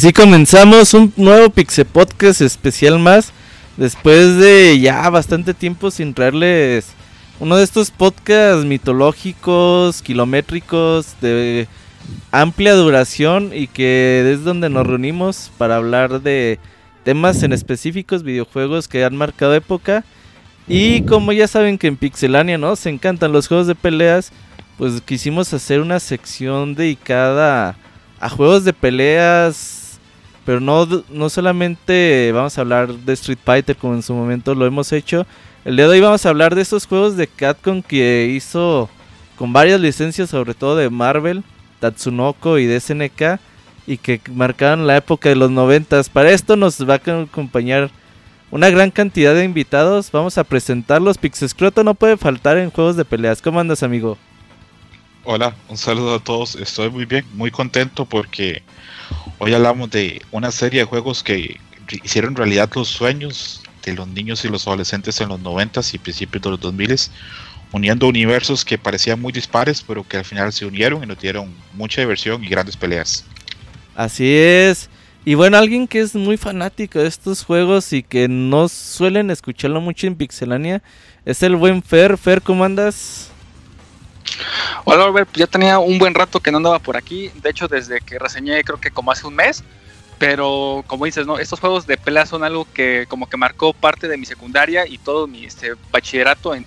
así comenzamos un nuevo Pixel Podcast especial más. Después de ya bastante tiempo sin traerles uno de estos podcasts mitológicos, kilométricos, de amplia duración y que es donde nos reunimos para hablar de temas en específicos, videojuegos que han marcado época. Y como ya saben que en Pixelania ¿no? se encantan los juegos de peleas, pues quisimos hacer una sección dedicada a juegos de peleas, pero no, no solamente vamos a hablar de Street Fighter como en su momento lo hemos hecho. El día de hoy vamos a hablar de esos juegos de Capcom que hizo con varias licencias, sobre todo de Marvel, Tatsunoko y de SNK, y que marcaron la época de los noventas. Para esto nos va a acompañar una gran cantidad de invitados. Vamos a presentarlos. Pixescroto no puede faltar en juegos de peleas. ¿Cómo andas, amigo? Hola, un saludo a todos. Estoy muy bien, muy contento porque hoy hablamos de una serie de juegos que hicieron realidad los sueños de los niños y los adolescentes en los 90 y principios de los 2000 uniendo universos que parecían muy dispares, pero que al final se unieron y nos dieron mucha diversión y grandes peleas. Así es. Y bueno, alguien que es muy fanático de estos juegos y que no suelen escucharlo mucho en Pixelania es el buen Fer. Fer, ¿cómo andas? Hola, Robert. Ya tenía un buen rato que no andaba por aquí. De hecho, desde que reseñé, creo que como hace un mes. Pero como dices, ¿no? Estos juegos de pelea son algo que como que marcó parte de mi secundaria y todo mi este, bachillerato en,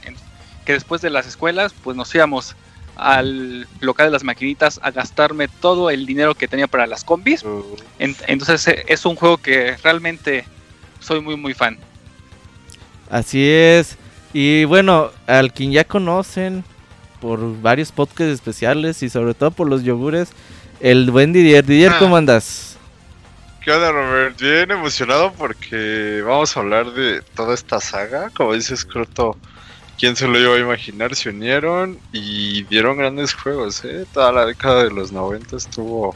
que después de las escuelas pues nos íbamos al local de las maquinitas a gastarme todo el dinero que tenía para las combis. entonces eh, es un juego que realmente soy muy muy fan. Así es. Y bueno, al quien ya conocen por varios podcasts especiales y sobre todo por los yogures, el buen Didier. Didier, ah. ¿cómo andas? ¿Qué onda, Robert? Bien emocionado porque vamos a hablar de toda esta saga. Como dices, Croto, ¿quién se lo iba a imaginar? Se unieron y dieron grandes juegos, ¿eh? Toda la década de los 90 estuvo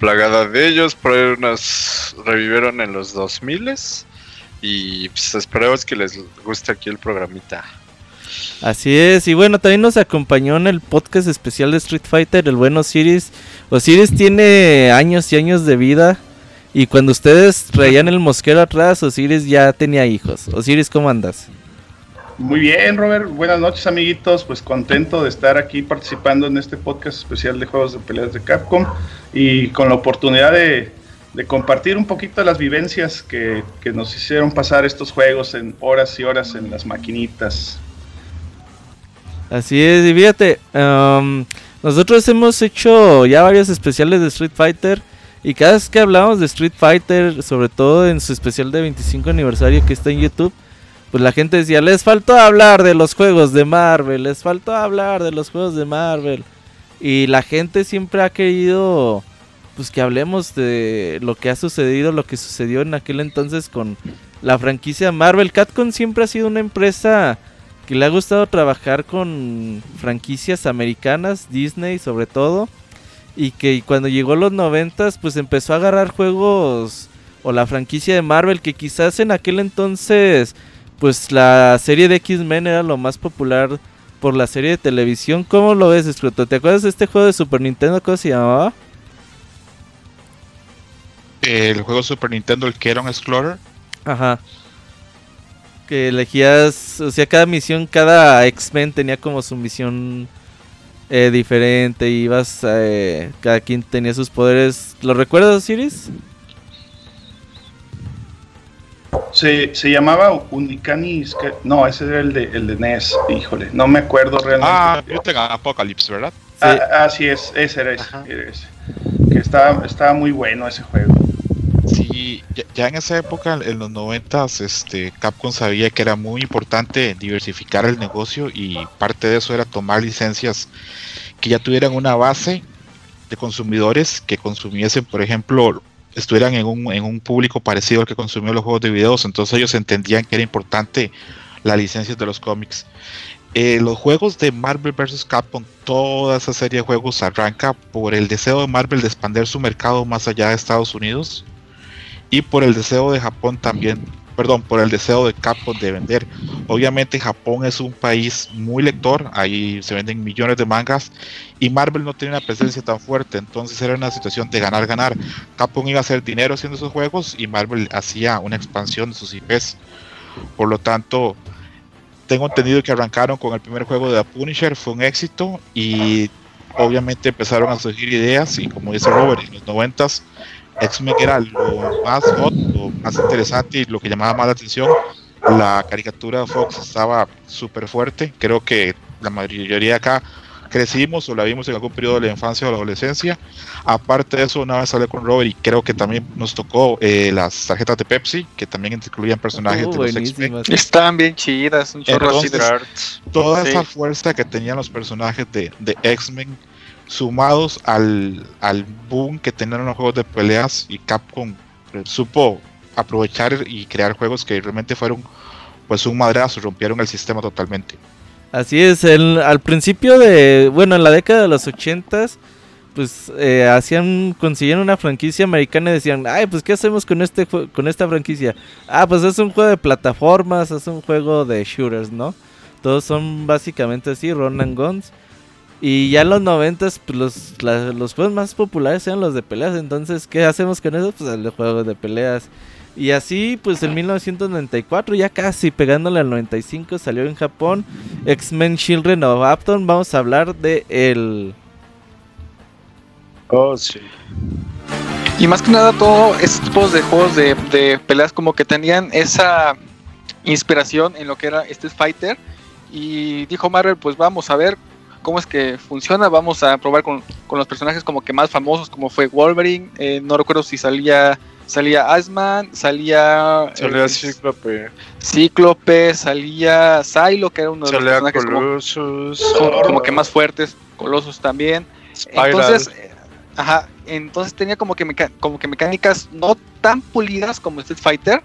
plagada de ellos. Por ahí unos revivieron en los 2000 y pues esperemos que les guste aquí el programita. Así es, y bueno, también nos acompañó en el podcast especial de Street Fighter el bueno Osiris. Osiris tiene años y años de vida y cuando ustedes traían el mosquero atrás, Osiris ya tenía hijos. Osiris, ¿cómo andas? Muy bien, Robert. Buenas noches, amiguitos. Pues contento de estar aquí participando en este podcast especial de juegos de peleas de Capcom y con la oportunidad de, compartir un poquito las vivencias que, nos hicieron pasar estos juegos en horas y horas en las maquinitas. Así es, y fíjate, um, nosotros hemos hecho ya varios especiales de Street Fighter y cada vez que hablamos de Street Fighter, sobre todo en su especial de 25 aniversario que está en YouTube, pues la gente decía, les faltó hablar de los juegos de Marvel, les faltó hablar de los juegos de Marvel. Y la gente siempre ha querido, pues que hablemos de lo que ha sucedido, lo que sucedió en aquel entonces con la franquicia Marvel. Capcom siempre ha sido una empresa que le ha gustado trabajar con franquicias americanas, Disney sobre todo y que cuando llegó a los noventas pues empezó a agarrar juegos o la franquicia de Marvel que quizás en aquel entonces pues la serie de X-Men era lo más popular por la serie de televisión. ¿Cómo lo ves, Scroto? ¿Te acuerdas de este juego de Super Nintendo? ¿Cómo se llamaba? El juego Super Nintendo, el que era un Explorer. Ajá. Que elegías, o sea, cada misión, cada X-Men tenía como su misión eh, diferente, ibas, eh, cada quien tenía sus poderes. ¿Lo recuerdas, Siris? Se, se llamaba Unicanis, no, ese era el de, el de NES, híjole, no me acuerdo realmente. Ah, yo tengo Apocalypse, ¿verdad? Ah, así es, ese era ese, Que estaba, estaba muy bueno ese juego. Sí, ya, en esa época, en los noventas, este, Capcom sabía que era muy importante diversificar el negocio y parte de eso era tomar licencias que ya tuvieran una base de consumidores que consumiesen, por ejemplo, estuvieran en un, en un público parecido al que consumió los juegos de videos, entonces ellos entendían que era importante la licencia de los cómics. Eh, los juegos de Marvel vs. Capcom, toda esa serie de juegos arranca por el deseo de Marvel de expandir su mercado más allá de Estados Unidos y por el deseo de Japón también perdón, por el deseo de Capcom de vender. Obviamente Japón es un país muy lector, ahí se venden millones de mangas y Marvel no tiene una presencia tan fuerte, entonces era una situación de ganar, ganar. Capcom iba a hacer dinero haciendo esos juegos y Marvel hacía una expansión de sus IPs. Por lo tanto, tengo entendido que arrancaron con el primer juego de The Punisher, fue un éxito y obviamente empezaron a surgir ideas y como dice Robert, en los noventas X-Men era lo más hot, lo más interesante y lo que llamaba más la atención. La caricatura de Fox estaba súper fuerte. Creo que la mayoría acá crecimos o la vimos en algún periodo de la infancia o la adolescencia. Aparte de eso, una vez hablé con Robert y creo que también nos tocó eh, las tarjetas de Pepsi, que también incluían personajes de los X-Men. Estaban bien chidas, un chorro así de Toda esa fuerza que tenían los personajes de, de X-Men sumados al, al boom que tenían los juegos de peleas y Capcom eh, supo aprovechar y crear juegos que realmente fueron pues un madrazo, rompieron el sistema totalmente. Así es, el, al principio de, bueno, en la década de los ochentas, pues eh, hacían, consiguieron una franquicia americana y decían, ay, pues ¿qué hacemos con este con esta franquicia? Ah, pues es un juego de plataformas, es un juego de shooters, ¿no? Todos son básicamente así, run and guns. Y ya en los noventas, pues los, los juegos más populares eran los de peleas. Entonces, ¿qué hacemos con eso? Pues el juego de peleas. Y así, pues en 1994, ya casi pegándole al 95, salió en Japón X-Men Children of Apton. Vamos a hablar de el... Oh, sí. Y más que nada, todos estos tipos de juegos de, de peleas como que tenían esa inspiración en lo que era Street Fighter. Y dijo Marvel, pues vamos a ver cómo es que funciona. Vamos a probar con, los personajes como que más famosos, como fue Wolverine. Eh, no recuerdo si salía salía Asman, salía. Salía eh, Cíclope. Cíclope, salía Silo, que era uno de los personajes como, como, que más fuertes. Colosos también. Entonces, eh, ajá, entonces tenía como que, como que mecánicas no tan pulidas como Street Fighter,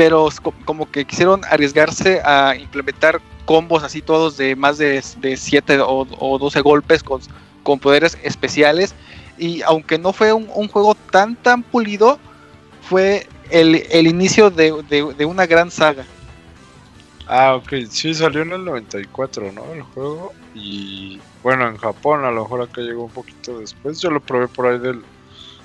pero como que quisieron arriesgarse a implementar combos así todos de más de 7 o, o, 12 golpes con, con, poderes especiales. Y aunque no fue un, juego tan tan pulido, fue el, el inicio de, de, una gran saga. Ah, ok, sí, salió en el 94, ¿no? El juego. Y bueno, en Japón a lo mejor acá llegó un poquito después. Yo lo probé por ahí del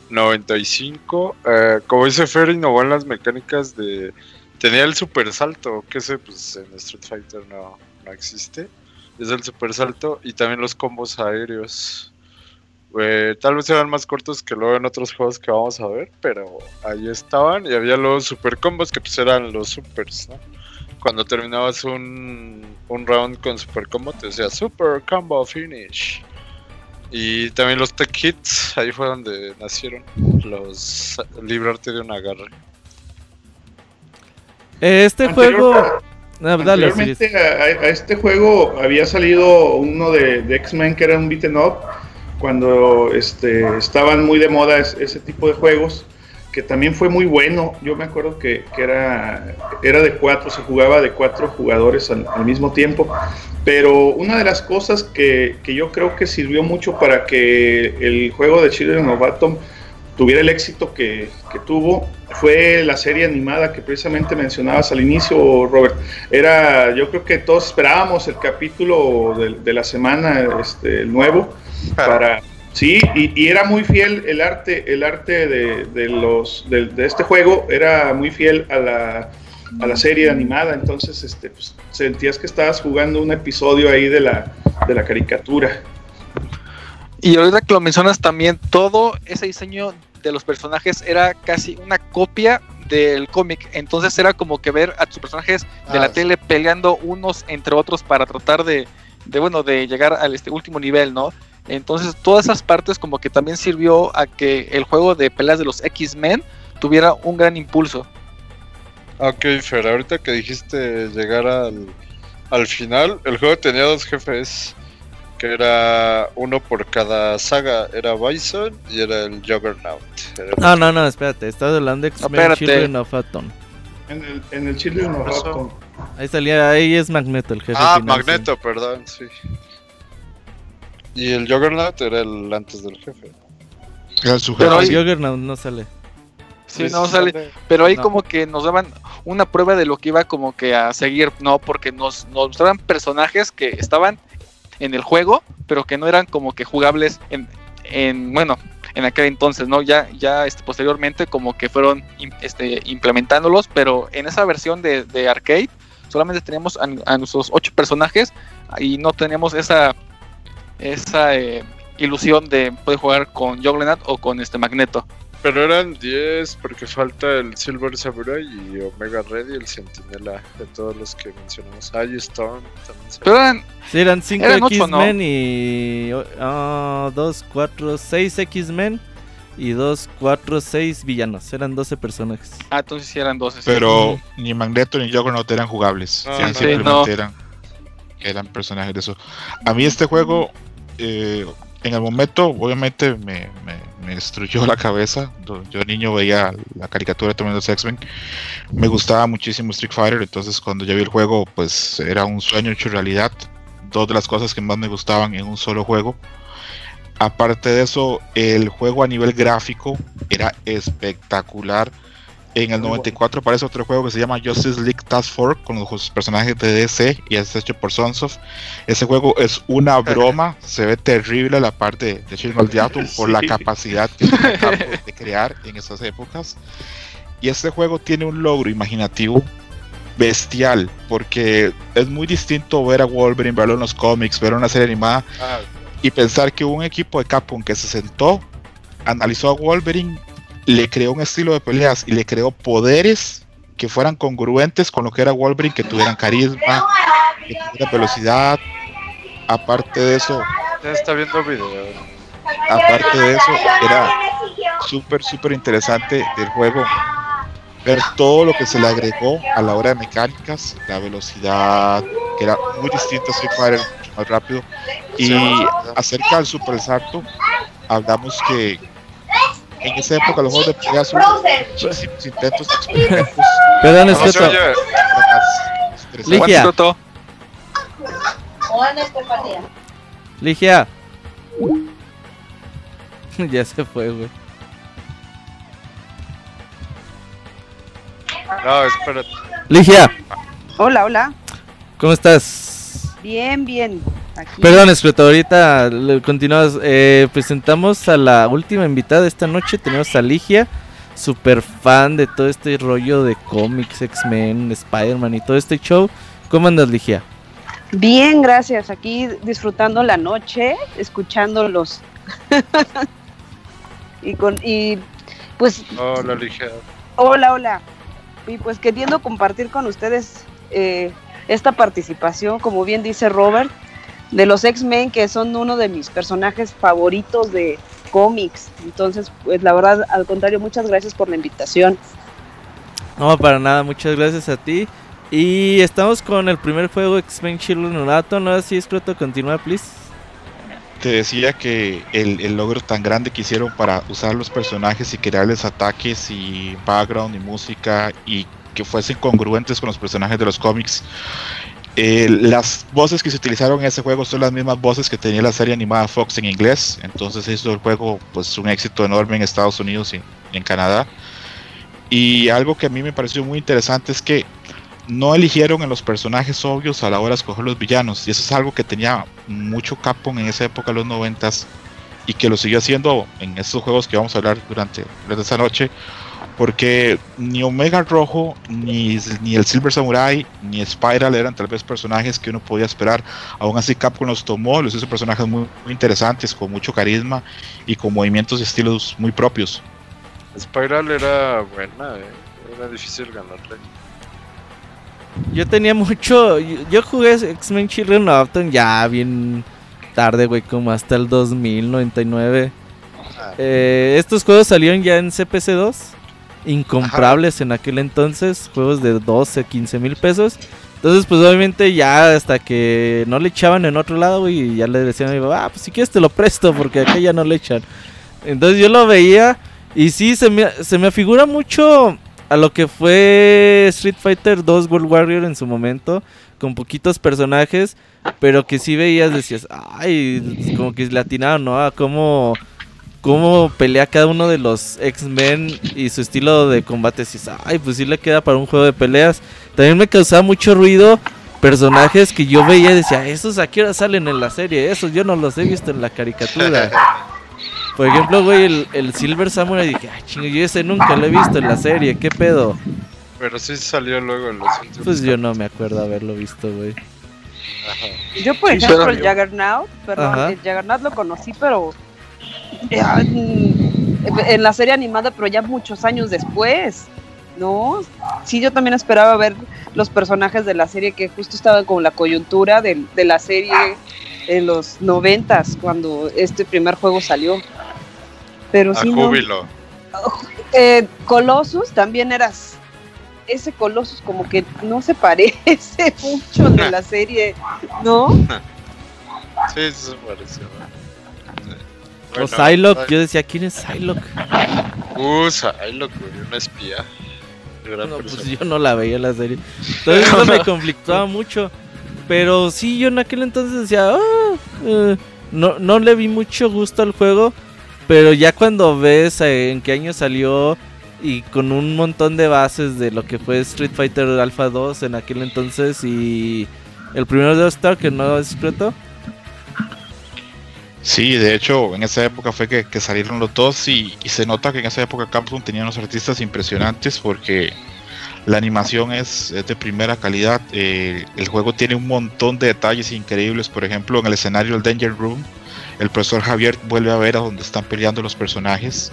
95. Eh, como dice Fer, innovó en las mecánicas de Tenía el super salto, que ese pues en Street Fighter no, no existe. Es el super salto y también los combos aéreos. Eh, tal vez eran más cortos que luego en otros juegos que vamos a ver, pero ahí estaban y había los super combos que pues eran los supers, ¿no? Cuando terminabas un, un round con super combo te decía super combo finish. Y también los tech hits, ahí fue donde nacieron los librarte de un agarre. Este juego. Ah, dale, a, este juego había salido uno de, X-Men que era un beaten up cuando este, estaban muy de moda ese tipo de juegos que también fue muy bueno. Yo me acuerdo que, era, era de cuatro, se jugaba de cuatro jugadores al, mismo tiempo. Pero una de las cosas que, que, yo creo que sirvió mucho para que el juego de Children of Atom tuviera el éxito que, tuvo fue la serie animada que precisamente mencionabas al inicio, Robert. Era, yo creo que todos esperábamos el capítulo de, la semana este, nuevo para sí y, era muy fiel el arte, el arte de, los de, este juego era muy fiel a la, a la serie animada. Entonces, este, pues, sentías que estabas jugando un episodio ahí de la, de la caricatura. Y ahorita que lo mencionas también, todo ese diseño de los personajes era casi una copia del cómic. Entonces era como que ver a tus personajes de la ah, tele peleando unos entre otros para tratar de, de, bueno, de llegar al este último nivel, ¿no? Entonces todas esas partes como que también sirvió a que el juego de peleas de los X-Men tuviera un gran impulso. Ok, Fer, ahorita que dijiste llegar al, al final, el juego tenía dos jefes que era uno por cada saga. Era Bison y era el Juggernaut. no, no, no, espérate. Estás hablando de X-Men Children of Atom. En el, en el Children of Atom. Ahí salía, ahí es Magneto, el jefe. Ah, Magneto, perdón, sí. Y el Juggernaut era el antes del jefe. Era el Pero el Juggernaut no sale. Sí, no sale. Pero ahí No. como que nos daban una prueba de lo que iba como que a seguir, ¿no? Porque nos, nos mostraban personajes que estaban en el juego, pero que no eran como que jugables en, en bueno, en aquel entonces, ¿no? Ya, ya este, posteriormente como que fueron este, implementándolos, pero en esa versión de, de arcade solamente teníamos a, a nuestros ocho personajes y no teníamos esa, esa eh, ilusión de poder jugar con Juggernaut o con este Magneto. Pero eran 10 porque falta el Silver Samurai y Omega Red y el Sentinela de todos los que mencionamos. Eye Stone también se- Pero eran, Sí, eran 5 Eran ocho, ¿no? X-Men y 2, 4, 6 X-Men y 2, 4, 6 villanos. Eran 12 personajes. ah, entonces sí eran 12. sí. Pero ni Magneto ni Juggernaut eran jugables. No, Sí, simplemente Sí, no. eran, eran personajes de eso. A mí este juego, eh, en el momento, obviamente me, me- me destruyó la cabeza. Yo niño veía la caricatura de los X-Men. Me gustaba muchísimo Street Fighter, entonces cuando ya vi el juego, pues era un sueño hecho realidad. Dos de las cosas que más me gustaban en un solo juego. Aparte de eso, el juego a nivel gráfico era espectacular. En el Muy 94 aparece otro juego que se llama Justice League Task Force con los personajes de DC y es hecho por Sunsoft. Ese juego es una broma, se ve terrible la parte de Children of the Atom por la capacidad que tiene de crear en esas épocas. Y este juego tiene un logro imaginativo bestial porque es muy distinto ver a Wolverine, verlo en los cómics, ver una serie animada Ah, y pensar que un equipo de Capcom que se sentó, analizó a Wolverine, le creó un estilo de peleas y le creó poderes que fueran congruentes con lo que era Wolverine, que tuvieran carisma, que tuvieran velocidad. Aparte de eso, ya está viendo video. aparte de eso, era súper, súper interesante del juego ver todo lo que se le agregó a la hora de mecánicas, la velocidad, que era muy distinto a Street Fighter, mucho más rápido. Y acerca del Super Salto, hablamos que en esa época los juegos de peleas hubo muchísimos intentos, experimentos, Perdón, más interesantes. Ligia. Ligia. ya se fue, güey. No, espérate. Ligia, Hola, hola. ¿cómo estás? Bien, bien. Aquí. Perdón, Escoto, ahorita continuamos. Eh, presentamos a la última invitada de esta noche. Tenemos a Ligia, super fan de todo este rollo de cómics, X-Men, Spider-Man y todo este show. ¿Cómo andas, Ligia? Bien, gracias. Aquí disfrutando la noche, escuchándolos. y con y pues Hola, ligera. hola, hola. Y pues queriendo compartir con ustedes eh, esta participación, como bien dice Robert, de los X-Men que son uno de mis personajes favoritos de cómics. Entonces, pues la verdad, al contrario, muchas gracias por la invitación. No, para nada, muchas gracias a ti. Y estamos con el primer juego X-Men Children of Atom. ¿No así, Escoto? Continúa, please. Te decía que el, el logro tan grande que hicieron para usar los personajes y crearles ataques y background y música y que fuesen congruentes con los personajes de los cómics. Eh, las voces que se utilizaron en ese juego son las mismas voces que tenía la serie animada Fox en inglés, entonces hizo el juego pues un éxito enorme en Estados Unidos y, en Canadá. Y algo que a mí me pareció muy interesante es que no eligieron en los personajes obvios a la hora de escoger los villanos. Y eso es algo que tenía mucho Capcom en esa época, los noventas, y que lo siguió haciendo en estos juegos que vamos a hablar durante, durante esta noche. Porque ni Omega Rojo, ni, ni el Silver Samurai, ni Spiral eran tal vez personajes que uno podía esperar. Aún así Capcom los tomó, los hizo personajes muy, muy interesantes, con mucho carisma y con movimientos y estilos muy propios. Spiral era buena, eh. Era difícil ganarle. Yo tenía mucho. Yo, yo jugué X-Men Children of Atom ya bien tarde, güey, como hasta el 2099. Ah, Eh, estos juegos salieron ya en CPC2. Incomprables en aquel entonces. Juegos de 12, 15 mil pesos. Entonces, pues obviamente ya hasta que no le echaban en otro lado, güey, y ya le decían a mi papá, ah, pues si quieres te lo presto, porque acá ya no le echan. Entonces yo lo veía y sí, se me, se me afigura mucho a lo que fue Street Fighter 2 World Warrior en su momento, con poquitos personajes, pero que sí veías, decías, ay, como que le atinaron, ¿no? A cómo, cómo pelea cada uno de los X-Men y su estilo de combate. Y dices, ay, pues sí le queda para un juego de peleas. También me causaba mucho ruido personajes que yo veía y decía, esos a qué hora salen en la serie, esos yo no los he visto en la caricatura. Por ejemplo, güey, el, el Silver Samurai, dije, ay, chingo, yo ese nunca lo he visto en la serie, ¿qué pedo? Pero sí salió luego en los últimos. Pues yo no me acuerdo haberlo visto, güey. Ajá. Yo, por ejemplo, el Juggernaut, perdón, Ajá. el Juggernaut lo conocí, pero mm, en la serie animada, pero ya muchos años después, ¿no? Sí, yo también esperaba ver los personajes de la serie que justo estaban con la coyuntura de, la serie en los noventas, cuando este primer juego salió. Pero A sí, no. júbilo. Eh, Colossus también eras ese Colossus como que no se parece mucho de la serie, ¿no? Sí, sí se pareció. O Bueno, Psylocke, yo decía, ¿quién es Psylocke? Uh, Psylocke, una espía. No, pues yo no la veía la serie. Entonces eso me conflictuaba mucho. Pero sí, yo en aquel entonces decía, "Ah, eh", no, no le vi mucho gusto al juego. Pero ya cuando ves eh, en qué año salió y con un montón de bases de lo que fue Street Fighter Alpha 2 en aquel entonces y el primero de Star que no es secreto. Sí, de hecho, en esa época fue que, que salieron los dos y, se nota que en esa época Capcom tenía unos artistas impresionantes porque la animación es, es de primera calidad. eh, el juego tiene un montón de detalles increíbles. Por ejemplo, en el escenario del Danger Room, el profesor Javier vuelve a ver a donde están peleando los personajes.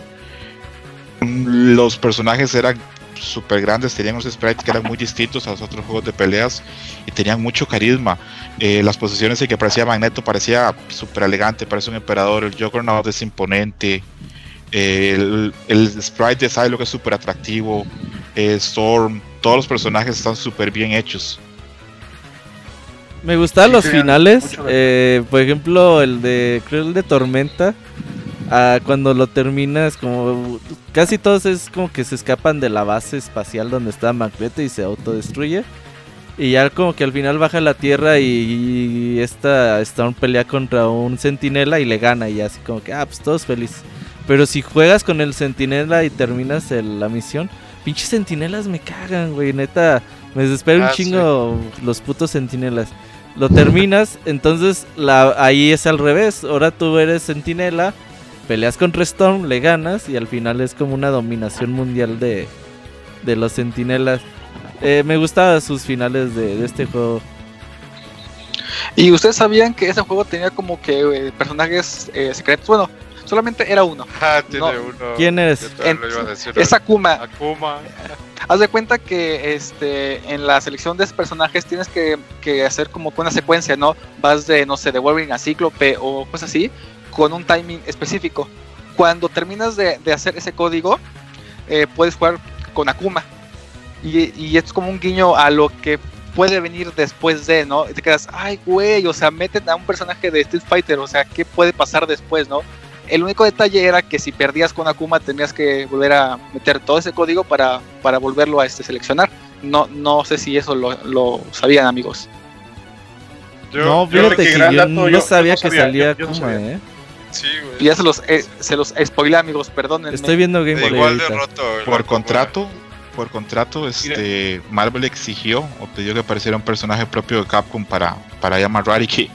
Mm, Los personajes eran súper grandes, tenían unos sprites que eran muy distintos a los otros juegos de peleas y tenían mucho carisma. Eh, las posiciones en que parecía Magneto parecía súper elegante, parece un emperador. El Juggernaut es imponente. eh, el, el sprite de Psylocke es súper atractivo. eh, Storm, todos los personajes están súper bien hechos. Me gustaban Sí, los finales. eh, por ejemplo, el de creo el de Tormenta. Ah, cuando lo terminas, como casi todos es como que se escapan de la base espacial donde está Magneto y se autodestruye. Y ya como que al final baja a la tierra y, y esta Storm pelea contra un centinela y le gana. Y así como que, ah, pues todos felices. Pero si juegas con el centinela y terminas el- la misión, pinches centinelas me cagan, güey. Neta, me desespero Ah, un chingo los putos centinelas. Lo terminas, entonces la, ahí es al revés. Ahora tú eres centinela, peleas contra Storm, le ganas y al final es como una dominación mundial de, de los centinelas. Eh, me gustaban sus finales de, de este juego. Y ustedes sabían que ese juego tenía como que eh, personajes eh, secretos. Bueno, solamente era uno. Ah, tiene No. uno. ¿Quién En- decir. Es Akuma. Akuma. Haz de cuenta que este en la selección de esos personajes tienes que, que hacer como que una secuencia, ¿no? Vas de, no sé, de Wolverine a Cíclope o cosas así, con un timing específico. Cuando terminas de, de hacer ese código, eh, puedes jugar con Akuma. Y, y es como un guiño a lo que puede venir después de, ¿no? Y te quedas, ay, güey, o sea, meten a un personaje de Street Fighter, o sea, ¿qué puede pasar después, no? El único detalle era que si perdías con Akuma tenías que volver a meter todo ese código para, para volverlo a este, seleccionar. No, no sé si eso lo, lo sabían, amigos. Yo, no, fíjate que que gran yo dato, no yo- yo sabía no que sabía, salía yo- yo no Akuma, sabía. eh. Sí, güey. Y ya se los, eh, se los spoilé, amigos, perdónenme. Estoy viendo gameplay Igual de roto. Por contrato, por contrato, este Marvel exigió o pidió que apareciera un personaje propio de Capcom para, para ya amarrar y que,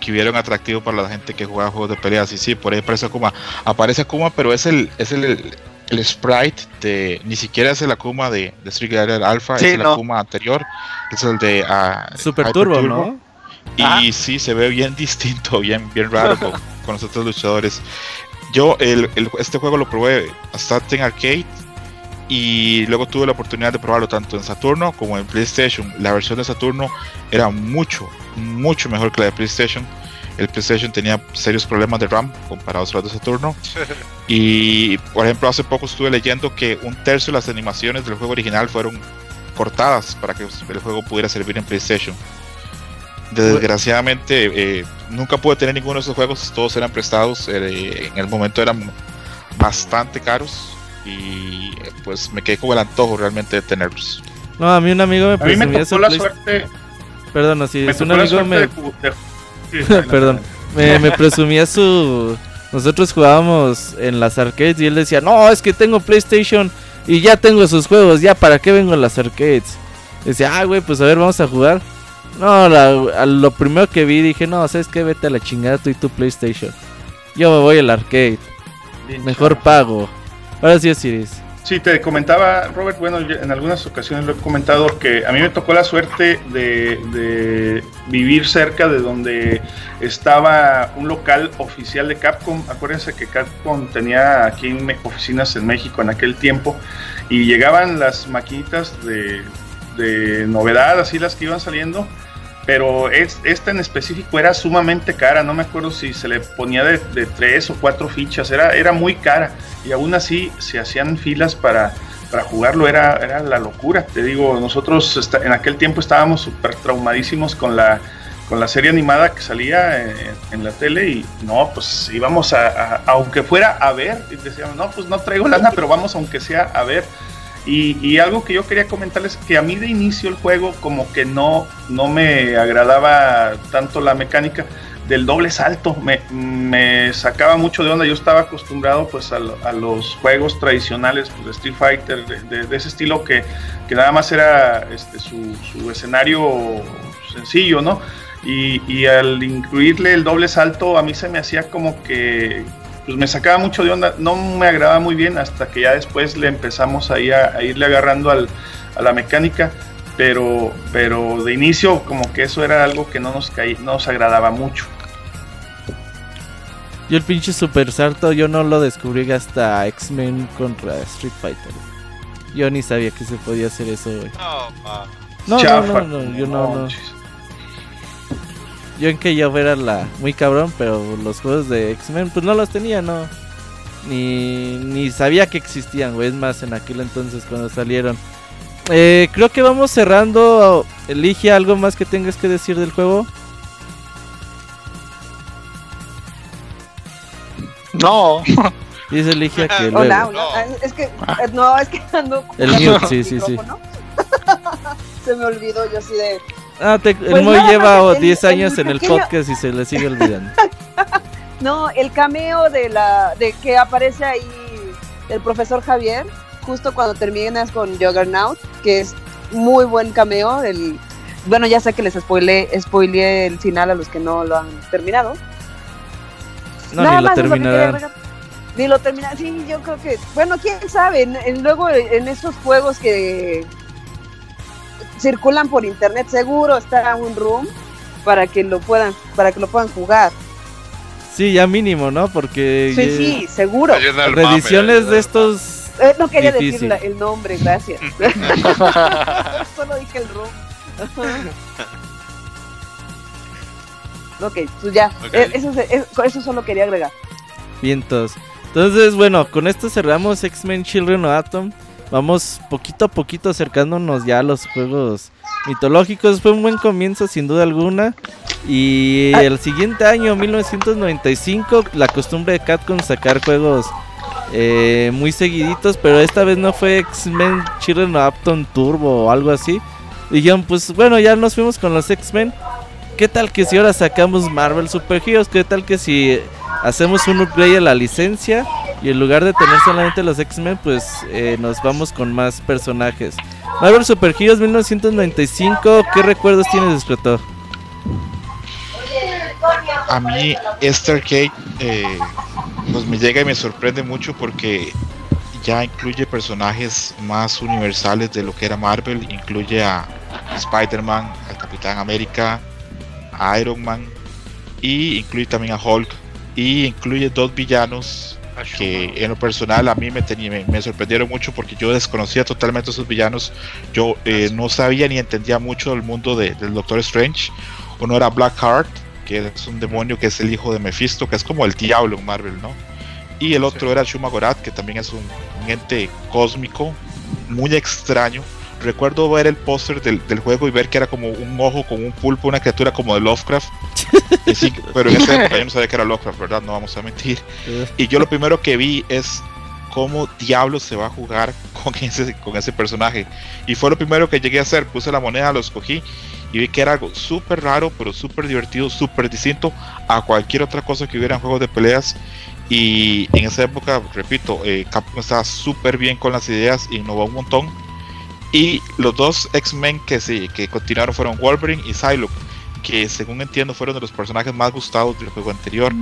que hubiera un atractivo para la gente que juega juegos de peleas. Y sí, por ahí aparece Akuma. Aparece Akuma, pero es el, es el, el sprite de. Ni siquiera es el Akuma de, de Street Fighter Alpha, Sí, es el no. Akuma anterior. Es el de ah, Super Hyper Turbo, ¿no? Y Ajá. sí, se ve bien distinto, bien, bien raro con, con los otros luchadores. Yo el, el- este juego lo probé bastante en arcade y luego tuve la oportunidad de probarlo tanto en Saturno como en PlayStation. La versión de Saturno era mucho, mucho mejor que la de PlayStation. El PlayStation tenía serios problemas de RAM comparados a los de Saturno. Y por ejemplo, hace poco estuve leyendo que un tercio de las animaciones del juego original fueron cortadas para que el juego pudiera servir en PlayStation. Desgraciadamente, eh, nunca pude tener ninguno de esos juegos, todos eran prestados, eh, en el momento eran bastante caros y eh, pues me quedé con el antojo realmente de tenerlos. No, a mí un amigo me A mí me presumía su tocó la Play- suerte. Perdón, así Me es un amigo me de sí, Perdón. me, me presumía su nosotros jugábamos en las arcades y él decía, no, es que tengo PlayStation y ya tengo sus juegos, ya para qué vengo a las arcades. Decía, ah, güey, pues a ver, vamos a jugar. No, lo primero que vi dije, no, ¿sabes qué? Vete a la chingada tú y tu PlayStation. Yo me voy al arcade. Mejor pago. Ahora sí, Osiris. Sí, te comentaba, Robert, bueno, en algunas ocasiones lo he comentado que a mí me tocó la suerte de, vivir cerca de donde estaba un local oficial de Capcom. Acuérdense que Capcom tenía aquí oficinas en México en aquel tiempo y llegaban las maquinitas de, de novedad, así las que iban saliendo pero esta en específico era sumamente cara, no me acuerdo si se le ponía de, tres o cuatro fichas, era, era muy cara y aún así se hacían filas para, para jugarlo, era, era la locura, te digo, nosotros en aquel tiempo estábamos súper traumadísimos con la, con la serie animada que salía en, la tele y no, pues íbamos a, aunque fuera a ver, y decíamos, no, pues no traigo lana, pero vamos aunque sea a ver. Y, algo que yo quería comentarles que a mí de inicio el juego como que no, no me agradaba tanto la mecánica del doble salto, me, sacaba mucho de onda, yo estaba acostumbrado pues a, los juegos tradicionales pues, de Street Fighter, de, ese estilo que, nada más era este, su, su escenario sencillo, ¿no? Y, y, al incluirle el doble salto a mí se me hacía como que, pues me sacaba mucho de onda, no me agradaba muy bien hasta que ya después le empezamos ahí a, irle agarrando al, a la mecánica, pero, pero de inicio como que eso era algo que no nos, caí, no nos agradaba mucho. Yo el pinche super salto yo no lo descubrí hasta X-Men contra Street Fighter. Yo ni sabía que se podía hacer eso, No, no, no, no, yo no, no. Yo en que yo era la muy cabrón, pero los juegos de X-Men pues no los tenía, no. Ni, ni sabía que existían, güey. Es más, en aquel entonces cuando salieron. Eh, creo que vamos cerrando. Elige algo más que tengas que decir del juego. No. Dice Ligia que luego. Hola, hola. Ah, es que, no, es que ando. El mute, sí, sí, sí. Se me olvidó, yo así de. Ah, el pues Moy lleva 10 años en el podcast y se le sigue olvidando. no, el cameo de la de que aparece ahí el profesor Javier, justo cuando terminas con Juggernaut, que es muy buen cameo. El, bueno, ya sé que les spoilé, spoileé el final a los que no lo han terminado. No, ni lo terminarán. Ni lo terminan, sí, yo creo que, bueno, quién sabe, luego en esos juegos que circulan por internet, seguro está un room para que lo puedan, para que lo puedan jugar. Sí, ya mínimo, ¿no? Porque sí, sí, seguro. Reediciones de estos eh, no quería decir el nombre, gracias. Solo dije el room. ok, pues ya. Eh, eso, eso solo quería agregar. Vientos. Entonces, bueno, con esto cerramos X-Men Children of Atom. Vamos poquito a poquito acercándonos ya a los juegos mitológicos. Fue un buen comienzo, sin duda alguna. Y el siguiente año, 1995, la costumbre de Capcom sacar juegos eh, muy seguiditos, pero esta vez no fue X-Men Children of Apton Turbo o algo así. Dijeron, pues bueno, ya nos fuimos con los X-Men. ¿Qué tal que si ahora sacamos Marvel Super Heroes? ¿Qué tal que si hacemos un upgrade a la licencia? Y en lugar de tener solamente los X-Men, pues eh, nos vamos con más personajes. Marvel Super Heroes 1995, ¿qué recuerdos tienes, Escritor? A mí este arcade eh, pues me llega y me sorprende mucho porque ya incluye personajes más universales de lo que era Marvel, incluye a Spider-Man, al Capitán América, a Iron Man y incluye también a Hulk y incluye dos villanos que en lo personal a mí me, me, sorprendieron mucho porque yo desconocía totalmente a esos villanos. Yo eh, no sabía ni entendía mucho del mundo de, del Doctor Strange. Uno era Blackheart, que es un demonio que es el hijo de Mephisto, que es como el diablo en Marvel, ¿no? Y el otro era Shuma Gorath, que también es un, ente cósmico muy extraño. Recuerdo ver el póster del, del, juego y ver que era como un ojo con un pulpo, una criatura como de Lovecraft. pero en esa época yo no sabía que era Lovecraft, ¿verdad? No vamos a mentir. Y yo lo primero que vi es cómo diablos se va a jugar con ese, con ese personaje. Y fue lo primero que llegué a hacer. Puse la moneda, lo escogí y vi que era algo súper raro, pero súper divertido, súper distinto a cualquier otra cosa que hubiera en juegos de peleas. Y en esa época, repito, eh, Capcom estaba súper bien con las ideas, innovó un montón. Y los dos X-Men que, sí, que continuaron fueron Wolverine y Psylocke, que según entiendo fueron de los personajes más gustados del juego anterior.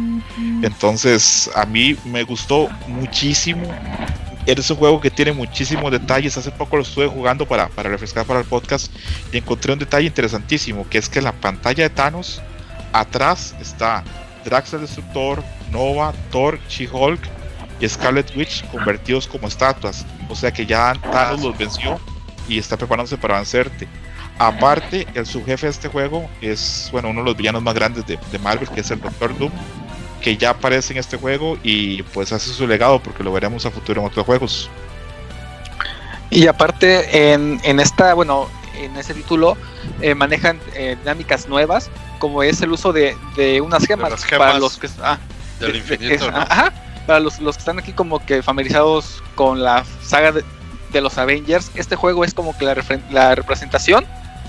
Entonces, a mí me gustó muchísimo. Es un juego que tiene muchísimos detalles. Hace poco lo estuve jugando para, para refrescar para el podcast y encontré un detalle interesantísimo, que es que en la pantalla de Thanos, atrás está Drax el Destructor, Nova, Thor, She-Hulk y Scarlet Witch convertidos como estatuas. O sea que ya Thanos los venció y está preparándose para vencerte. Aparte, el subjefe de este juego es bueno uno de los villanos más grandes de, de Marvel, que es el Doctor Doom, que ya aparece en este juego y pues hace su legado porque lo veremos a futuro en otros juegos. Y aparte, en, en esta, bueno, en ese título eh, manejan eh, dinámicas nuevas, como es el uso de, de unas gemas, las para los que ah, Del es- infinito, es- ¿no? ajá, para los, los que están aquí como que familiarizados con la saga de, de los Avengers, este juego es como que la, representación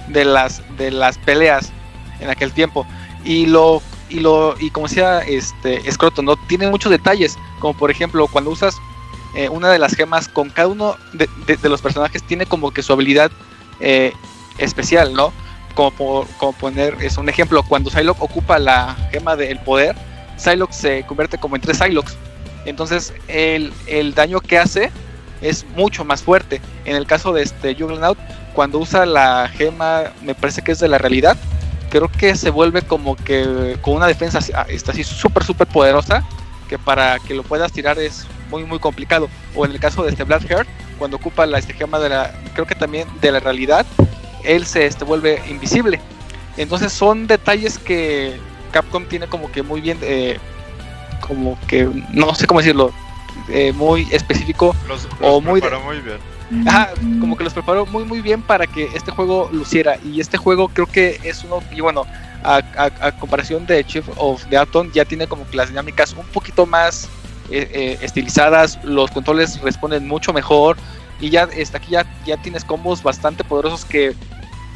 de las de las peleas en aquel tiempo. Y lo y lo y como decía este Scroto no tiene muchos detalles como por ejemplo cuando usas eh, una de las gemas con cada uno de, los personajes tiene como que su habilidad eh, especial no como, por- como poner es un ejemplo cuando Psylocke ocupa la gema del poder Psylocke se convierte como en tres Psylocks. Entonces el, el daño que hace es mucho más fuerte en el caso de este Juggernaut cuando usa la gema, me parece que es de la realidad, creo que se vuelve como que con una defensa ah, está así súper, súper poderosa, que para que lo puedas tirar es muy, muy complicado. O en el caso de este Blackheart, cuando ocupa la este, gema de la, creo que también de la realidad, él se este, vuelve invisible. Entonces son detalles que Capcom tiene como que muy bien, eh, como que, no sé cómo decirlo, eh, muy específico Los, los O muy de- preparó muy bien. Ajá, como que los preparó muy muy bien para que este juego luciera. Y este juego creo que es uno y bueno a, a- a comparación de Chief of the Atom ya tiene como que las dinámicas un poquito más eh, eh, estilizadas los controles responden mucho mejor y ya está aquí ya, ya tienes combos bastante poderosos que,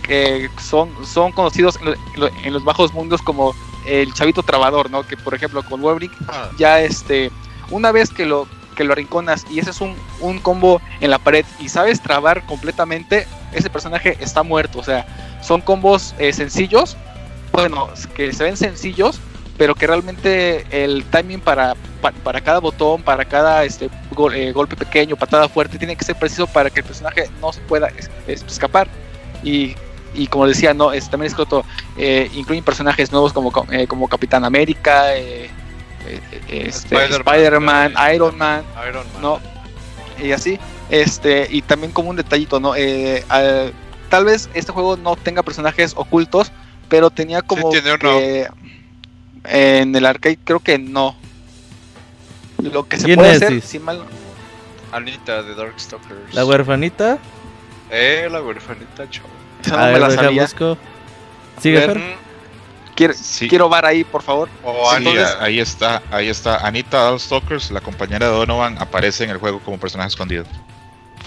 que son son conocidos en, lo- en lo- en los bajos mundos como el chavito trabador no que por ejemplo con Wolverine Ah, ya este una vez que lo que lo arrinconas y ese es un, un combo en la pared y sabes trabar completamente ese personaje está muerto. O sea son combos eh, sencillos bueno que se ven sencillos pero que realmente el timing para, pa- para, cada botón para cada este gol- eh, golpe pequeño patada fuerte tiene que ser preciso para que el personaje no se pueda es- es- escapar. Y y como decía, no, es, también es eh, incluyen personajes nuevos como, eh, como Capitán América, eh, este, Spider-Man, Spider-Man, eh, Iron Man, Iron Man. no, y así, este, y también como un detallito, ¿no? Eh, al- tal vez este juego no tenga personajes ocultos, pero tenía como tiene uno. que en el arcade creo que no. Lo que se ¿Quién puede es, hacer, si mal, Anita de Darkstalkers. La huerfanita. Eh, la huerfanita, chavo. esa A no me la sabía. busco. Sigue, Fer. Quiero, Sí. quiero ver ahí, por favor. O Sí, Anita. ahí está, ahí está. Anita Darkstalkers, la compañera de Donovan, aparece en el juego como personaje escondido.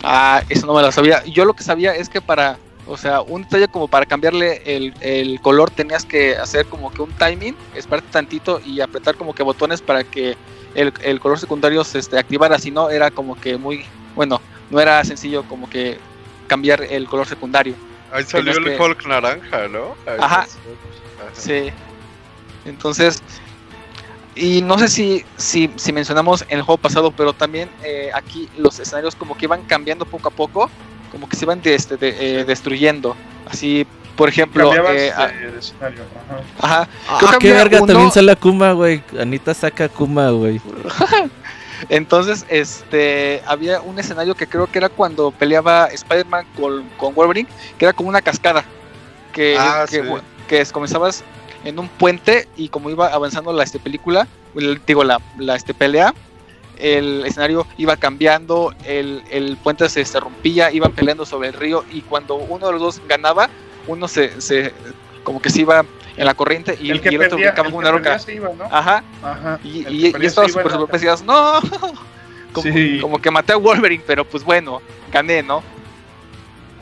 Ah, eso no me lo sabía. Yo lo que sabía es que para, o sea, un detalle como para cambiarle el, el color tenías que hacer como que un timing, esperarte tantito y apretar como que botones para que el, el color secundario se este, activara. Si no, era como que muy, bueno, no era sencillo como que cambiar el color secundario. Ahí salió tenías el que- Hulk naranja, ¿no? Ahí Ajá. Sí. Entonces, y no sé si, si, si mencionamos en el juego pasado, pero también eh, aquí los escenarios como que iban cambiando poco a poco, como que se iban de- este, de- eh, destruyendo. Así, por ejemplo, Cambiabas eh, de, de escenario. Ajá. ajá, Ah, qué verga, uno- también sale Akuma, güey. Anita saca Akuma, güey. entonces este había un escenario que creo que era cuando peleaba Spider-Man con, con Wolverine, que era como una cascada, que, Ah, que, sí. Que es- comenzabas en un puente y como iba avanzando la este, película, el- digo la, la este, pelea, el escenario iba cambiando, el, el puente se, se rompía, iban peleando sobre el río y cuando uno de los dos ganaba, uno se, se como que se iba en la corriente y, el que y el otro perdía, brincaba el con que una roca. iba, ¿no? Ajá, Ajá. y, y, estaba súper sorprendido, decías, no, como, Sí. como que maté a Wolverine, pero pues bueno, gané, ¿no?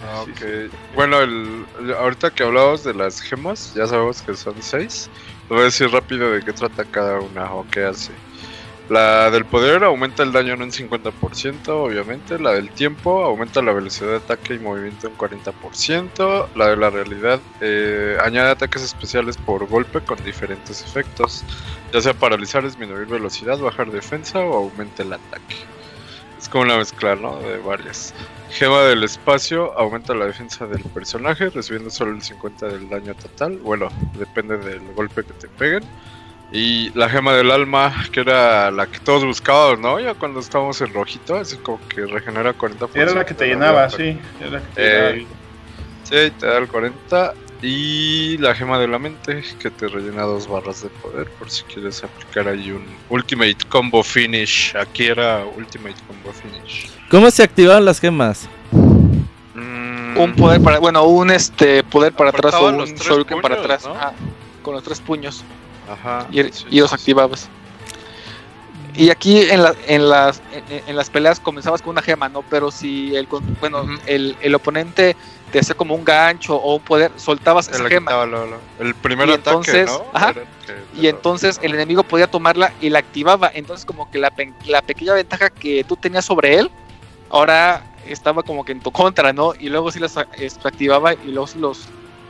Ah, Sí. Bueno, el, el- ahorita que hablamos de las gemas, ya sabemos que son seis. Voy a decir rápido de qué trata cada una o qué hace. La del poder aumenta el daño en un 50%, obviamente. La del tiempo aumenta la velocidad de ataque y movimiento en 40%. La de la realidad eh, añade ataques especiales por golpe con diferentes efectos, ya sea paralizar, disminuir velocidad, bajar defensa o aumenta el ataque. Es como una mezcla, ¿no? De varias. Gema del espacio aumenta la defensa del personaje, recibiendo solo el 50 del daño total. Bueno, depende del golpe que te peguen. Y la gema del alma, que era la que todos buscábamos, ¿no? Ya cuando estábamos en rojito, así como que regenera 40%. Era la que te llenaba, sí. Era la que te Eh, llenaba. Sí, te da el 40. Y la gema de la mente, que te rellena dos barras de poder, por si quieres aplicar ahí un Ultimate Combo Finish. Aquí era Ultimate Combo Finish. ¿Cómo se activaban las gemas? Mm, Un poder para, bueno, un este poder para atrás o un tres shuriken para atrás. ¿no? Ah, con los tres puños. Ajá. y, sí, y los sí, sí. activabas. Y aquí en, la- en, las, en, en las peleas comenzabas con una gema, ¿no? Pero si el, con- bueno, el, el oponente te hacía como un gancho o un poder, soltabas esa gema. quitaba luego, luego. El primer Y ataque, entonces- ¿no? ajá. Era el que- Y entonces el enemigo podía tomarla y la activaba. Entonces como que la, la pequeña ventaja que tú tenías sobre él, ahora estaba como que en tu contra, ¿no? Y luego sí las este, activaba y los, los,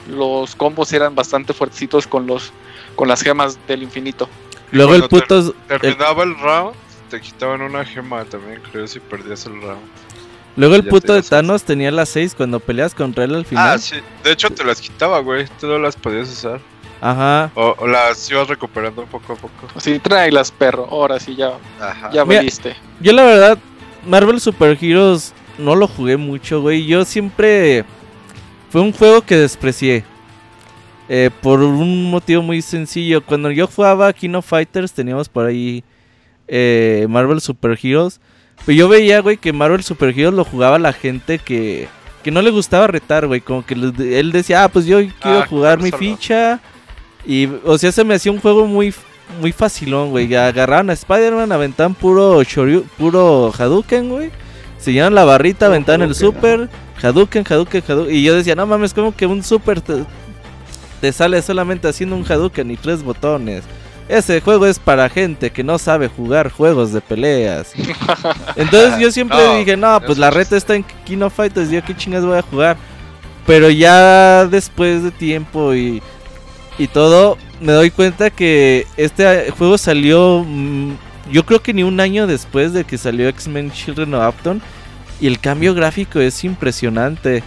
los combos eran bastante fuertecitos con los con las gemas del infinito. Luego el puto... Terminaba el round, te quitaban una gema también, creo, si perdías el round. Luego el puto de Thanos tenía las 6 cuando peleas contra él al final. Ah, sí. De hecho, te las quitaba, güey. Tú no las podías usar. Ajá. O, o las ibas recuperando poco a poco. Así, tráelas, perro. Ahora sí, ya, Ajá. ya Mira, valiste. Yo la verdad, Marvel Super Heroes no lo jugué mucho, güey. Yo siempre... Fue un juego que desprecié. Eh, por un motivo muy sencillo. Cuando yo jugaba Kino Fighters teníamos por ahí eh, Marvel Super Heroes. Pues yo veía, güey, que Marvel Super Heroes lo jugaba la gente que, que no le gustaba retar, güey. Como que él decía, ah, pues yo quiero Ah, jugar mi solo. ficha. Y, o sea, se me hacía un juego muy, muy facilón, güey. Agarraban a Spider-Man, aventaban puro, Shoryu- puro Hadouken, güey. Se llenaban la barrita, aventaban el super. Hadouken, Hadouken, Hadouken. Y yo decía, no mames, como que un super te, te sale solamente haciendo un Hadouken y tres botones. Ese juego es para gente que no sabe jugar juegos de peleas. Entonces yo siempre No, dije, no, pues la reta está en Kino Fighters, yo qué chingas voy a jugar. Pero ya después de tiempo y, y todo, me doy cuenta que este juego salió, mm, yo creo que ni un año después de que salió X-Men Children of Apton. Y el cambio gráfico es impresionante.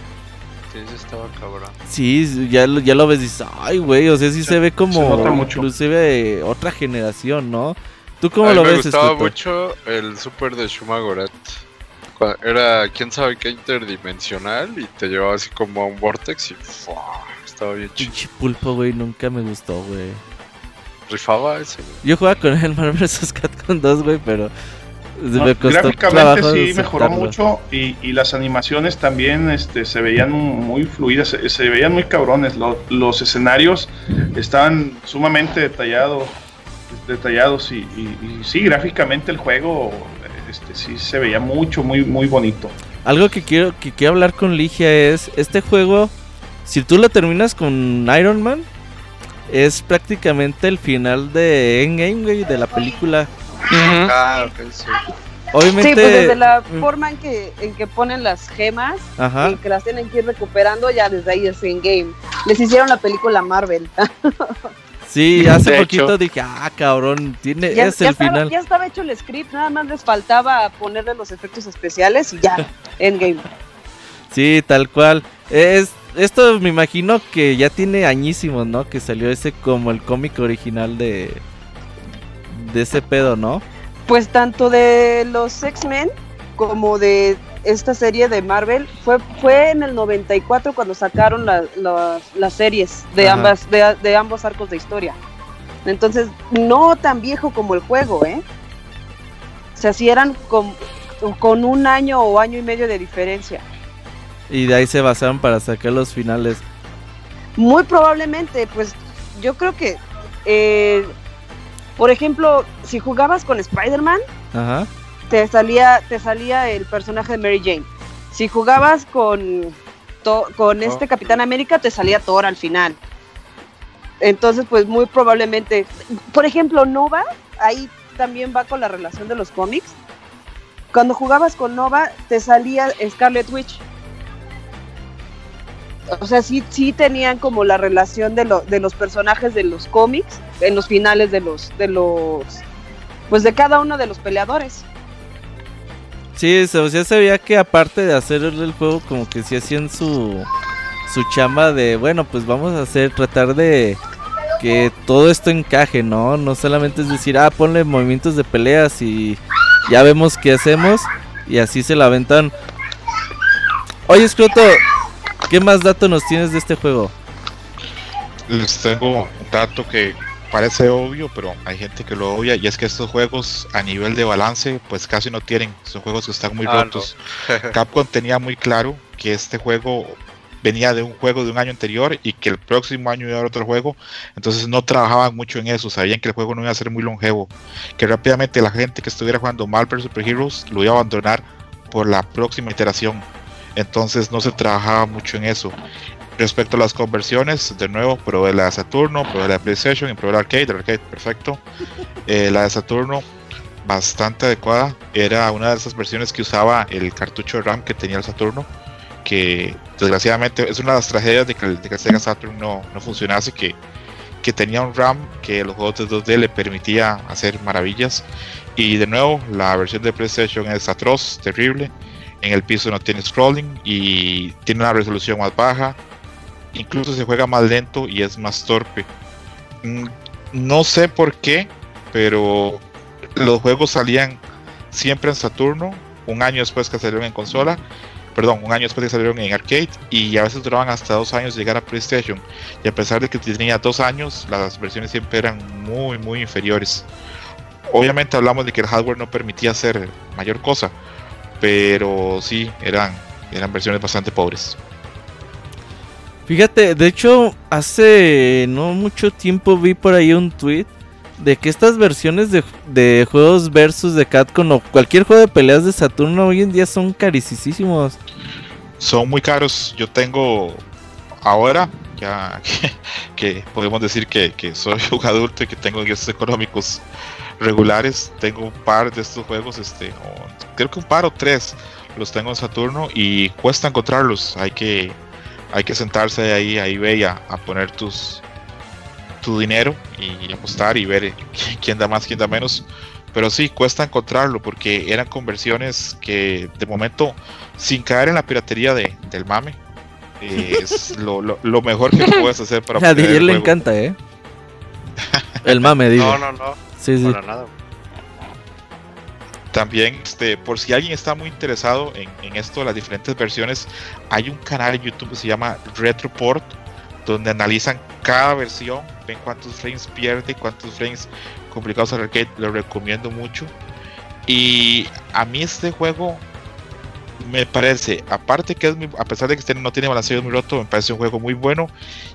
Sí, sí estaba cabrón. Sí, ya lo, ya lo ves y dices, ay, güey, o sea, sí se, Se- ve como se inclusive otra generación, ¿no? ¿Tú cómo a mí lo me ves, gustaba Escoto? mucho el super de Shumagorat. Era quién sabe qué interdimensional y te llevaba así como a un vortex y ¡fua! estaba bien chido. Pinche pulpo, güey, nunca me gustó, güey. Rifaba ese. güey. Yo jugaba con el Marvel vs. Capcom 2, güey, pero No, me costó gráficamente sí mejoró mucho y, y las animaciones también este, se veían muy fluidas, se, se veían muy cabrones. Lo- los escenarios estaban sumamente detallados, detallados y, y- y sí, gráficamente el juego este, sí se veía mucho, muy, muy bonito. Algo que quiero que quiero hablar con Ligia es este juego, si tú lo terminas con Iron Man, es prácticamente el final de Endgame, güey, de la película. Ah, ok, sí. Obviamente, Sí, pues desde la mm, forma en que, en que ponen las gemas ajá. y que las tienen que ir recuperando, ya desde ahí es en game. Les hicieron la película Marvel. Sí, hace De poquito hecho. dije, ah, cabrón, tiene ya, es ya el estaba, final. ya estaba hecho el script, nada más les faltaba ponerle los efectos especiales y ya, endgame. Sí, tal cual. Es esto me imagino que ya tiene añísimos, ¿no? Que salió ese como el cómic original de de ese pedo, ¿no? Pues tanto de los X-Men como de esta serie de Marvel fue fue en el 94 cuando sacaron la- las- las series de Ajá. ambas de, de ambos arcos de historia. Entonces, no tan viejo como el juego, ¿eh? O sea, si eran con, con un año o año y medio de diferencia. Y de ahí se basaron para sacar los finales. Muy probablemente, pues yo creo que, eh, por ejemplo, si jugabas con Spider-Man, te salía, te salía el personaje de Mary Jane. Si jugabas con, To- con este Capitán América, te salía Thor al final. Entonces, pues muy probablemente, por ejemplo, Nova, ahí también va con la relación de los cómics. Cuando jugabas con Nova, te salía Scarlet Witch. O sea, sí, sí tenían como la relación de, lo, de los personajes de los cómics en los finales de los, de los, pues de cada uno de los peleadores. Sí, o sea, se veía que aparte de hacer el juego, como que sí hacían su, su chamba de, bueno, pues vamos a hacer, tratar de que todo esto encaje, ¿no? No solamente es decir, ah, ponle movimientos de peleas y ya vemos qué hacemos y así se la aventan. Oye, Scroto, ¿qué más datos nos tienes de este juego? Les tengo un dato que parece obvio, pero hay gente que lo obvia y es que estos juegos a nivel de balance pues casi no tienen, son juegos que están muy Ah, rotos. Capcom tenía muy claro que este juego venía de un juego de un año anterior y que el próximo año iba a haber otro juego, entonces no trabajaban mucho en eso, sabían que el juego no iba a ser muy longevo, que rápidamente la gente que estuviera jugando Marvel Super Heroes lo iba a abandonar por la próxima iteración, entonces no se trabajaba mucho en eso. Respecto a las conversiones, de nuevo, probé la de Saturno, probé la de PlayStation y probé la arcade, el arcade perfecto. Eh, la de Saturno, bastante adecuada. Era una de esas versiones que usaba el cartucho de RAM que tenía el Saturno. Que desgraciadamente es una de las tragedias de que el, de Saturn no, no funcionase. Que, que tenía un RAM que los juegos de 2D le permitía hacer maravillas. Y de nuevo, la versión de PlayStation es atroz, terrible. En el piso no tiene scrolling y tiene una resolución más baja. Incluso se juega más lento y es más torpe. Mm, No sé por qué, pero los juegos salían siempre en Saturno, un año después que salieron en consola, perdón, un año después que salieron en arcade, y a veces duraban hasta dos años llegar a PlayStation. Y a pesar de que tenía dos años, las versiones siempre eran muy, muy inferiores. Obviamente hablamos de que el hardware no permitía hacer mayor cosa, pero sí, eran, eran versiones bastante pobres. Fíjate, de hecho, hace no mucho tiempo vi por ahí un tweet de que estas versiones de, de juegos versus de Capcom o cualquier juego de peleas de Saturno hoy en día son carísimos. son muy caros. Yo tengo ahora, ya que, que podemos decir que, que soy un adulto y que tengo ingresos económicos regulares, tengo un par de estos juegos, este, creo que un par o tres los tengo en Saturno y cuesta encontrarlos. Hay que, hay que sentarse ahí, ahí ve y a, a poner tus tu dinero y apostar y ver qui- quién da más, quién da menos. Pero sí, cuesta encontrarlo porque eran conversiones que de momento sin caer en la piratería de, del mame. eh, Es lo, lo- lo mejor que puedes hacer para A el le juego. encanta, ¿eh? El mame, digo. No, no, no, Sí, sí. para nada. También, este, por si alguien está muy interesado en, esto, las diferentes versiones, hay un canal en YouTube que se llama Retroport, donde analizan cada versión, ven cuántos frames pierde, cuántos frames complicados al arcade, lo recomiendo mucho. Y a mí este juego me parece, aparte que es a pesar de que este no tiene balanceo muy roto, me parece un juego muy bueno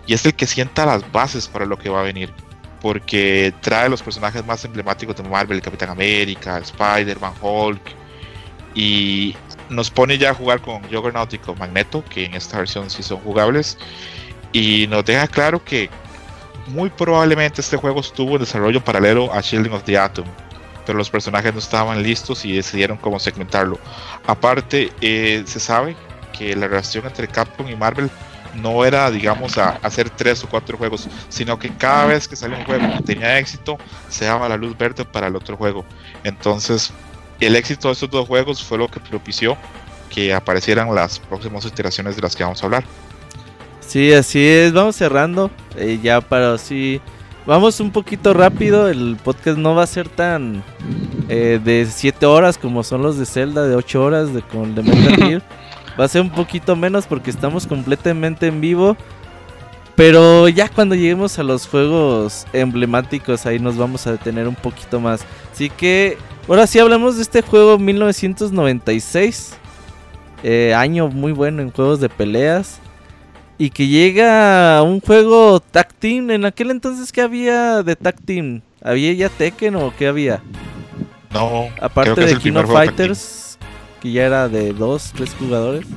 y es el que sienta las bases para lo que va a venir. Porque trae los personajes más emblemáticos de Marvel, el Capitán América, Spider-Man, Hulk, y nos pone ya a jugar con Juggernaut y con Magneto, que en esta versión sí son jugables, y nos deja claro que muy probablemente este juego estuvo en desarrollo paralelo a Shielding of the Atom, pero los personajes no estaban listos y decidieron cómo segmentarlo. Aparte, eh, se sabe que la relación entre Capcom y Marvel no era, digamos, a hacer tres o cuatro juegos, sino que cada vez que salía un juego que tenía éxito, se daba la luz verde para el otro juego. Entonces, el éxito de estos dos juegos fue lo que propició que aparecieran las próximas iteraciones de las que vamos a hablar. Sí, así es. Vamos cerrando. eh, ya para así. Vamos un poquito rápido. El podcast no va a ser tan eh, de 7 horas como son los de Zelda, de 8 horas de con el de Metal Gear. Va a ser un poquito menos porque estamos completamente en vivo. Pero ya cuando lleguemos a los juegos emblemáticos, ahí nos vamos a detener un poquito más. Así que, ahora sí hablamos de este juego 1996. eh, año muy bueno en juegos de peleas. Y que llega un juego Tag Team. En aquel entonces, ¿qué había de Tag Team? ¿Había ya Tekken o qué había? No, Aparte de Team. Fighters, que ya era de dos, tres jugadores.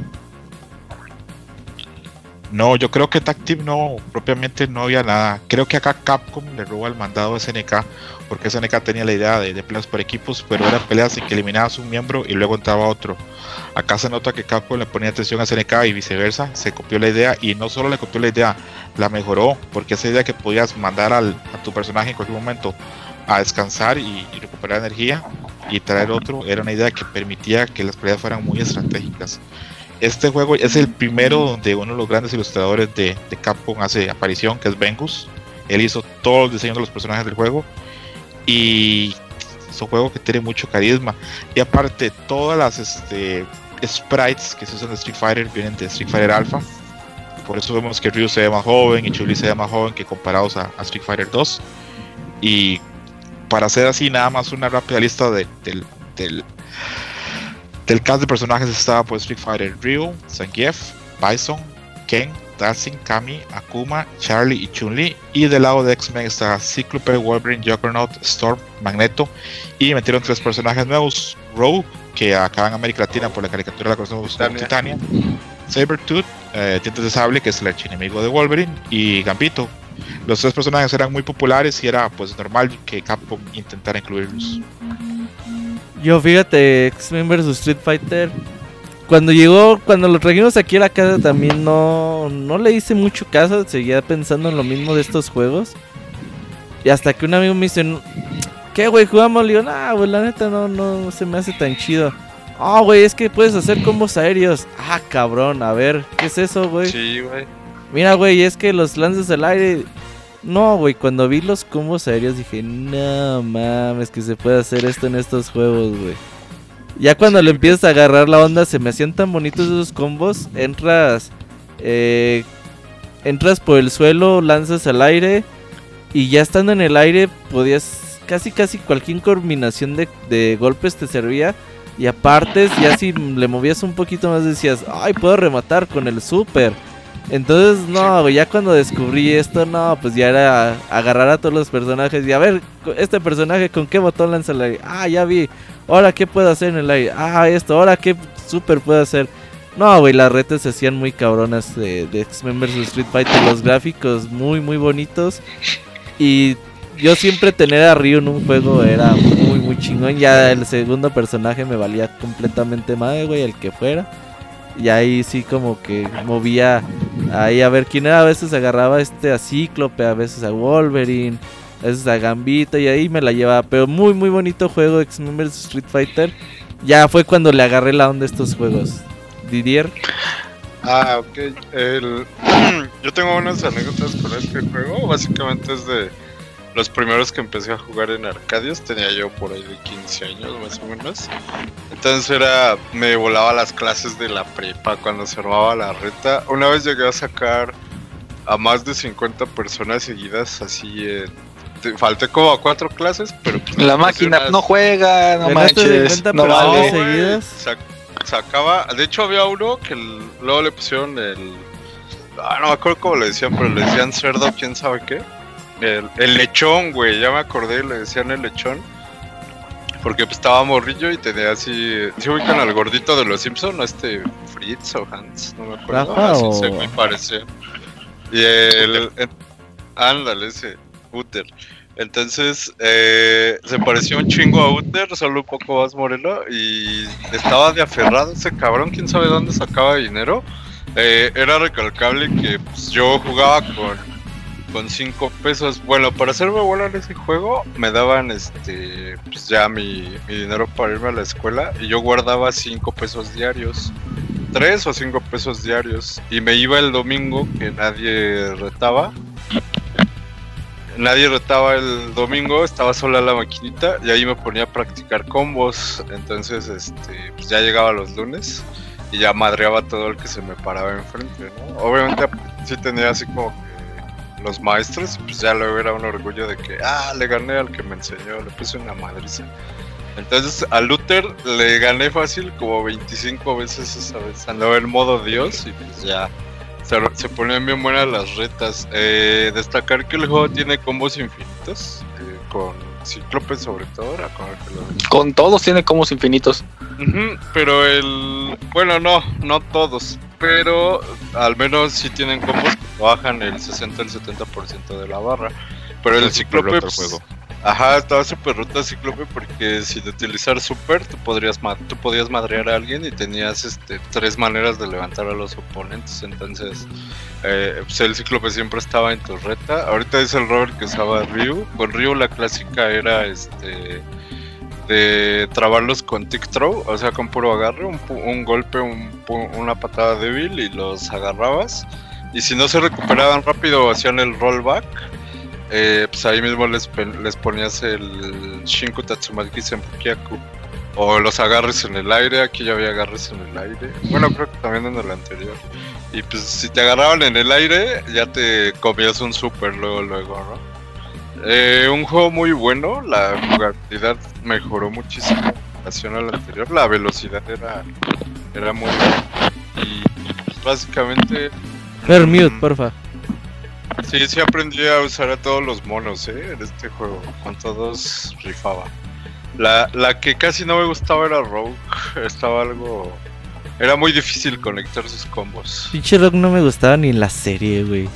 No, yo creo que Team no, propiamente no había nada. Creo que acá Capcom le roba el mandado a SNK, porque SNK tenía la idea de, de peleas por equipos, pero eran peleas en que eliminabas un miembro y luego entraba otro. Acá se nota que Capcom le ponía atención a SNK y viceversa, se copió la idea y no solo le copió la idea, la mejoró, porque esa idea que podías mandar al, a tu personaje en cualquier momento a descansar y recuperar energía y traer otro, era una idea que permitía que las peleas fueran muy estratégicas. Este juego es el primero donde uno de los grandes ilustradores de, Capcom hace aparición, que es Vengus. Él hizo todos los diseños de los personajes del juego y es un juego que tiene mucho carisma. Y aparte, todas las este, sprites que se usan de Street Fighter vienen de Street Fighter Alpha. Por eso vemos que Ryu se ve más joven y Chun-Li se ve más joven que comparados a, a Street Fighter 2. Y para hacer así nada más una rápida lista de- del, del, del cast de personajes estaba pues Street Fighter Ryu, Zangief, Bison, Ken, Dancing, Kami, Akuma, Charlie y Chun-Li. Y del lado de X-Men está Cyclope, Wolverine, Juggernaut, Storm, Magneto. Y metieron tres personajes nuevos: Rogue, que acá en América Latina por la caricatura la conocemos como Titania. Sabretooth, eh, Dientes de Sable, que es el archienemigo de Wolverine. Y Gambito. Los tres personajes eran muy populares y era pues normal que Capcom intentara incluirlos. Yo fíjate, X-Men vs Street Fighter. Cuando llegó, cuando lo trajimos aquí a la casa también no, no le hice mucho caso, seguía pensando en lo mismo de estos juegos. Y hasta que un amigo me dice, ¿qué güey jugamos? Le digo, nah, güey, la neta no, no se me hace tan chido. Ah, güey, es que puedes hacer combos aéreos. Ah, cabrón, a ver, ¿qué es eso, güey? Sí, güey. Mira, güey, es que los lances al aire. No, güey, cuando vi los combos aéreos dije, no mames, que se puede hacer esto en estos juegos, güey. Ya cuando le empiezas a agarrar la onda, se me hacían tan bonitos esos combos. Entras, eh, entras por el suelo, lanzas al aire. Y ya estando en el aire, podías casi, casi cualquier combinación de, de golpes te servía. Y aparte, ya si le movías un poquito más, decías, ay, puedo rematar con el super. Entonces, no, ya cuando descubrí esto, no, pues ya era agarrar a todos los personajes y a ver, este personaje con qué botón lanza el aire. Ah, ya vi. Ahora, ¿qué puedo hacer en el aire? Ah, esto. Ahora, ¿qué super puedo hacer? No, güey, las retas se hacían muy cabronas de, de X-Men vs Street Fighter. Los gráficos muy, muy bonitos. Y yo siempre tener a Ryu en un juego era muy, muy chingón. Ya el segundo personaje me valía completamente madre, güey, el que fuera. Y ahí sí como que movía ahí a ver quién era. A veces agarraba este a Cíclope, a veces a Wolverine, a veces a Gambito y ahí me la llevaba. Pero muy muy bonito juego X-Men Street Fighter. Ya fue cuando le agarré la onda a estos juegos. Didier. Ah, ok. El... Yo tengo unas anécdotas con este juego. Básicamente es de los primeros que empecé a jugar en Arcadios. Tenía yo por ahí de 15 años más o menos. Entonces era. Me volaba las clases de la prepa cuando se armaba la reta. Una vez llegué a sacar a más de 50 personas seguidas así. en- te- Falté como a cuatro clases, pero pues, La máquina unas- no juega, no manches, 50 no personas vale. seguidas. sac- sacaba, de hecho había uno que el- luego le pusieron el, ah, no me acuerdo cómo le decían, pero le decían cerdo, quién sabe qué. El, el lechón, güey, ya me acordé, le decían el lechón. Porque pues, estaba morrillo y tenía así. ¿Se ubican al gordito de los Simpson? ¿No este Fritz o Hans? No me acuerdo. Rafa así o- se me parecía. Y el. el- ándale, ese. Uther. Entonces, eh, se pareció un chingo a Uther, solo un poco más moreno. Y estaba de aferrado ese cabrón, quién sabe dónde sacaba dinero. Eh, era recalcable que pues, yo jugaba con, con 5 pesos. Bueno, para hacerme bola en ese juego, me daban este pues ya mi, dinero para irme a la escuela. Y yo guardaba 5 pesos diarios. 3 o 5 pesos diarios. Y me iba el domingo que nadie retaba. Nadie retaba el domingo, estaba sola la maquinita y ahí me ponía a practicar combos. Entonces, este, pues ya llegaba los lunes y ya madreaba todo el que se me paraba enfrente, ¿no? Obviamente sí tenía así como los maestros, pues ya luego era un orgullo de que, ah, le gané al que me enseñó, le puse una madriza. Entonces a Luther le gané fácil como 25 veces esa vez. Andaba en modo Dios y pues ya se, se ponían bien buenas las retas. Eh, destacar que el juego tiene combos infinitos, eh, con Cíclope sobre todo, con el todos tiene combos infinitos. Pero el. Bueno, no, no todos. Pero al menos sí tienen combos que bajan el 60 el 70% de la barra. Pero el Cíclope, pues, juego. Ajá, estaba súper roto Cíclope porque sin utilizar super tú podrías tú podías madrear a alguien y tenías este tres maneras de levantar a los oponentes. Entonces, eh, pues el Cíclope siempre estaba en tu reta. Ahorita es el Robert que usaba Ryu. Con Ryu la clásica era este de trabarlos con tick throw, o sea, con puro agarre, un, un golpe, un una patada débil y los agarrabas. Y si no se recuperaban rápido, hacían el rollback. eh, pues ahí mismo les, les ponías el Shinku Tatsumaki Senpukiaku. O los agarres en el aire, aquí ya había agarres en el aire. Bueno, creo que también en el anterior. Y pues si te agarraban en el aire, ya te comías un super luego, luego, ¿no? Eh, un juego muy bueno, la jugabilidad mejoró muchísimo en relación al anterior, la velocidad era, era muy buena. Y pues, básicamente... Ver mm, mute, porfa. Sí, sí aprendí a usar a todos los monos, ¿eh? En este juego. Con todos rifaba. La, la que casi no me gustaba era Rogue. Estaba algo... Era muy difícil conectar sus combos. Pinche Rock no me gustaba ni en la serie, güey.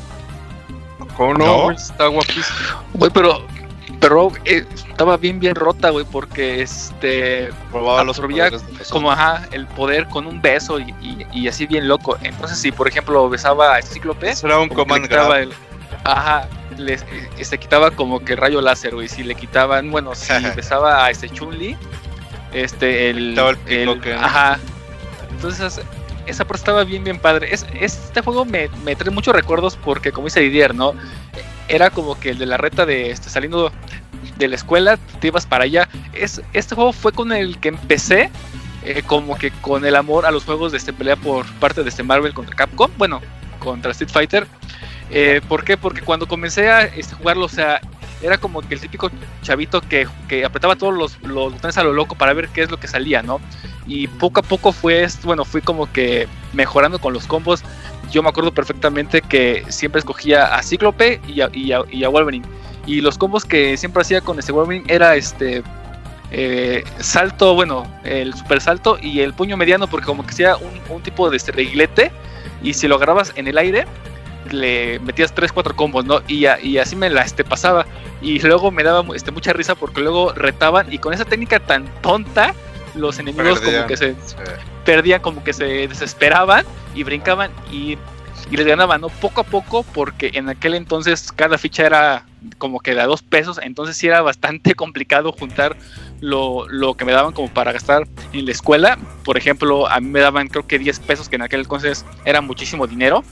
¿Cómo no? Está guapísimo. Güey, pero, pero eh, estaba bien, bien rota, güey, porque este, Probaba los Absorbía los como ajá, el poder con un beso y, y- y así bien loco. Entonces, si por ejemplo besaba a Cíclope, Eso era un command le grab. el, ajá, les, eh, se quitaba como que rayo láser, güey. Si le quitaban, bueno, si besaba a este Chun-Li, este, el, el ¿no? ajá. Entonces, esa parte estaba bien, bien padre. Es, este juego me, me trae muchos recuerdos porque, como dice Didier, ¿no? Era como que el de la reta de este, saliendo de la escuela, te ibas para allá. Es, este juego fue con el que empecé, eh, como que con el amor a los juegos de este pelea por parte de este Marvel contra Capcom, bueno, contra Street Fighter. Eh, ¿Por qué? Porque cuando comencé a este, jugarlo, o sea, era como que el típico chavito que, que apretaba todos los, los botones a lo loco para ver qué es lo que salía, ¿no? Y poco a poco fue, bueno, fui como que mejorando con los combos. Yo me acuerdo perfectamente que siempre escogía a Cíclope y a, y a- y Wolverine. Y los combos que siempre hacía con este Wolverine era este eh, salto, bueno, el super salto y el puño mediano, porque como que hacía un, tipo de este reguilete. Y si lo agarrabas en el aire, le metías 3-4 combos, ¿no? Y, así me la este, pasaba. Y luego me daba este, mucha risa porque luego retaban y con esa técnica tan tonta, los enemigos Perdían. como que se Sí. perdían, como que se desesperaban y brincaban y, y les ganaban, ¿no? Poco a poco, porque en aquel entonces cada ficha era como que de a dos pesos, entonces sí era bastante complicado juntar lo, lo que me daban como para gastar en la escuela. Por ejemplo, a mí me daban creo que 10 pesos, que en aquel entonces era muchísimo dinero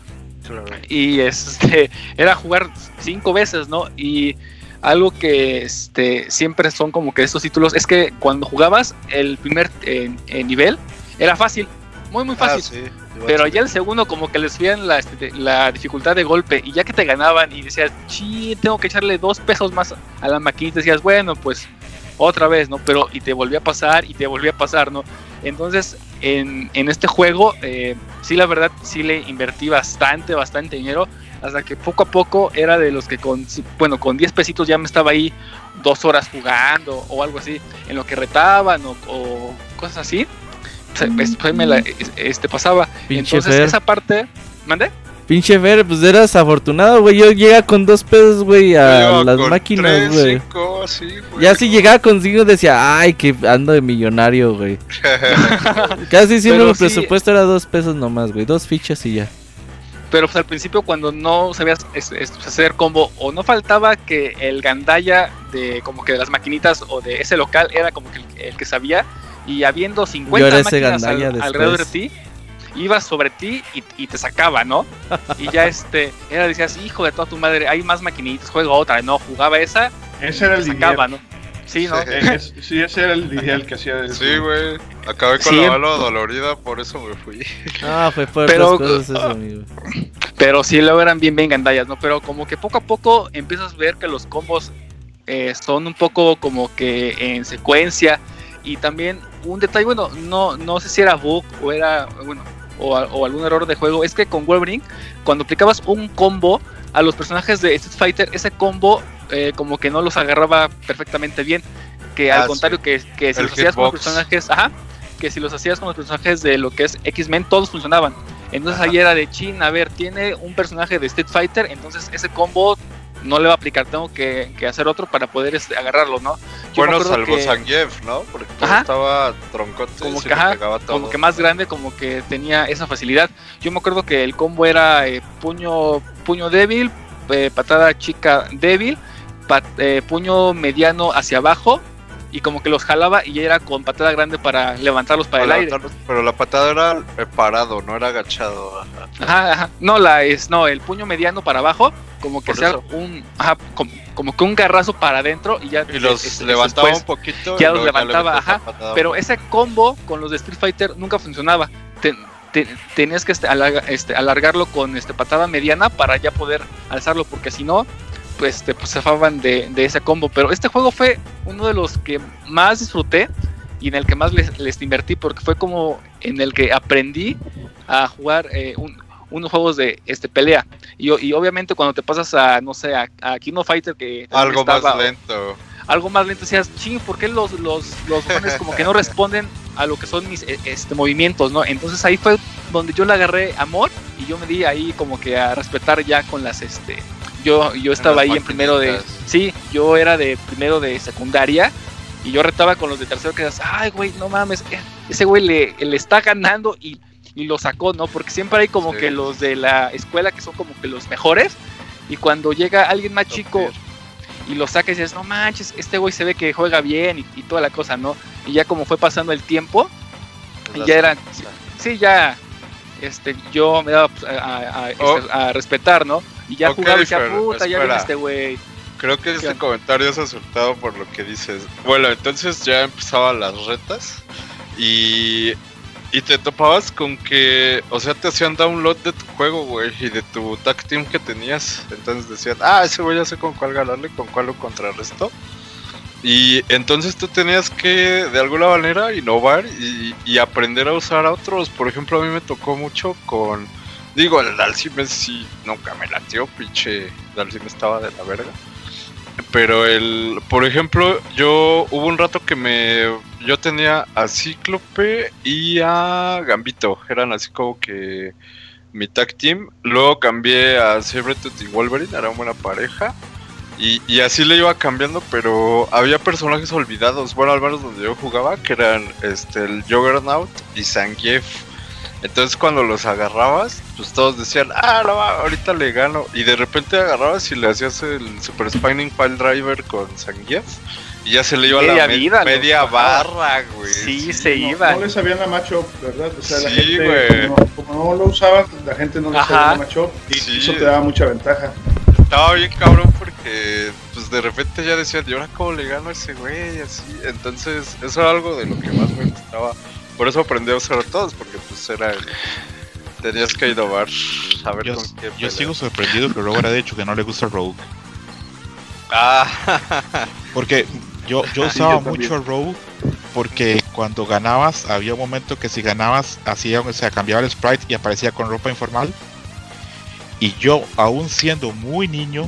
y este era jugar cinco veces, ¿no? Y algo que este siempre son como que estos títulos es que cuando jugabas el primer eh, eh, nivel era fácil, muy muy fácil. Ah, sí. Pero ya el segundo como que les subían la, este, la dificultad de golpe y ya que te ganaban y decías, sí, tengo que echarle dos pesos más a la maquinita, decías, bueno, pues otra vez, ¿no? Pero y te volvía a pasar y te volvía a pasar, ¿no? Entonces, en, en este juego, eh, sí, la verdad, sí le invertí bastante, bastante dinero, hasta que poco a poco era de los que con, bueno, con 10 pesitos ya me estaba ahí dos horas jugando o algo así, en lo que retaban o, o cosas así. Se- Después me la este, pasaba. Pinche Entonces, Fer. esa parte. ¿Mande? Pinche Fer, pues eras afortunado, güey. Yo llegaba con dos pesos, güey, a Yo las con máquinas, güey. sí, güey. Ya si llegaba consigo decía, ay, que ando de millonario, güey. Casi siempre Pero mi sí- presupuesto era dos pesos nomás, güey. Dos fichas y ya. Pero pues al principio, cuando no sabías es- es- hacer combo, o no faltaba que el gandaya de como que de las maquinitas o de ese local era como que el, el que sabía, y habiendo 50 Yo era ese máquinas al- alrededor de ti, ibas sobre ti y, y te sacaba, ¿no? Y ya este, era decías, hijo de toda tu madre, hay más maquinitas, juega otra, no, jugaba esa Ese y te sacaba, ¿no? Sí, ¿no? Sí. Eh, es- sí, ese era el Didier el que hacía eso. Sí, güey. Acabé con Sí. la bala dolorida, por eso me fui. Ah, fue por Pero- cosas eso, amigo. Pero sí luego eran bien, bien gandallas, ¿no? Pero como que poco a poco empiezas a ver que los combos eh, son un poco como que en secuencia. Y también un detalle, bueno, no, no sé si era bug o era, bueno, o algún error de juego, es que con Wolverine, cuando aplicabas un combo a los personajes de Street Fighter, ese combo eh, como que no los agarraba perfectamente bien. Que al Ah, contrario, que, que si El los hacías con los personajes, ajá, que si los hacías con los personajes de lo que es X-Men, todos funcionaban. Entonces ahí era de chin, a ver, tiene un personaje de Street Fighter, entonces ese combo no le va a aplicar, tengo que, que hacer otro para poder este, agarrarlo, ¿no? Yo Bueno, salvo que- Zangief, ¿no? Porque Ajá. estaba troncote como que, ajá, todo. como que más grande, como que tenía esa facilidad. Yo me acuerdo que el combo era eh, puño, puño débil, eh, patada chica débil, pat- eh, puño mediano hacia abajo y como que los jalaba y era con patada grande para levantarlos para el aire. Pero la patada era parado, no era agachado. ajá. Ajá, ajá. No, la es, no, el puño mediano para abajo, como que sea un, ajá, como, como que un garrazo para adentro y ya Y los este, levantaba después- un poquito. ya los levantaba, ajá. Pero ese combo con los de Street Fighter nunca funcionaba. Te- te- tenías que este, alarga- este, alargarlo con este, patada mediana para ya poder alzarlo, porque si no, este, pues se zafaban de, de ese combo. Pero este juego fue uno de los que más disfruté y en el que más les, les invertí, porque fue como en el que aprendí a jugar eh, un- unos juegos de este, pelea. Y, obviamente cuando te pasas a, no sé, a, a Kino Fighter, que Algo estaba- más lento. algo más lento, decías, ching, ¿por qué los, los, los como que no responden a lo que son mis eh, este, movimientos, ¿no? Entonces ahí fue donde yo le agarré amor y yo me di ahí como que a respetar ya con las, este, yo, yo estaba ahí en primero de, sí, yo era de primero de secundaria y yo retaba con los de tercero que decías, ay, güey, no mames, eh, ese güey le, le está ganando y, y lo sacó, ¿no? Porque siempre hay como Sí. que los de la escuela que son como que los mejores y cuando llega alguien más chico y lo sacas y dices, no manches, este güey se ve que juega bien y, y toda la cosa, ¿no? Y ya como fue pasando el tiempo, Pues ya era, sí, ya, este, yo me daba pues, a, a- a- este, Oh. a respetar, ¿no? Y ya Ok, jugaba y decía, puta, ya viene espera. este güey. Creo que este comentario es acertado por lo que dices. Bueno, entonces ya empezaban las retas y, y te topabas con que, o sea, te hacían download de tu juego, güey, y de tu tag team que tenías. Entonces decían, ah, ese güey ya sé con cuál ganarle, con cuál lo contrarrestó. Y entonces tú tenías que, de alguna manera, innovar y, y aprender a usar a otros. Por ejemplo, a mí me tocó mucho con... Digo, el Dalsime sí nunca me latió, pinche Dalsime estaba de la verga. Pero el, por ejemplo, yo hubo un rato que me, yo tenía a Cíclope y a Gambito, eran así como que mi tag team. Luego cambié a Sabretooth y Wolverine, era buena pareja. Y, y así le iba cambiando, pero había personajes olvidados. Bueno, al menos donde yo jugaba, que eran este el Juggernaut y Zangief. Entonces cuando los agarrabas, pues todos decían, ah, no, va, ahorita le gano. Y de repente agarrabas y le hacías el Super Spinning Pile Driver con Zangief. Y ya se le iba Media la me- vida, media bajaba. barra, güey. Sí, se No, iba. no le sabían la matchup, ¿verdad? O sea, la Sí, gente, güey. como, como no lo usaban, la gente no le sabía la matchup y Sí. eso te daba mucha ventaja. Estaba bien cabrón porque pues de repente ya decían, ¿y ahora cómo le gano a ese güey? Y Así. Entonces, eso era algo de lo que más me gustaba. Por eso aprendí a usar a todos, porque pues era Tenías que innovar, saber Yo, con qué yo sigo sorprendido que Robert ha dicho que no le gusta Rogue. Ah, Porque yo, yo usaba yo mucho Rogue porque cuando ganabas, había un momento que si ganabas, hacía, o sea, cambiaba el sprite y aparecía con ropa informal. Y yo, aún siendo muy niño,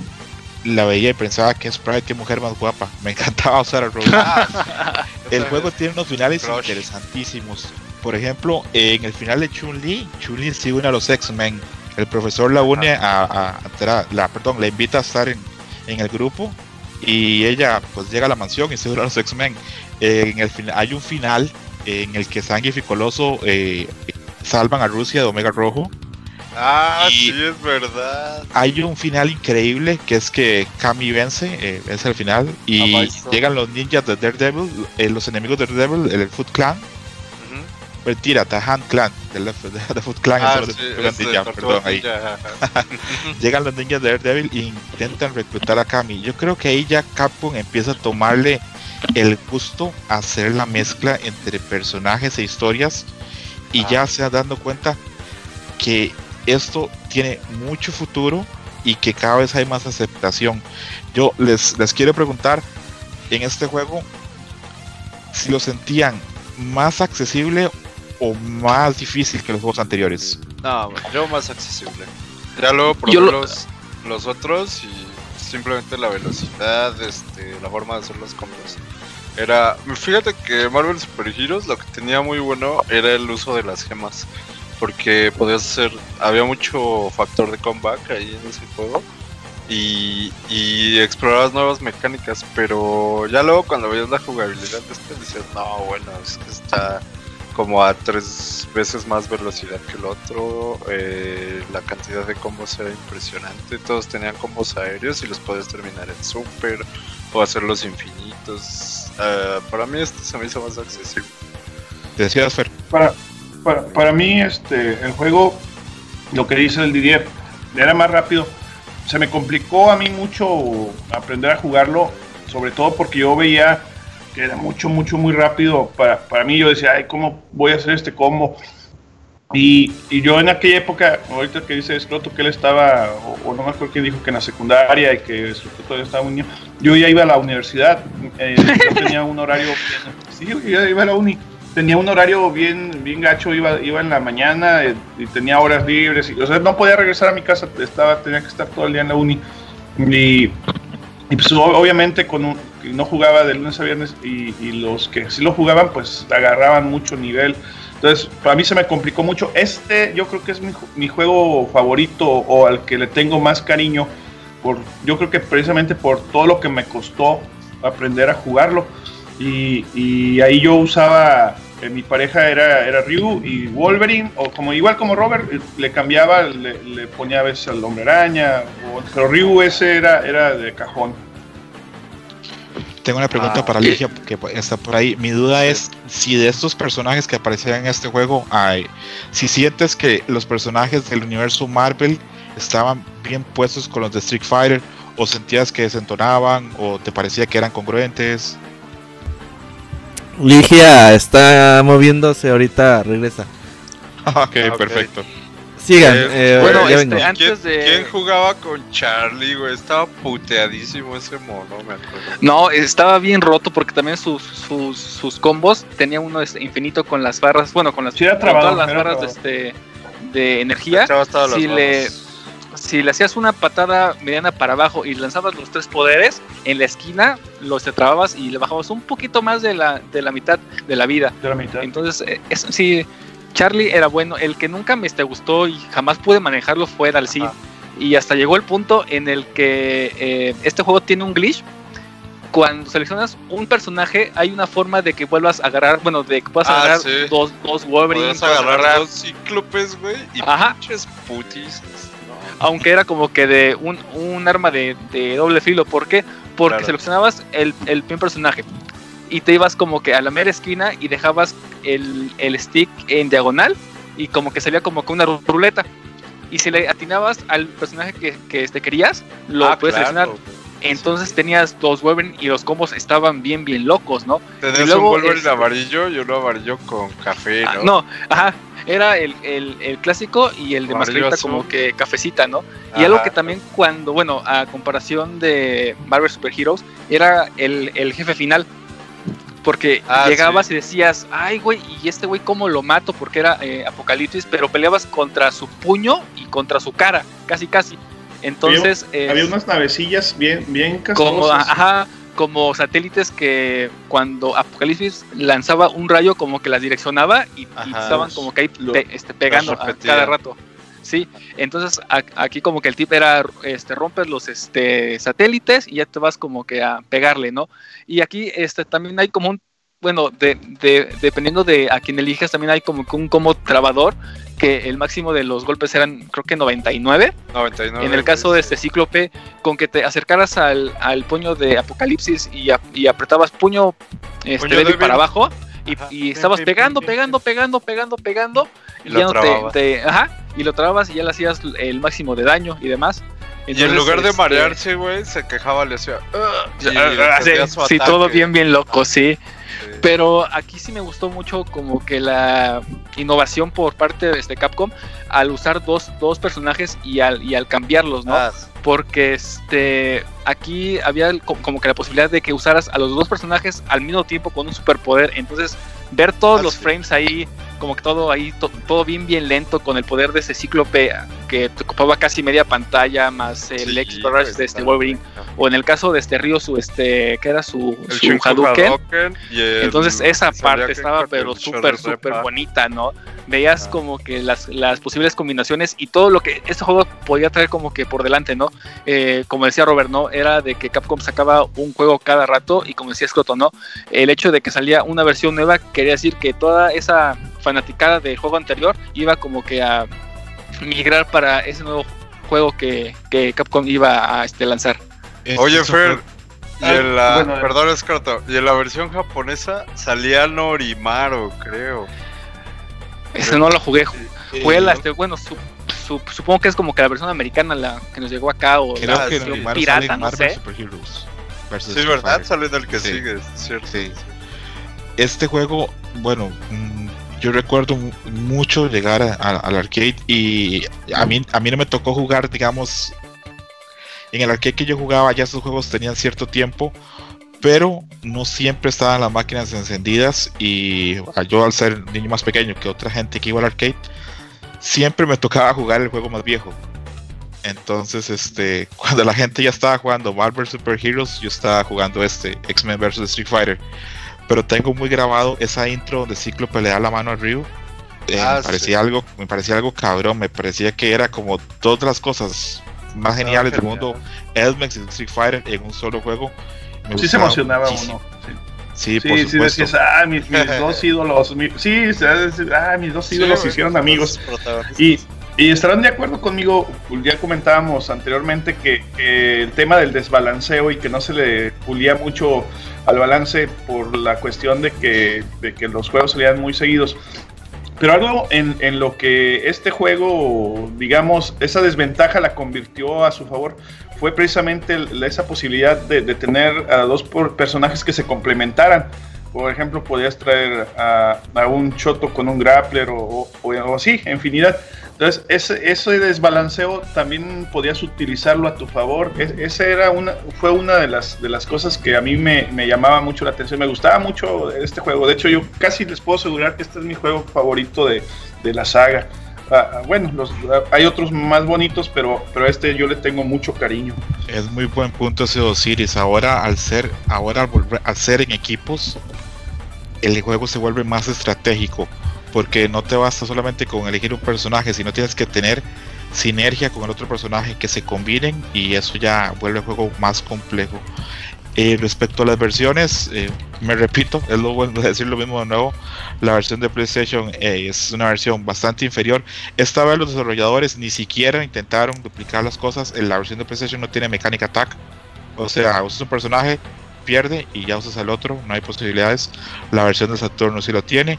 la veía y pensaba que sprite, qué mujer más guapa. Me encantaba usar a Rogue. el juego tiene unos finales Crush. interesantísimos. Por ejemplo, en el final de Chun-Li, Chun-Li se une a los X-Men. El profesor la une a, a- a entrar- la, perdón, la invita a estar en, en el grupo y ella pues llega a la mansión y se une a los X-Men. Eh, en el final hay un final en el que Zangief y Coloso eh, salvan a Rusia de Omega Rojo. Ah Y- sí, es verdad. Hay un final increíble que es que Kami vence, eh, vence al final y llegan los ninjas de Daredevil, eh, los enemigos de Daredevil, el Foot Clan. Ujú. Mentira, The Hand Clan, del de, Foot Clan, Ah, eso sí, es de Tortugas es de Ninja, Tortugas perdón, ahí. Ninja. Llegan los ninjas de Daredevil e intentan reclutar a Kami. Yo creo que ahí ya Capcom empieza a tomarle el gusto a hacer la mezcla entre personajes e historias y Ah. ya se ha dando cuenta que esto tiene mucho futuro y que cada vez hay más aceptación. Yo les, les quiero preguntar en este juego si lo sentían más accesible o más difícil que los juegos anteriores. No, yo más accesible. Ya luego probé lo- los, los otros y simplemente la velocidad, este, la forma de hacer los combos. Era, fíjate que Marvel Super Heroes lo que tenía muy bueno era el uso de las gemas. Porque podías hacer, había mucho factor de comeback ahí en ese juego y, y explorabas nuevas mecánicas, pero ya luego cuando veías la jugabilidad de este decías, no, bueno, es que está como a tres veces más velocidad que el otro, eh, la cantidad de combos era impresionante, todos tenían combos aéreos y los podías terminar en super o hacerlos infinitos. Eh, para mí este se me hizo más accesible. Decías, Fer. Para, para, para mí, este, el juego, lo que dice el Didier, era más rápido. Se me complicó a mí mucho aprender a jugarlo, sobre todo porque yo veía que era mucho, mucho, muy rápido. Para, para mí yo decía, ay, ¿cómo voy a hacer este combo? Y, y yo en aquella época, ahorita que dice Scroto que él estaba, o, o no me acuerdo quién dijo que en la secundaria y que Scroto todavía estaba un niño, yo ya iba a la universidad, eh, yo tenía un horario, sí, yo ya iba a la uni, tenía un horario bien, bien gacho, iba, iba en la mañana eh, y tenía horas libres, y, o sea, no podía regresar a mi casa, estaba, tenía que estar todo el día en la uni. Y, pues obviamente con no jugaba de lunes a viernes y, los que sí lo jugaban pues agarraban mucho nivel. Entonces para mí se me complicó mucho. Este yo creo que es mi juego favorito o al que le tengo más cariño. Por, yo creo que precisamente por todo lo que me costó aprender a jugarlo. Y, y ahí yo usaba, eh, mi pareja era, era Ryu y Wolverine, o como igual como Robert, eh, le cambiaba, le, le ponía a veces al hombre araña, o- pero Ryu ese era, era de cajón. Tengo una pregunta Ah. para Ligia que está por ahí. Mi duda es si de estos personajes que aparecían en este juego, hay, si sientes que los personajes del universo Marvel estaban bien puestos con los de Street Fighter, o sentías que desentonaban, o te parecía que eran congruentes. Ligia está moviéndose, ahorita regresa. ok, ok. perfecto. Sigan, Eh, eh, bueno, ya este, antes ¿Quién, de- quién jugaba con Charlie, güey? Estaba puteadísimo ese mono, me acuerdo. No, estaba bien roto porque también sus, sus, sus combos tenía uno este, infinito con las barras, bueno, con las, Sí, era con trabado, todas las barras de, este, de energía. Echabas todas las Si le, manos. Si le hacías una patada mediana para abajo y lanzabas los tres poderes, en la esquina los te trababas y le bajabas un poquito más de la, de la mitad de la vida. De la mitad. Entonces, eh, es- sí, Charlie era bueno. El que nunca me este, gustó y jamás pude manejarlo fue. Ajá. Y hasta llegó el punto en el que eh, este juego tiene un glitch. Cuando seleccionas un personaje, hay una forma de que vuelvas a agarrar, bueno, de que puedas Ah, agarrar sí. dos, dos Wolverine, Podías puedas agarrar dos cíclopes, güey, y Ajá. pinches putis. Aunque era como que de un, un arma de, de doble filo. ¿Por qué? Porque Claro. seleccionabas el, el primer personaje y te ibas como que a la mera esquina y dejabas el, el stick en diagonal y como que salía como que una ru- ruleta. Y si le atinabas al personaje que, que te querías, lo Ah, puedes seleccionar. claro. Entonces tenías dos Wolverine y los combos estaban bien, bien locos, ¿no? Tenías luego, un Wolverine este- amarillo y uno amarillo con café, Ah, ¿no? no, ajá. Era el, el- el clásico y el de mascarita azul. como que cafecita, ¿no? Y Ajá. algo que también cuando, bueno, a comparación de Marvel Super Heroes, era el, el jefe final. Porque Ah, llegabas y decías, ay, güey, ¿y este güey cómo lo mato? Porque era eh, Apocalipsis, pero peleabas contra su puño y contra su cara, casi, casi. Entonces, eh, Había unas navecillas bien, bien como, ajá, como satélites que cuando Apocalipsis lanzaba un rayo, como que las direccionaba y, estaban como que ahí pe- este, pegando a cada rato. Sí, entonces a- aquí como que el tip era este, rompes los este, satélites y ya te vas como que a pegarle, ¿no? Y aquí este, también hay como un, bueno, de, de- dependiendo de a quién elijas, también hay como que un como trabador, que el máximo de los golpes eran creo que 99. 99. En el caso de este cíclope, con que te acercaras al, al puño de Apocalipsis y, y apretabas puño, este, Puño débil para abajo y, y estabas pegando, pegando, pegando, pegando, pegando, Y y lo ya no te, trababas. te- ajá, y lo trabas y ya le hacías el máximo de daño y demás. Y en lugar de este, marearse, güey, se quejaba, le hacía. Sí, todo bien, bien loco, sí. Sí. Pero aquí sí me gustó mucho como que la innovación por parte de este Capcom al usar dos, dos personajes y al, y al cambiarlos, ¿no? Ah, porque este aquí había como que la posibilidad de que usaras a los dos personajes al mismo tiempo con un superpoder. Entonces, ver todos Ah, los sí. frames ahí, como que todo ahí, to- todo bien, bien lento, con el poder de ese cíclope que te ocupaba casi media pantalla, más el Sí, pues, de este Wolverine. bien. O en el caso de este Ryo, su este, que era su, El su Hadouken. Entonces esa parte que estaba pero súper, súper bonita, ¿no? Veías Ah. como que las, las posibles combinaciones y todo lo que este juego podía traer como que por delante, ¿no? Eh, como decía Robert, ¿no? Era de que Capcom sacaba un juego cada rato y como decía Scroto, ¿no? El hecho de que salía una versión nueva quería decir que toda esa fanaticada del juego anterior iba como que a migrar para ese nuevo juego que, que Capcom iba a este, lanzar. Oye, Eso Fer, y en la, bueno, perdón, Escarto, y en la versión japonesa salía Norimaru, creo. Ese no lo jugué, Fue eh, la, este, bueno, su- su- supongo que es como que la versión americana la que nos llegó acá o Creo la que pirata, no Marvel sé. Versus Sí, ¿verdad? Sale en el que Sí. sigue, ¿cierto? Sí. Este juego, bueno, mm, yo recuerdo mu- mucho llegar al arcade y a mí, a mí no me tocó jugar, digamos, en el arcade que yo jugaba ya estos juegos tenían cierto tiempo, pero no siempre estaban las máquinas encendidas y a- yo al ser niño más pequeño que otra gente que iba al arcade, siempre me tocaba jugar el juego más viejo. Entonces, este, cuando la gente ya estaba jugando Marvel Super Heroes, yo estaba jugando este X-Men vs Street Fighter. Pero tengo muy grabado esa intro donde Cíclope le da la mano a Ryu. Eh, Ah, me parecía sí. algo, me parecía algo cabrón, me parecía que era como todas las cosas más geniales del mundo, Elmex y Street Fighter en un solo juego. Me Sí se emocionaba muchísimo. uno. Sí, Sí, sí, por sí decías, ah, mis, mis dos ídolos. mi- sí, ah, mis dos ídolos se hicieron amigos. Y, y estarán de acuerdo conmigo, ya comentábamos anteriormente que, el tema del desbalanceo y que no se le pulía mucho al balance por la cuestión de que, de que los juegos salían muy seguidos. Pero algo en, en lo que este juego, digamos, esa desventaja la convirtió a su favor fue precisamente esa posibilidad de, de tener a dos personajes que se complementaran. Por ejemplo, podías traer a, a un Choto con un grappler o, o- o así, infinidad. Entonces, ese, ese desbalanceo también podías utilizarlo a tu favor. Es- esa era una, fue una de las, de las cosas que a mí me, llamaba mucho la atención. Me gustaba mucho este juego. De hecho, yo casi les puedo asegurar que este es mi juego favorito de, de la saga. Ah, ah, bueno, los, ah, hay otros más bonitos, pero, pero este yo le tengo mucho cariño. Es muy buen punto ese Osiris. Ahora al ser, ahora al volver al ser en equipos, el juego se vuelve más estratégico. Porque no te basta solamente con elegir un personaje, sino tienes que tener sinergia con el otro personaje que se combinen y eso ya vuelve el juego más complejo. Eh, respecto a las versiones, eh, me repito, es lo bueno de decir lo mismo de nuevo. La versión de PlayStation eh, es una versión bastante inferior. Esta vez los desarrolladores ni siquiera intentaron duplicar las cosas. En la versión de PlayStation no tiene mecánica attack. O sea, usas un personaje, pierde y ya usas al otro, no hay posibilidades. La versión de Saturno sí lo tiene.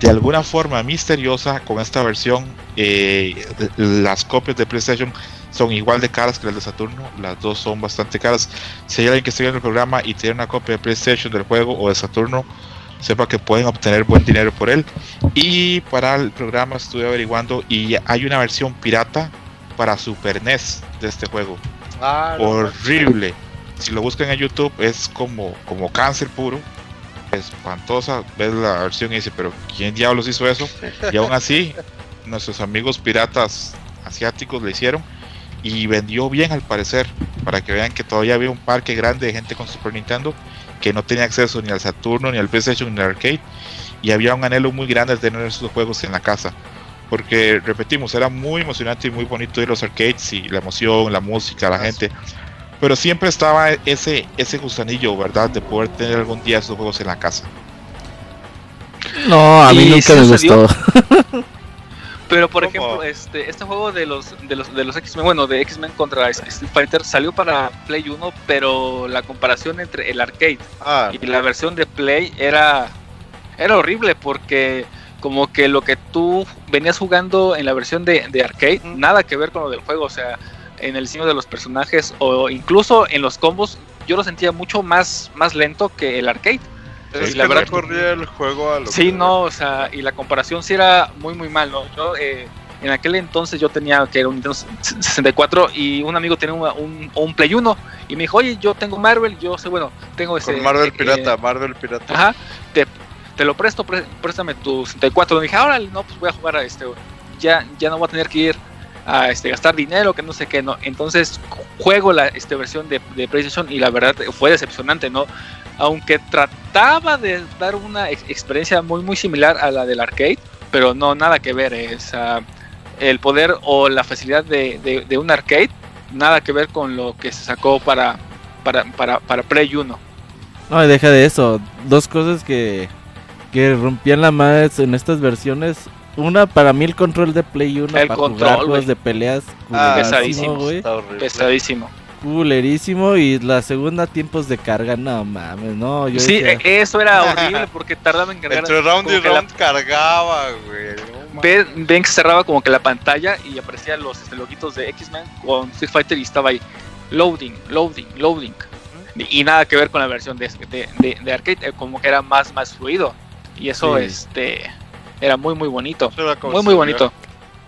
De alguna forma misteriosa, con esta versión, eh, las copias de PlayStation son igual de caras que las de Saturno. Las dos son bastante caras. Si hay alguien que esté viendo el programa y tiene una copia de PlayStation del juego o de Saturno, sepa que pueden obtener buen dinero por él. Y para el programa estuve averiguando y hay una versión pirata para Super NES de este juego. Ah, Horrible. Si lo buscan en YouTube es como, como cáncer puro. Espantosa. Ves la versión y dice, pero ¿quién diablos hizo eso? Y aún así, nuestros amigos piratas asiáticos le hicieron y vendió bien al parecer. Para que vean que todavía había un parque grande de gente con Super Nintendo que no tenía acceso ni al Saturno, ni al PlayStation, ni al arcade. Y había un anhelo muy grande de tener esos juegos en la casa. Porque, repetimos, era muy emocionante y muy bonito ir a los arcades y la emoción, la música, la gente. Pero siempre estaba ese, ese gusanillo, ¿verdad? De poder tener algún día esos juegos en la casa. No, a mí Y nunca sí me sucedió. gustó. Pero por ¿Cómo? ejemplo, este, este juego de los de los de los X-Men, bueno, de X-Men contra Street Fighter salió para Play 1, pero la comparación entre el arcade Ah, y la versión de Play era era horrible porque como que lo que tú venías jugando en la versión de, de arcade, nada que ver con lo del juego, o sea, en el diseño de los personajes o incluso en los combos, yo lo sentía mucho más, más lento que el arcade. es Sí, que la no verdad- corría el juego a lo Sí, que- no, o sea, y la comparación sí era muy, muy mal, ¿no? Yo, eh, en aquel entonces yo tenía que era un Nintendo 64 y un amigo tenía un, un, un Play 1 y me dijo, oye, yo tengo Marvel, yo sé, bueno, tengo ese... Con Marvel eh, Pirata, eh, Marvel Pirata. Ajá, te, te lo presto, pré- préstame tu 64. Y dije, ahora no, pues voy a jugar a este, ya, ya no voy a tener que ir a este, gastar dinero, que no sé qué, ¿no? Entonces juego la este, versión de, de PlayStation y la verdad fue decepcionante, ¿no? Aunque trataba de dar una ex- experiencia muy, muy similar a la del arcade, pero no, nada que ver, es ah, el poder o la facilidad de, de, un arcade, nada que ver con lo que se sacó para, para, para, para Play 1. No, deja de eso. Dos cosas que, que rompían la madre en estas versiones. Una, para mí, el control de Play 1 El para control, jugar juegos de peleas. Ah, pesadísimo, güey. Pesadísimo. Culerísimo. Y la segunda, tiempos de carga. No mames, no. Yo Sí, decía, e- eso era horrible porque tardaba en cargar. Entre round y la- round cargaba, güey. ven, ven que cerraba como que la pantalla y aparecían los este, loguitos de X-Men con Street Fighter y estaba ahí loading, loading, loading. Y, y nada que ver con la versión de, de, de- de arcade, eh, como que era más, más fluido. Y eso Sí. este era muy muy bonito. Muy muy bonito.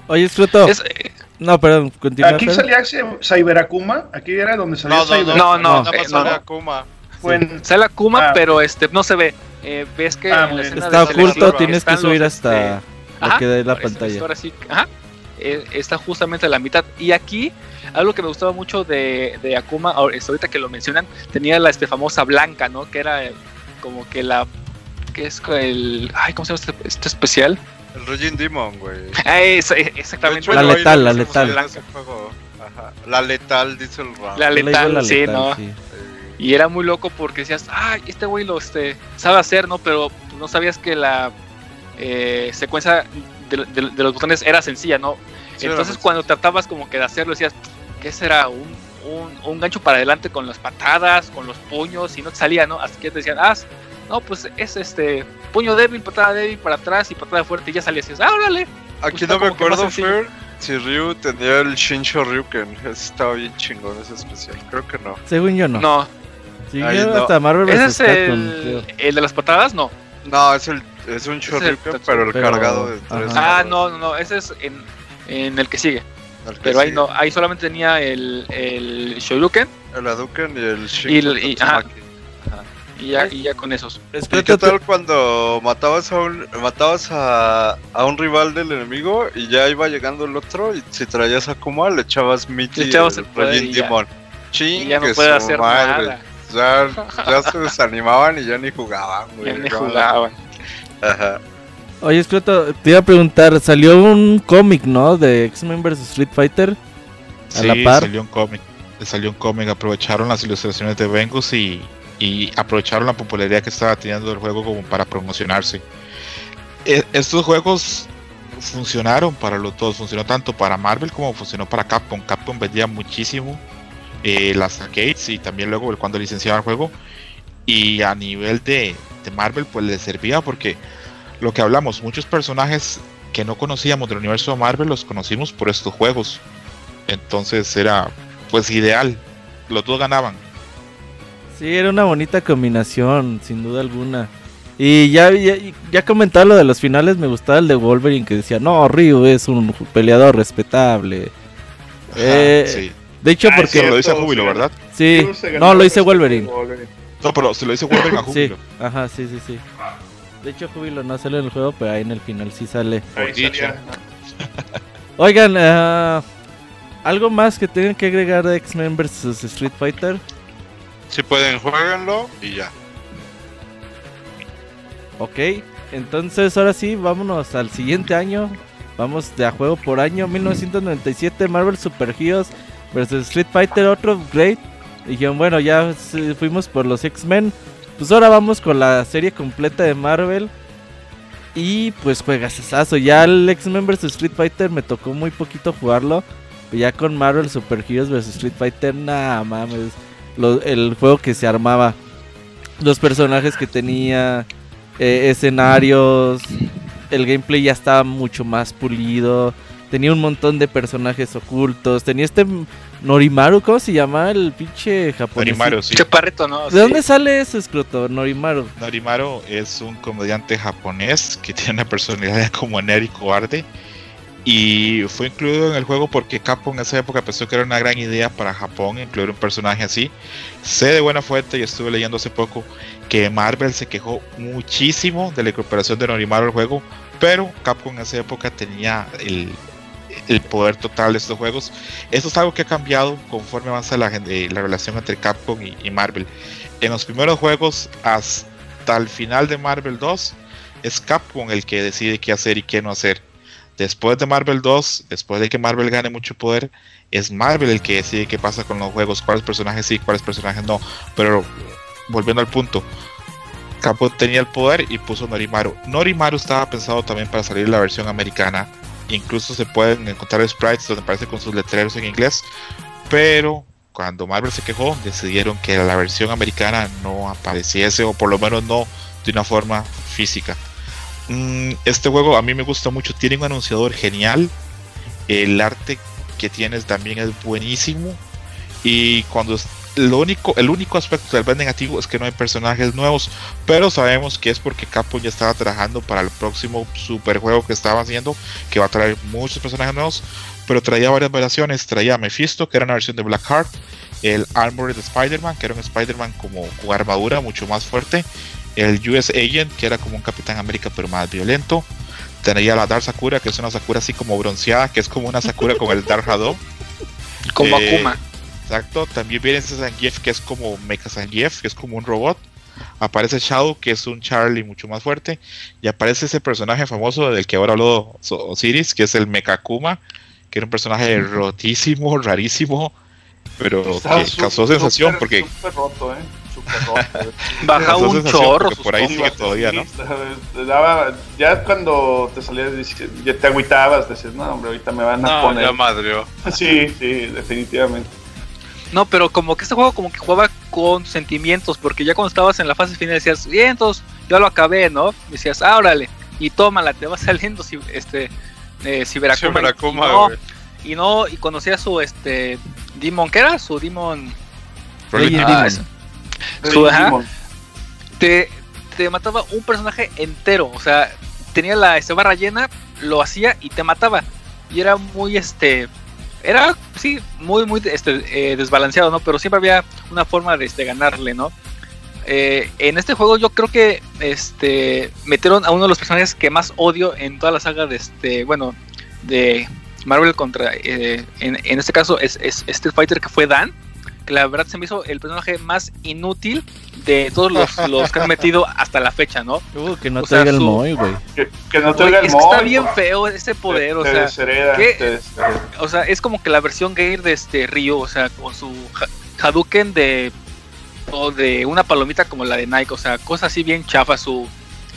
Oye, Scruto. Es, eh, No, perdón, continúa. Aquí salía ese Cyber Akuma, aquí era donde salía No, no, Cyber no, No, no, eh, no, sale no. Akuma. Fue en- sale Akuma, Ah, pero este no se ve. Eh, ves que Ah, en muy la bien. escena Está de oculto, tienes que subir los, hasta este, lo Ajá, que da la Ahora, pantalla. historia sí, ajá, eh, está justamente a la mitad. Y aquí, algo que me gustaba mucho de, de Akuma, ahor- es ahorita que lo mencionan, tenía la este, famosa blanca, ¿no? Que era como que la. Que es el. Ay, ¿cómo se llama este, este especial? El Raging Demon, güey. Ah, es- eh, exactamente. hecho, La letal, la letal. Ajá. La letal, dice el Ram. La letal, la sí, letal, ¿no? sí. Y era muy loco porque decías, ay, este güey lo este, sabe hacer, ¿no? Pero no sabías que la eh, secuencia de, de- de los botones era sencilla, ¿no? sí, Entonces cuando tratabas como que de hacerlo decías, ¿qué será? Un, un, un gancho para adelante con las patadas, con los puños, y no te salía, ¿no? Así que te decían, ah, no, pues es este puño débil, patada débil para atrás y patada fuerte, y ya y dices, ah, órale. Aquí está no me acuerdo. Fer, si Ryu tenía el Shinsho Ryuken. Ese estaba bien chingón, ese especial. Creo que no. Según yo no. No, Sí, Ahí yo no. hasta Marvel ese es Capcom, el, el de las patadas, no. No, es el es un Ese es el Shoryuken, pero el pero- cargado de tres. Ah, no, no, no, ese es en, en el que sigue. El que Pero ahí no, ahí solamente tenía el, el Shoryuken El Hadouken y el Y el- y- ajá. Y ya, y ya con esos. ¿Y qué tal cuando matabas a un matabas a, a un rival del enemigo y ya iba llegando el otro y si traías a Kuma le echabas Le echabas el el poder Raging y ya. Demon. Y Chingue ya no puede hacer madre. nada. Ya, ya se desanimaban y ya ni jugaban, güey. Ya ni jugaban. Ajá. Oye, Scroto, te iba a preguntar, salió un cómic, ¿no? De X-Men vs Street Fighter. A Sí, la par. salió un cómic. Salió un cómic, aprovecharon las ilustraciones de Vengus y, y aprovecharon la popularidad que estaba teniendo el juego como para promocionarse. E- estos juegos funcionaron para los dos, funcionó tanto para Marvel como funcionó para Capcom. Capcom vendía muchísimo eh, las arcades y también luego cuando licenciaba el juego. Y a nivel de, de Marvel pues les servía porque lo que hablamos, muchos personajes que no conocíamos del universo de Marvel los conocimos por estos juegos. Entonces era pues ideal. Los dos ganaban. Sí, era una bonita combinación, sin duda alguna. Y ya, ya, ya comentaba lo de los finales, me gustaba el de Wolverine que decía, no, Ryu es un peleador respetable. Ajá, Eh, sí. De hecho, Ah, porque... Sí, lo dice cierto, Júbilo, sí. ¿verdad? Sí, no, lo respeto Wolverine. Wolverine. No, pero se lo dice Wolverine a Sí, Júbilo. ajá, sí, sí, sí. De hecho, Júbilo no sale en el juego, pero ahí en el final sí sale. Ahí. Oigan, ah, ¿algo más que tengan que agregar de X-Men vs Street Fighter? Si pueden, jueguenlo y ya. Ok, entonces ahora sí, vámonos al siguiente año. Vamos de a juego por año, 1997, Marvel Super Heroes vs Street Fighter, otro upgrade. Dijeron, bueno, ya fuimos por los X-Men. Pues ahora vamos con la serie completa de Marvel. Y pues juegas esazo. Ya el X-Men vs Street Fighter me tocó muy poquito jugarlo. Ya con Marvel Super Heroes vs Street Fighter, nada mames. Lo- el juego que se armaba. Los personajes que tenía. eh, escenarios. El gameplay ya estaba mucho más pulido. Tenía un montón de personajes ocultos. Tenía este Norimaru, ¿cómo se llama? El pinche japonés. Norimaru, sí. Chaparrito, ¿no? ¿De Sí. dónde sale ese escroto? Norimaru. Norimaru es un comediante japonés que tiene una personalidad como nerd y cobarde. Y fue incluido en el juego porque Capcom en esa época pensó que era una gran idea para Japón incluir un personaje así. Sé de buena fuente y estuve leyendo hace poco que Marvel se quejó muchísimo de la incorporación de Norimaru al juego, pero Capcom en esa época tenía el, el poder total de estos juegos. Esto es algo que ha cambiado conforme avanza la, eh, la relación entre Capcom y, y Marvel. En los primeros juegos, hasta el final de Marvel 2, es Capcom el que decide qué hacer y qué no hacer. Después de Marvel 2, después de que Marvel gane mucho poder, es Marvel el que decide qué pasa con los juegos, cuáles personajes sí, cuáles personajes no. Pero volviendo al punto, Capcom tenía el poder y puso Norimaru. Norimaru estaba pensado también para salir la versión americana. Incluso se pueden encontrar sprites donde aparece con sus letreros en inglés. Pero cuando Marvel se quejó, decidieron que la versión americana no apareciese o por lo menos no de una forma física. Mm, este juego a mí me gusta mucho, tiene un anunciador genial, el arte que tienes también es buenísimo y cuando lo único, el único aspecto del band negativo es que no hay personajes nuevos, pero sabemos que es porque Capcom ya estaba trabajando para el próximo super juego que estaba haciendo, que va a traer muchos personajes nuevos, pero traía varias variaciones, traía a Mephisto, que era una versión de Blackheart, el Armored Spider-Man, que era un Spider-Man como armadura mucho más fuerte, el US Agent, que era como un Capitán América pero más violento. Tenía la Dark Sakura, que es una Sakura así como bronceada, que es como una Sakura con el Dark Shadow. Como Eh, Akuma. Exacto, también viene ese Zangief que es como Mecha Zangief, que es como un robot. Aparece Shadow, que es un Charlie mucho más fuerte. Y aparece ese personaje famoso del que ahora habló Osiris, que es el Mecha Akuma, que era un personaje rotísimo, rarísimo, pero que causó sensación porque roto, ¿eh? Baja un chorro. por ahí sigue todavía, ¿no? Ya cuando te salías, ya te agüitabas, decías, no, hombre, ahorita me van a No, poner. ya madrió. Sí, sí, definitivamente. No, pero como que este juego como que jugaba con sentimientos, porque ya cuando estabas en la fase final decías, bien, entonces ya lo acabé, ¿no? Decías, ah, órale, y tómala, te va saliendo este eh, Ciberakuma. Ciberakuma, y, no, güey. y no, y conocía su este Demon, ¿qué era? Su Demon. Ah, Demon. Su- ajá. Te, te mataba un personaje entero. O sea, tenía la este, barra llena, lo hacía y te mataba. Y era muy este. Era, sí, muy, muy este, eh, desbalanceado, ¿no? Pero siempre había una forma de este, ganarle, ¿no? Eh, en este juego yo creo que este metieron a uno de los personajes que más odio en toda la saga de este, bueno, de Marvel contra, eh, en, en este caso es, es Street Fighter que fue Dan, que la verdad se me hizo el personaje más inútil de todos los, los que han metido hasta la fecha, ¿no? Uh, que no o te sea, oiga el su- Moy, güey. Que, que no te oiga el es que está bien feo ese poder, o te, sea, o sea, es como que la versión gamer de este Ryu, o sea, con su ha- Hadouken de o de una palomita como la de Nike, o sea, cosa así bien chafa, su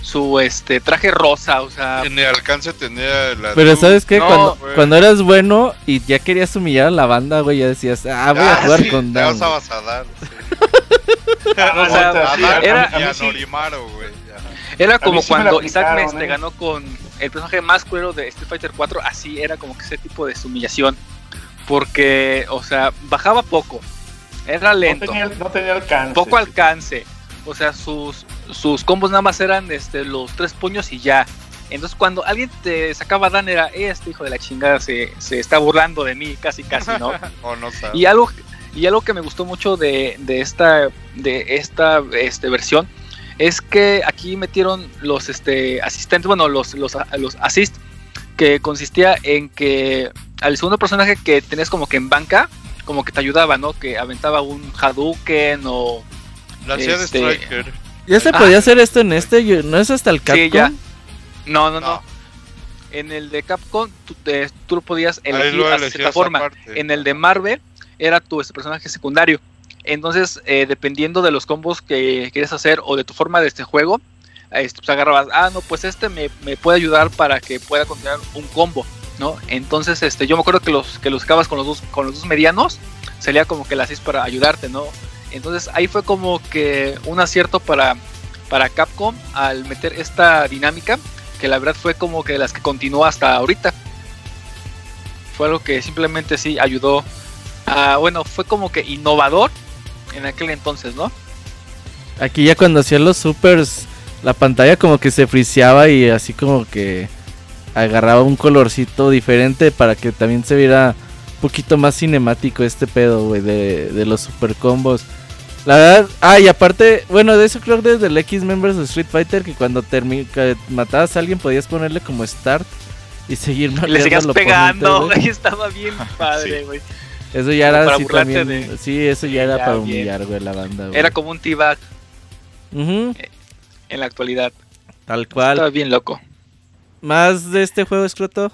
su este traje rosa, o sea, En el alcance tenía la. Pero ¿sabes qué? no, cuando, cuando eras bueno y ya querías humillar a la banda, güey, ya decías, ah, voy a Ah, jugar sí, con Te Dan. vas a güey". basadar. Sí. o sea, A sí, Dark era- y a mí sí. Güey. Era como sí me la cuando Isaac aplicaron, Meste ¿eh? ganó con el personaje más cuero de Street Fighter 4, así era como que ese tipo de humillación, porque, o sea, bajaba poco, era No lento. tenía, no tenía alcance. poco alcance. O sea, sus, sus combos nada más eran este, los tres puños y ya. Entonces cuando alguien te sacaba Dan era, "Eh, este hijo de la chingada se, se está burlando de mí, casi casi, ¿no? Y algo y algo que me gustó mucho de, de esta de esta este, versión es que aquí metieron los este asistentes, bueno, los los, los assist que consistía en que al segundo personaje que tenías como que en banca, como que te ayudaba, ¿no? Que aventaba un Hadouken o La de este- Striker. Ya se Ah. podía hacer esto en este, ¿no es hasta el Capcom? Sí, ya. No, no, no. No. En el de Capcom tú, te- tú lo podías elegir lo a elegías cierta forma. En el de Marvel era tu este, personaje secundario. Entonces, eh, dependiendo de los combos que quieres hacer o de tu forma de este juego, este, pues agarrabas, ah, no, pues este me, me puede ayudar para que pueda continuar un combo, ¿no? Entonces, este, yo me acuerdo que los que los acabas con los dos, con los dos medianos, salía como que las hacías para ayudarte, ¿no? Entonces ahí fue como que un acierto para, para Capcom al meter esta dinámica, que la verdad fue como que de las que continuó hasta ahorita. Fue algo que simplemente sí ayudó a, bueno, fue como que innovador en aquel entonces, ¿no? Aquí ya cuando hacían los supers, la pantalla como que se friseaba y así como que agarraba un colorcito diferente para que también se viera un poquito más cinemático este pedo, güey, de, de los super combos. La verdad, ah, y aparte, bueno, de eso creo que desde el X-Members de Street Fighter que cuando termi- que matabas a alguien podías ponerle como start y seguir Y le sigas pegando, güey. Estaba bien padre, güey. Eso ya era para así también. de- Sí, eso ya era Ya, para bien. humillar, güey, la banda, güey. Era como un T-Bag Ujú, en la actualidad. tal cual. Estaba bien loco. Más de este juego, Escroto.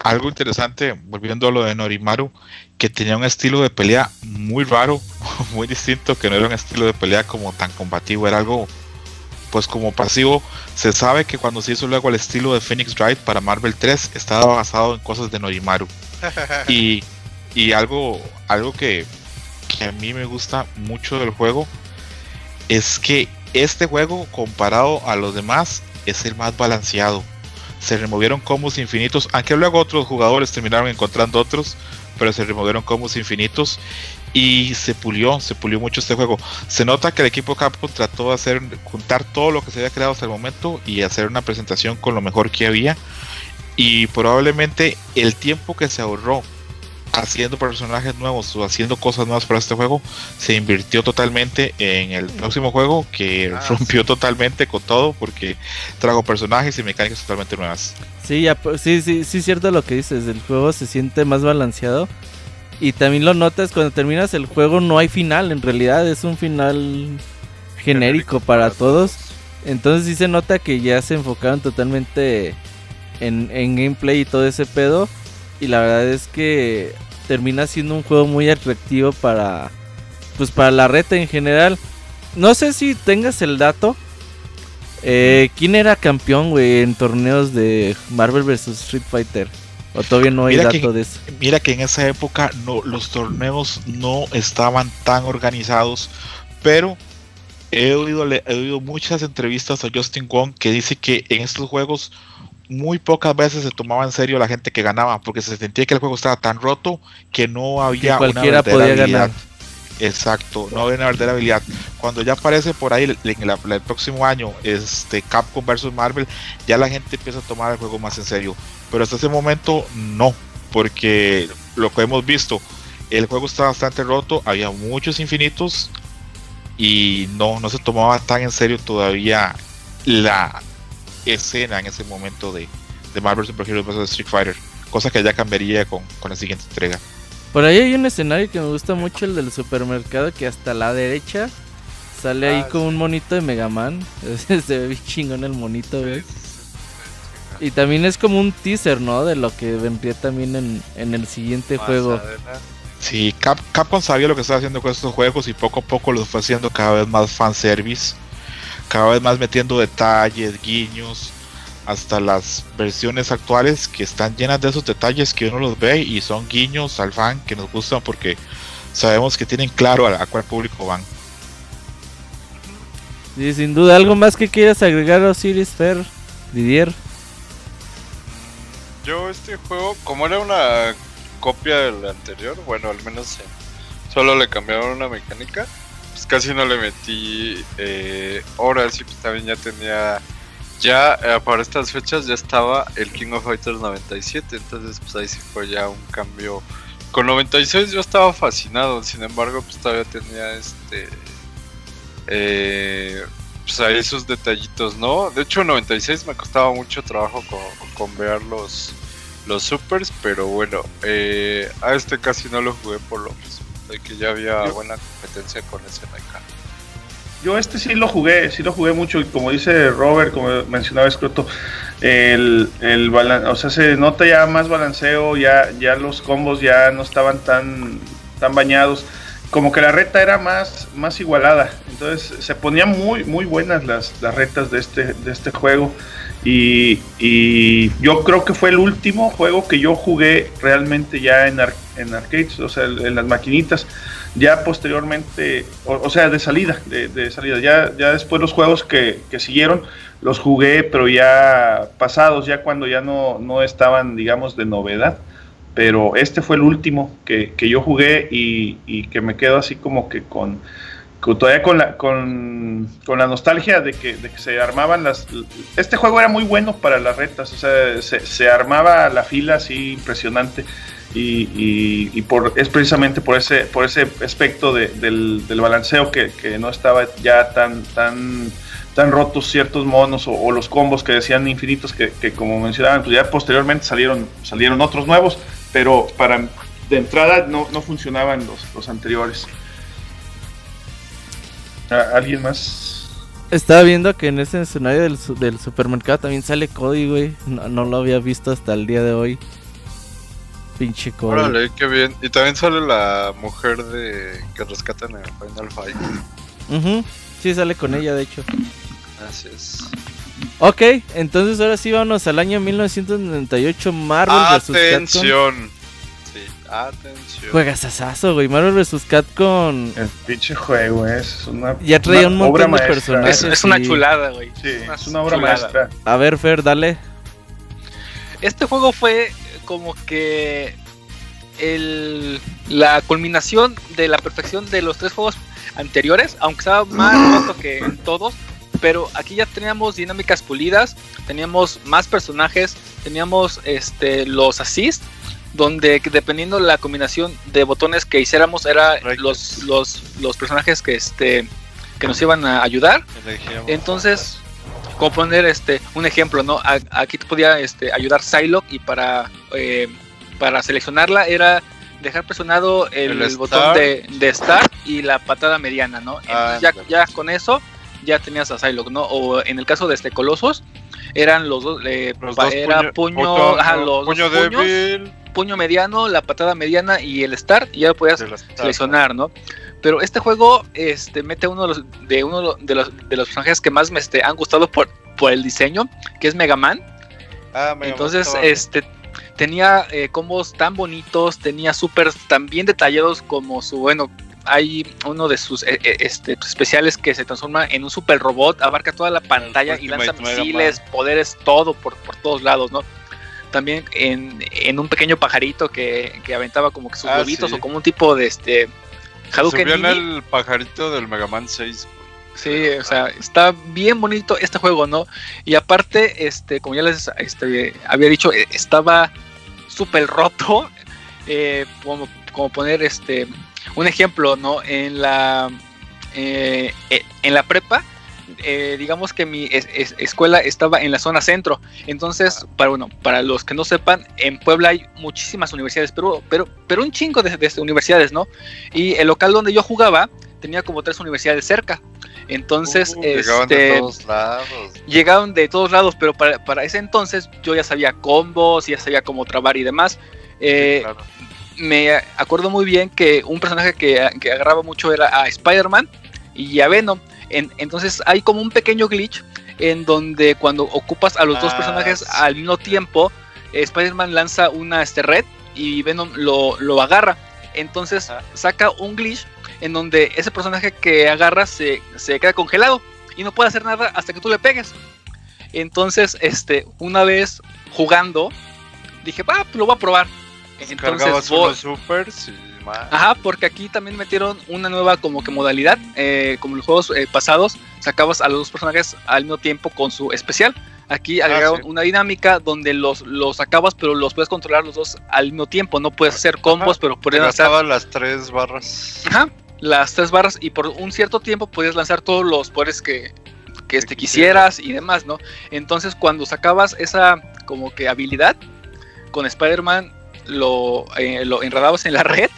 Algo interesante, volviendo a lo de Norimaru, que tenía un estilo de pelea muy raro, muy distinto, que no era un estilo de pelea como tan combativo, era algo pues como pasivo. Se sabe que cuando se hizo luego el estilo de Phoenix Wright para Marvel 3 estaba basado en cosas de Norimaru. Y, y algo, algo que, que a mí me gusta mucho del juego es que este juego comparado a los demás es el más balanceado. Se removieron combos infinitos, aunque luego otros jugadores terminaron encontrando otros, pero se removieron combos infinitos y se pulió, se pulió mucho este juego. Se nota que el equipo Capcom trató de hacer juntar todo lo que se había creado hasta el momento y hacer una presentación con lo mejor que había. Y probablemente el tiempo que se ahorró haciendo personajes nuevos o haciendo cosas nuevas para este juego se invirtió totalmente en el próximo juego que Ah, rompió totalmente con todo porque trajo personajes y mecánicas totalmente nuevas. Sí, ya, pues, sí, sí, sí, es cierto lo que dices. El juego se siente más balanceado. Y también lo notas cuando terminas el juego, no hay final. En realidad es un final genérico para todos. Entonces sí se nota que ya se enfocaron totalmente en, en gameplay y todo ese pedo. Y la verdad es que termina siendo un juego muy atractivo para pues para la reta en general. No sé si tengas el dato. Eh, ¿Quién era campeón, güey, en torneos de Marvel vs Street Fighter? O todavía no hay Mira dato que- de eso. Mira que en esa época no, los torneos no estaban tan organizados, pero he oído, he oído muchas entrevistas a Justin Wong que dice que en estos juegos muy pocas veces se tomaba en serio la gente que ganaba, porque se sentía que el juego estaba tan roto que no había una cualquiera verdadera podía habilidad. ganar. Exacto, no había una verdadera habilidad. Cuando ya aparece por ahí el- en la- el próximo año este Capcom vs Marvel, ya la gente empieza a tomar el juego más en serio. Pero hasta ese momento no, porque lo que hemos visto, el juego está bastante roto, había muchos infinitos y no, no se tomaba tan en serio todavía la escena en ese momento de, de Marvel Super Heroes vs Street Fighter, cosa que ya cambiaría con, con la siguiente entrega. Por ahí hay un escenario que me gusta mucho, el del supermercado, que hasta la derecha sale ahí Ah, con un monito de Mega Man. Se ve bien chingón el monito, güey. Y también es como un teaser, ¿no? De lo que vendría también en, en el siguiente Más juego. adelante. Sí, Cap- Capcom sabía lo que estaba haciendo con estos juegos y poco a poco los fue haciendo cada vez más fanservice, cada vez más metiendo detalles, guiños, hasta las versiones actuales que están llenas de esos detalles que uno los ve y son guiños al fan que nos gustan porque sabemos que tienen claro a, a cuál público van. Sí, sin duda. ¿Algo más que quieras agregar, Osiris Fer, Didier? Yo este juego, como era una copia del anterior, bueno, al menos eh, solo le cambiaron una mecánica, pues casi no le metí eh, horas y pues también ya tenía, ya eh, para estas fechas ya estaba el King of Fighters 97, entonces pues ahí sí fue ya un cambio. Con 96 yo estaba fascinado, sin embargo pues todavía tenía este... Eh, pues ahí esos detallitos, ¿no? De hecho, 96 me costaba mucho trabajo con, con ver los, los supers, pero bueno, eh, a este casi no lo jugué por lo mismo, de que ya había Yo- buena competencia con ese mecánico. Yo este sí lo jugué, sí lo jugué mucho y como dice Robert, como mencionaba Escroto, el, el o sea, se nota ya más balanceo, ya, ya los combos ya no estaban tan, tan bañados, como que la reta era más, más igualada, entonces se ponían muy, muy buenas las, las retas de este, de este juego y, yo creo que fue el último juego que yo jugué realmente ya en, en arcades, o sea, en las maquinitas ya posteriormente, o, sea, de salida, de, salida, ya, ya después los juegos que, que siguieron los jugué, pero ya pasados, ya cuando ya no, no estaban, digamos, de novedad. Pero este fue el último que, que yo jugué y que me quedo así como que con, todavía con la, con, con la nostalgia de que, de que, se armaban las... Este juego era muy bueno para las retas, o sea, se, se armaba la fila así impresionante. Y, y, por, es precisamente por ese, por ese aspecto de, del, del, balanceo que, que, no estaba ya tan, tan, tan rotos ciertos monos o, o los combos que decían infinitos que, que, como mencionaban, pues ya posteriormente salieron, salieron otros nuevos, pero para de entrada no, no funcionaban los, los anteriores. ¿Alguien más? Estaba viendo que en ese escenario del, del supermercado también sale Cody, güey. No, no, lo había visto hasta el día de hoy. Pinche Cody. Órale, qué bien. Y también sale la mujer de que rescatan en el Final Fight. Uh -huh. Sí, sale con ella, de hecho. Así es. Ok, entonces ahora sí vamos al año 1998 Marvel vs. Atención. Atención. Juegas asazo, güey. Marvel vs. Capcom. El pinche juego es una. Ya traía un montón de personajes. Es, es una chulada, güey. Sí, es una, es una obra chulada. maestra. A ver, Fer, dale. Este juego fue como que el, la culminación de la perfección de los tres juegos anteriores, aunque estaba más roto que en todos, pero aquí ya teníamos dinámicas pulidas, teníamos más personajes, teníamos este los assists, donde dependiendo la combinación de botones que hiciéramos era los, los, los personajes que este que nos iban a ayudar. Entonces, como poner este un ejemplo, ¿no? Aquí te podía este, ayudar Psylocke y para eh, para seleccionarla era dejar presionado el, el botón de, de, Start y la patada mediana, ¿no? Ah, ya, ya, con eso ya tenías a Psylocke, ¿no? O en el caso de este Colosos, eran los dos, eh, los dos era puño, ajá, los puño dos puños, débil. Puño mediano, la patada mediana y el Start, y ya lo podías seleccionar, ¿no? Pero este juego este, mete uno de los, de uno de los, de los personajes que más me este, han gustado por, por el diseño, que es Mega Man. Ah, Mega Entonces, Man este tenía eh, combos tan bonitos, tenía supers tan bien detallados como su, bueno, hay uno de sus eh, este, especiales que se transforma en un super robot, abarca toda la pantalla y lanza misiles, poderes, todo por, por todos lados, ¿no? También en, en un pequeño pajarito que, que, aventaba como que sus Ah, sí. o como un tipo de este Hadouken Subió en el pajarito del Mega Man 6. Sí, o sea, está bien bonito este juego, ¿no? Y aparte, este, como ya les este, había dicho, eh, estaba súper roto. eh, como, como poner este un ejemplo, ¿no? En la eh, eh, en la prepa, eh, digamos que mi es, es, escuela estaba en la zona centro. Entonces, para bueno, para los que no sepan, en Puebla hay muchísimas universidades, pero, pero, pero un chingo de, de universidades, ¿no? Y el local donde yo jugaba tenía como tres universidades cerca. Entonces, Uh, este, llegaban de todos lados. llegaron de todos lados, pero para, para, ese entonces yo ya sabía combos, ya sabía cómo trabar y demás. Eh, Sí, claro. Me acuerdo muy bien que un personaje que, que agarraba mucho era a Spider-Man y a Venom. En, entonces hay como un pequeño glitch en donde cuando ocupas a los Ah, dos personajes sí, al mismo tiempo, eh, Spider-Man lanza una este, red y Venom lo, lo agarra. Entonces Ah. saca un glitch en donde ese personaje que agarra se, se queda congelado y no puede hacer nada hasta que tú le pegues. Entonces, este, una vez jugando, dije, va, pues lo voy a probar. Entonces unos supers y más. Ajá, porque aquí también metieron una nueva como que modalidad, eh, como en los juegos eh, pasados, sacabas a los dos personajes al mismo tiempo con su especial. Aquí agregaron sí. una dinámica donde los, los sacabas, pero los puedes controlar los dos al mismo tiempo. No puedes hacer combos, Ajá. pero puedes lanzar las tres barras. ajá, las tres barras y por un cierto tiempo podías lanzar todos los poderes que, que este, quisieras y demás, ¿no? Entonces cuando sacabas esa como que habilidad con Spider-Man lo, eh, lo enredabas en la red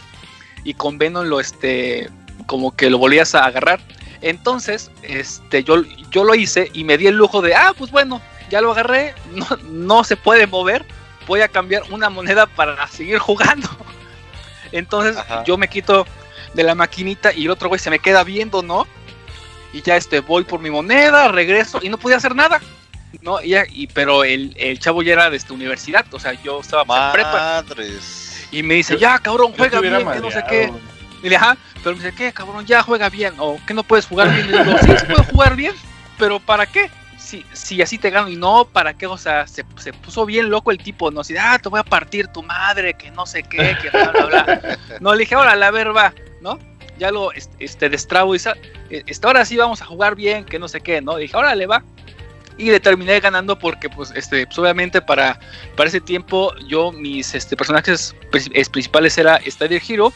y con Venom lo este como que lo volvías a agarrar. Entonces, este yo, yo lo hice y me di el lujo de, ah, pues bueno, ya lo agarré, no, no se puede mover, voy a cambiar una moneda para seguir jugando. Entonces Ajá. yo me quito de la maquinita y el otro güey se me queda viendo, ¿no? Y ya este voy por mi moneda, regreso y no podía hacer nada. No, y, y- pero el, el chavo ya era de esta universidad, o sea, yo estaba en prepa. Madres. Y me dice, ya cabrón, juega bien, que no sé qué. Y le ajá, pero me dice, ¿qué cabrón? Ya juega bien, o que no puedes jugar bien. Y le digo, sí, sí puedo jugar bien, pero ¿para qué? Si, si así te gano y no, ¿para qué? O sea, se, se puso bien loco el tipo, ¿no? Así, ah, te voy a partir tu madre, que no sé qué, que bla, bla, bla. No, le dije, ahora la ver, va, ¿no? ya lo este, destrabo y eh, este, ahora sí vamos a jugar bien, que no sé qué, ¿no? dije, ahora le va. Y le terminé ganando porque, pues, este, pues, obviamente para, para ese tiempo yo, mis este, personajes principales era Stadia Hero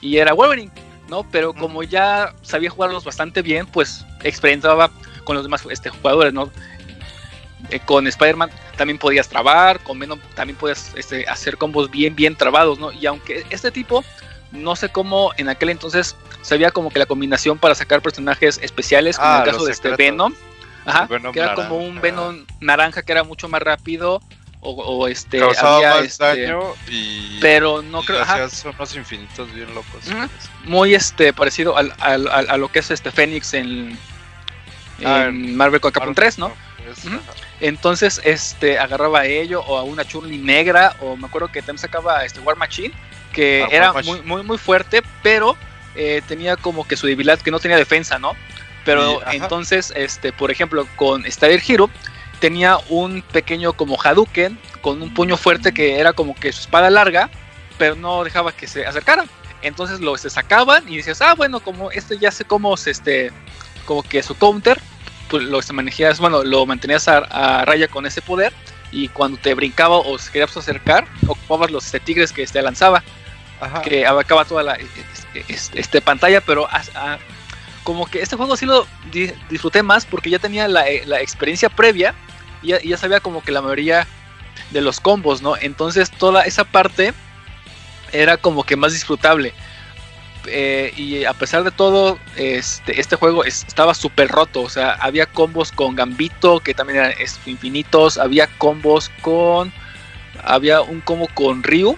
y era Wolverine, ¿no? Pero como ya sabía jugarlos bastante bien, pues experimentaba con los demás este, jugadores, ¿no? Eh, con Spider-Man también podías trabar, con Venom también podías este, hacer combos bien, bien trabados, ¿no? Y aunque este tipo, no sé cómo en aquel entonces sabía como que la combinación para sacar personajes especiales, como en el ah, caso de este Venom, ajá, que era como un Venom naranja que era mucho más rápido. O, este había este, daño y pero no creo son unos infinitos bien locos. Muy este parecido al, al, a lo que es este Fénix en, ah, Marvel Capcom 3 no entonces, este, agarraba a ello o a una Churli negra, o me acuerdo que también sacaba este War Machine, que ah, era muy, muy, muy fuerte, pero eh, tenía como que su debilidad, que no tenía defensa, ¿no? Pero entonces, este, por ejemplo, con Stadir Hero, tenía un pequeño como Hadouken, con un puño fuerte que era como que su espada larga, pero no dejaba que se acercara. Entonces lo se sacaban y dices, ah, bueno, como este ya sé cómo se, este, como que su counter, pues, lo manejabas, bueno, lo mantenías a, raya con ese poder y cuando te brincaba o se querías acercar, ocupabas los este, tigres que te lanzaba, que abarcaba toda la este, este pantalla, pero como que este juego sí lo disfruté más porque ya tenía la, eh, experiencia previa y ya, sabía como que la mayoría de los combos, ¿no? Entonces toda esa parte era como que más disfrutable. Eh, y a pesar de todo, este, este juego estaba súper roto. O sea, había combos con Gambito, que también eran infinitos. Había combos con. Había un combo con Ryu,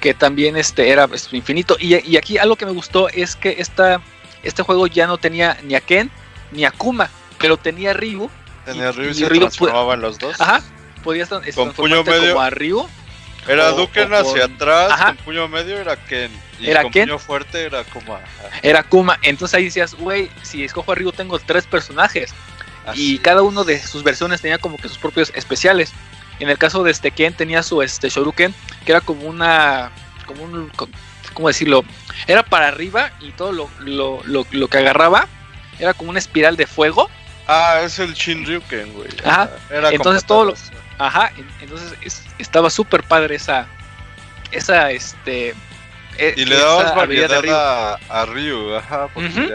que también este, era infinito. Y, aquí algo que me gustó es que esta, este juego ya no tenía ni a Ken ni a Kuma, pero tenía Ryu. Tenía Ryu y, se transformaban los dos. Ajá, podías con puño medio. como a Ryu. Era Duken hacia atrás, con puño medio era Ken era Ken. fuerte era Kuma. Era Kuma. Entonces ahí decías, güey, si escojo a Ryu tengo tres personajes. y cada uno de sus versiones tenía como que sus propios especiales. En el caso de este Ken tenía su este Shoryuken, que era como una. como un. ¿Cómo decirlo? Era para arriba y todo lo, lo, que agarraba era como una espiral de fuego. Ah, es el Shinryuken, güey. Ajá. entonces todo lo. Ajá. Entonces estaba súper padre esa. Esa, este eh, y le dabas variedad a, Ryu, ajá, porque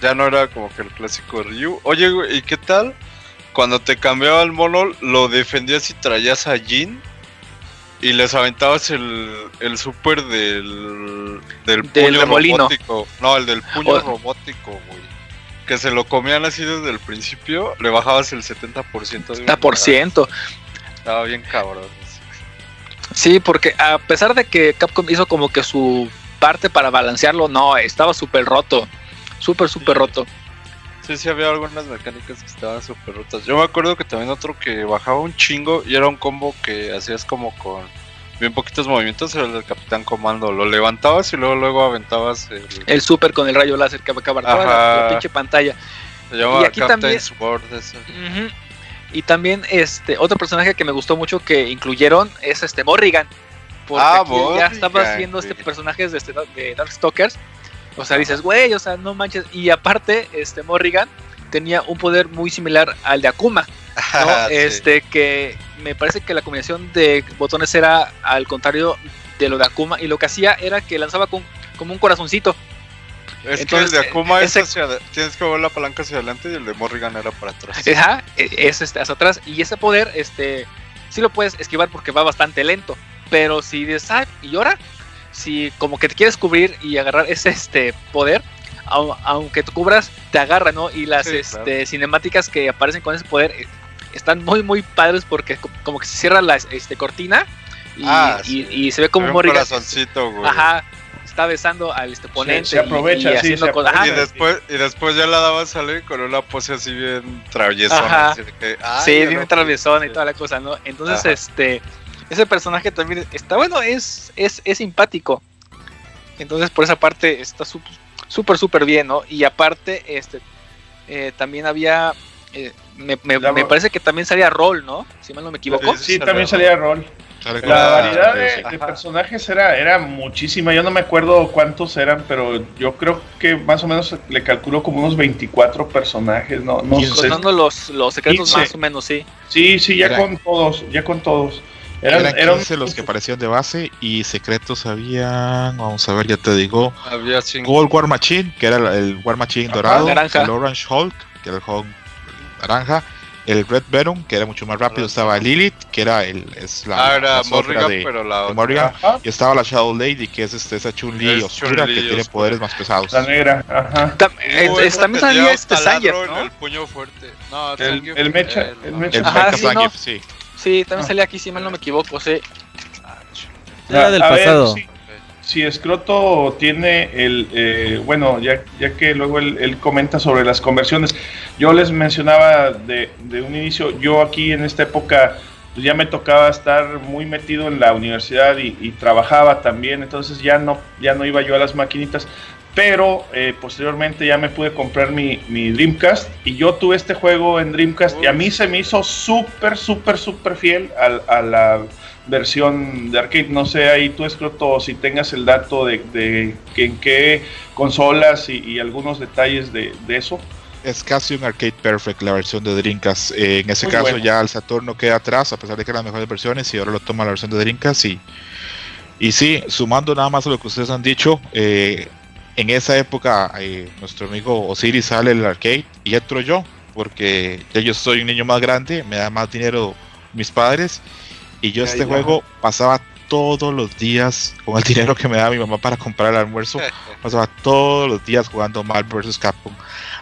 ya, no era como que el clásico Ryu. Oye, güey, ¿y qué tal? Cuando te cambiaba el mono, lo defendías y traías a Jin y les aventabas el, el super del, del puño robótico. No, el del puño robótico, güey. Que se lo comían así desde el principio, le bajabas el 70% de 70%. Estaba bien cabrón. Sí, porque a pesar de que Capcom hizo como que su parte para balancearlo, no, estaba súper roto. Súper, súper roto. Sí, sí, había algunas mecánicas que estaban súper rotas. Yo me acuerdo que también otro que bajaba un chingo y era un combo que hacías como con bien poquitos movimientos, era el del Capitán Comando. Lo levantabas y luego luego aventabas el... El super con el rayo láser que acababa la, la pinche pantalla. Se llama Captain también... Sword. Y también este otro personaje que me gustó mucho que incluyeron es este Morrigan. Porque ah, aquí ya estabas viendo este personaje de, este, de Darkstalkers. O sea, dices, güey, o sea, no manches. Y aparte, este Morrigan tenía un poder muy similar al de Akuma. ¿no? Este, que me parece que la combinación de botones era al contrario de lo de Akuma. Y lo que hacía era que lanzaba con, como un corazoncito. Es que el de Akuma es hacia, tienes que mover la palanca hacia adelante y el de Morrigan era para atrás. Ajá, e, es este, hacia atrás. Y ese poder, este, sí lo puedes esquivar porque va bastante lento. Pero si dices, ah, y ahora, si como que te quieres cubrir y agarrar ese este poder, aunque te cubras, te agarra, ¿no? Y las este, cinemáticas que aparecen con ese poder eh, están muy, muy padres porque como que se cierra la este, cortina y, ah, y, se ve como un Morrigan. Güey. Ajá está besando al este ponente. Se, aprovecha, y, después, y después ya la daba a salir con una pose así bien traviesona. sí, bien traviesona y toda la cosa, ¿no? Entonces, este, ese personaje también está bueno, es, es, es simpático. Entonces, por esa parte está súper, súper bien, ¿no? Y aparte, este, eh, también había, eh, me, me, parece que también salía rol, ¿no? Si mal no me equivoco. Sí, también salía rol. Sale con La variedad de, personajes era, era muchísima. Yo no me acuerdo cuántos eran, pero yo creo que más o menos le calculo como unos 24 personajes. No, no Y sé. Contando los, los secretos 15. más o menos, sí. Sí, sí, ya Era- con todos, ya con todos. Eran, Eran, eran 15 los que aparecían de base y secretos habían, vamos a ver, ya te digo, Había cinco. Gold War Machine, que era el, el War Machine Ajá, dorado, naranja. el Orange Hulk, que era el Hulk naranja, el Red Venom, que era mucho más rápido, estaba Lilith, que era el es la, ah, era la sombra Morrigan, de, pero la de otra. Morrigan, Ajá, y estaba la Shadow Lady, que es este, esa Chun-Li Es oscura Chun-Li que tiene oscura. poderes más pesados. la negra, ajá. Tam- eh, también salía este en ¿no? el puño fuerte. No, El- el mecha- el mecha. El Ajá, Mecha sí, no. Zangief, sí. Sí, también Ah. salía aquí, si mal no me equivoco, sí. Era del A ver, pasado. si, si Escroto tiene el, eh, bueno, ya, ya que luego él, él comenta sobre las conversiones, yo les mencionaba de, de un inicio, yo aquí en esta época pues ya me tocaba estar muy metido en la universidad y, y trabajaba también, entonces ya no, ya no iba yo a las maquinitas, pero eh, posteriormente ya me pude comprar mi, mi Dreamcast y yo tuve este juego en Dreamcast y a mí se me hizo súper, súper, súper fiel a, la versión de arcade. No sé, ahí tú, Escroto, si tengas el dato de, de que en qué consolas y, y algunos detalles de, de eso. Es casi un arcade perfect la versión de Dreamcast. Eh, en ese Muy caso bueno. ya el Saturno queda atrás, a pesar de que eran las mejores versiones, y ahora lo toma la versión de Dreamcast. Y, y sí, sumando nada más a lo que ustedes han dicho, eh, en esa época eh, nuestro amigo Osiris sale el arcade y entro yo, porque ya yo soy un niño más grande, me da más dinero mis padres, y yo este juego pasaba todos los días con el dinero que me daba mi mamá para comprar el almuerzo pasaba todos los días jugando Marvel vs. Capcom.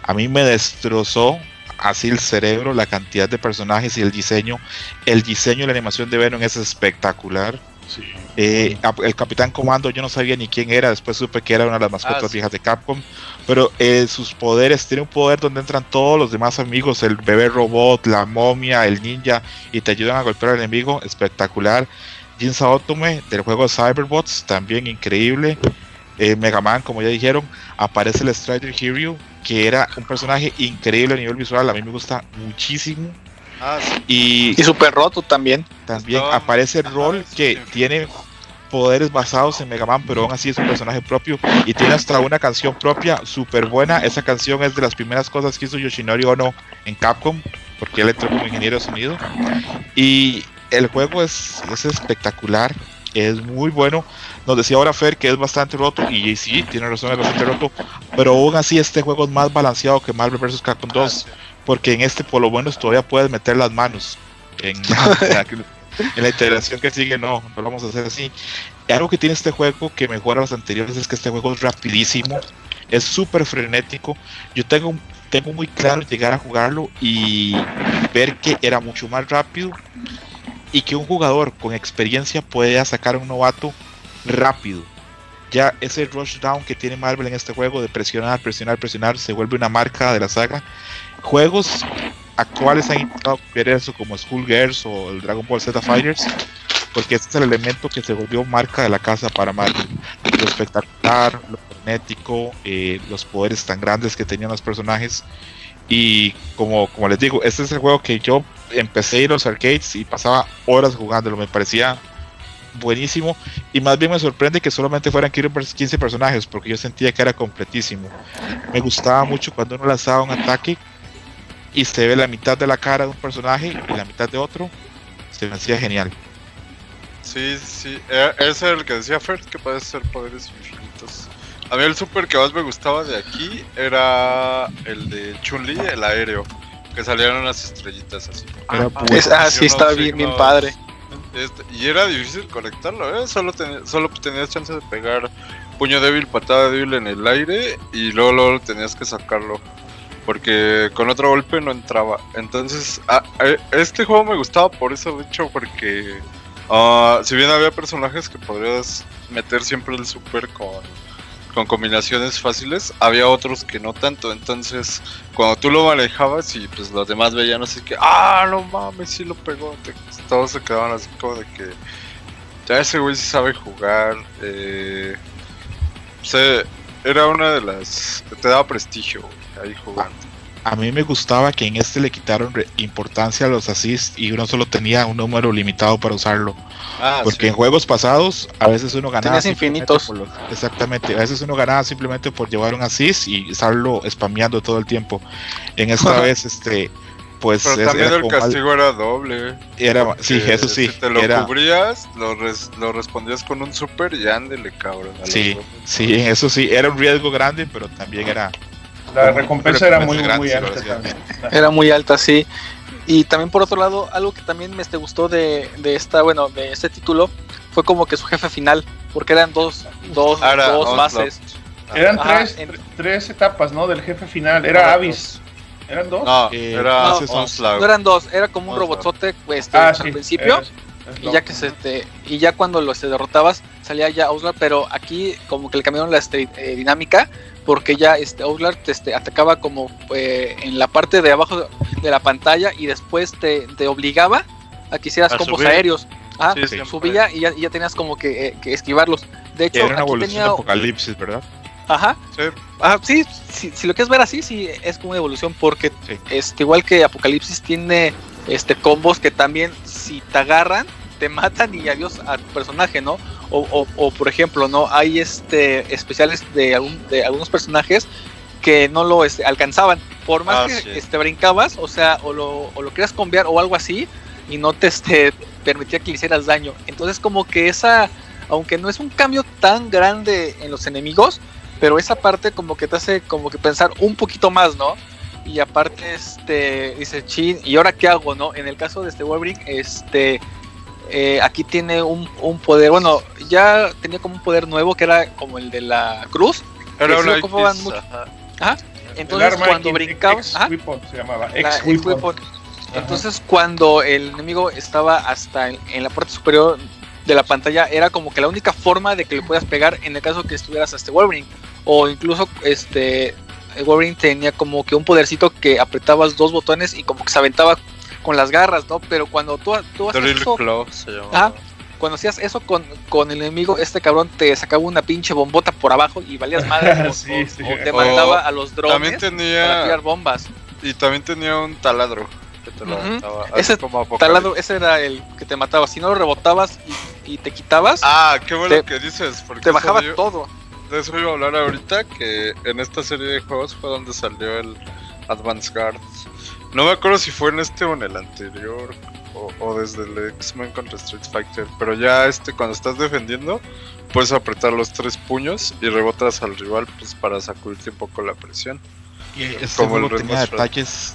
A mí me destrozó así el cerebro, la cantidad de personajes y el diseño. El diseño y la animación de Venom es espectacular. Sí. Eh, el Capitán Comando yo no sabía ni quién era, después supe que era una de las mascotas Ah, sí. viejas de Capcom, pero eh, sus poderes, tiene un poder donde entran todos los demás amigos, el bebé robot, la momia, el ninja, y te ayudan a golpear al enemigo, espectacular. Jin Saotome del juego Cyberbots, también increíble. Eh, Mega Man, como ya dijeron, aparece el Strider Hero, que era un personaje increíble a nivel visual, a mí me gusta muchísimo. Ah, sí. Y Y super roto también. también Estaba- aparece Roll, que sí. tiene poderes basados en Mega Man, pero aún así es un personaje propio y tiene hasta una canción propia súper buena. Esa canción es de las primeras cosas que hizo Yoshinori Ono en Capcom, porque él entró como ingeniero de sonido. Y el juego es, es espectacular, es muy bueno. Nos decía ahora Fer que es bastante roto, y sí, tiene razón, es bastante roto, pero aún así este juego es más balanceado que Marvel vs. Capcom 2 Ah, sí. Porque en este por lo menos todavía puedes meter las manos. En, en la, iteración que sigue no, no lo vamos a hacer así. Y algo que tiene este juego que mejora a los anteriores es que este juego es rapidísimo, es súper frenético. Yo tengo, tengo muy claro llegar a jugarlo y ver que era mucho más rápido y que un jugador con experiencia puede sacar a un novato rápido. Ya ese rush down que tiene Marvel en este juego de presionar, presionar, presionar se vuelve una marca de la saga. Juegos actuales han intentado copiar eso como Skullgirls o el Dragon Ball Z Fighters porque este es el elemento que se volvió marca de la casa para Marvel. Lo espectacular, lo frenético, eh, los poderes tan grandes que tenían los personajes. Y como, como les digo, este es el juego que yo empecé a ir a los arcades y pasaba horas jugándolo. Me parecía buenísimo. Y más bien me sorprende que solamente fueran 15 personajes, porque yo sentía que era completísimo. Me gustaba mucho cuando uno lanzaba un ataque y se ve la mitad de la cara de un personaje y la mitad de otro. Se me hacía genial. Sí, sí. eh, Ese era el que decía Fer, que puede ser poderes infinitos. A mí el super que más me gustaba de aquí era el de Chun-Li, el aéreo. Que salieron unas estrellitas así. Era Ah, es- ah, sí, estaba bien, bien padre. Este, y era difícil conectarlo, ¿eh? Solo, ten- solo tenías chance de pegar puño débil, patada débil en el aire y luego, luego tenías que sacarlo. Porque con otro golpe no entraba. Entonces, ah, eh, este juego me gustaba por eso, de hecho, porque ah, si bien había personajes que podrías meter siempre el super con, con combinaciones fáciles, había otros que no tanto. Entonces, cuando tú lo manejabas y pues los demás veían así que, ah, no mames, sí lo pegó. todos se quedaban así como de que ya ese güey sí sabe jugar. Eh, se, era una de las. Te daba prestigio ahí jugando. a mí me gustaba que en este le quitaron importancia a los assists y uno solo tenía un número limitado para usarlo. Ah, Porque sí. en juegos pasados a veces uno ganaba. Infinitos. por los- exactamente, a veces uno ganaba simplemente por llevar un assist y estarlo spameando todo el tiempo. En esta vez, este, pues Pero es- también era el mal- castigo era doble. era- sí, eso sí, Si te lo era- cubrías, lo, res- lo respondías con un super y ándele, cabrón. Sí, sí, eso sí, era un riesgo grande, pero también era. La recompensa era muy, alta sí, también. Era muy alta, sí. Y también por otro lado, algo que también me este, gustó de, de esta, bueno, de este título fue como que su jefe final, porque eran dos, dos, Ahora, dos Onslaught. bases. Eran Ajá, tres, en- tres etapas, ¿no? Del jefe final. Era. Avis. ¿Eran dos? No, Eh, era no, Onslaught. No eran dos, era como un Onslaught. robotzote pues, este, ah, al sí. principio. es- es Y ya que se te, y ya cuando lo se derrotabas salía ya Oslar, pero aquí como que le cambiaron la este, eh, dinámica porque ya este te este, atacaba como eh, en la parte de abajo de la pantalla y después te, te obligaba a que hicieras A combos subir. aéreos. Ah, Sí, subía y ya, y ya tenías como que, eh, que esquivarlos. De hecho, Era una aquí evolución tenía, de Apocalipsis, ¿verdad? ajá, Sí. Ajá, sí, sí, si lo quieres ver así, sí, es como una evolución porque Sí. este, igual que Apocalipsis tiene este combos que también si te agarran, te matan y adiós a tu personaje, ¿no? O, o, o, por ejemplo, ¿no? Hay este especiales de, algún, de algunos personajes que no lo este, alcanzaban. Por más Ah, que sí. este, brincabas, o sea, o lo, o lo querías cambiar o algo así, y no te este, permitía que le hicieras daño. Entonces como que esa, aunque no es un cambio tan grande en los enemigos, pero esa parte como que te hace como que pensar un poquito más, ¿no? Y aparte, este, dice Chin, ¿y ahora qué hago, no? En el caso de este Wolverine, este, eh, aquí tiene un, un poder, bueno, ya tenía como un poder nuevo que era como el de la cruz. Ocupaban X, mucho. ajá. Ajá. El Entonces cuando Weapon se llamaba. Weapon. weapon. Entonces cuando el enemigo estaba hasta en, en la parte superior de la pantalla era como que la única forma de que le puedas pegar en el caso que estuvieras a este Wolverine o incluso este Wolverine tenía como que un podercito que apretabas dos botones y como que se aventaba con las garras, ¿no? Pero cuando tú, tú haces Drill eso, Claw se llamaba. Ajá. cuando hacías eso con, con el enemigo, este cabrón te sacaba una pinche bombota por abajo y valías madre o, Sí, o- sí. o te O mandaba a los drones También para tenía. tirar bombas. Y también tenía un taladro. Que te lo Ese como. Taladro, ese era el que te mataba. Si no lo rebotabas y, y te quitabas, Ah, qué bueno Te- que dices. Porque te bajaba yo- todo. De eso iba a hablar ahorita, que en esta serie de juegos fue donde salió el Advance Guard. No me acuerdo si fue en este o en el anterior, o, o desde el X-Men contra Street Fighter, pero ya este cuando estás defendiendo, puedes apretar los tres puños y rebotas al rival pues para sacudirte un poco la presión. Y este Como el tenía detalles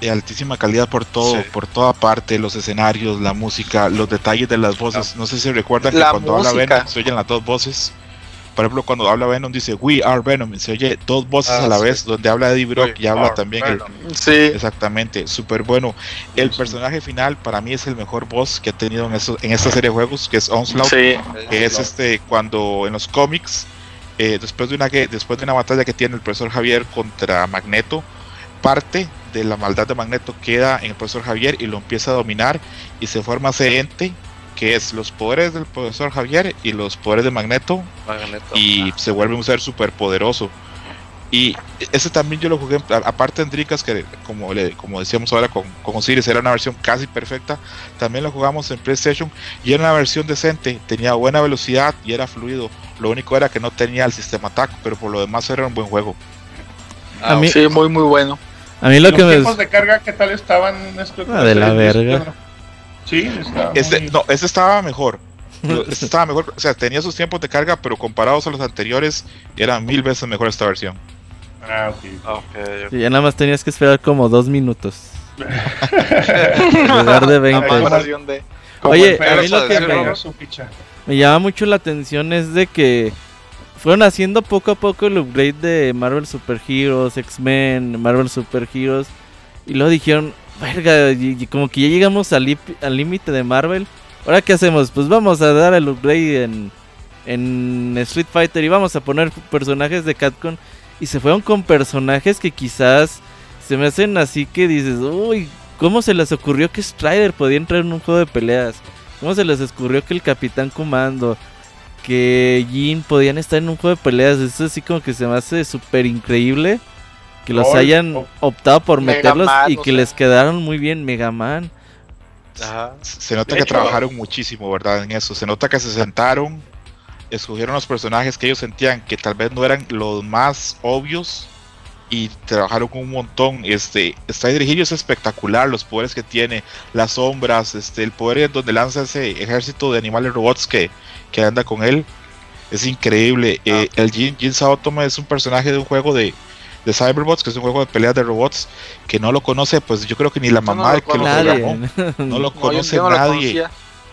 de altísima calidad por todo, Sí. por toda parte, los escenarios, la música, los detalles de las voces. No sé si recuerdan que cuando habla música. Venom se oyen las dos voces. Por ejemplo, cuando habla Venom dice We are Venom y se oye dos voces Ah, a la sí. vez, donde habla Eddie Brock We y habla también el. Sí. Exactamente, súper bueno. El personaje final para mí es el mejor boss que ha tenido en, eso, en esta serie de juegos, que es Onslaught, Sí. que es este cuando en los cómics, eh, después, de una, después de una batalla que tiene el profesor Javier contra Magneto, parte de la maldad de Magneto queda en el profesor Javier y lo empieza a dominar y se forma ese ente que es los poderes del profesor Javier y los poderes de Magneto Magneto. y se vuelve un ser súper poderoso. Y ese también yo lo jugué, aparte en Dreamcast, que como, le, como decíamos ahora con, con Osiris, era una versión casi perfecta, también lo jugamos en PlayStation y era una versión decente, tenía buena velocidad y era fluido. Lo único era que no tenía el sistema TAC, pero por lo demás era un buen juego. Ah, a mí- Sí, muy, muy bueno. A mí lo ¿Los que me... tiempos de carga qué tal estaban? Ah, de la verga. Sí, estaba Este, muy- no, este estaba mejor. Este estaba mejor, o sea, tenía sus tiempos de carga, pero comparados a los anteriores, era mil veces mejor esta versión. Ah, ok. Ah, ok, ok. Sí, ya nada más tenías que esperar como dos minutos. En lugar de 20. La versión de- Como Oye, a mí lo que me-. Me llama mucho la atención es de que fueron haciendo poco a poco el upgrade de Marvel Super Heroes, X-Men, Marvel Super Heroes. Y luego dijeron, verga, y, como que ya llegamos al límite de Marvel. Ahora qué hacemos? Pues vamos a dar el upgrade en, en Street Fighter y vamos a poner personajes de Capcom. Y se fueron con personajes que quizás se me hacen así que dices, uy, ¿cómo se les ocurrió que Strider podía entrar en un juego de peleas? ¿Cómo se les ocurrió que el Capitán Comando, que Jin podían estar en un juego de peleas? Eso así como que se me hace súper increíble. Que los hayan optado por Mega meterlos Man, y que sea. les quedaron muy bien Mega Man. Ajá. Se nota De que hecho- trabajaron muchísimo, ¿verdad? En eso. Se nota que se sentaron, escogieron los personajes que ellos sentían que tal vez no eran los más obvios y trabajaron un montón. Este, Strider Hill es espectacular, los poderes que tiene, las sombras, este, el poder en donde lanza ese ejército de animales robots que, que anda con él. Es increíble. Eh, el Jin, Jin Saotome es un personaje de un juego de, de Cyberbots, que es un juego de peleas de robots, que no lo conoce, pues yo creo que ni la Yo no mamá lo de que lo programó. No lo No, conoce no nadie.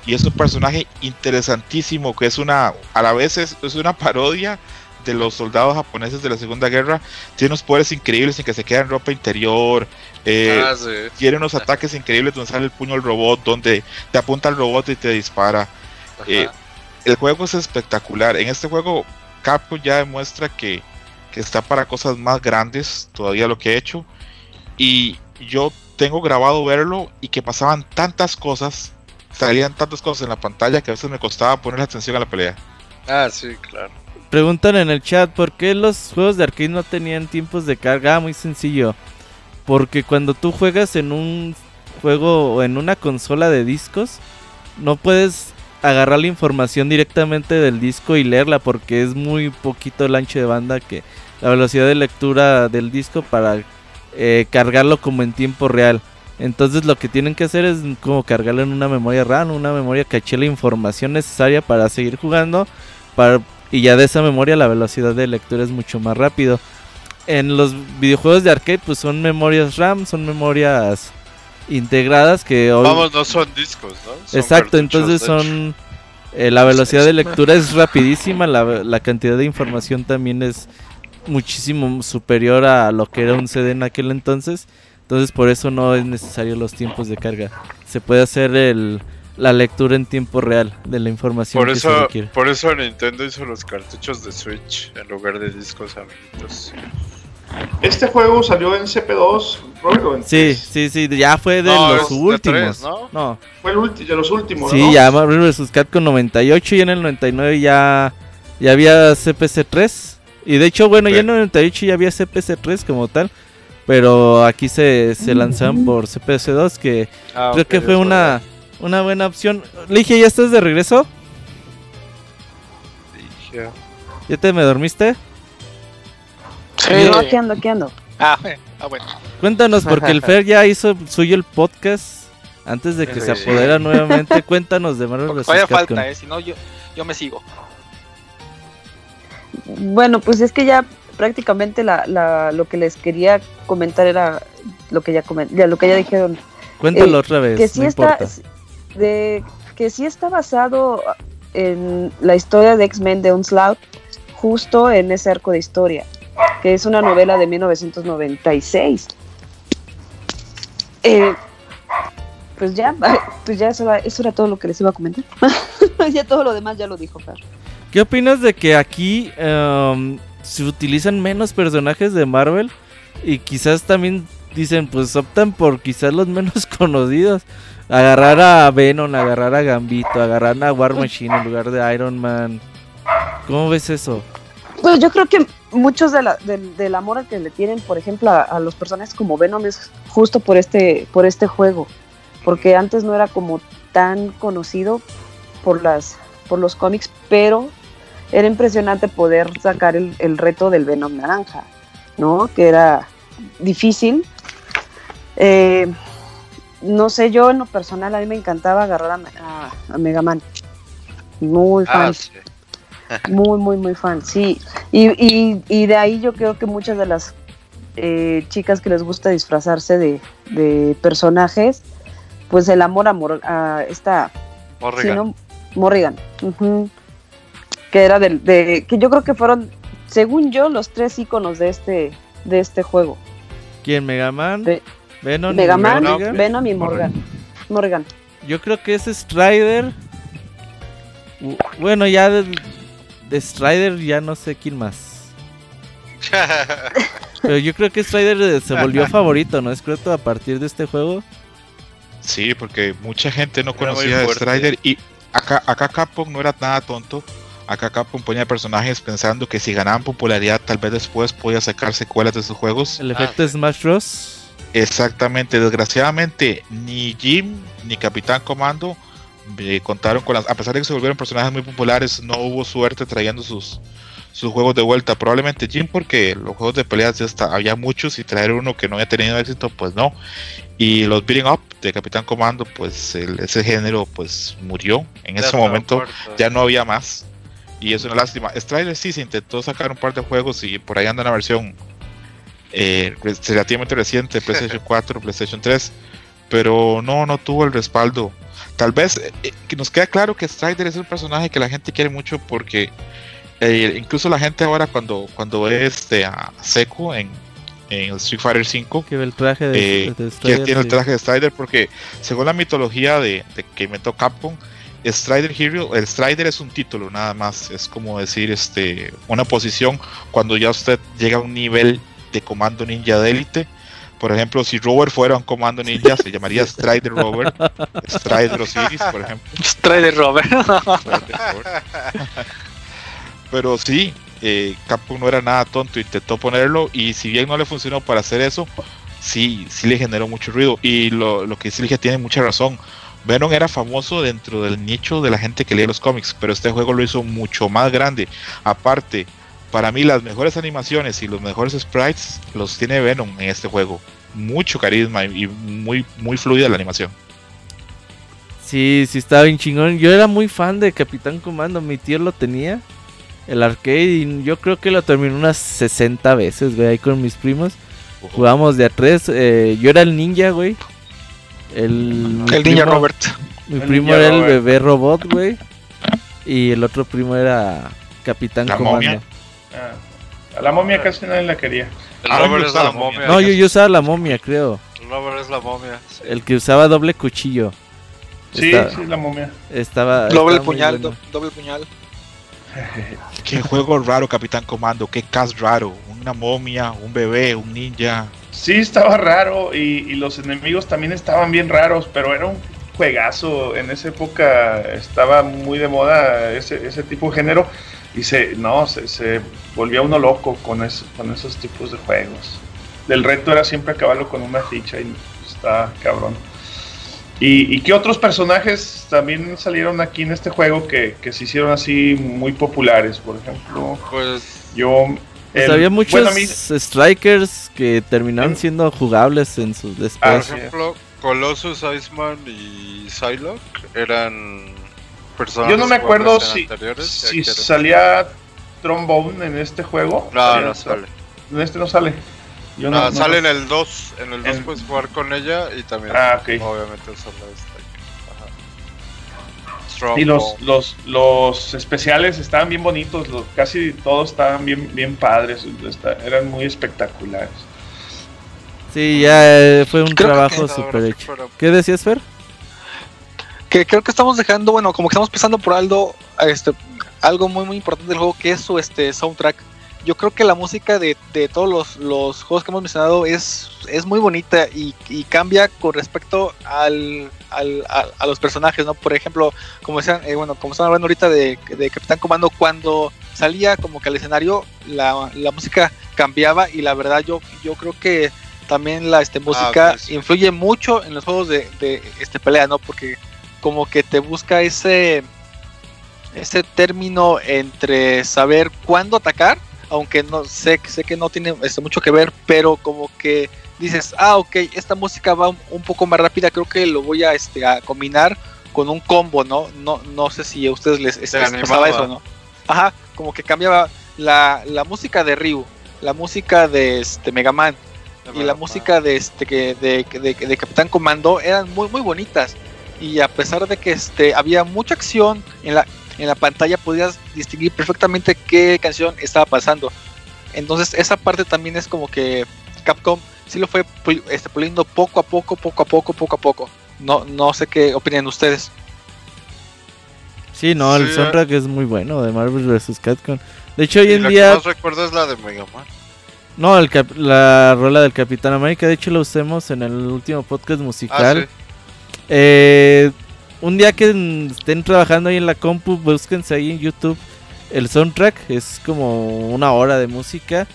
Y es un personaje interesantísimo, que es una, a la vez es, es una parodia de los soldados japoneses de la Segunda Guerra. Tiene unos poderes increíbles en que se queda en ropa interior. eh, Ah, sí. tiene unos ataques increíbles donde sale el puño del robot, donde te apunta al robot y te dispara. Eh, El juego es espectacular. En este juego, Capcom ya demuestra que, que está para cosas más grandes todavía lo que ha hecho. Y yo tengo grabado verlo y que pasaban tantas cosas, salían tantas cosas en la pantalla que a veces me costaba poner atención a la pelea. Ah, sí, claro. Preguntan en el chat, ¿por qué los juegos de arcade no tenían tiempos de carga? Ah, muy sencillo. Porque cuando tú juegas en un juego o en una consola de discos, no puedes agarrar la información directamente del disco y leerla porque es muy poquito el ancho de banda que la velocidad de lectura del disco para eh, cargarlo como en tiempo real. Entonces lo que tienen que hacer es como cargarlo en una memoria RAM, una memoria caché la información necesaria para seguir jugando para, y ya de esa memoria la velocidad de lectura es mucho más rápido. En los videojuegos de arcade pues son memorias RAM, son memorias integradas que hoy... Vamos, no son discos, ¿no? Son Exacto, entonces son... eh, la velocidad de lectura es rapidísima, la, la cantidad de información también es muchísimo superior a lo que era un CD en aquel entonces. Entonces por eso no es necesario los tiempos de carga. Se puede hacer el, la lectura en tiempo real de la información Por que se eso, requiere. por eso Nintendo hizo los cartuchos de Switch en lugar de discos, amiguitos. Este juego salió en CP2, Robert, en Sí, 3? sí, sí, ya fue de No, los últimos. tres, ¿no? no, Fue el último, de los últimos, sí, ¿no? ya Marvel vs. Capcom 98 y en el 99 ya, ya había CPC3. Y de hecho, bueno, Sí. ya en el 98 ya había CPC3 como tal. Pero aquí se, se lanzaron por CPC2 que Ah, creo ok, que fue una, una buena opción. Ligia, ¿ya estás de regreso? Dije, ¿Ya te me dormiste? Sí. No, aquí ando, aquí ando. Ah, bueno. Ah, bueno. Cuéntanos, porque el Fer ya hizo suyo el podcast antes de que se Sí. apodera nuevamente. Cuéntanos de Marvel vs. Todavía Capcom. falta, eh. Si no, yo, yo me sigo. Bueno, pues es que ya prácticamente la, la, lo que les quería comentar era lo que ya, comen- ya lo que ya dijeron. Cuéntalo Eh, otra vez. que sí no está de que sí está basado en la historia de X-Men de Onslaught justo en ese arco de historia que es una novela de 1996 Eh, pues ya pues ya eso, era- eso era todo lo que les iba a comentar ya todo lo demás ya lo dijo Fer ¿Qué opinas de que aquí em, se utilizan menos personajes de Marvel? Y quizás también dicen, pues optan por quizás los menos conocidos. Agarrar a Venom, agarrar a Gambito, agarrar a War Machine en lugar de Iron Man. ¿Cómo ves eso? Pues yo creo que muchos de la- del, del amor que le tienen, por ejemplo, a, a los personajes como Venom es justo por este, por este juego, porque antes no era como tan conocido por las, por los cómics, pero era impresionante poder sacar el, el reto del Venom naranja, ¿no? Que era difícil. Eh, no sé, yo en lo personal a mí me encantaba agarrar a, Me- a- a Mega Man. Muy fan. Ah, sí. Muy, muy, muy fan, sí. Y, y, y de ahí yo creo que muchas de las eh, chicas que les gusta disfrazarse de, de personajes, pues el amor a, Mor- a esta Morrigan. sí, ¿no? Morrigan. Que era del, de. que yo creo que fueron, según yo, los tres iconos de este, de este juego. ¿Quién? ¿Mega Man? Ve- ¿Venom? y Mega Man, Morrigan? Venom y Morgan. Morgan. Yo creo que es Strider. Bueno, ya de, de Strider ya no sé quién más. Pero yo creo que Strider eh, se volvió favorito, ¿no es cierto? A partir de este juego. Sí, porque mucha gente no conocía a. Strider y acá, acá Capcom no era nada tonto Acá Capcom ponía personajes pensando que si ganaban popularidad, tal vez después podía sacar secuelas de sus juegos. El efecto Smash Bros. Exactamente, desgraciadamente ni Jim ni Capitán Comando eh, contaron con las, a pesar de que se volvieron personajes muy populares, no hubo suerte trayendo sus, sus juegos de vuelta. Probablemente Jim porque los juegos de peleas ya está, había muchos y traer uno que no había tenido éxito, pues no. Y los beating up de Capitán Comando, pues el- ese género pues murió. En ese momento ya no había más. Y es una lástima. Strider sí se intentó sacar un par de juegos y por ahí anda una versión eh, re- relativamente reciente, PlayStation 4, PlayStation 3, pero no, no tuvo el respaldo. Tal vez eh, eh, que nos queda claro que Strider es un personaje que la gente quiere mucho porque eh, incluso la gente ahora cuando, cuando ve este, a Seco en, en Street Fighter 5 Que ve el traje de, eh, de que tiene el traje de Strider porque según la mitología de, de que inventó Capcom Strider Hero el Strider es un título nada más. Es como decir este una posición cuando ya usted llega a un nivel de comando ninja de élite por ejemplo si Rover fuera un comando ninja se llamaría Strider Rover Strider Osiris por ejemplo Strider Robert. Strider Rover. pero sí eh, Capcom no era nada tonto intentó ponerlo y si bien no le funcionó para hacer eso sí, sí le generó mucho ruido. Y lo, lo que Silvia tiene mucha razón. Venom era famoso dentro del nicho de la gente que lee los cómics, pero este juego lo hizo mucho más grande. Aparte, para mí las mejores animaciones y los mejores sprites los tiene Venom en este juego. Mucho carisma y muy, muy fluida la animación. Sí, sí, estaba bien chingón. Yo era muy fan de Capitán Comando. Mi tío lo tenía. El arcade. Y yo creo que lo terminé unas 60 veces, güey. Ahí con mis primos. Jugamos de a tres. eh, yo era el ninja, güey. El, El primo- Robert. Mi El primo ninja era el bebé robot, güey. Y el otro primo era Capitán La Comando. momia. Ah, a la momia casi nadie la quería. El Ah, es la la momia. momia. No, yo, yo usaba la momia, creo. El Robert es la momia. sí. El que usaba doble cuchillo. Sí, Está- sí, la momia. Estaba. Doble estaba puñal, bueno. do- doble puñal. Qué juego raro, Capitán Comando. Qué cast raro. Una momia, un bebé, un ninja. Sí, estaba raro y, y los enemigos también estaban bien raros, pero era un juegazo. En esa época estaba muy de moda ese, ese tipo de género y se, no, se, se volvía uno loco con, eso- con esos tipos de juegos. El reto era siempre acabarlo con una ficha y está cabrón. ¿Y, y qué otros personajes también salieron aquí en este juego que, que se hicieron así muy populares? Por ejemplo, Pues yo... Pues el- había muchos bueno, a mí- strikers que terminaron En- siendo jugables en sus por después. sí. ejemplo, Colossus, Iceman y Psylocke eran personajes Yo no me acuerdo si, salía Trombone en este juego. No, Salía- no sale. En este no sale. Yo No, no, no- sale en el 2. En el 2 En- puedes jugar con ella y también, Ah, ok. obviamente. Ajá. Strong Y los, los, los especiales estaban bien bonitos, los, casi todos estaban bien, bien padres, está- eran muy espectaculares. Sí, ya eh, fue un Creo trabajo súper hecho. fuera- ¿Qué decías, Fer? Que creo que estamos dejando, bueno, como que estamos pasando por algo, este, algo muy muy importante del juego que es su este soundtrack. Yo creo que la música de, de todos los, los juegos que hemos mencionado es, es muy bonita y, y cambia con respecto al, al- a, a los personajes, ¿no? Por ejemplo, como decían, eh, bueno, como están hablando ahorita de, de Capitán Comando, cuando salía como que al escenario, la, la música cambiaba y la verdad yo, yo creo que también la este, música ok, sí. influye mucho en los juegos de, de este pelea, ¿no? Porque como que te busca ese ese término entre saber cuándo atacar, aunque no sé, sé que no tiene este, mucho que ver, pero como que dices, ah, ok, esta música va un, un poco más rápida, creo que lo voy a, este, a combinar con un combo, ¿no? No, no sé si a ustedes les, les pasaba eso, ¿no? Ajá, como que cambiaba la, la música de Ryu, la música de este Mega Man y la música de este que de, de, de Capitán Comando eran muy muy bonitas y a pesar de que este había mucha acción en la en la pantalla podías distinguir perfectamente qué canción estaba pasando entonces esa parte también es como que Capcom sí lo fue pul- este, puliendo poco a poco poco a poco poco a poco no no sé qué opinan ustedes Sí, no, el Sí, soundtrack es muy bueno de Marvel vs. Capcom. De hecho, hoy Y en la día, que más recuerdo es la de Mega Man. no, el cap- la rola del Capitán América, de hecho la usamos en el último podcast Ah, musical. sí. Eh, un día que estén trabajando ahí en la compu, búsquense ahí en YouTube el soundtrack, es como una hora de música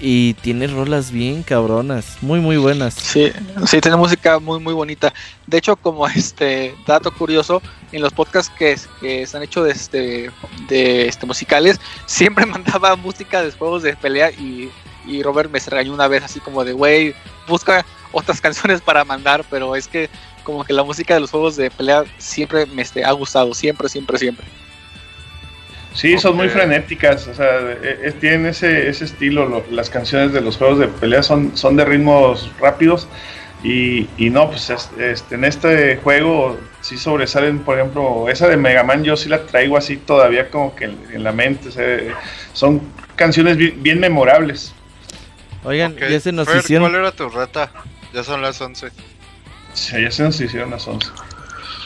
y tiene rolas bien cabronas, muy muy buenas. Sí, sí, tiene música muy muy bonita. De hecho, como este dato curioso, en los podcasts que, que se han hecho de este, de este musicales, siempre mandaba música de juegos de pelea y, y Robert me regañó una vez así como de, güey, busca otras canciones para mandar, pero es que como que la música de los juegos de pelea siempre me este, ha gustado, siempre, siempre, siempre. Sí, son muy frenéticas, o sea, eh, eh, tienen ese, ese estilo, lo- las canciones de los juegos de pelea son, son de ritmos rápidos y, y no, pues es- este, en este juego sí sobresalen, por ejemplo, esa de Mega Man yo sí la traigo así todavía como que en, en la mente, o sea, son canciones bien, bien memorables. Oigan, Ok, ya se nos Fer, hicieron... ¿Cuál era tu rata? Ya son las 11. Sí, ya se nos hicieron las 11.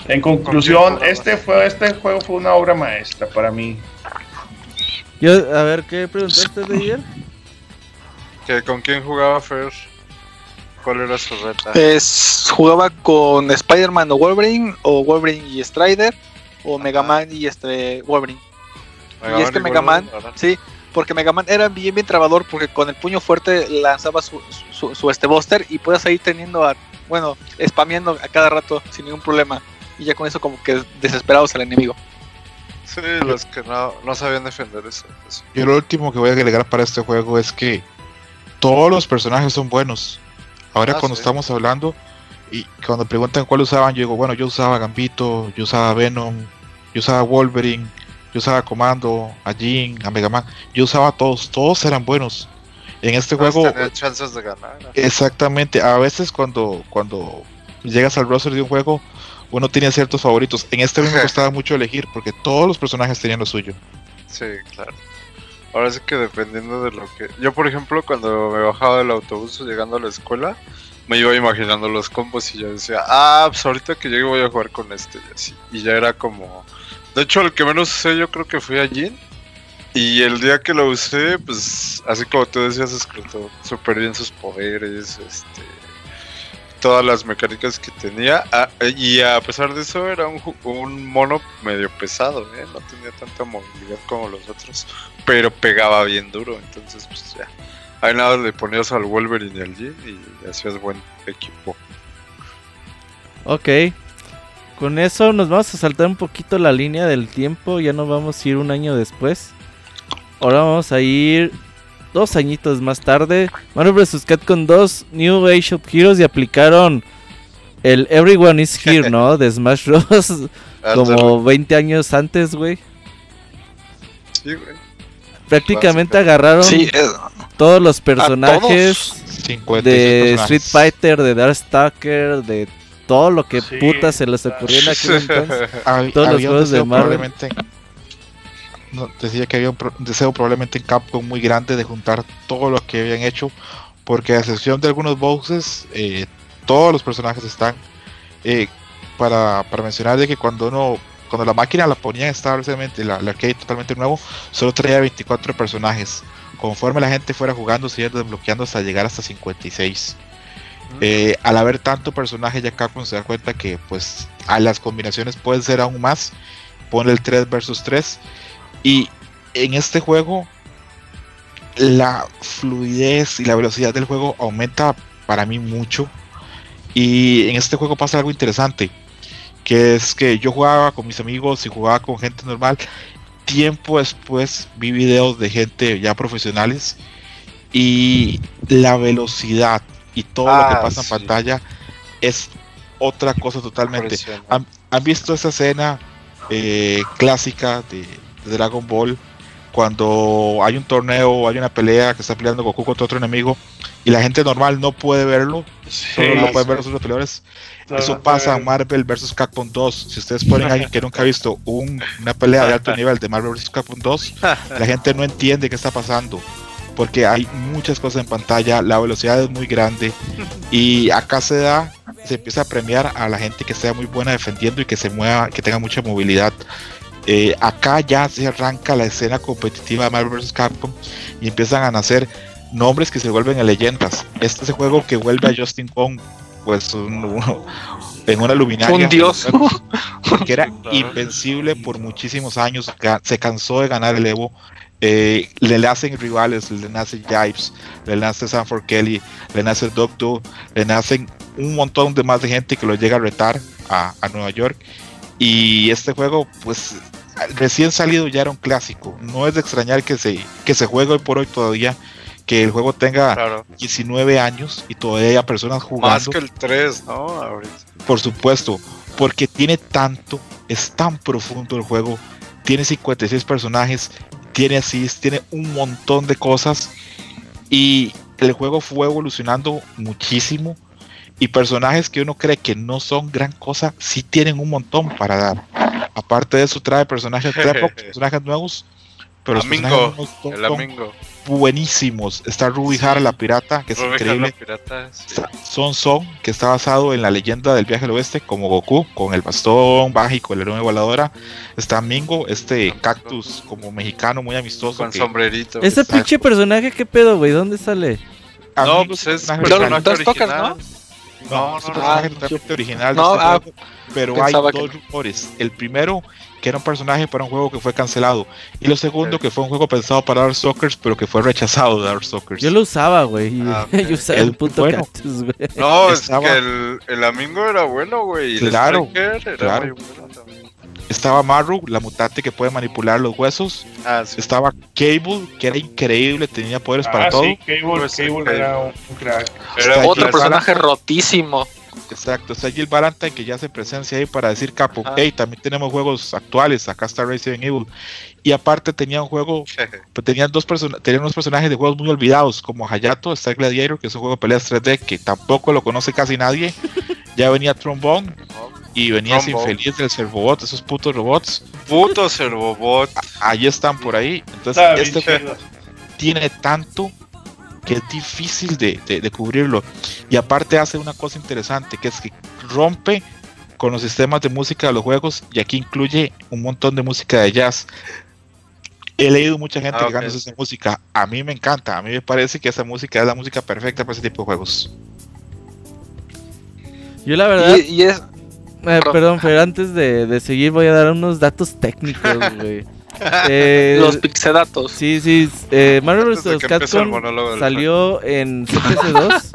En conclusión, este, fue, este juego fue una obra maestra para mí. Yo, a ver, ¿qué preguntaste de ayer? ¿Que ¿Con quién jugaba Fer? ¿Cuál era su rata? Es, jugaba con Spider-Man o Wolverine, o Wolverine y Strider, o Mega Man y este Wolverine. y es que Mega Man, sí, porque Mega Man era bien bien trabador porque con el puño fuerte lanzaba su, su, su, este buster y puedes ahí teniendo a, bueno, spameando a cada rato sin ningún problema. Y ya con eso como que desesperados al enemigo. Sí, los que no, no sabían defender eso. eso. Yo lo último que voy a agregar para este juego es que todos los personajes son buenos. Ahora Ah, cuando sí. estamos hablando y cuando preguntan cuál usaban, yo digo, bueno, yo usaba Gambito, yo usaba Venom, yo usaba Wolverine, yo usaba Comando, a Jean, a Mega Man, yo usaba a todos, todos eran buenos. En este juego, tenían chances de ganar. exactamente, a veces cuando, cuando llegas al roster de un juego, uno tiene ciertos favoritos. En este me costaba mucho elegir porque todos los personajes tenían lo suyo. Sí, claro. Ahora sí que dependiendo de lo que... Yo, por ejemplo, cuando me bajaba del autobús llegando a la escuela, me iba imaginando los combos y yo decía, ah, pues ahorita que llegue voy a jugar con este y así. Y ya era como... De hecho, el que menos usé yo creo que fue a Jin. Y el día que lo usé, pues, así como tú decías, explotó súper bien sus poderes, este... Todas las mecánicas que tenía. Ah, y a pesar de eso, era un, un mono medio pesado, ¿eh? No tenía tanta movilidad como los otros pero pegaba bien duro, entonces pues ya. Ahí nada le ponías al Wolverine y al Jin y hacías buen equipo. Ok. Con eso nos vamos a saltar un poquito la línea del tiempo. Ya no vamos a ir un año después. Ahora vamos a ir dos añitos más tarde. Marvel vs. Capcom 2 New Age of Heroes y aplicaron el Everyone is Here, ¿no? De Smash Bros. Como 20 años antes, güey. Sí, güey. Prácticamente agarraron Sí, todos los personajes 56 de Street. Fighter, de Darkstalker, de todo lo que Sí. puta se les ocurrió en aquel entonces. Hab- Todos los juegos de Marvel. probablemente decía que había un, deseo probablemente en Capcom muy grande de juntar todo lo que habían hecho porque a excepción de algunos boxes eh, todos los personajes están Eh, para, para mencionar de que cuando uno cuando la máquina la ponía establecidamente la, la arcade totalmente nuevo solo traía 24 personajes. Conforme la gente fuera jugando se iba desbloqueando hasta llegar hasta 56 eh, al haber tanto personaje ya Capcom se da cuenta que pues a las combinaciones pueden ser aún más. Pone el 3 versus 3 y en este juego la fluidez y la velocidad del juego aumenta para mí mucho. Y en este juego pasa algo interesante que es que yo jugaba con mis amigos y jugaba con gente normal. Tiempo después vi videos de gente ya profesionales y la velocidad y todo lo que Ah, pasa en pantalla es otra cosa totalmente. ¿Han, han visto esa escena eh, clásica de, de Dragon Ball cuando hay un torneo, hay una pelea que está peleando Goku contra otro enemigo y la gente normal no puede verlo, solo Sí, lo pueden sí. ver los otros peleadores? Eso pasa en Marvel vs. Capcom 2. Si ustedes ponen a alguien que nunca ha visto un- una pelea de alto nivel de Marvel vs. Capcom 2, la gente no entiende qué está pasando. Porque hay muchas cosas en pantalla, la velocidad es muy grande y acá se da, se empieza a premiar a la gente que sea muy buena defendiendo y que se mueva, que tenga mucha movilidad. Eh, acá ya se arranca la escena competitiva de Marvel vs. Capcom y empiezan a nacer nombres que se vuelven a leyendas. Este es el juego que vuelve a Justin Kong, pues un- uno- en una luminaria. un dios. que era Claro. invencible por muchísimos años, se cansó de ganar el Evo. eh, le nacen rivales, le nace Jives, le nace Sanford Kelly, le nace Doctor, le nacen un montón de más de gente que lo llega a retar a, a Nueva York. Y este juego, pues recién salido ya era un clásico. No es de extrañar que se, que se juegue hoy por hoy todavía, que el juego tenga Claro. 19 años y todavía haya personas Más jugando. que el 3, ¿no? Ahorita. Por supuesto, porque tiene tanto, es tan profundo el juego, tiene 56 personajes, tiene assist, tiene un montón de cosas y el juego fue evolucionando muchísimo y personajes que uno cree que no son gran cosa, sí tienen un montón para dar. Aparte de eso trae personajes, trae personajes nuevos, pero los Amingo, personajes nuevos son- El son Amingo. buenísimos. Está Ruby Sí. Hara la pirata, que es Ruby increíble. Pirata, sí. Son Son, que está basado en la leyenda del viaje al oeste, como Goku, con el bastón mágico, el héroe voladora. Está Mingo, este cactus como mexicano muy amistoso. Con que- sombrerito. Ese pinche personaje, ¿qué pedo, güey? ¿Dónde sale? No, Amigo pues es personaje original. ¿No? No, No, es no. totalmente original. No, este ah, juego, pero hay dos que- rumores. El primero, que era un personaje para un juego que fue cancelado. Y lo segundo, que fue un juego pensado para Dark Stalkers, pero que fue rechazado de Dark Stalkers. Yo lo usaba, güey. Ah, ok. Yo usaba Es el puto bueno. cactus, güey. No, es Estaba- que el, el Amingo era bueno, güey. el Claro, Striker era claro. muy bueno también. Estaba Maru, la mutante que puede manipular los huesos. Ah, sí. Estaba Cable, que era increíble, tenía poderes para Ah, todo. sí, Cable, Pues, Cable Cable. era un crack. Era Está Otro personaje rotísimo. Exacto, está Jill Valentine que ya hace presencia ahí para decir capo. Ah. Hey, también tenemos juegos actuales. Acá está Resident Evil. Y aparte tenía un juego, pues, tenían dos tenían unos personajes de juegos muy olvidados, como Hayato, está Gladiator, que es un juego de peleas 3D que tampoco lo conoce casi nadie. Ya venía Trombone y venía ese Trombone. infeliz del Servobot, esos putos robots. Puto Servobot. Ahí están por ahí. Entonces, este juego tiene tanto que es difícil de, de- de cubrirlo. Y aparte hace una cosa interesante, que es que rompe con los sistemas de música de los juegos y aquí incluye un montón de música de jazz. He leído mucha gente Ah, ok, quejándose de sí. esa música. A mí me encanta. A mí me parece que esa música es la música perfecta para ese tipo de juegos. Yo la verdad, Y, y es. Eh, perdón, pero antes de, de seguir voy a dar unos datos técnicos, güey. Eh, Los pixedatos. sí, sí, eh, Marvel vs. que Capcom salió en CPC 2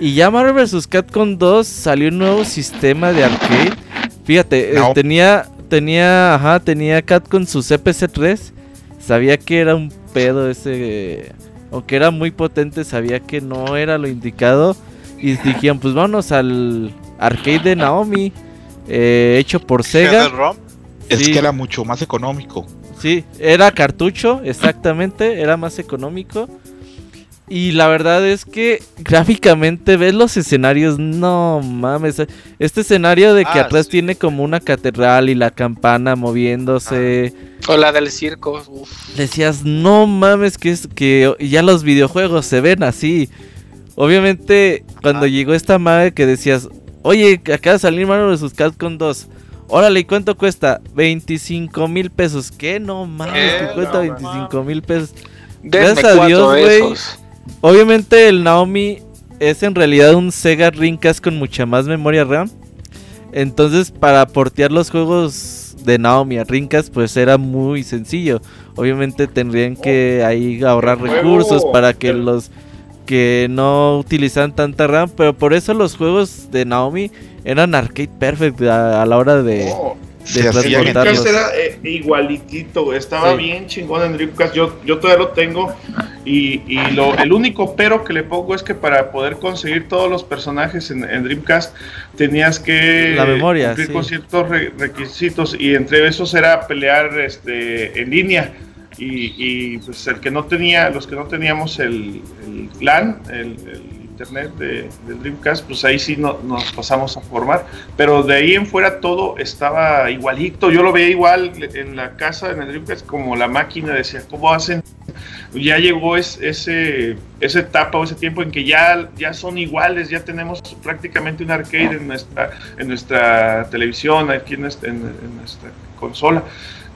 y ya Marvel vs. Capcom 2 salió un nuevo sistema de arcade. Fíjate, eh, tenía, tenía, ajá, tenía Capcom su CPC 3. Sabía que era un pedo ese, aunque era muy potente, sabía que no era lo indicado. Y dijeron, pues vámonos al arcade de Naomi, eh, hecho por Sega. ¿Rom? Es que era mucho más económico. Sí, era cartucho, exactamente, era más económico. Y la verdad es que gráficamente ves los escenarios, no mames. Este escenario de que Ah, atrás sí. tiene como una catedral y la campana moviéndose. O la del circo. uf. Decías, no mames, que es que ya los videojuegos se ven así. Obviamente, cuando Ah. llegó esta madre que decías, oye, acaba de salir Mario vs. Capcom 2. Órale, ¿y cuánto cuesta? 25 mil pesos. ¿Qué? No mames, que cuesta No 25 mil pesos. Denme Gracias a Dios, de güey. Obviamente el Naomi es en realidad un Sega Dreamcast con mucha más memoria RAM. Entonces para portear los juegos de Naomi a Dreamcast pues era muy sencillo. Obviamente tendrían que ahí ahorrar recursos para que los que no utilizan tanta RAM. Pero por eso los juegos de Naomi eran arcade perfect a, a la hora de... Se de. Dreamcast era eh, igualitito, estaba Sí. bien chingón en Dreamcast, yo, yo todavía lo tengo y, y lo, el único pero que le pongo es que para poder conseguir todos los personajes en, en Dreamcast tenías que La memoria, cumplir sí. con ciertos re- requisitos y entre esos era pelear este, en línea y, y, pues el que no tenía, los que no teníamos el, el LAN, el, el internet de, del Dreamcast, pues ahí sí no- nos pasamos a formar pero de ahí en fuera todo estaba igualito. Yo lo veía igual en la casa, en el Dreamcast, como la máquina decía, ¿cómo hacen? Ya llegó es- ese, esa etapa o ese tiempo en que ya, ya son iguales, ya tenemos prácticamente un arcade en nuestra, en nuestra televisión, aquí en nuestra, en- en nuestra consola.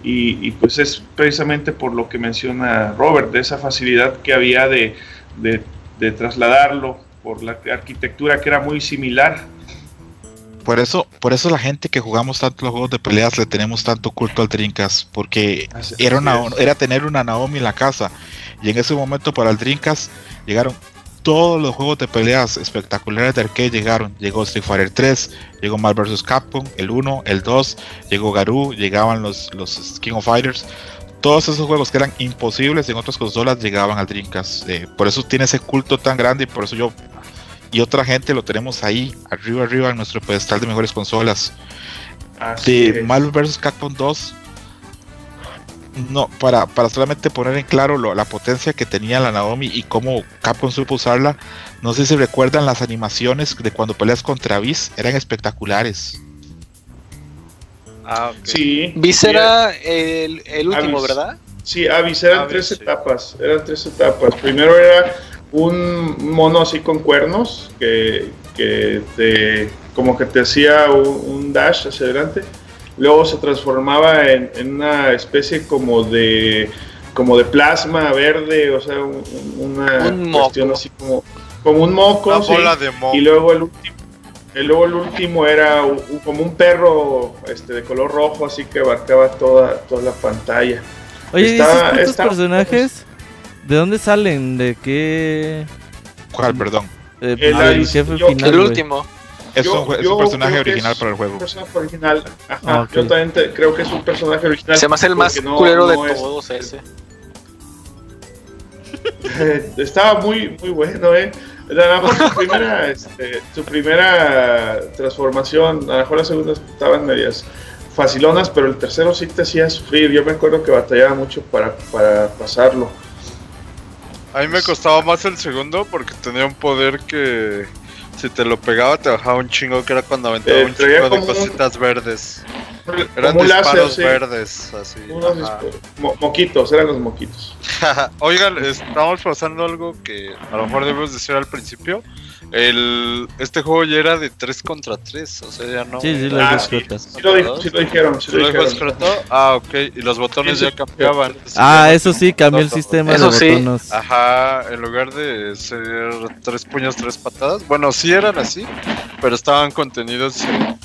Y, y pues es precisamente por lo que menciona Robert, de esa facilidad que había de, de- de trasladarlo por la arquitectura que era muy similar Por eso, por eso la gente que jugamos tanto los juegos de peleas le tenemos tanto culto al Dreamcast, porque era, una, era tener una Naomi en la casa. Y en ese momento para el Dreamcast llegaron todos los juegos de peleas espectaculares de arcade llegaron. Llegó Street Fighter 3, llegó Marvel vs. Capcom, el 1, el 2, llegó Garou, llegaban los, los King of Fighters. Todos esos juegos que eran imposibles en otras consolas llegaban al Dreamcast. Eh, por eso tiene ese culto tan grande y por eso yo y otra gente lo tenemos ahí, arriba, arriba en nuestro pedestal de mejores consolas. Así De. Marvel vs. Capcom 2, no, para, para solamente poner en claro lo- la potencia que tenía la Naomi y cómo Capcom supo usarla, no sé si recuerdan las animaciones de cuando peleas contra Viz, eran espectaculares. Ah, ok. Sí. Viz era el, el último, Avis. ¿verdad? Sí, Avis, eran Avis, tres sí. etapas, eran tres etapas. Primero era un mono así con cuernos que, que te, como que te hacía un, un dash hacia adelante. Luego se transformaba en, en una especie como de como de plasma verde, o sea, un- un- una Un moco. cuestión así como, como un moco. Una sí. bola de mo. Y luego el último, y luego el último era un- un- como un perro este, de color rojo, así que abarcaba toda, toda la pantalla. Oye, ¿y Está- esos personajes? ¿De dónde salen? ¿De qué? ¿Cuál, perdón? Eh, El jefe yo- final, el último. Es, Yo- un, es un personaje original es para el Un juego. personaje original. Ajá, Ah. Yo también te- creo que es un personaje original. Se me hace el más no- culero de es- todos ese. Estaba muy, muy bueno, ¿eh? A lo mejor su primera, este, su primera transformación, a lo mejor las segundas estaban medias facilonas, pero el tercero sí te hacía sufrir. Yo me acuerdo que batallaba mucho para, para pasarlo. A mí me costaba más el segundo porque tenía un poder que si te lo pegaba te bajaba un chingo, que era cuando aventaba Eh, un chingo de un- cositas verdes. Eran láser, disparos sí. verdes, así. Unos mo- moquitos, eran los moquitos. Oigan, estamos pasando algo que a lo mejor debemos decir al principio. El, este juego ya era de 3 contra 3, o sea, ya no. Sí, sí, las Ah, dos sí. lo, di- sí lo dijeron, sí ¿Sí lo lo dijeron. Ah, ok. Y los botones Sí, ya cambiaban. Ah, eso sí, cambió el sistema Eso de sí. botones. Ajá, en lugar de ser tres puños, tres patadas. Bueno, sí eran así, pero estaban contenidos en,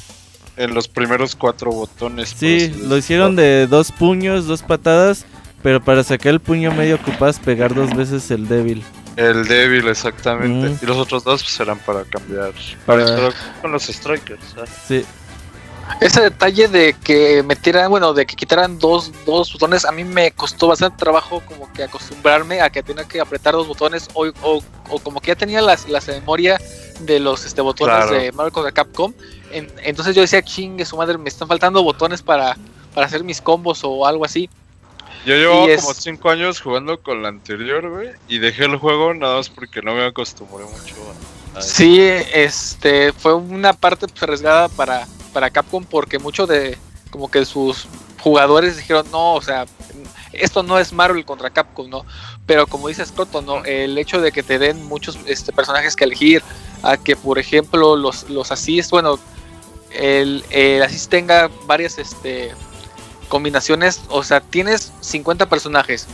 en los primeros cuatro botones. Sí, lo hicieron de dos puños, dos patadas, pero para sacar el puño medio ocupas pegar dos veces el débil. El débil, exactamente. Mm. Y los otros dos pues, eran para cambiar. Para- Pero con los strikers. ¿ah? Sí, Ese detalle de que metieran, bueno, de que quitaran dos, dos botones, a mí me costó bastante trabajo como que acostumbrarme a que tenía que apretar dos botones o, o, o como que ya tenía las, las memoria de los este, botones Claro. de Marvel contra Capcom. En- entonces yo decía, chingue su madre, me están faltando botones para, para hacer mis combos o algo así. Yo es- como cinco años jugando con la anterior, güey. Y dejé el juego nada más porque no me acostumbré mucho a- a. Sí, este fue una parte pues, arriesgada para, para Capcom porque muchos de como que sus jugadores dijeron, no, o sea, esto no es Marvel contra Capcom, ¿no? Pero como dice Scott, ¿no? El hecho de que te den muchos este, personajes que elegir, a que por ejemplo los, los assist, bueno, el, el assist tenga varias este, combinaciones, o sea, tienes 50 personajes.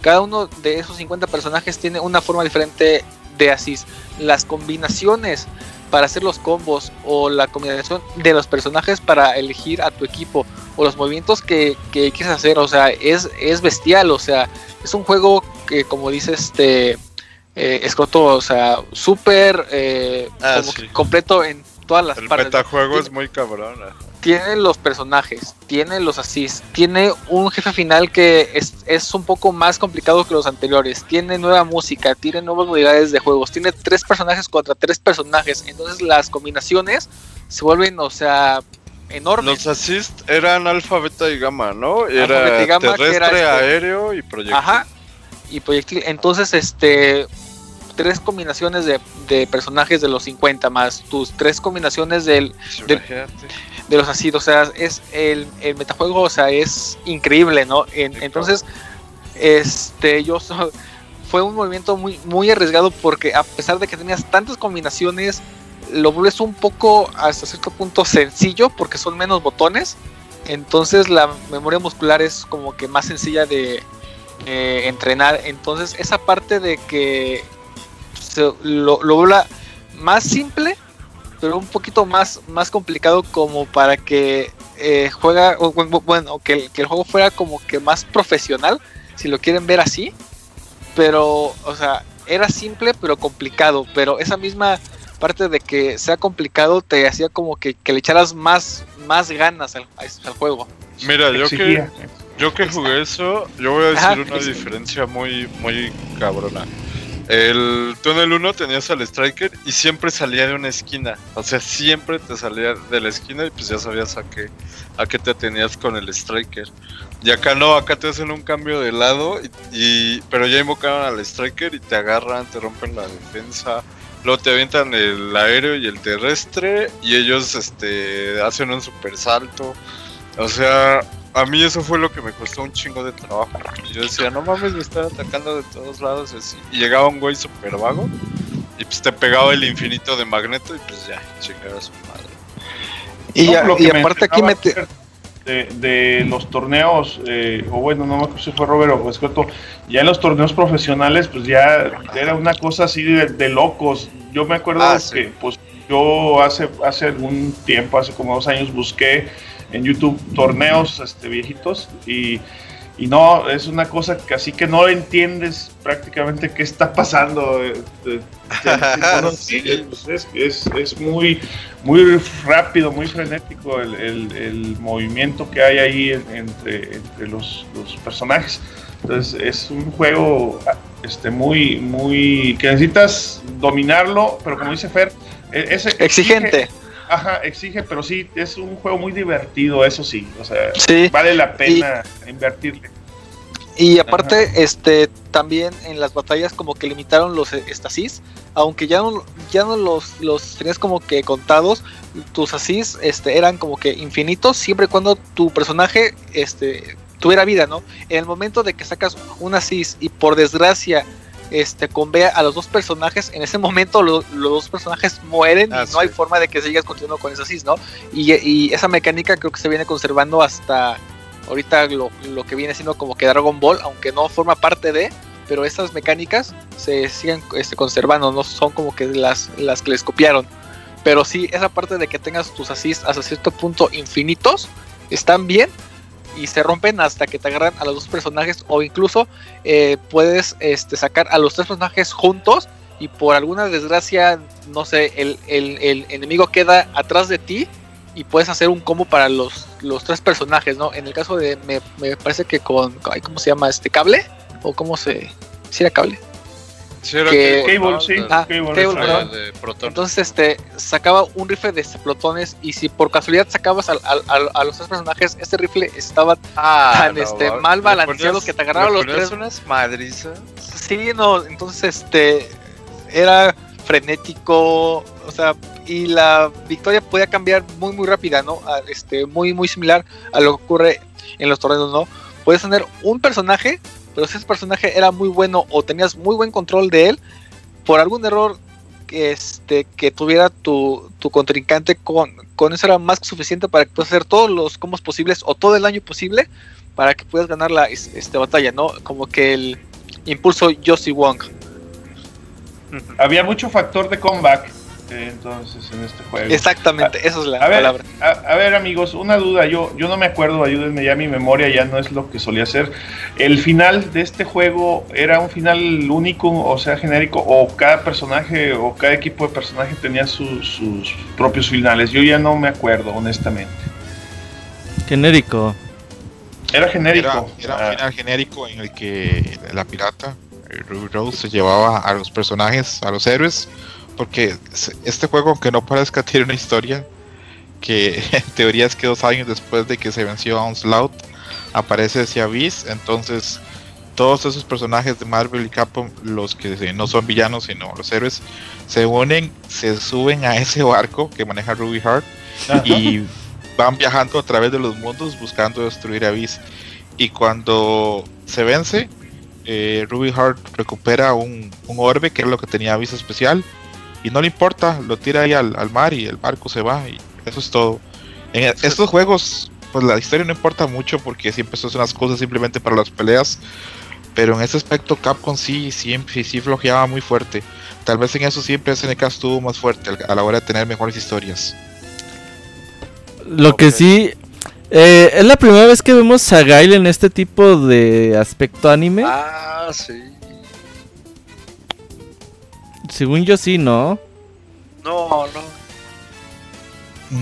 Cada uno de esos 50 personajes tiene una forma diferente de assist. Las combinaciones para hacer los combos o la combinación de los personajes para elegir a tu equipo o los movimientos que, que quieres hacer, o sea, es, es bestial, o sea, es un juego que como dice este eh, Escroto, o sea, súper eh, Ah, como sí. que completo en todas las El partes. metajuego Tiene- es muy cabrón. Tiene los personajes, tiene los assists, tiene un jefe final que es, es un poco más complicado que los anteriores, tiene nueva música, tiene nuevas modalidades de juegos, tiene tres personajes contra tres personajes, entonces las combinaciones se vuelven, o sea, enormes. Los assist eran alfa, beta y gamma, ¿no? Alfa, Era beta y gamma, que terrestre, era este- aéreo y proyectil. Ajá. Y proyectil. Entonces, este. Tres combinaciones de, de personajes de los 50 más tus tres combinaciones del, de- los así, o sea, es el, el metajuego, o sea, es increíble, ¿no? En- entonces, este, yo fue un movimiento muy, muy arriesgado porque a pesar de que tenías tantas combinaciones, lo vuelves un poco hasta cierto punto sencillo porque son menos botones. Entonces la memoria muscular es como que más sencilla de eh, entrenar. Entonces esa parte de que se- lo, lo vuelva más simple pero un poquito más, más complicado como para que eh, juega, o, bueno, que el, que el juego fuera como que más profesional, si lo quieren ver así. Pero, o sea, era simple pero complicado, pero esa misma parte de que sea complicado te hacía como que, que le echaras más, más ganas al, al juego. Mira, yo que, yo que jugué eso, yo voy a decir una diferencia muy, muy cabrona. El, tú en el 1 tenías al Striker y siempre salía de una esquina. O sea, siempre te salía de la esquina y pues ya sabías a qué, a qué te tenías con el Striker. Y acá no, acá te hacen un cambio de lado, y, pero ya invocaron al Striker y te agarran, te rompen la defensa. Luego te avientan el aéreo y el terrestre y ellos este, hacen un super salto. O sea, a mí eso fue lo que me costó un chingo de trabajo. Yo decía, no mames, me están atacando de todos lados. Así. Y llegaba un güey super vago y pues te pegaba el infinito de magneto y pues ya, chingada su madre. Y, y aparte aquí me... De, de, los torneos, eh, o bueno, no me acuerdo si fue Robert o Escueto, ya en los torneos profesionales, pues ya era una cosa así de, locos. Yo me acuerdo ah, que, pues, yo hace, hace algún tiempo, hace como dos años, busqué en YouTube torneos este, viejitos y, y no, es una cosa que así que no entiendes prácticamente qué está pasando. Eh, es, es, muy, muy rápido, muy frenético el, el, movimiento que hay ahí entre, entre los, los, personajes. Entonces es un juego este, muy, muy que necesitas dominarlo, pero como dice Fer, e, es exigente. Ajá, exige, pero sí, es un juego muy divertido, eso sí. O sea, vale la pena invertirle. Y aparte, este, también en las batallas como que limitaron los estasis, aunque ya no, ya no los, los tenías como que contados, tus asís este, eran como que infinitos, siempre y cuando tu personaje este, tuviera vida, ¿no? En el momento de que sacas un asís y por desgracia este, convea a los dos personajes, en ese momento los dos personajes mueren y no hay forma de que sigas continuando con esa ¿no? Y, esa mecánica creo que se viene conservando hasta ahorita lo, que viene siendo como que Dragon Ball, aunque no forma parte de, pero esas mecánicas se siguen este, conservando, no son como que las, las que les copiaron. Pero sí, esa parte de que tengas tus assists hasta cierto punto infinitos, están bien, y se rompen hasta que te agarran a los dos personajes o incluso eh, puedes este, sacar a los tres personajes juntos y por alguna desgracia, no sé, el, el, enemigo queda atrás de ti y puedes hacer un combo para los, los tres personajes, ¿no? En el caso de, me, me parece que con, ¿cómo se llama? Este cable o cómo se... ¿Si era cable? Cable, sí, ah, Entonces, este, sacaba un rifle de protones y si por casualidad sacabas a, los tres personajes, este rifle estaba ah, tan este, mal balanceado que te agarraba los tres. unas madrizas? Sí, no, entonces, este, era frenético, o sea, y la victoria podía cambiar muy, muy rápida, ¿no? Este, muy, muy similar a lo que ocurre en los torneos, ¿no? Puedes tener un personaje pero si ese personaje era muy bueno o tenías muy buen control de él, por algún error este, que tuviera tu, tu contrincante, con, con eso era más que suficiente para que puedas hacer todos los combos posibles o todo el daño posible para que puedas ganar la este, batalla, ¿no? Como que el impulso Yoshi Wong. Había mucho factor de comeback entonces en este juego. Exactamente, esa es la a palabra. a, ver, amigos, una duda, yo, yo no me acuerdo, ayúdenme, ya mi memoria ya no es lo que solía ser. ¿El final de este juego era un final único, o sea, genérico, o cada personaje o cada equipo de personaje tenía sus, propios finales? Yo ya no me acuerdo, honestamente. Genérico. Era genérico. Era, un final genérico en el que la pirata, Ruby Rose, se llevaba a los personajes, a los héroes, porque este juego, aunque no parezca, tiene una historia que en teoría es que dos años después de que se venció a Onslaught aparece Abyss, entonces todos esos personajes de Marvel y Capcom, los que no son villanos sino los héroes, se unen, se suben a ese barco que maneja Ruby Heart y van viajando a través de los mundos buscando destruir Abyss. Y cuando se vence, eh, Ruby Heart recupera un, un, orbe que es lo que tenía Abyss especial y no le importa, lo tira ahí al, mar y el barco se va y eso es todo. En estos juegos, pues la historia no importa mucho porque siempre son unas cosas simplemente para las peleas, pero en ese aspecto Capcom sí, siempre sí, flojeaba muy fuerte. tal vez en eso siempre SNK estuvo más fuerte al- a la hora de tener mejores historias. Lo que sí. eh, es la primera vez que vemos a Gail en este tipo de aspecto anime. Ah, sí. Según yo sí, ¿no? No, no.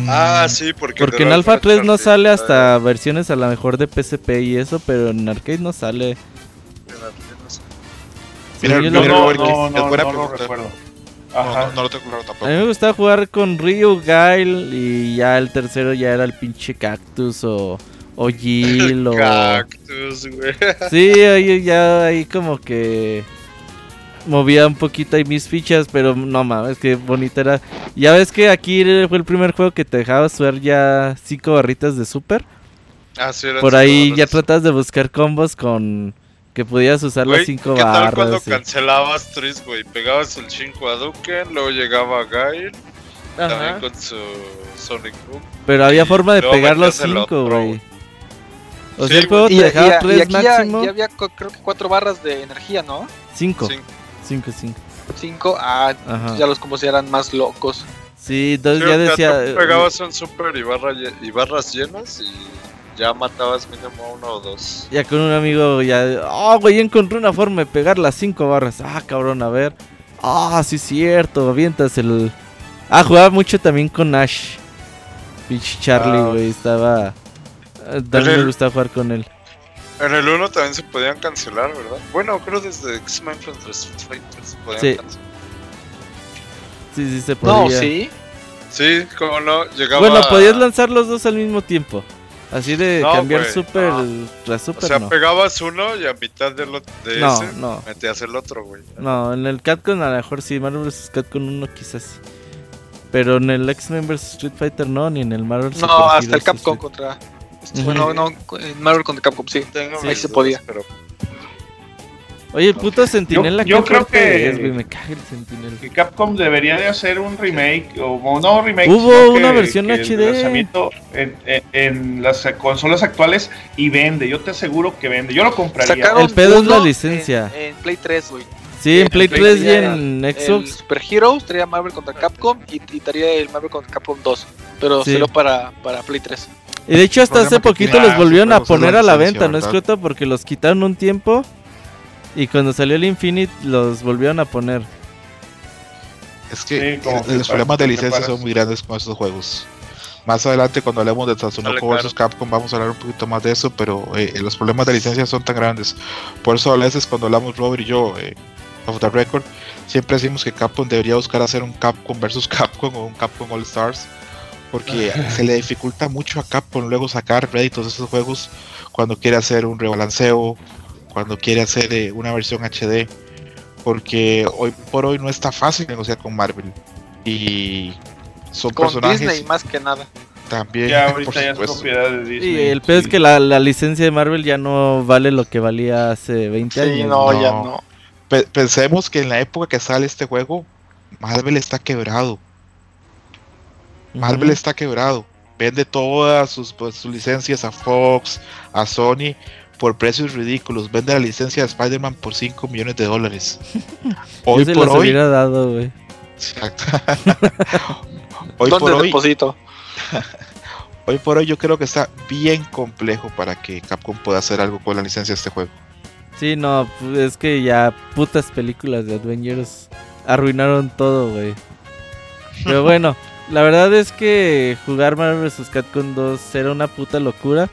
Ah, sí, porque. Porque en Alpha Alpha 3 no sale ah, hasta versiones a la mejor de PSP y eso, pero en arcade no sale. Mira, yo mira, lo- no, no, no, buena no lo pregunta. recuerdo. No, Ajá. no, no lo tengo claro A tampoco. mí me gustaba jugar con Ryu, Gail y ya el tercero ya era el pinche Cactus o, o Jill o... Cactus, güey. Sí, ahí ya ahí como que movía un poquito ahí mis fichas, pero no mames, que bonita era. Ya ves que aquí fue el primer juego que te dejaba suer ya cinco barritas de super. Ah, sí, Por ahí ya tratas de buscar combos con que pudieras usar las cinco barras. ¿Qué cuando cancelabas Tris, güey? Pegabas el 5 a Duken, luego llegaba Gail. También con su Sonic Boom. Pero había forma de pegar los cinco, güey. O sea, el juego te dejaba y, tres y aquí máximo. Ya, había creo que cuatro barras de energía, ¿no? Cinco. cinco. 5, sí. 5, ah, ya los combos eran más locos. Sí, entonces ya decía. Que eh, pegabas un super y, barra, y barras llenas y ya matabas mínimo uno o dos. Ya con un amigo, ya. Oh, güey, encontré una forma de pegar las 5 barras. Ah, cabrón, a ver. Ah, oh, sí, cierto. Avientas el. Ah, jugaba mucho también con Ash. Pinche Charlie, ah. güey, estaba. Eh, también me gustaba jugar con él. En el 1 también se podían cancelar, ¿verdad? Bueno, creo desde X-Men contra Street Fighter se podían Sí. cancelar. Sí, sí, se podía. No, sí. Sí, como no, llegaba... Bueno, podías lanzar los dos al mismo tiempo. Así de No, cambiar super no. tras O super, sea, no. pegabas uno y a mitad de, lo, de No, ese no. metías el otro, güey. No, en el Capcom a lo mejor sí, Marvel vs. Capcom 1 quizás sí. Pero en el X-Men vs. Street Fighter no, ni en el Marvel Super No, hasta el Capcom Street- contra. Bueno, no, en Marvel contra Capcom, sí. Tengo ahí se dudas, podía. Pero Oye, el puto Sentinela, yo ¿qué creo que- es, güey? Me caga el Sentinela. Que Capcom debería de hacer un remake, o no remake, Hubo una que- versión que el HD. lanzamiento en, en- en las consolas actuales y vende, yo te aseguro que vende, yo lo compraría. Sacaron El pedo es la licencia. En, en Play 3, güey. Sí, en Play Play 3 y en El Xbox. Super Heroes traía Marvel contra Capcom y, y traía el Marvel contra Capcom 2. Pero Sí. salió para, para Play 3. Y de hecho hasta hace poquito tiene los volvieron a poner a la venta, ¿no es cierto? Porque los quitaron un tiempo y cuando salió el Infinite los volvieron a poner. Es que Sí, eh, que los problemas de licencia son muy grandes con estos juegos. Más adelante cuando hablemos de Tatsunoko vs Capcom vamos a hablar un poquito más de eso, pero eh, los problemas de licencia son tan grandes. Por eso a veces cuando hablamos Robert y yo, eh, off the record, siempre decimos que Capcom debería buscar hacer un Capcom vs Capcom o un Capcom All Stars, porque se le dificulta mucho a Capcom luego sacar réditos de esos juegos cuando quiere hacer un rebalanceo, cuando quiere hacer eh, una versión HD, porque hoy por hoy no está fácil negociar con Marvel y son Con personajes Disney más que nada. también Ya por ahorita ya es propiedad de Disney. Y el pedo es sí. que la, la licencia de Marvel ya no vale lo que valía hace 20 Sí, años. no, no. ya no. Pe- pensemos que en la época que sale este juego Marvel está quebrado Marvel está quebrado vende todas sus, pues, sus licencias a Fox a Sony por precios ridículos vende la licencia de Spider-Man por 5 millones de dólares hoy Yo por hoy hubiera dado, güey. Exacto. hoy por ¿Dónde hoy deposito? hoy por hoy yo creo que está bien complejo para que Capcom pueda hacer algo con la licencia de este juego Sí, no, pues, es que ya putas películas de Avengers arruinaron todo, güey. Pero bueno, la verdad es que jugar Marvel vs. Capcom 2 era una puta locura.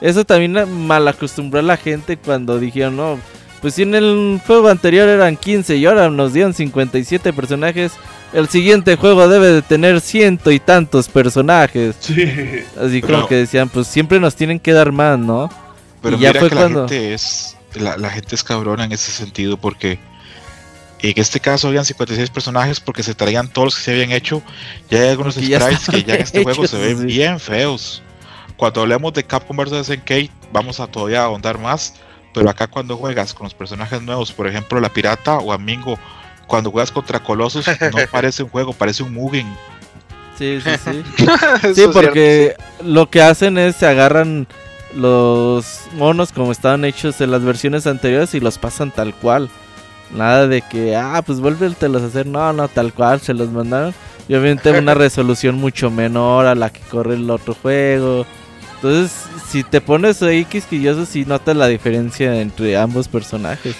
Eso también mal acostumbró a la gente cuando dijeron, no, pues si en el juego anterior eran 15 y ahora nos dieron 57 personajes, el siguiente juego debe de tener ciento y tantos personajes. Sí. Así Pero- como que decían, pues siempre nos tienen que dar más, ¿no? Pero Y ya mira fue que cuando- la gente es la, la gente es cabrona en ese sentido porque en este caso habían 56 personajes porque se traían todos los que se habían hecho. Ya hay algunos Porque ya sprites que ya en este juego se ven sí. bien feos. Cuando hablemos de Capcom vs SNK vamos a todavía ahondar más, pero acá cuando juegas con los personajes nuevos, por ejemplo la pirata o Amingo, cuando juegas contra Colossus no parece un juego, parece un Mugen. Sí, sí, sí. Sí, porque lo que hacen es se agarran los monos como estaban hechos en las versiones anteriores y los pasan tal cual. Nada de que, ah, pues vuélvetelos a hacer. No, no, tal cual, se los mandaron. Y obviamente una resolución mucho menor a la que corre el otro juego. Entonces, si te pones ahí quisquilloso, sí notas la diferencia entre ambos personajes.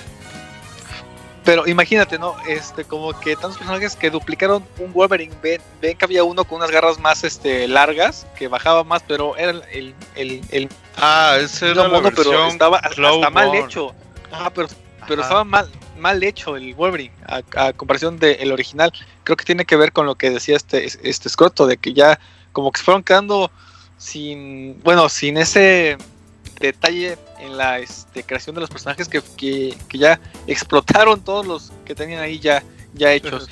Pero imagínate, ¿no? Este, como que tantos personajes que duplicaron un Wolverine. Ven, ven que había uno con unas garras más este, largas, que bajaba más, pero era el. el, el, Ah, ese era la mono, pero versión estaba hasta mal hecho. Ajá, pero, pero Ajá. estaba mal, mal hecho el Wolverine a, a comparación del original. Creo que tiene que ver con lo que decía este, este Scroto, de que ya como que se fueron quedando sin, bueno, sin ese detalle en la este, creación de los personajes que, que, que ya explotaron todos los que tenían ahí ya, ya hechos.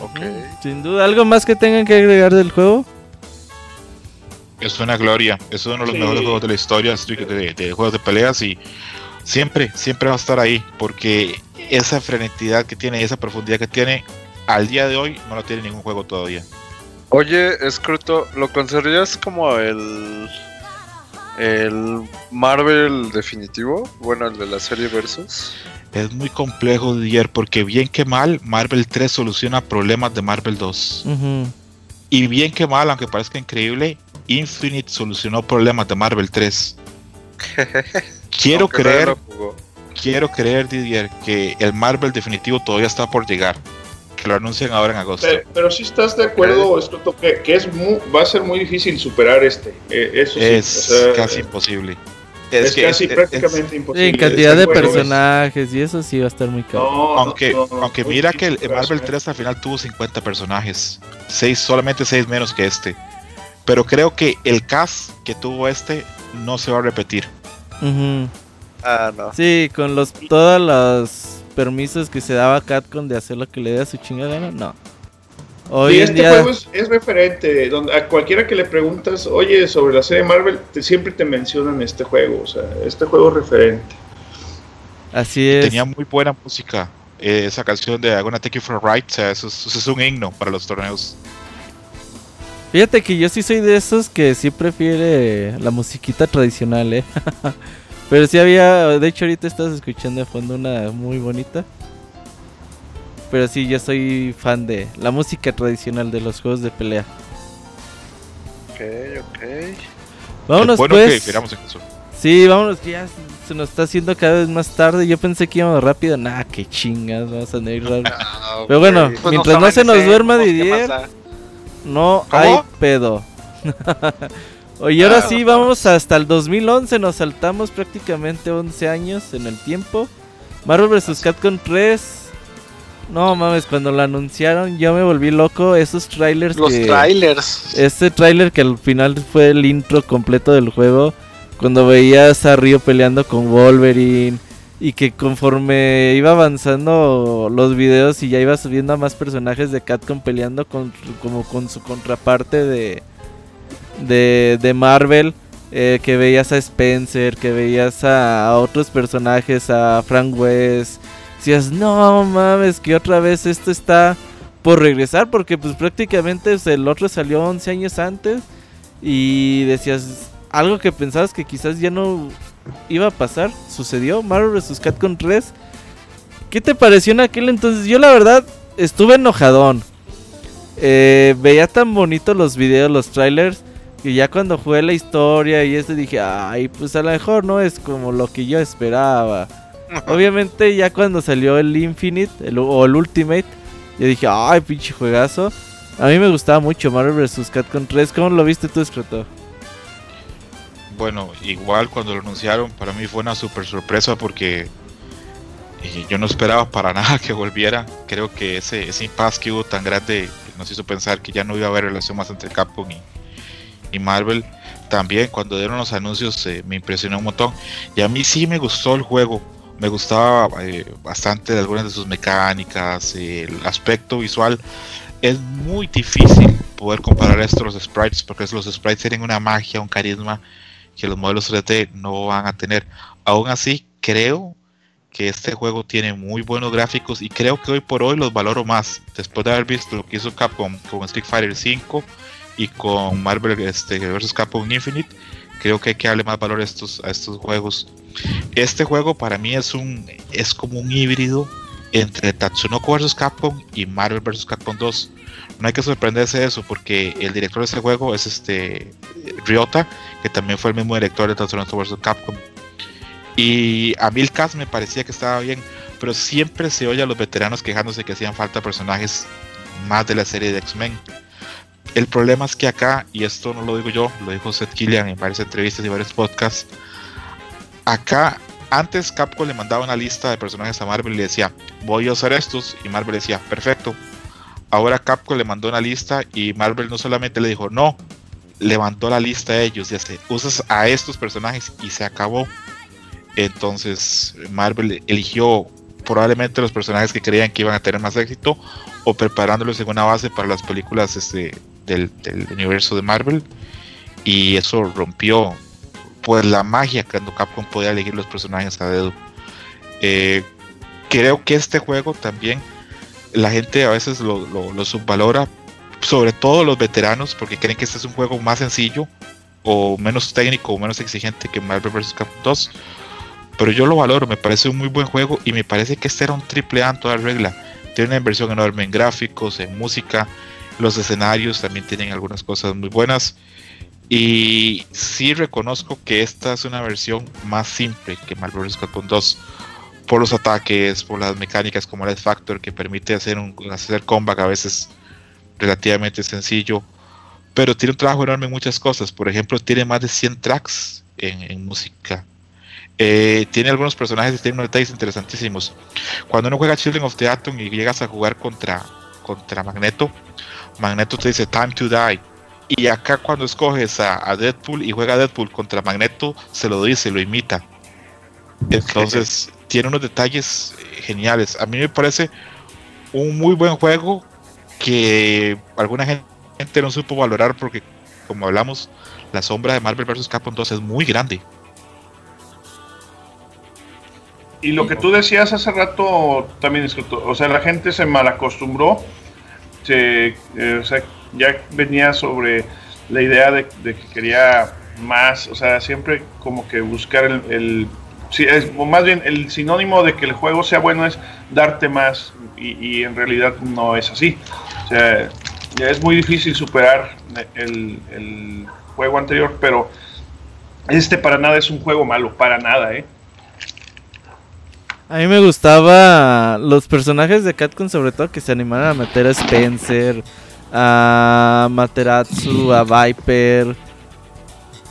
Ok. Mm, Sin duda, ¿algo más que tengan que agregar del juego? Es una gloria, es uno de los Sí. mejores juegos de la historia de, de- de juegos de peleas y siempre, siempre va a estar ahí porque esa frenetidad que tiene, esa profundidad que tiene, al día de hoy no la tiene ningún juego todavía. Oye, Scruto, ¿lo considerarías como el. el Marvel definitivo? Bueno, el de la serie Versus. Es muy complejo Didier porque bien que mal, Marvel 3 soluciona problemas de Marvel 2. Ujú. Y bien que mal, aunque parezca increíble, Infinite solucionó problemas de Marvel 3. Quiero Aunque creer, quiero creer Didier que el Marvel definitivo todavía está por llegar. Que lo anuncian ahora en agosto. Pero, pero sí estás de acuerdo, Escoto, que, que es mu- va a ser muy difícil superar este. eh, eso sí, Es o sea, casi imposible. Es, que casi es- es- prácticamente Sí, imposible. en cantidad de es- personajes y eso sí va a estar muy caro. No, aunque no, no, aunque muy mira que el Marvel superar. 3 al final tuvo 50 personajes. Seis, solamente 6 menos que este. Pero creo que el cast que tuvo este no se va a repetir. Ah, no. Sí, con los todos los permisos que se daba Capcom de hacer lo que le dé a su chingada gana, no. Hoy Sí, en este día juego es, es referente. Donde a cualquiera que le preguntas, oye, sobre la serie Marvel, te- siempre te mencionan este juego. O sea, este juego es referente. así es. Tenía muy buena música. Eh, esa canción de I'm gonna take you for a ride, o sea, eso, es- eso es un himno para los torneos. Fíjate que yo sí soy de esos que sí prefiere la musiquita tradicional, eh. Pero sí había, de hecho ahorita estás escuchando de fondo una muy bonita. Pero sí, yo soy fan de la música tradicional de los juegos de pelea. Ok, ok. Vámonos es bueno pues. que eso. Sí, vámonos, que ya se nos está haciendo cada vez más tarde. Yo pensé que íbamos rápido. Nah, qué chingas, vamos a ir rápido. Ah, Pero bueno. Pues Mientras no se nos duerma ¿qué Didier. No ¿Cómo? hay pedo. Oye, ahora Ah, sí, vamos hasta el 2011. Nos saltamos prácticamente 11 años en el tiempo. Marvel vs. Capcom 3. No mames, cuando lo anunciaron yo me volví loco. Esos trailers Los que... trailers. Este tráiler que al final fue el intro completo del juego, cuando veías a Ryo peleando con Wolverine y que conforme iba avanzando los videos y ya iba subiendo a más personajes de Capcom peleando con, como con su contraparte de, de, de Marvel, eh, que veías a Spencer, que veías a, a otros personajes, a Frank West, decías, no mames, que otra vez esto está por regresar porque pues prácticamente pues, el otro salió 11 años antes y decías algo que pensabas que quizás ya no iba a pasar, sucedió, Marvel vs. Capcom 3. ¿Qué te pareció en aquel entonces? Yo la verdad estuve enojadón. Eh, veía tan bonito los videos, los trailers, que ya cuando jugué la historia y eso dije, ay, pues a lo mejor no es como lo que yo esperaba. Obviamente ya cuando salió el Infinite el- o el Ultimate, yo dije, ay, pinche juegazo. A mí me gustaba mucho Marvel vs. Capcom 3. ¿Cómo lo viste tú, Escroto? Bueno, igual cuando lo anunciaron, para mí fue una super sorpresa porque eh, yo no esperaba para nada que volviera. Creo que ese, ese impasse que hubo tan grande nos hizo pensar que ya no iba a haber relación más entre Capcom y, y Marvel. También cuando dieron los anuncios eh, me impresionó un montón. Y a mí sí me gustó el juego. Me gustaba eh, bastante algunas de sus mecánicas, el aspecto visual. Es muy difícil poder comparar esto a los sprites porque los sprites tienen una magia, un carisma que los modelos 3D no van a tener. Aún así, creo que este juego tiene muy buenos gráficos y creo que hoy por hoy los valoro más. Después de haber visto lo que hizo Capcom con Street Fighter 5 y con Marvel este, vs. Capcom Infinite, Creo que hay que darle más valor a estos, a estos juegos. Este juego para mí es un es como un híbrido entre Tatsunoko vs Capcom y Marvel vs Capcom 2. No hay que sorprenderse de eso porque el director de este juego es este Ryota, que también fue el mismo director de Tatsunoko vs Capcom. Y a mí el cast me parecía que estaba bien, pero siempre se oye a los veteranos quejándose que hacían falta personajes más de la serie de X-Men. El problema es que acá, y esto no lo digo yo, lo dijo Seth Killian en varias entrevistas y varios podcasts, acá antes Capcom le mandaba una lista de personajes a Marvel y le decía, voy a usar estos, y Marvel decía, perfecto. Ahora Capcom le mandó una lista y Marvel no solamente le dijo, no, le mandó la lista a ellos y dice, usas a estos personajes y se acabó. Entonces Marvel eligió probablemente los personajes que creían que iban a tener más éxito o preparándolos en una base para las películas este, del, universo de Marvel y eso rompió pues la magia cuando Capcom podía elegir los personajes a dedo. Eh, creo que este juego también la gente a veces lo, lo, subvalora, sobre todo los veteranos, porque creen que este es un juego más sencillo o menos técnico o menos exigente que Marvel vs. Capcom 2 pero yo lo valoro, me parece un muy buen juego y me parece que este era un triple A en toda regla. Tiene una inversión enorme en gráficos, en música, los escenarios también tienen algunas cosas muy buenas. Y sí reconozco que esta es una versión más simple que Marvel vs. Capcom 2 por los ataques, por las mecánicas como el Factor que permite hacer un hacer combat a veces relativamente sencillo, pero tiene un trabajo enorme en muchas cosas. Por ejemplo, tiene más de 100 tracks en, en música eh, tiene algunos personajes y tiene unos detalles interesantísimos. Cuando uno juega Children of the Atom y llegas a jugar contra, contra Magneto, Magneto te dice Time to Die. Y acá cuando escoges a, Deadpool y juega Deadpool contra Magneto, se lo dice, lo imita. Entonces, tiene unos detalles geniales. A mí me parece un muy buen juego que alguna gente no supo valorar porque, como hablamos, la sombra de Marvel vs. Capcom 2 es muy grande. Y lo que tú decías hace rato también es que, o sea, la gente se malacostumbró, se, eh, o sea, ya venía sobre la idea de, que quería más, o sea, siempre como que buscar el, el es, más bien el sinónimo de que el juego sea bueno es darte más y, en realidad no es así. O sea, ya es muy difícil superar el, el juego anterior, pero este para nada es un juego malo, para nada, ¿eh? A mí me gustaba los personajes de Catcon, sobre todo que se animaran a meter a Spencer, a Materatsu, a Viper.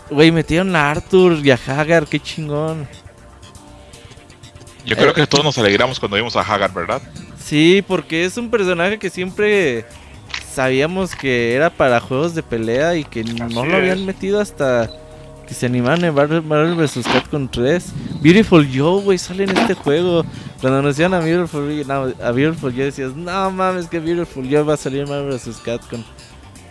Güey, metieron a Arthur y a Hagar, qué chingón. Yo creo que todos nos alegramos cuando vimos a Hagar, ¿verdad? Sí, porque es un personaje que siempre sabíamos que era para juegos de pelea y que no lo habían metido hasta que se animaron en Marvel vs. Capcom 3. Beautiful Joe, güey, sale en este juego. Cuando anunciaron a Beautiful, no, a Beautiful Joe decías, no mames, que Beautiful Joe va a salir en Marvel vs. Capcom.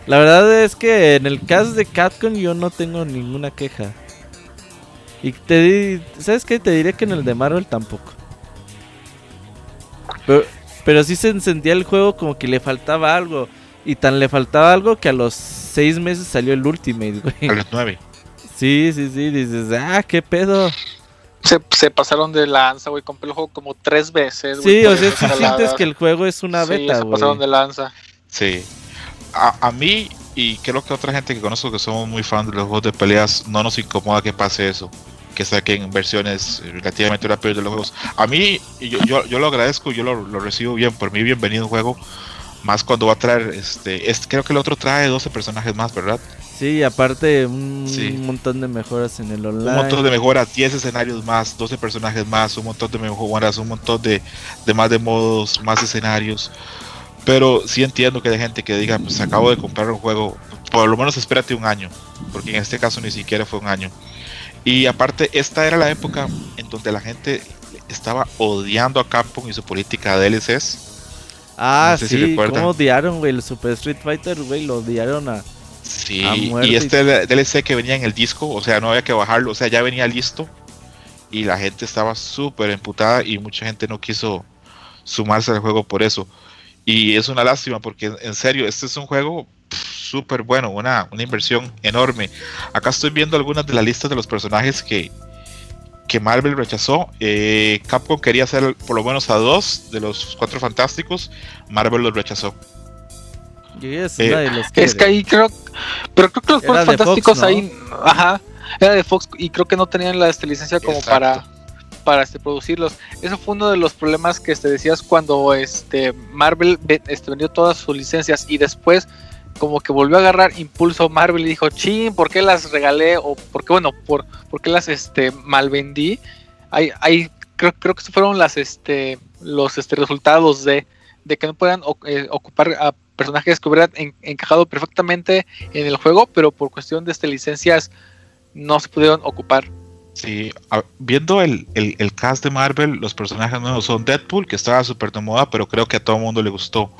La verdad es que en el caso de Capcom yo no tengo ninguna queja. Y te ¿sabes qué? Te diré que en el de Marvel tampoco. Pero, pero sí se encendía el juego como que le faltaba algo. Y tan le faltaba algo que a los seis meses salió el Ultimate, güey. A los nueve. Sí, sí, sí, dices, ah, qué pedo. Se, pasaron de lanza, güey. Compré el juego como tres veces. Sí, o sea, si sientes que el juego es una beta, güey. Se pasaron de lanza. Sí. A, mí, y creo que otra gente que conozco que somos muy fan de los juegos de peleas, no nos incomoda que pase eso. Que saquen versiones relativamente rápidas de los juegos. A mí, yo, yo, lo agradezco, yo lo, lo, recibo bien. Por mí, bienvenido un juego. Más cuando va a traer, este, este creo que el otro trae 12 personajes más, ¿verdad? Sí, aparte un montón de mejoras en el online. Un montón de mejoras, 10 escenarios más, 12 personajes más, un montón de mejoras, un montón de, de más de modos, más escenarios. Pero sí entiendo que hay gente que diga, pues acabo de comprar un juego, por lo menos espérate un año, porque en este caso ni siquiera fue un año. Y aparte, esta era la época en donde la gente estaba odiando a Capcom y su política de DLCs. Ah, sí, si ¿cómo odiaron, güey? El Super Street Fighter, güey, lo odiaron a Sí, y este DLC que venía en el disco, o sea, no había que bajarlo, o sea, ya venía listo. Y la gente estaba súper emputada y mucha gente no quiso sumarse al juego por eso. Y es una lástima porque en serio, este es un juego súper bueno, una, una inversión enorme. Acá estoy viendo algunas de las listas de los personajes que, que Marvel rechazó. Eh, Capcom quería hacer por lo menos a dos de los cuatro fantásticos. Marvel los rechazó. Y es, Eh, nadie los Es que ahí creo, pero creo que los Fox, fantásticos ¿no? ahí, ajá, era de Fox y creo que no tenían la este, licencia como Exacto. para para este, producirlos. Eso fue uno de los problemas que este, decías cuando este Marvel ve- este, vendió todas sus licencias y después como que volvió a agarrar impulso Marvel y dijo, chin, ¿por qué las regalé? O por qué, bueno, por, ¿por qué las este, malvendí? Hay, hay, creo, creo que fueron las, este, los este, resultados de, de que no puedan o- eh, ocupar a personajes que hubieran en- encajado perfectamente en el juego, pero por cuestión de este, licencias no se pudieron ocupar. Sí, a- viendo el, el, el cast de Marvel, los personajes nuevos son Deadpool, que estaba súper de moda, pero creo que a todo el mundo le gustó.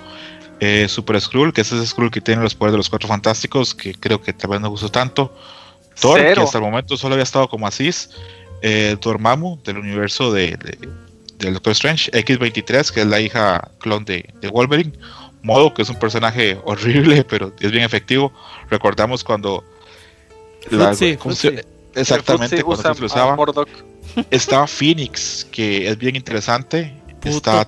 Eh, Super Skrull, que es ese Skrull que tiene los poderes de los cuatro fantásticos, que creo que tal vez no gustó tanto. Thor, Cero. que hasta el momento solo había estado como Asís. Eh, Dormammu, del universo de, de, de Doctor Strange. X-23, que es la hija clon de, de Wolverine. Modo, que es un personaje horrible, pero es bien efectivo. Recordamos cuando. la- Fruitsy, ¿cómo se- Fruitsy. Exactamente, cuando Futsi se usa usaba. Estaba Phoenix, que es bien interesante. Puto está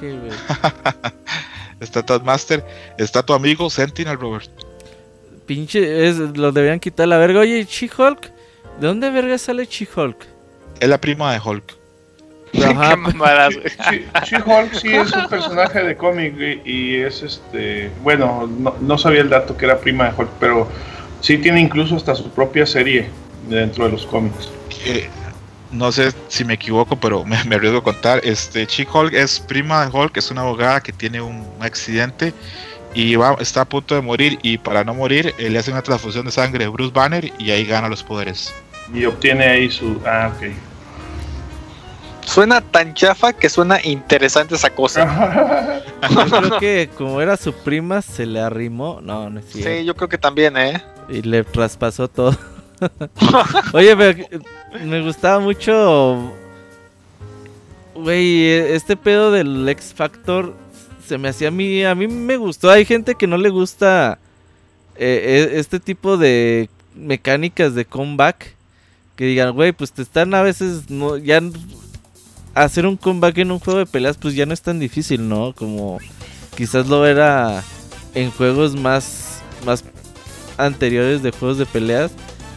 güey. Está Taskmaster. Está tu amigo Sentinel, Robert. Pinche, es, lo deberían quitar la verga. Oye, She-Hulk. ¿De dónde verga sale She-Hulk? Es la prima de Hulk. Ajá, Qué mamadas, She-Hulk sí es un personaje de cómic y es este. Bueno, no, no sabía el dato que era prima de Hulk, pero sí tiene incluso hasta su propia serie dentro de los cómics. no sé si me equivoco, pero me, me arriesgo a contar. Este, She-Hulk es prima de Hulk, es una abogada que tiene un accidente y va, está a punto de morir. Y para no morir, eh, le hace una transfusión de sangre a Bruce Banner y ahí gana los poderes. Y obtiene ahí su. Ah, ok. Suena tan chafa que suena interesante esa cosa. Yo creo que como era su prima, se le arrimó. No, no es cierto. Sí, yo creo que también, ¿eh? Y le traspasó todo. Oye, pero me gustaba mucho. Güey, este pedo del X Factor se me hacía a mí. A mí me gustó. Hay gente que no le gusta eh, eh, este tipo de mecánicas de comeback. Que digan, güey, pues te están a veces. no Ya hacer un comeback en un juego de peleas, pues ya no es tan difícil, ¿no? Como quizás lo era en juegos más. Más anteriores de juegos de peleas.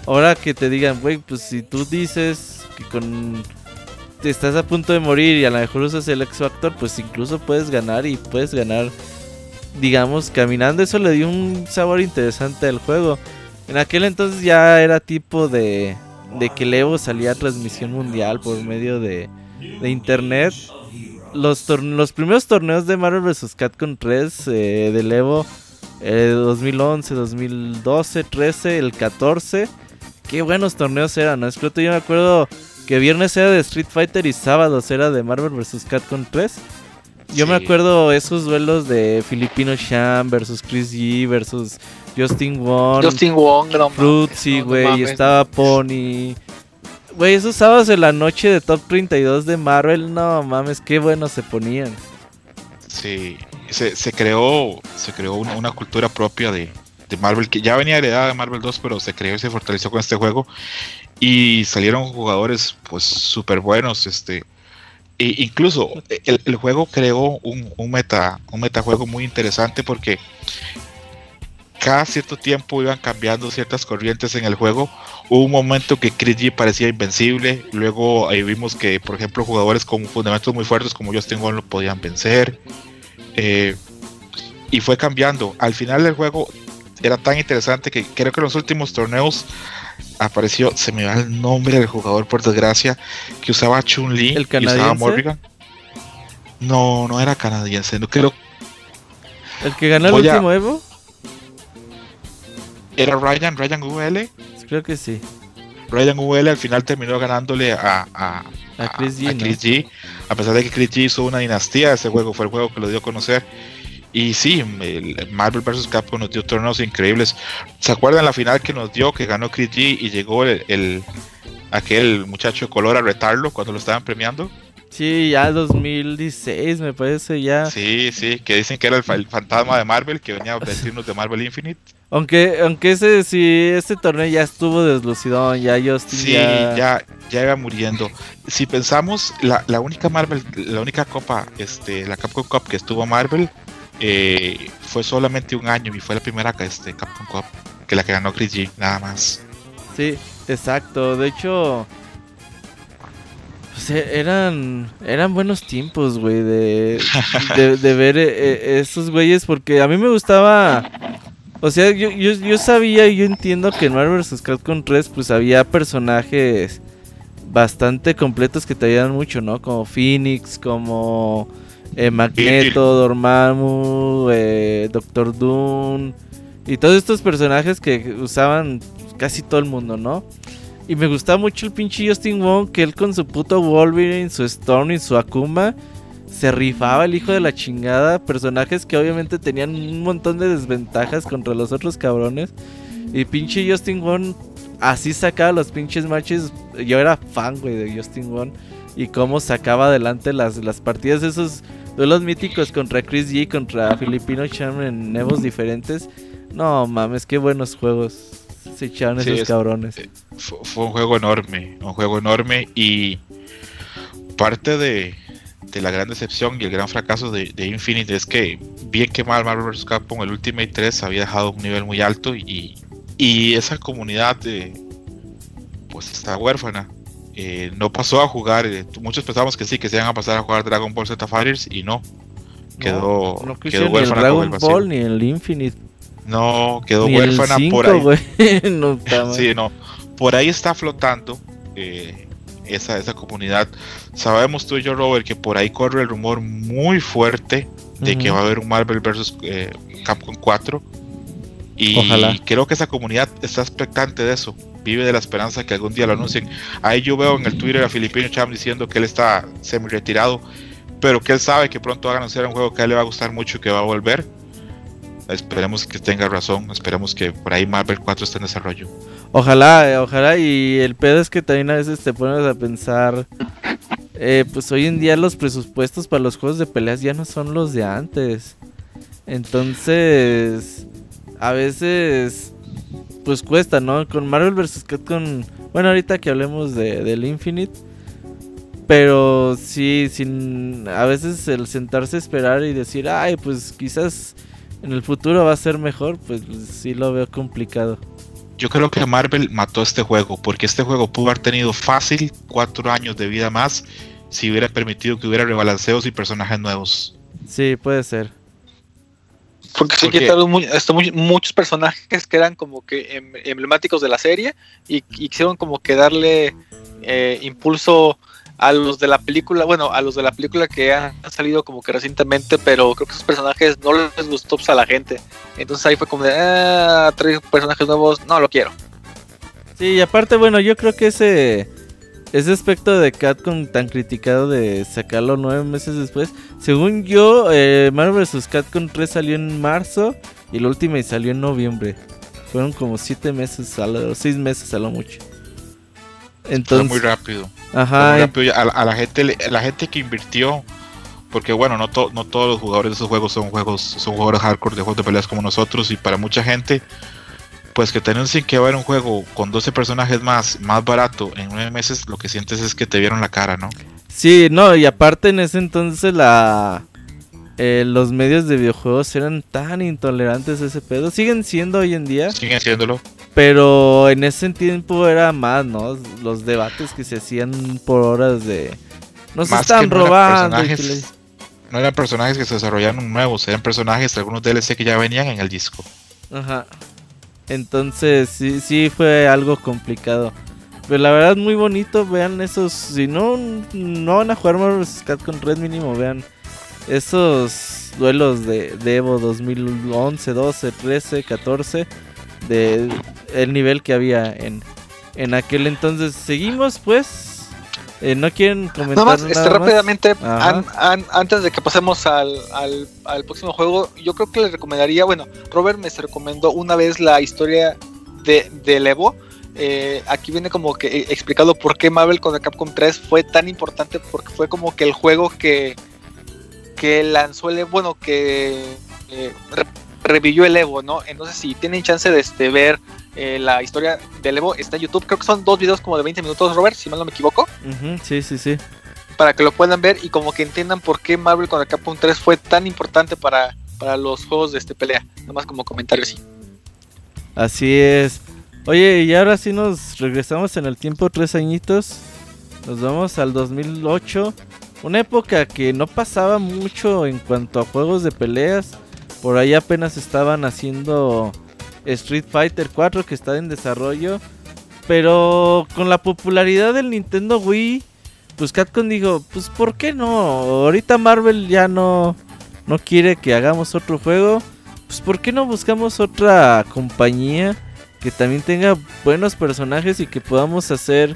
Ahora que te digan, güey, pues si tú dices que con te estás a punto de morir y a lo mejor usas el X Factor, pues incluso puedes ganar y puedes ganar, digamos, caminando. Eso le dio un sabor interesante al juego. En aquel entonces ya era tipo de, de que el Evo salía a transmisión mundial por medio de, de internet. Los, los primeros torneos de Marvel vs. Capcom 3 eh, del Evo eh, 2011, 2012, 13, el 14. Qué buenos torneos eran, ¿no? Es que yo me acuerdo que viernes era de Street Fighter y sábados era de Marvel vs. Capcom 3. Yo me acuerdo esos duelos de Filipino Sham versus Chris G versus Justin Wong, Justin Wong, no Fruitsy, no güey, estaba Pony. Güey, esos sábados en la noche de Top 32 de Marvel, no mames, qué buenos se ponían. Sí, se, se creó, se creó una, una cultura propia de, de Marvel que ya venía heredada de Marvel 2, pero se creó y se fortaleció con este juego. Y salieron jugadores pues súper buenos. Este, e incluso el, el juego creó un, un meta, un metajuego muy interesante porque cada cierto tiempo iban cambiando ciertas corrientes en el juego. Hubo un momento que Chris G parecía invencible. Luego ahí vimos que, por ejemplo, jugadores con fundamentos muy fuertes como Justin Wong lo podían vencer. Eh, y fue cambiando. Al final del juego era tan interesante que creo que en los últimos torneos apareció, se me va el nombre del jugador por desgracia, que usaba Chun-Li ¿El y usaba? Morrigan. No, no era canadiense, no creo. El que ganó el Voy a- último Evo, Era Ryan, Ryan VL. creo que sí. Ryan VL al final terminó ganándole a, a, A Chris G, a ¿no? Chris G. A pesar de que Chris G hizo una dinastía, ese juego fue el juego que lo dio a conocer. Y sí, el Marvel vs. Capcom nos dio torneos increíbles. ¿Se acuerdan la final que nos dio, que ganó Chris G y llegó el, el- aquel muchacho de color a retarlo cuando lo estaban premiando? Sí, ya 2016 me parece ya. Sí, sí, que dicen que era el, fa- el fantasma de Marvel que venía a vestirnos de Marvel Infinite. Aunque, aunque ese sí, este torneo ya estuvo deslucidón, ya Justin Sí, ya, ya iba muriendo. Si pensamos, la, la única Marvel, la única copa, este, la Capcom Cup que estuvo Marvel, eh, fue solamente un año y fue la primera este, Capcom Cup, que la que ganó Chris G, nada más. Sí, exacto. De hecho, pues, e- eran eran buenos tiempos, güey, de, de, de ver eh, estos güeyes, porque a mí me gustaba. O sea, yo, yo, yo sabía y yo entiendo que en Marvel vs. Capcom 3 pues había personajes bastante completos que te ayudan mucho, ¿no? Como Phoenix, como eh, Magneto, Dormammu, eh, Doctor Doom y todos estos personajes que usaban casi todo el mundo, ¿no? Y me gustaba mucho el pinche Justin Wong, que él con su puto Wolverine, su Storm y su Akuma se rifaba el hijo de la chingada. Personajes que obviamente tenían un montón de desventajas contra los otros cabrones. Y pinche Justin Wong así sacaba los pinches matches. Yo era fan, güey, de Justin Wong. Y cómo sacaba adelante las, las partidas, esos duelos míticos contra Chris G, contra Filipino Charm en Nevos diferentes. No mames, qué buenos juegos se echaron Sí, esos es- cabrones. Fue, fue un juego enorme, un juego enorme y parte de, de la gran decepción y el gran fracaso de, de Infinite es que bien que mal Marvel vs. Capcom el Ultimate 3 había dejado un nivel muy alto y, y esa comunidad de, pues está huérfana. Eh, no pasó a jugar, eh, muchos pensamos que sí, que se iban a pasar a jugar Dragon Ball Z Fighters y no. Quedó, no, no quedó ni el huérfana con el Dragon. Ball ni el Infinite. No, quedó ni el huérfana 5, por ahí. no. Sí, no. Por ahí está flotando eh, esa, esa comunidad. Sabemos tú y yo, Robert, que por ahí corre el rumor muy fuerte de que va a haber un Marvel vs. eh, Capcom 4. Y Ojalá. creo que esa comunidad está expectante de eso. Vive de la esperanza que algún día lo anuncien. Ahí yo veo en el Twitter a Filipino Cham diciendo que él está semi retirado, pero que él sabe que pronto va a anunciar un juego que a él le va a gustar mucho y que va a volver. Esperemos que tenga razón. Esperemos que por ahí Marvel 4 esté en desarrollo. Ojalá, eh, ojalá. Y el pedo es que también a veces te pones a pensar. eh, pues hoy en día los presupuestos para los juegos de peleas ya no son los de antes. Entonces, a veces, pues cuesta, ¿no? Con Marvel vs. Capcom. Bueno, ahorita que hablemos de, del Infinite. Pero sí, sin. A veces el sentarse a esperar y decir, ay, pues quizás en el futuro va a ser mejor, pues sí lo veo complicado. Yo creo que Marvel mató este juego, porque este juego pudo haber tenido fácil cuatro años de vida más si hubiera permitido que hubiera rebalanceos y personajes nuevos. Sí, puede ser. Porque sí Porque- quitaron mu- hasta mu- muchos personajes que eran como que em- emblemáticos de la serie y, y quisieron como que darle eh, impulso a los de la película, bueno, a los de la película que han, salido como que recientemente, pero creo que esos personajes no les gustó pues, a la gente. Entonces ahí fue como de, ah, tres personajes nuevos, no lo quiero. Sí, y aparte, bueno, yo creo que ese ese aspecto de Capcom tan criticado de sacarlo nueve meses después, según yo, eh, Marvel vs. Capcom 3 salió en marzo y el Ultimate salió en noviembre. Fueron como siete meses, a lo, seis meses a lo mucho. Fue Entonces, muy rápido. fue ajá, muy rápido. A, la- a la gente, la gente que invirtió, porque bueno, no, to- no todos los jugadores de esos juegos son juegos, son jugadores hardcore de juegos de peleas como nosotros y para mucha gente, pues que te anuncien que va a haber un juego con 12 personajes más, más barato en nueve meses, lo que sientes es que te vieron la cara, ¿no? sí, no, y aparte en ese entonces la eh, los medios de videojuegos eran tan intolerantes a ese pedo, siguen siendo hoy en día. Siguen haciéndolo. Pero en ese tiempo era más, ¿no? Los debates que se hacían por horas de... Nos Más están no robando. no eran personajes que se desarrollaron nuevos, eran personajes, algunos DLC que ya venían en el disco. Ajá. Entonces, sí, sí fue algo complicado. Pero la verdad, muy bonito. Vean esos... Si no, no van a jugar Marvel vs. Capcom Red mínimo, vean esos duelos de, de Evo 2011, 12, 13, 14. De el nivel que había en, en aquel entonces. Seguimos, pues. Eh, ¿No quieren comentar Nada más, nada este, más? rápidamente, Ajá. an- an- antes de que pasemos al, al, al próximo juego, yo creo que les recomendaría, bueno, Robert me se recomendó una vez la historia de, del Evo, eh, aquí viene como que eh, explicado por qué Marvel contra Capcom 3 fue tan importante, porque fue como que el juego que, que lanzó el Evo, bueno, que eh, revivió el Evo, ¿no? Entonces, si tienen chance de este, ver eh, la historia del Evo, está en YouTube. Creo que son dos videos como de 20 minutos, Robert, si mal no me equivoco, sí, sí, sí. para que lo puedan ver y como que entiendan por qué Marvel contra Capcom 3 fue tan importante para, para los juegos de este pelea. Nomás como comentario así. Así es. Oye, y ahora sí nos regresamos en el tiempo tres añitos. Nos vamos al 2008. Una época que no pasaba mucho en cuanto a juegos de peleas. Por ahí apenas estaban haciendo Street Fighter 4 que está en desarrollo. Pero con la popularidad del Nintendo Wii, pues Capcom dijo, pues ¿por qué no? Ahorita Marvel ya no, no quiere que hagamos otro juego. Pues ¿por qué no buscamos otra compañía que también tenga buenos personajes y que podamos hacer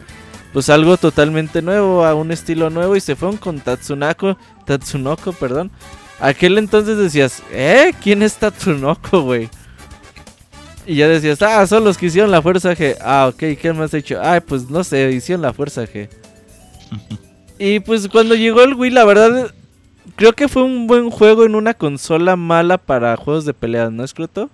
pues algo totalmente nuevo, a un estilo nuevo y se fueron con Tatsunoko, Tatsunoko, perdón. Aquel entonces decías, ¿eh? ¿Quién es Tatsunoko, güey? Y ya decías, ah, son los que hicieron la fuerza G. Ah, ok, ¿qué más has hecho? Ah, pues no sé, hicieron la fuerza G. y pues cuando llegó el Wii, la verdad, creo que fue un buen juego en una consola mala para juegos de peleas, ¿no, Scruto?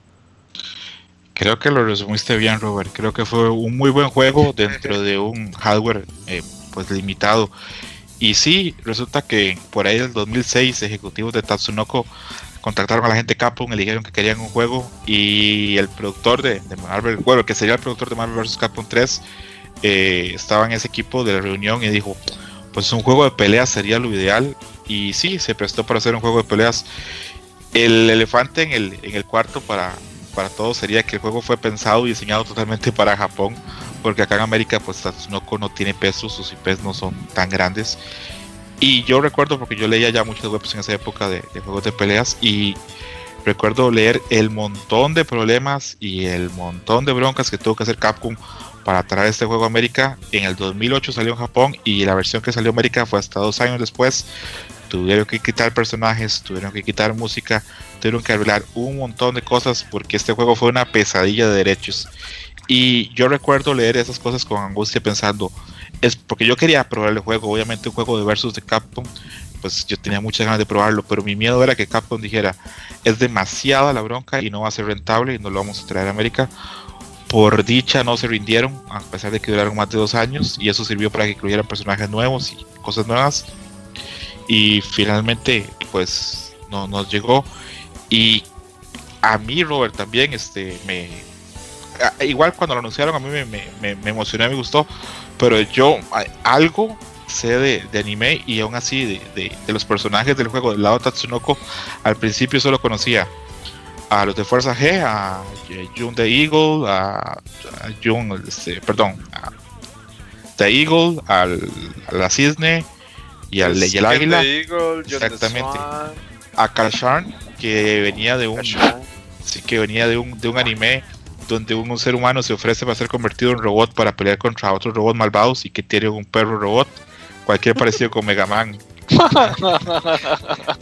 Creo que lo resumiste bien, Robert. Creo que fue un muy buen juego dentro de un hardware eh, pues limitado. Y sí, resulta que por ahí del 2006 ejecutivos de Tatsunoko contactaron a la gente Capcom y le dijeron que querían un juego y el productor de, de Marvel, bueno, que sería el productor de Marvel vs. Capcom 3, eh, estaba en ese equipo de la reunión y dijo, pues un juego de peleas sería lo ideal. Y sí, se prestó para hacer un juego de peleas. El elefante en el, en el cuarto para, para todos sería que el juego fue pensado y diseñado totalmente para Japón, porque acá en América pues Tatsunoko no tiene peso, sus IPs no son tan grandes. Y yo recuerdo, porque yo leía ya muchos webs en esa época de, de juegos de peleas, y recuerdo leer el montón de problemas y el montón de broncas que tuvo que hacer Capcom para traer este juego a América. En el 2008 salió en Japón y la versión que salió a América fue hasta dos años después. Tuvieron que quitar personajes, tuvieron que quitar música, tuvieron que arreglar un montón de cosas porque este juego fue una pesadilla de derechos. Y yo recuerdo leer esas cosas con angustia pensando, es porque yo quería probar el juego, obviamente un juego de versus de Capcom, pues yo tenía muchas ganas de probarlo, pero mi miedo era que Capcom dijera, es demasiada la bronca y no va a ser rentable y no lo vamos a traer a América. Por dicha no se rindieron, a pesar de que duraron más de dos años, y eso sirvió para que incluyeran personajes nuevos y cosas nuevas. Y finalmente, pues, no nos llegó. Y a mí, Robert, también, este, me... Igual cuando lo anunciaron, a mí me, me, me, me emocionó, me gustó, pero yo algo sé de, de anime y aún así de, de- de los personajes del juego del lado Tatsunoko, al principio solo conocía a los de Fuerza G, a Jun the Eagle, a, a Jun, este, perdón, a The Eagle, al, a la Cisne y al y el Águila, Exactamente. a Kashan, que venía de un sí, que venía de un, de un anime donde un, ser humano se ofrece para ser convertido en robot para pelear contra otros robots malvados y que tiene un perro robot, cualquier parecido con Mega Man,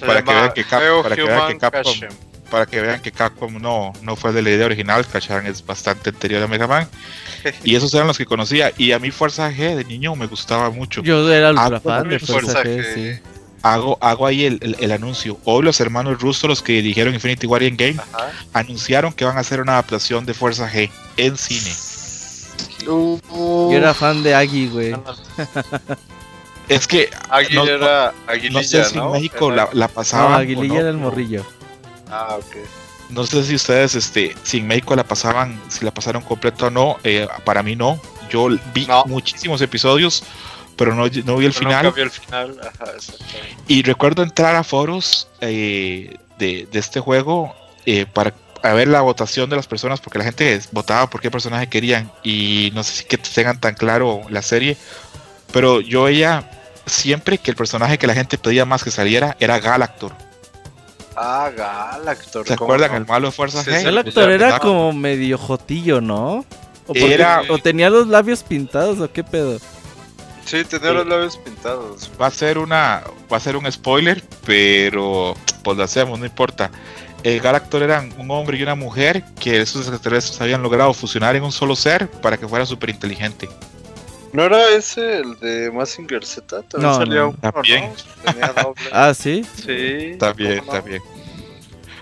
para que vean que, Cap- para que vean que Capcom para que vean que Capcom no, no fue de la idea original, Kashan es bastante anterior a Mega Man. Y esos eran los que conocía. Y a mí Fuerza G de niño me gustaba mucho. Yo era ultra Ah, fan de Fuerza Fuerza G, G. sí. Hago, hago ahí el, el- el anuncio. Hoy los hermanos Russo, los que dirigieron Infinity Warrior Game, Ajá. anunciaron que van a hacer una adaptación de Fuerza G en cine. Uh, Yo era fan de Agui, güey. Es que Aguilera, No- no- Aguililla, no sé si en ¿no? México Era- la, la No, pasaban. o Aguililla no, era el morrillo. Ah, ok. No sé si ustedes, este, si en México la pasaban, si la pasaron completo o no. eh, para mí no. Yo vi No. muchísimos episodios, pero no, no vi el Pero Nunca final. vi el final. Ajá. Y recuerdo entrar a foros eh, de, de este juego eh, para a ver la votación de las personas, porque la gente votaba por qué personaje querían. Y no sé si que tengan tan claro la serie, pero yo veía siempre que el personaje que la gente pedía más que saliera era Galactor. Ah, Galactor. ¿Se ¿cómo acuerdan? no? El malo de Fuerza Sí, G. sí. El O actor sea, era pensaba- como medio jotillo, ¿no? O, porque- Era- o tenía los labios pintados o qué pedo. Sí, tenía los labios pintados. Va a ser una, va a ser un spoiler, pero pues lo hacemos, no importa. el Galactor eran un hombre y una mujer que esos extraterrestres habían logrado fusionar en un solo ser para que fuera súper inteligente. ¿No era ese el de Massinger Z? También No, salía no. uno, También. ¿no? Tenía doble. Ah, sí. sí. También, también.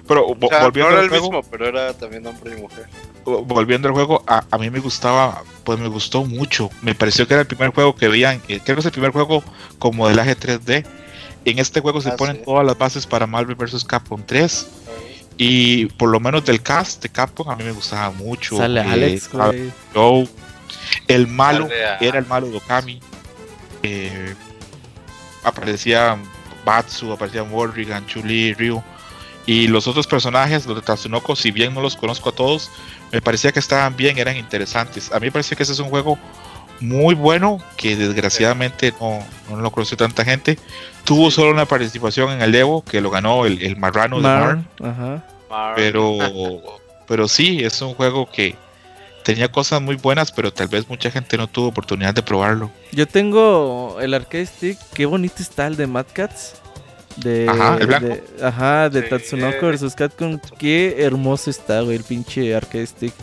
Pero O sea, volviendo no era al el juego, mismo, pero era también hombre y mujer. Volviendo al juego, a, a mí me gustaba, pues me gustó mucho. Me pareció que era el primer juego que veían, creo que es el primer juego con modelaje 3D. En este juego se Ah, ponen sí. todas las bases para Marvel vs. Capcom 3. Y por lo menos del cast de Capcom a mí me gustaba mucho. Sale eh, Alex. El malo a- era el malo de Okami. Eh, aparecía Batsu, aparecía Morrigan, Chuli, Ryu. Y los otros personajes, los de Tatsunoko, si bien no los conozco a todos, me parecía que estaban bien, eran interesantes. A mí me parecía que ese es un juego muy bueno, que desgraciadamente no, no lo conoció tanta gente. Tuvo solo una participación en el Evo, que lo ganó el, el marrano de ajá. Mar- Pero, pero sí, es un juego que tenía cosas muy buenas, pero tal vez mucha gente no tuvo oportunidad de probarlo. Yo tengo el arcade stick. Qué bonito está el de Mad Cats. De, Ajá, ¿el blanco? de- ajá, de Sí. Tatsunoko vs Capcom. Qué hermoso está, güey, el pinche arcade stick.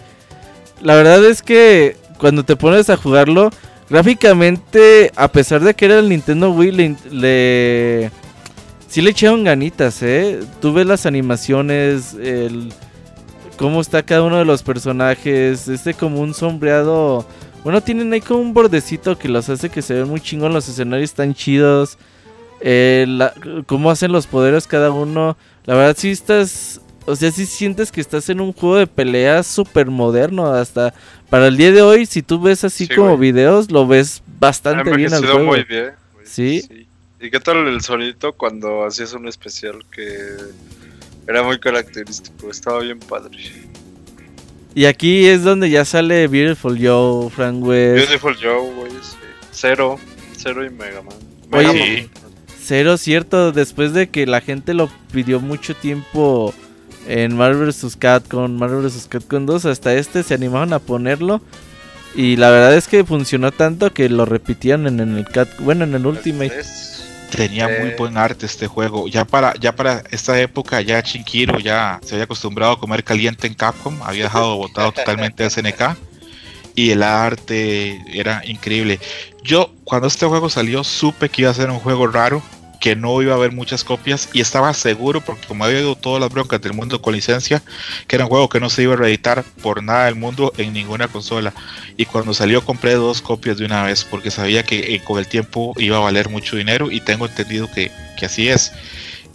La verdad es que cuando te pones a jugarlo, gráficamente, a pesar de que era el Nintendo Wii, le, le- sí le echaron ganitas, ¿eh? Tú ves las animaciones, el cómo está cada uno de los personajes, este como un sombreado. Bueno, tienen ahí como un bordecito que los hace que se ven muy chingón, los escenarios están chidos. Eh, la- cómo hacen los poderes cada uno. La verdad sí estás, o sea, sí sientes que estás en un juego de peleas súper moderno. Hasta para el día de hoy, si tú ves así Sí, como güey. videos, lo ves bastante bien al juego. muy bien. güey. Sí. ¿Y qué tal el sonito cuando hacías un especial que era muy característico? Estaba bien padre. Y aquí es donde ya sale Beautiful Joe, Frank West. Beautiful Joe, güey, sí. Cero. Cero y Mega Man. Oye, sí. Cero, cierto, después de que la gente lo pidió mucho tiempo en Marvel vs. Capcom, Marvel vs. Capcom 2, hasta este se animaron a ponerlo. Y la verdad es que funcionó tanto que lo repitieron en, en el Cat, bueno, en el Ultimate. Tenía muy buen arte este juego. Ya para, ya para esta época, ya Chinkiro ya se había acostumbrado a comer caliente en Capcom, había dejado botado totalmente a SNK y el arte era increíble. Yo cuando este juego salió supe que iba a ser un juego raro, que no iba a haber muchas copias y estaba seguro porque como había oído todas las broncas del mundo con licencia, que era un juego que no se iba a reeditar por nada del mundo en ninguna consola. Y cuando salió compré dos copias de una vez porque sabía que eh, con el tiempo iba a valer mucho dinero y tengo entendido que, que así es.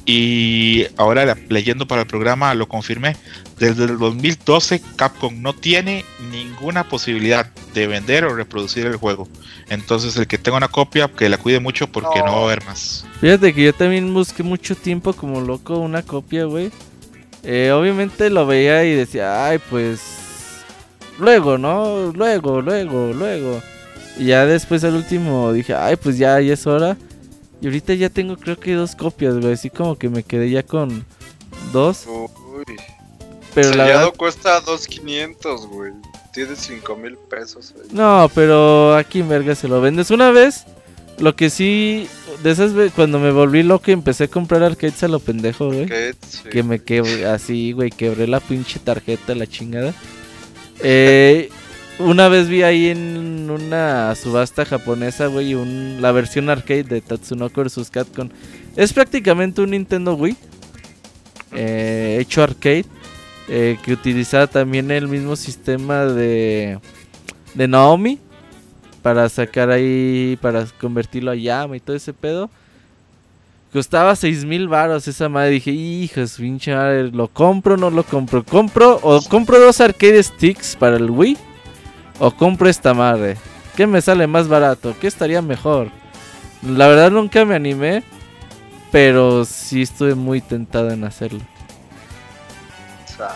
Y ahora leyendo para el programa lo confirmé. Desde el 2012 Capcom no tiene ninguna posibilidad de vender o reproducir el juego. Entonces el que tenga una copia que la cuide mucho porque no, No. va a haber más. Fíjate que yo también busqué mucho tiempo como loco una copia, güey. Eh, obviamente lo veía y decía, ay, pues. Luego, ¿no? Luego, luego, luego. Y ya después al último dije, ay, pues ya, ya es hora. Y ahorita ya tengo creo que dos copias, güey. Así como que me quedé ya con dos. Uy. Pero la Sellado verdad. cuesta 2.500, güey. Tiene 5 mil pesos. ahí. No, pero aquí en verga se lo vendes. Una vez, lo que sí. De esas veces, cuando me volví loco y empecé a comprar arcades a lo pendejo, güey. Que, sí. Que me quebré así, güey, quebré la pinche tarjeta, la chingada. Eh, una vez vi ahí en una subasta japonesa, güey, un, la versión arcade de Tatsunoko vs. Capcom. Es prácticamente un Nintendo Wii. eh, hecho arcade. Eh, que utilizaba también el mismo sistema de, de Naomi. Para sacar ahí, para convertirlo a llama y todo ese pedo. Costaba seis mil baros esa madre. Dije, hijos, pinche madre, ¿lo compro o no lo compro? ¿Compro o compro dos arcade sticks para el Wii? ¿O compro esta madre? ¿Qué me sale más barato? ¿Qué estaría mejor? La verdad nunca me animé. Pero sí estuve muy tentado en hacerlo. Chale.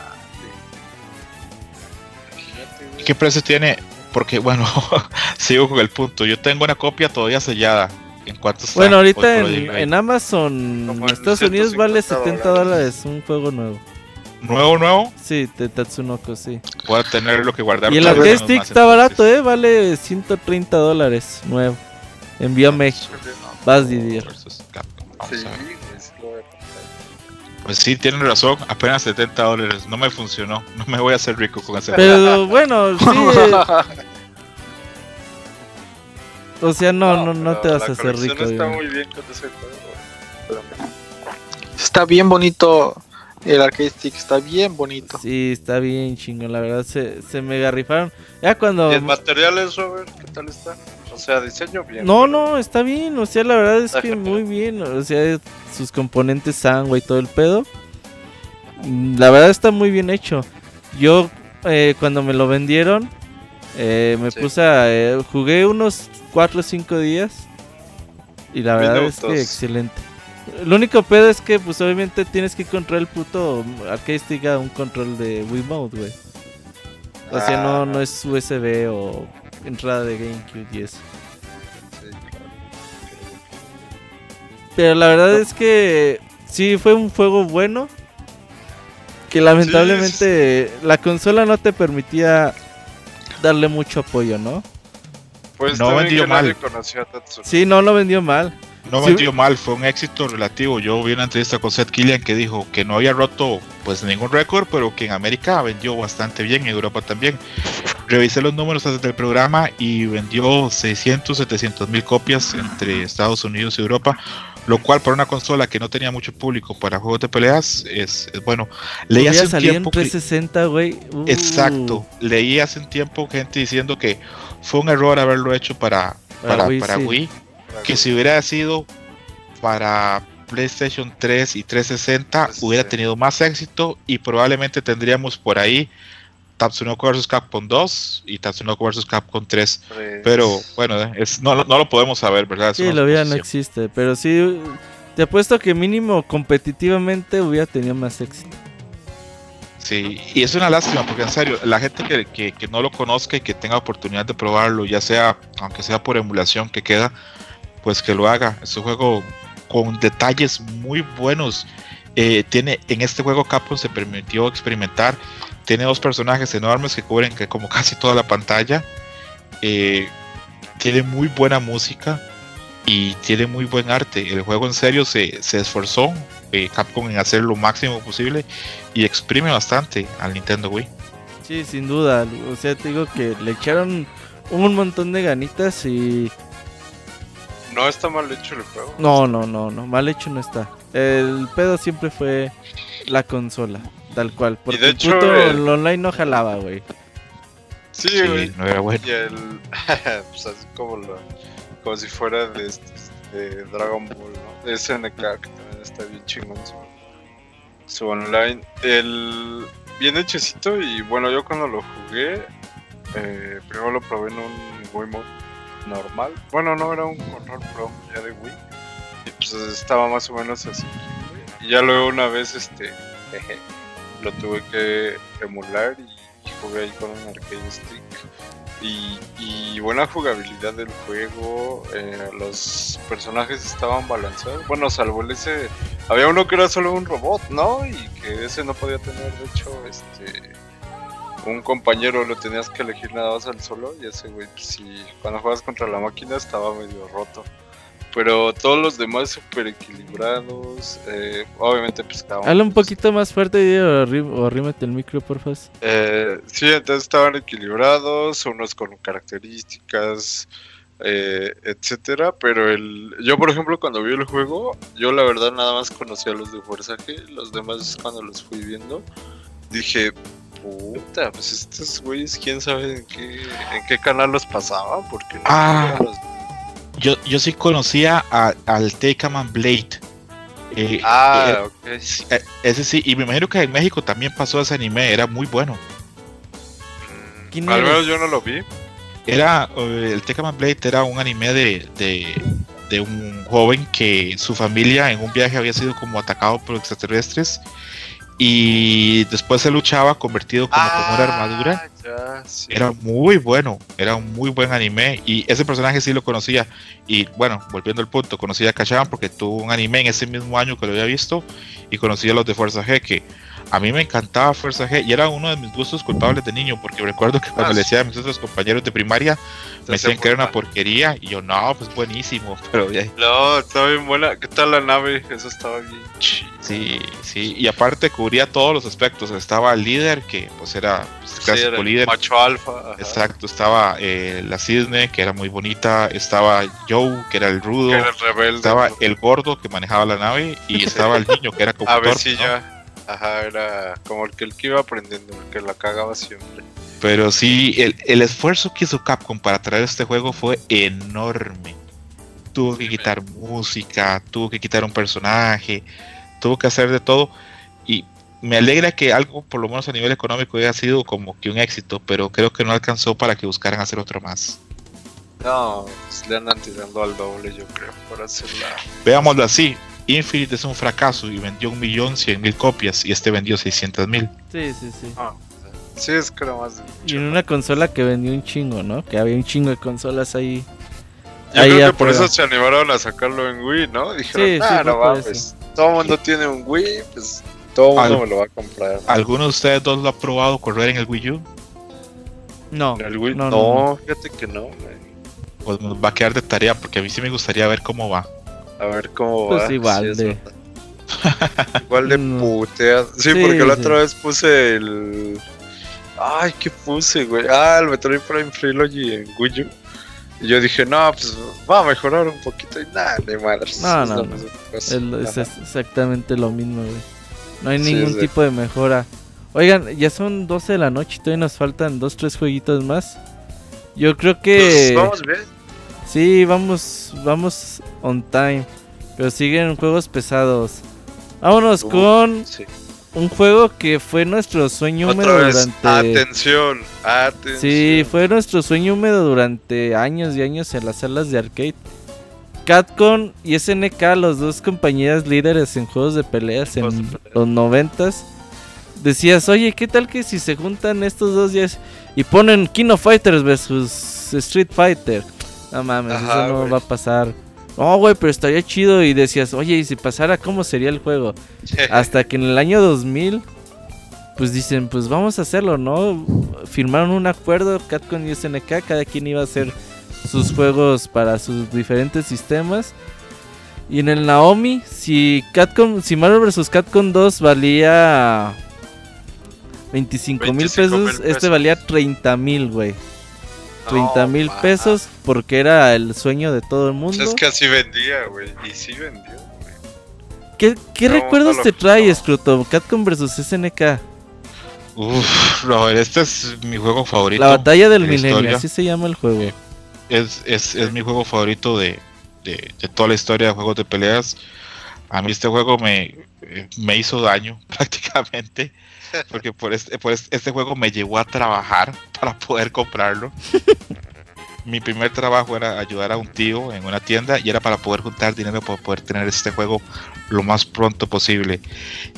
Fíjate, ¿Y güey. qué precio tiene? Porque bueno, sigo con el punto. Yo tengo una copia todavía sellada. ¿En cuánto está? Bueno, ahorita en, Amazon, Como en Estados Unidos vale 70 dólares. un juego nuevo. Nuevo, nuevo. Sí, de Tatsunoko, sí. Puedo tener lo que guardar. Y el más, está barato, eh, vale 130 dólares nuevo. Envío a México. Vas, Didier. Sí, Pues sí, tienen razón, apenas 70 dólares, no me funcionó, no me voy a hacer rico con ese Pero bueno, sí. o sea, no, no, no te vas a hacer rico. está güey. muy bien con ese juego. Está bien bonito el arcade stick, está bien bonito. Sí, está bien chingón, la verdad se, se mega rifaron. Ya cuando... ¿Y en materiales, Robert? ¿Qué tal está? O sea, diseño bien. No, no, está bien, o sea, la verdad es que muy bien, o sea, sus componentes sangre y todo el pedo. Mm, La verdad está muy bien hecho. Yo eh, cuando me lo vendieron, eh, me Sí. puse a... eh, jugué unos 4 o 5 días. Y la verdad es que excelente. Lo único pedo es que pues obviamente tienes que encontrar el puto arcade stick a un control de Wiimote, güey. O sea, no, Ah. no es USB o entrada de GameCube y eso. Pero la verdad es que sí fue un juego bueno. Que lamentablemente la consola no te permitía darle mucho apoyo, ¿no? Pues No vendió mal. Sí, no lo vendió mal. No Sí. vendió mal, fue un éxito relativo. Yo vi una entrevista con Seth Killian que dijo que no había roto pues ningún récord, pero que en América vendió bastante bien, en Europa también. Revisé los números antes del programa y vendió 600, 700 mil copias entre Estados Unidos y Europa, lo cual para una consola que no tenía mucho público para juegos de peleas es, es bueno. Leí hace un en tiempo que- 360, güey. Uh. Exacto. Leí hace un tiempo gente diciendo que fue un error haberlo hecho para, Para para, Wii, para sí. Wii. Que si hubiera sido para PlayStation 3 y 360, Pues, hubiera sí. tenido más éxito y probablemente tendríamos por ahí Tatsunoko vs Capcom 2 y Tatsunoko vs Capcom 3. Pues, Pero bueno, es, no, lo- no lo podemos saber, ¿verdad? Es Sí, lo hubiera no existe. Pero sí, te apuesto que mínimo competitivamente hubiera tenido más éxito. Sí, y es una lástima porque en serio, la gente que, que- que no lo conozca y que tenga oportunidad de probarlo, ya sea, aunque sea por emulación que queda, pues que lo haga. Es un juego con detalles muy buenos. Eh, tiene, en este juego Capcom se permitió experimentar. Tiene dos personajes enormes que cubren que como casi toda la pantalla. Eh, tiene muy buena música y tiene muy buen arte. El juego en serio se, se esforzó eh, Capcom en hacer lo máximo posible y exprime bastante al Nintendo Wii. Sí, sin duda. O sea, te digo que le echaron un montón de ganitas y... No está mal hecho el juego. No, no, no, no. Mal hecho no está. El pedo siempre fue la consola. Tal cual. Porque de el hecho, puto el- el online no jalaba, güey. Sí, Sí, güey. no era bueno. Y el. pues así como, lo, como si fuera de, estos- de Dragon Ball, ¿no? De SNK, que también está bien chingón su, su online. El. Bien hechecito, y bueno, yo cuando lo jugué, eh, primero lo probé en un Wiimote normal. Bueno, no, era un control pro ya de Wii. Y pues estaba más o menos así. Y ya luego una vez, este. jeje, lo tuve que emular y jugué ahí con un arcade stick. Y, buena jugabilidad del juego, eh, los personajes estaban balanceados. Bueno, salvo el ese. Había uno que era solo un robot, ¿no? Y que ese no podía tener, de hecho, este. Un compañero lo tenías que elegir nada más al solo. Y ese güey, pues sí, cuando juegas contra la máquina estaba medio roto. Pero todos los demás súper equilibrados. eh, obviamente, pues uno, Habla un pues, poquito más fuerte Diego, o, arrí- o arrímate el micro, porfa. eh, sí, entonces estaban equilibrados, unos con características, eh, etcétera. Pero el, yo, por ejemplo, cuando vi el juego, yo la verdad nada más conocía a los de Fuerza G. Los demás, cuando los fui viendo, dije, puta, pues estos güeyes, quién sabe en qué, en qué canal los pasaban, porque no Ah. los- Yo, yo sí conocía a- al Takeman Blade. Eh, Ah, ok. eh, eh, ese sí, y me imagino que en México también pasó ese anime, era muy bueno. Mm, ¿Quién Al menos yo no lo vi. Era eh, el Takeman Blade era un anime de, de, de un joven que su familia en un viaje había sido como atacado por extraterrestres y después se luchaba convertido como con una armadura. Ah, ya, sí. Era muy bueno, era un muy buen anime y ese personaje sí lo conocía. Y bueno, volviendo al punto, conocía a porque tuvo un anime en ese mismo año que lo había visto y conocía a los de Fuerza G, que a mí me encantaba Fuerza G y era uno de mis gustos culpables de niño porque recuerdo que cuando Ah, le decía a mis otros compañeros de primaria me decían que era una porquería y yo no, pues buenísimo, pero ya- No, estaba bien buena. ¿Qué tal la nave? Eso estaba bien chido. Sí, sí, y aparte cubría todos los aspectos. Estaba el líder, que pues era pues, el Sí, clásico era el líder. Macho alfa. Exacto, estaba eh, la cisne, que era muy bonita. Estaba Joe, que era el rudo. Que era el rebelde. Estaba el gordo que manejaba la nave. Y estaba el niño, que era como A ver si ¿no? ya. Ajá, era como el que, el que iba aprendiendo, el que la cagaba siempre. Pero sí, el, el esfuerzo que hizo Capcom para traer este juego fue enorme. Tuvo que quitar música, tuvo que quitar un personaje, tuvo que hacer de todo. Y me alegra que algo, por lo menos a nivel económico, haya sido como que un éxito, pero creo que no alcanzó para que buscaran hacer otro más. No, pues le andan tirando al doble, yo creo, por hacerla. Veámoslo así. Infinite es un fracaso y vendió un millón cien mil copias y este vendió 600 mil. Sí, sí, sí. Ah, sí, es que era más. Y en una consola que vendió un chingo, ¿no? Que había un chingo de consolas ahí. Yo ahí creo que por prueba. eso se animaron a sacarlo en Wii, ¿no? Dijeron, Sí, sí, ah, no mames, todo el mundo tiene un Wii, pues todo el mundo me lo va a comprar. ¿Alguno de ustedes dos lo ha probado correr en el Wii U? No. ¿En el Wii? no, No, fíjate que no, güey. Pues nos va a quedar de tarea porque a mí sí me gustaría ver cómo va. A ver cómo Pues va. igual sí, es de- igual de No. puteas. Sí, Sí, porque la otra vez puse el. Ay, ¿qué puse, güey? Ah, el Metroid Prime Trilogy en Wii U. Y yo dije, no, pues va a mejorar un poquito. Y nada, ni madres. No, no, no. El- es exactamente lo mismo, güey. No hay Sí, ningún tipo de mejora. Oigan, ya son 12 de la noche y todavía nos faltan 2, 3 jueguitos más. Yo creo Pues, que... vamos bien. Sí, vamos, vamos on time. Pero siguen juegos pesados. Vámonos Uh, con Sí. Un juego que fue nuestro sueño Otra húmedo vez, durante... atención, atención. Sí, fue nuestro sueño húmedo durante años y años en las salas de arcade. Capcom y SNK, los dos compañías líderes en juegos de peleas en Juegos de peleas. los noventas, decías, oye, ¿qué tal que si se juntan estos dos días y ponen King of Fighters versus Street Fighter? No mames, Ajá, eso no va a pasar. No, güey, pero estaría chido y decías, oye, ¿y si pasara cómo sería el juego? Hasta que en el año 2000, pues dicen, pues vamos a hacerlo, ¿no? Firmaron un acuerdo, Capcom y SNK, cada quien iba a hacer sus juegos para sus diferentes sistemas. Y en el Naomi, si Capcom, si Marvel vs. Capcom 2 valía 25 mil 25,000 pesos, este pesos. valía 30 mil, güey. 30 No, mil pesos porque era el sueño de todo el mundo. Es que así vendía, güey. Y sí vendió, güey. ¿Qué, qué No, recuerdos no te trae, creo. Scruto? Capcom vs. SNK. Uf, Robert, este es mi juego favorito. La batalla del milenio, así se llama el juego. Es, es, es mi juego favorito de, de, de toda la historia de juegos de peleas. A mí este juego me, eh, me hizo daño prácticamente. Porque por este, juego me llevó a trabajar para poder comprarlo. Mi primer trabajo era ayudar a un tío en una tienda y era para poder juntar dinero para poder tener este juego lo más pronto posible.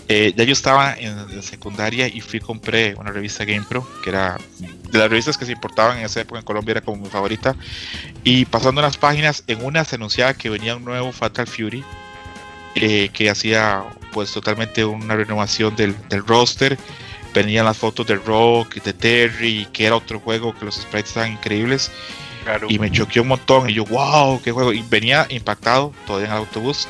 Eh, ya yo estaba en, secundaria y fui compré una revista GamePro, que era de las revistas que se importaban en esa época en Colombia, era como mi favorita. Y pasando unas páginas, en una se anunciaba que venía un nuevo Fatal Fury, eh, que hacía pues totalmente una renovación del, del roster. Venían las fotos de Rock, de Terry, que era otro juego que los sprites estaban increíbles. Claro. Y me choqueó un montón. Y yo, wow, qué juego. Y venía impactado todavía en el autobús.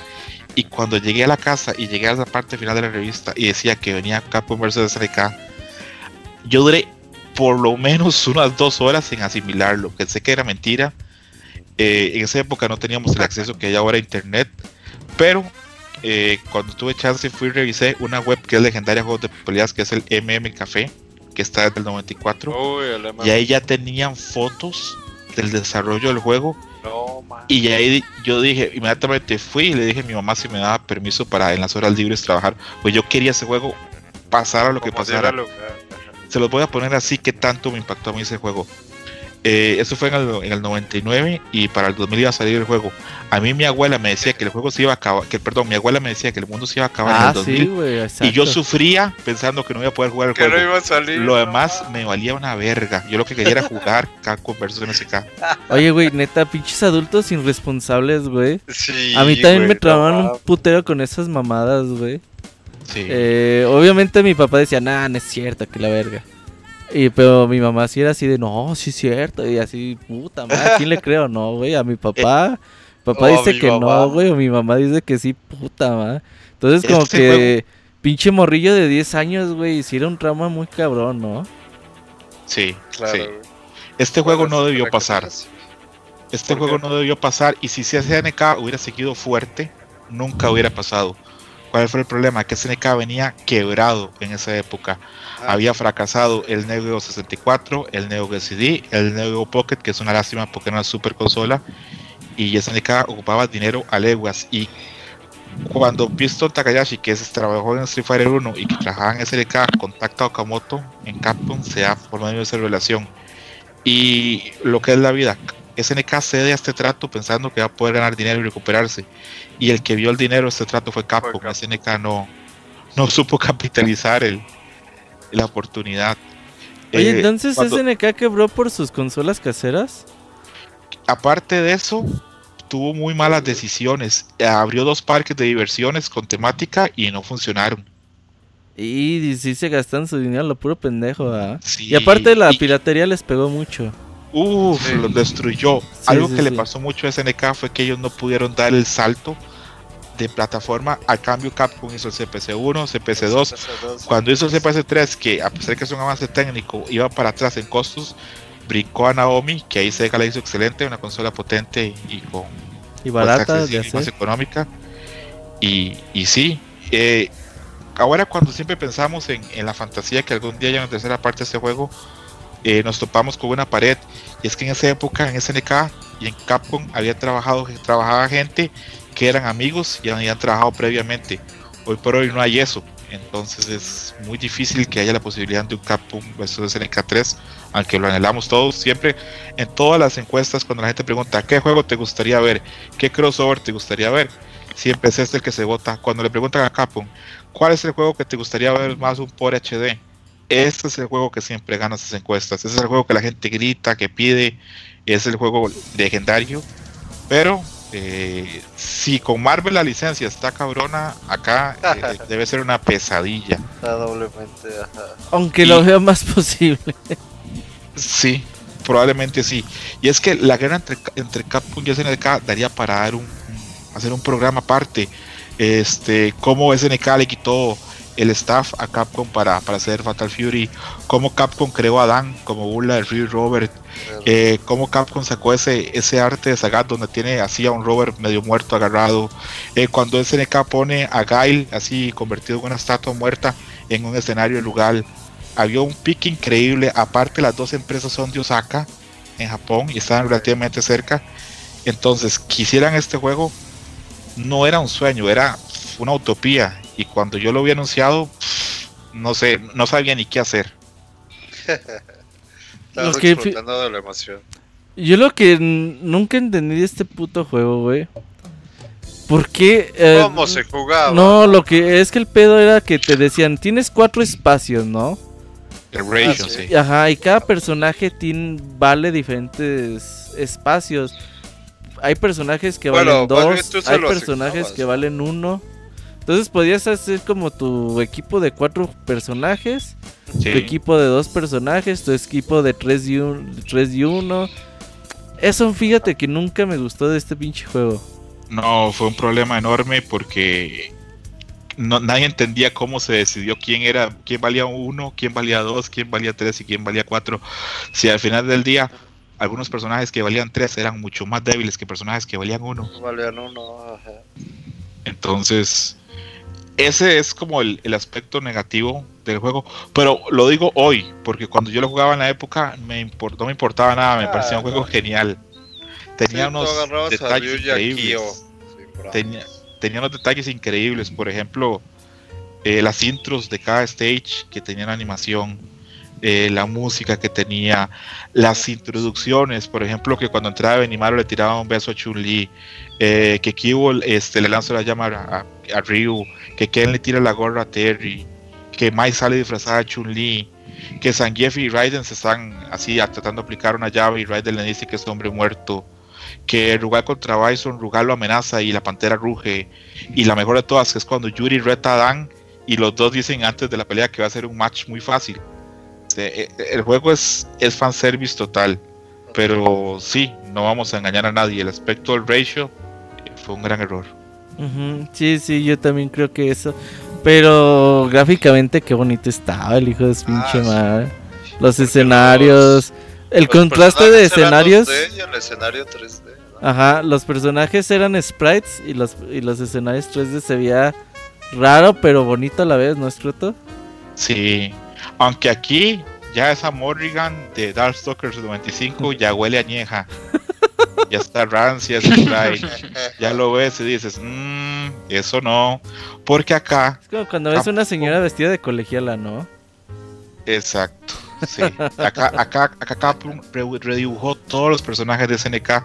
Y cuando llegué a la casa y llegué a la parte final de la revista y decía que venía Capcom vs SNK, yo duré por lo menos unas dos horas en asimilarlo. Pensé que era mentira. Eh, en esa época no teníamos el acceso que hay ahora a internet. Pero eh, cuando tuve chance fui y revisé una web que es legendaria juegos de peleas, que es el MM Café, que está desde el 94. Uy, el Y ahí ya tenían fotos del desarrollo del juego. No. Y ahí yo dije, inmediatamente fui y le dije a mi mamá si me daba permiso para en las horas libres trabajar. Pues yo quería ese juego, pasara lo que pasara. Se los voy a poner así que tanto me impactó a mí ese juego. Eh, eso fue en el, en el 99 y para el 2000 iba a salir el juego. A mí mi abuela me decía que el juego se iba a acabar, que perdón, mi abuela me decía que el mundo se iba a acabar en Ah, el 2000 sí, güey, y yo sufría pensando que no iba a poder jugar el Que no juego. iba a salir. Lo no, demás me valía una verga. Yo lo que quería era jugar Capcom vs MSK. Oye, güey, neta, pinches adultos irresponsables, güey. Sí, A mí también me no trababan un putero con esas mamadas, güey. Sí. Eh, obviamente mi papá decía, nah, no es cierto, que la verga. Y pero mi mamá sí era así de, no, sí es cierto. Y así, puta madre, ¿a quién le creo? No, güey, a mi papá. Papá Oh, dice que mamá. no, güey, o mi mamá dice que sí, puta madre. Entonces, como Este que pinche morrillo de 10 años, güey, hiciera un trauma muy cabrón, ¿no? Sí, Claro, sí. Este juego no debió pasar. Este ¿Por juego no debió pasar y si SNK hubiera seguido fuerte, nunca hubiera pasado. ¿Cuál fue el problema? Que SNK venía quebrado en esa época. Ah, Había fracasado el Neo Geo 64, el Neo CD, el Neo Pocket, que es una lástima porque era una super consola. Y SNK ocupaba dinero a leguas. Y cuando Piston Takayashi, que es, trabajó en Street Fighter 1 y que trabajaba en SNK, contacta a Okamoto en Capcom, se da por medio de esa relación. Y lo que es la vida, SNK cede a este trato pensando que va a poder ganar dinero y recuperarse. Y el que vio el dinero, este trato fue Capcom. Capcom. SNK no, no supo capitalizar el, la oportunidad. Oye, Eh, entonces cuando- SNK quebró por sus consolas caseras. aparte de eso, tuvo muy malas decisiones. Abrió dos parques de diversiones con temática y no funcionaron. Y sí se gastan su dinero, lo puro pendejo, ¿ah? Sí, Y aparte la y- piratería les pegó mucho. Uf, Sí. los destruyó. Algo sí, que le pasó mucho a SNK fue que ellos no pudieron dar el salto de plataforma. Al cambio, Capcom hizo el CPC1, CPC2. CPC2. Cuando hizo el CPC3, que a pesar de que es un avance técnico, iba para atrás en costos, brincó a Naomi, que ahí Sega la hizo excelente, una consola potente y con Y más barata y más económica. Y, y sí, eh, ahora cuando siempre pensamos en, en la fantasía que algún día haya una tercera parte de este juego, eh, nos topamos con una pared. Y es que en esa época, en SNK y en Capcom, había trabajado, trabajaba gente que eran amigos y habían trabajado previamente. Hoy por hoy no hay eso. Entonces es muy difícil que haya la posibilidad de un Capcom versus SNK 3, aunque lo anhelamos todos. Siempre en todas las encuestas, cuando la gente pregunta qué juego te gustaría ver, qué crossover te gustaría ver, siempre es este el que se vota. Cuando le preguntan a Capcom, ¿cuál es el juego que te gustaría ver más un por HD? Este es el juego que siempre gana esas encuestas. Este es el juego que la gente grita, que pide. Es el juego legendario. Pero eh, si con Marvel la licencia está cabrona, acá eh, debe ser una pesadilla. Está doblemente, ajá. Aunque lo veo más posible. Sí, probablemente sí. Y es que la guerra entre, entre Capcom y SNK daría para dar un, un- hacer un programa aparte. Este, cómo SNK le quitó el staff a Capcom para, para hacer Fatal Fury, cómo Capcom creó a Dan como burla de Real Robert, eh, cómo Capcom sacó ese, ese arte de Sagat donde tiene así a un Robert medio muerto agarrado, eh, cuando SNK pone a Gail así convertido en una estatua muerta en un escenario lugar, había un pique increíble, aparte las dos empresas son de Osaka en Japón y estaban relativamente cerca, entonces quisieran este juego, no era un sueño, era una utopía y cuando yo lo había anunciado, no sé, no sabía ni qué hacer. Estás Lo que de la emoción. Yo lo que nunca entendí de este puto juego, güey. ¿Por qué? eh, ¿Cómo se jugaba? No, lo que es que el pedo era que te decían, tienes cuatro espacios, ¿no? El ratio, Ah, sí. Ajá, y cada personaje tiene, vale diferentes espacios. Hay personajes que Bueno, valen dos, hay los personajes que valen uno. Entonces podías hacer como tu equipo de cuatro personajes, sí. tu equipo de dos personajes, tu equipo de tres y, un, tres y uno. Eso fíjate que nunca me gustó de este pinche juego. No, fue un problema enorme porque no, nadie entendía cómo se decidió quién era, quién valía uno, quién valía dos, quién valía tres y quién valía cuatro. Si al final del día algunos personajes que valían tres eran mucho más débiles que personajes que valían uno. Valían uno, ajá. Entonces, ese es como el, el aspecto negativo del juego. Pero lo digo hoy, porque cuando yo lo jugaba en la época me import- no me importaba nada, me Ah, parecía un juego no. genial. Tenía Sí, unos detalles increíbles. Tenía, tenía unos detalles increíbles, por ejemplo, eh, las intros de cada stage que tenían animación, eh, la música que tenía, las introducciones, por ejemplo, que cuando entraba Benimaru le tiraba un beso a Chun-Li, eh, que Kibo este, le lanza la llama a, a- a Ryu, que Ken le tira la gorra a Terry, que Mai sale disfrazada de Chun-Li, que Zangief y Raiden se están así a- tratando de aplicar una llave y Raiden le dice que es hombre muerto, que Rugal contra Bison, Rugal lo amenaza y la pantera ruge, y la mejor de todas es cuando Yuri reta a Dan y los dos dicen antes de la pelea que va a ser un match muy fácil. Eh, eh, El juego es, es fanservice total, pero sí, no vamos a engañar a nadie. El aspecto del ratio eh, fue un gran error. Sí, sí, yo también creo que eso. Pero gráficamente qué bonito estaba el hijo de su Ah, pinche sí. madre. Los Porque escenarios, el Los contraste de escenarios. 2D y el escenario 3D. ¿no? Ajá, los personajes eran sprites y los, y los escenarios 3D se veía raro pero bonito a la vez, ¿no es cierto? Sí, aunque aquí ya esa Morrigan de Darkstalkers 95 ya huele a añeja. ya está rancia. Ya lo ves y dices, mmm, eso no. Porque acá, Es como cuando ves Ah, una señora vestida de colegiala, ¿no? exacto. Sí. Acá, acá, acá Capcom redibujó todos los personajes de SNK.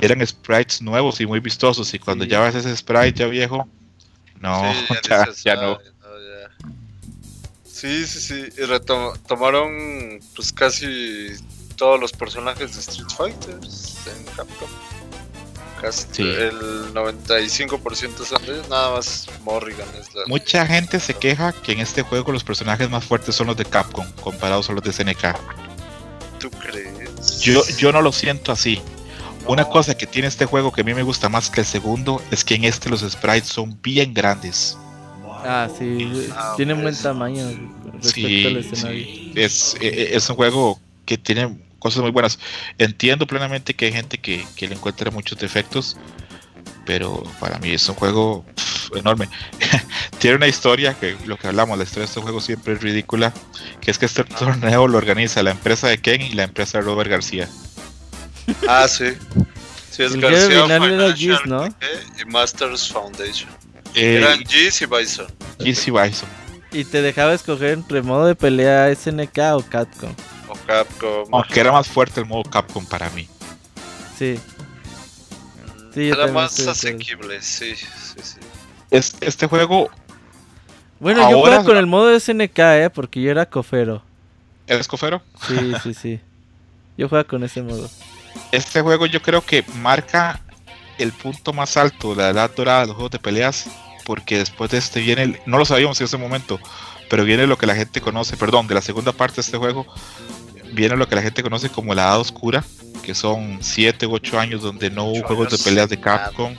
Eran sprites nuevos y muy vistosos. Y cuando Sí. ya ves ese sprite ya viejo, no, Sí, ya, no. Sí, sí, sí. Y retomaron pues casi todos los personajes de Street Fighter en Capcom. Casi Sí. el 95% son de ellos, nada más Morrigan es la... Mucha gente se queja que en este juego los personajes más fuertes son los de Capcom comparados a los de SNK. ¿Tú crees? Yo, yo no lo siento así. Una cosa que tiene este juego que a mí me gusta más que el segundo es que en este los sprites son bien grandes. Ah, sí, Ah, tiene un buen pues. tamaño respecto al escenario. sí. Es, e- e- es un juego que tiene cosas muy buenas. Entiendo plenamente que hay gente que, que le encuentra muchos defectos, pero para mí es un juego enorme. tiene una historia, que lo que hablamos, la historia de este juego siempre es ridícula, que es que este torneo lo organiza la empresa de Ken y la empresa de Robert García. Ah, sí. Sí, es El García y Masters Foundation. Eh, Eran Giz y Bison. GC Bison. Y te dejaba escoger entre modo de pelea SNK o Capcom. O Capcom. Aunque era más fuerte el modo Capcom para mí. Sí. Sí, era más asequible, sí, sí, sí. Es, este juego Bueno, yo jugaba con el modo SNK, ¿eh? Porque yo era cofero. ¿Eres cofero? Sí, sí, sí. Yo jugaba con ese modo. Este juego yo creo que marca el punto más alto de la edad dorada de los juegos de peleas. Porque después de este viene, el- no lo sabíamos en ese momento, pero viene lo que la gente conoce, perdón, de la segunda parte de este juego, viene lo que la gente conoce como la edad oscura, que son 7 u 8 años donde no hubo juegos de peleas de. Capcom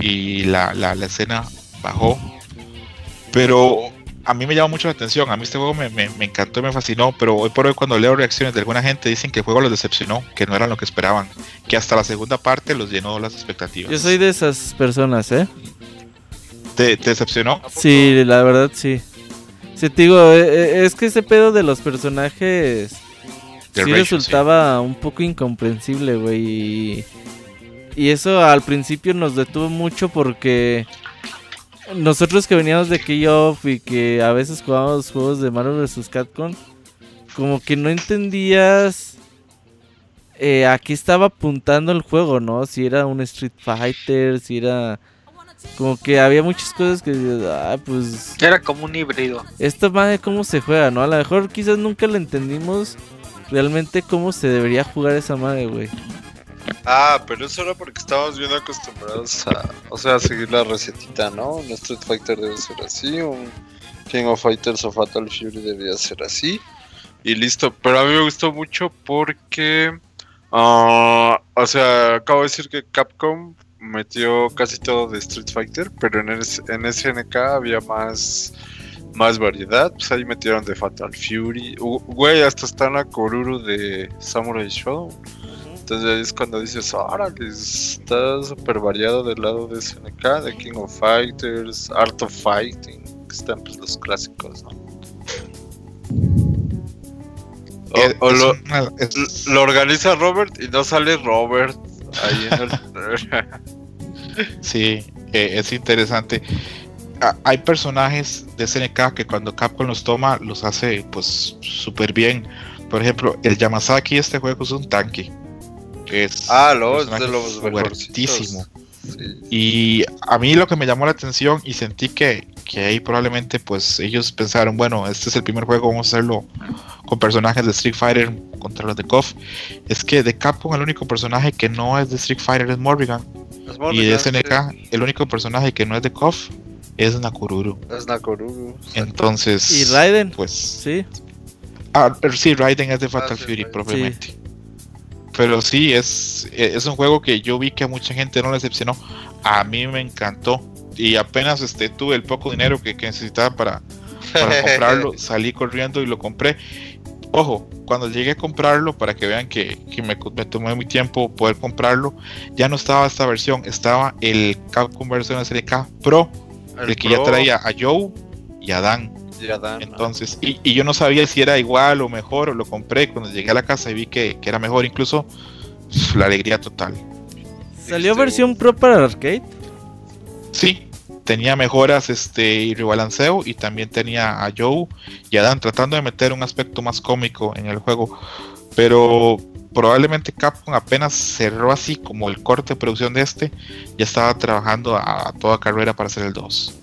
y la, la, la escena bajó. Pero a mí me llama mucho la atención, a mí este juego me, me, me encantó y me fascinó, pero hoy por hoy cuando leo reacciones de alguna gente dicen que el juego los decepcionó, que no eran lo que esperaban, que hasta la segunda parte los llenó las expectativas. Yo soy de esas personas, ¿eh? ¿Te, te decepcionó? Sí, la verdad sí. Sí, te digo, eh, eh, es que ese pedo de los personajes sí Rachel, resultaba un poco incomprensible, güey. Y eso al principio nos detuvo mucho porque nosotros que veníamos de Key-Off y que a veces jugábamos juegos de Marvel vs. Capcom, como que no entendías eh, a qué estaba apuntando el juego, ¿no? Si era un Street Fighter, si era... Como que había muchas cosas que... Ah, pues... Era como un híbrido. Esta madre cómo se juega, ¿no? A lo mejor quizás nunca le entendimos realmente cómo se debería jugar esa madre, güey. Ah, pero eso era porque estábamos bien acostumbrados a, o sea, a seguir la recetita, ¿no? Un Street Fighter debe ser así, un King of Fighters o Fatal Fury debía ser así. Y listo, pero a mí me gustó mucho porque, ah, o sea, acabo de decir que Capcom metió casi todo de Street Fighter, pero en, en SNK había más, más variedad. Pues ahí metieron de Fatal Fury. Güey, hasta están a Koruru de Samurai Shodown. Entonces ahí es cuando dices, órale, está súper variado del lado de SNK, de King of Fighters, Art of Fighting, que están pues los clásicos, ¿no? O, Eh, o lo, organiza Robert y no sale Robert ahí en el... Sí, eh, es interesante. Hay personajes de SNK que cuando Capcom los toma los hace pues súper bien. Por ejemplo, el Yamazaki este juego es un tanque. Es ah, lo, es de los fuertísimo. Sí. Y a mí lo que me llamó la atención y sentí que, que ahí probablemente pues ellos pensaron, bueno, este es el primer juego, vamos a hacerlo con personajes de Street Fighter contra los de KOF. Es que de Capcom el único personaje que no es de Street Fighter es Morrigan. Es Y de SNK el único personaje que no es de KOF es Nakururu. Es Nakoruru. Entonces... ¿Y Raiden? Pues... Sí, Ah, sí, Raiden es de Fatal sí, Fury propiamente. Pero sí, es, eh, es un juego que yo vi que a mucha gente no le decepcionó. a mí me encantó. Y apenas este, tuve el poco dinero que, que necesitaba para, para comprarlo, salí corriendo y lo compré. Ojo, cuando llegué a comprarlo, para que vean que, que me, me, tomé mi tiempo poder comprarlo, ya no estaba esta versión, estaba el Capcom versión SNK Pro, el, el que Pro. ya traía a Joe y a Dan. Entonces, y, y, yo no sabía si era igual o mejor, o lo compré. Cuando llegué a la casa y vi que, que era mejor, incluso la alegría total. ¿Salió versión Pro para arcade? Sí, tenía mejoras este y rebalanceo y también tenía a Joe y a Dan tratando de meter un aspecto más cómico en el juego pero probablemente Capcom apenas cerró así como el corte de producción de este ya estaba trabajando a, a toda carrera para hacer el 2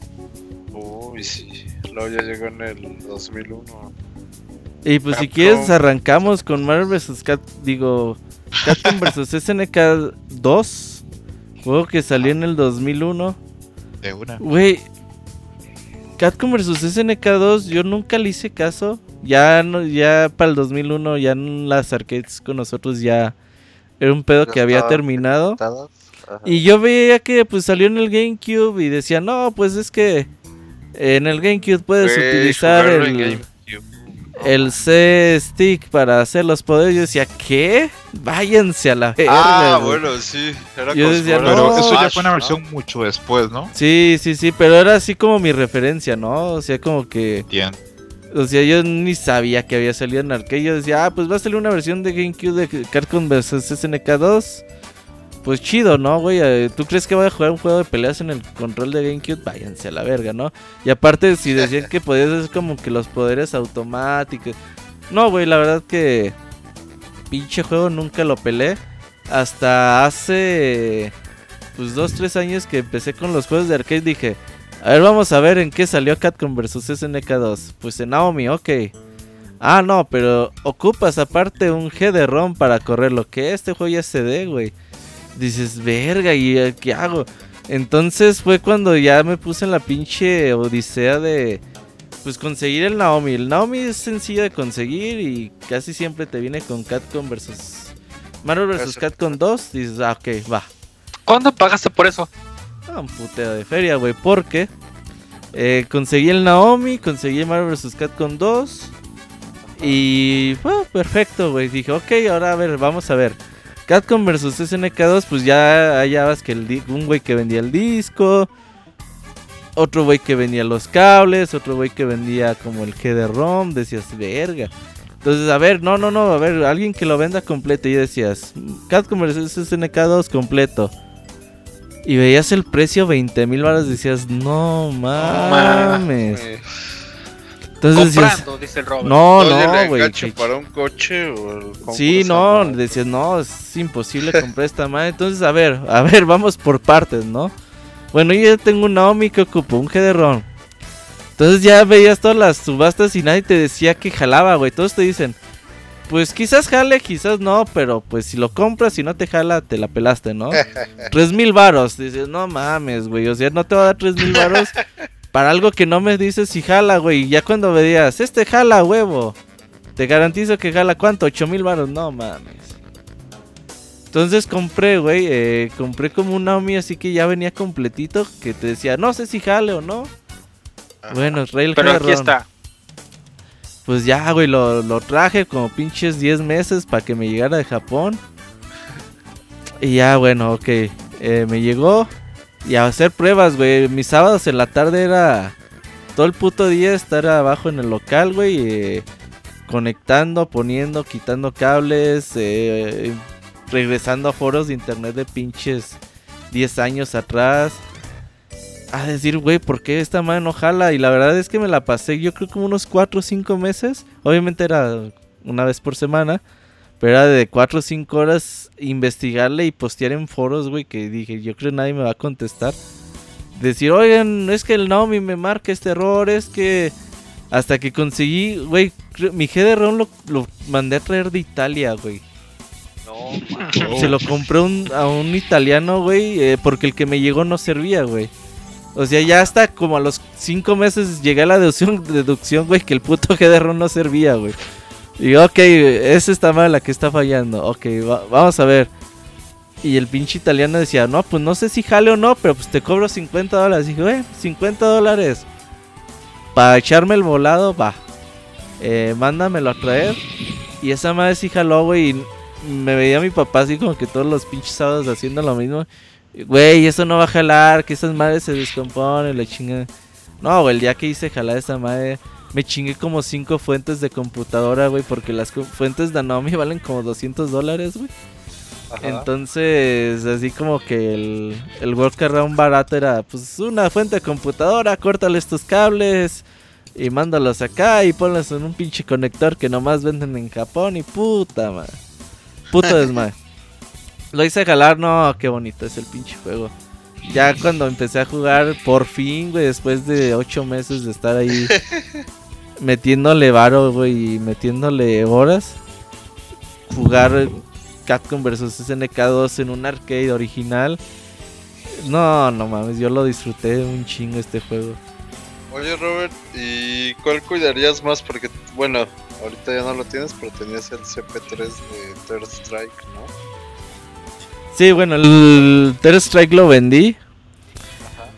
uy sí luego ya llegó en el 2001 y pues Capcom. si quieres arrancamos con Marvel vs. Cat digo Capcom vs. SNK 2 juego que salió en el 2001 de una. Güey, Catcom vs SNK 2 yo nunca le hice caso. Ya no, ya para el 2001 ya en las arcades con nosotros ya era un pedo que había terminado. Y yo veía que pues salió en el GameCube y decía, "No, pues es que en el GameCube puedes utilizar el. No el C-Stick para hacer los poderes." Yo decía, "¿Qué? Váyanse a la verga." Ah, güey". bueno, sí. Era Yo decía, fuera pero no, eso ya fue una ¿no? versión mucho después no Sí, sí, sí, pero era así como mi referencia, ¿no? O sea, como que bien O sea, yo ni sabía que había salido en arcade. Yo decía, ah, pues va a salir una versión de GameCube de Capcom vs SNK 2. Pues chido, ¿no, güey? Eh, ¿Tú crees que voy a jugar un juego de peleas en el control de GameCube? Váyanse a la verga, ¿no? Y aparte, si decían que podías hacer como que los poderes automáticos. No, güey, la verdad que. Pinche juego nunca lo pelé. Hasta hace. Pues dos, tres años que empecé con los juegos de arcade dije. A ver, vamos a ver en qué salió Capcom vs SNK 2. Pues en Naomi, ok. Ah, no, pero ocupas aparte un G-ROM para correrlo. Que este juego ya es CD, güey. Dices, verga, ¿y eh, qué hago? Entonces fue cuando ya me puse en la pinche odisea de. Pues conseguir el Naomi. El Naomi es sencillo de conseguir y casi siempre te viene con Capcom vs. Marvel vs. Eso. Capcom 2. Dices, ah, ok, va. ¿Cuándo pagaste por eso? Ah, un puteo de feria, güey. Porque eh, conseguí el Naomi, conseguí Marvel vs. Capcom 2. Y fue perfecto, güey. Dije, ok, ahora a ver, vamos a ver. Capcom vs. SNK 2, pues ya hallabas que el un güey que vendía el disco. Otro güey que vendía los cables. Otro güey que vendía como el GD-ROM. Decías, verga. Entonces, a ver, no, no, no. A ver, alguien que lo venda completo. Y decías, Capcom vs. SNK 2 completo. Y veías el precio 20 mil baros, decías, no mames. Entonces decías, Comprando, dice el Robert. no, no, ¿le güey. para un coche o Sí, no, decías, no, es imposible comprar esta madre. Entonces, a ver, a ver, vamos por partes, ¿no? Bueno, yo ya tengo un Naomi que ocupo, un GD-ROM. Entonces ya veías todas las subastas y nadie te decía que jalaba, güey. Todos te dicen, pues quizás jale, quizás no, pero pues si lo compras y no te jala, te la pelaste, ¿no? Tres mil varos. Dices, no mames, güey. O sea, no te va a dar tres mil varos para algo que no me dices si jala, güey. Ya cuando veías, este jala, huevo. Te garantizo que jala, ¿cuánto? Ocho mil varos. No mames. Entonces compré, güey. eh, compré como un Naomi así que ya venía completito. Que te decía, no sé si jale o no. Ajá. Bueno, Rail Pero aquí está. Pues ya, güey, lo, lo traje como pinches 10 meses para que me llegara de Japón. Y ya, bueno, ok. eh, me llegó. Y a hacer pruebas, güey. Mis sábados en la tarde era todo el puto día estar abajo en el local, güey. eh, conectando, poniendo, quitando cables. eh, regresando a foros de internet de pinches 10 años atrás. A decir, güey, ¿por qué esta madre no jala? Y la verdad es que me la pasé yo creo como unos 4 o 5 meses. Obviamente era una vez por semana. Pero era de 4 o 5 horas investigarle y postear en foros, güey, que dije, yo creo que nadie me va a contestar. Decir, oigan, es que el Naomi me marca este error, es que... Hasta que conseguí, güey, mi GD-ROM lo, lo mandé a traer de Italia, güey. No. Se lo compré un- a un italiano, güey, eh, porque el que me llegó no servía, güey. O sea, ya hasta como a los 5 meses llegué a la deducción, deducción, güey, que el puto GD-ROM no servía, güey. Y ok, esa está mal la que está fallando. Ok, va- vamos a ver. Y el pinche italiano decía, no, pues no sé si jale o no, pero pues te cobro 50 dólares. dije, güey, 50 dólares. Para echarme el volado, va. Eh, mándamelo a traer. Y esa madre sí jaló, güey. Y me veía mi papá así como que todos los pinches sábados haciendo lo mismo. Güey, eso no va a jalar, que esas madres se descomponen, la chingada. No, güey, el día que hice jalar esa madre, me chingué como cinco fuentes de computadora, güey, porque las fuentes de Anomi valen como 200 dólares, güey. Ajá. Entonces, así como que el, el workaround barato era, pues, una fuente de computadora, córtales tus cables y mándalos acá y ponlos en un pinche conector que nomás venden en Japón y puta, madre. Puta desmadre. Lo hice jalar, no, qué bonito es el pinche juego. Ya cuando empecé a jugar, por fin, güey, después de ocho meses de estar ahí metiéndole varo, güey, y metiéndole horas, jugar Capcom vs SNK 2 en un arcade original. No, no mames, yo lo disfruté un chingo este juego. Oye, Robert, ¿y cuál cuidarías más? Porque, bueno, ahorita ya no lo tienes, pero tenías el CP3 de Third Strike, ¿no? Sí, bueno, el Third Strike lo vendí.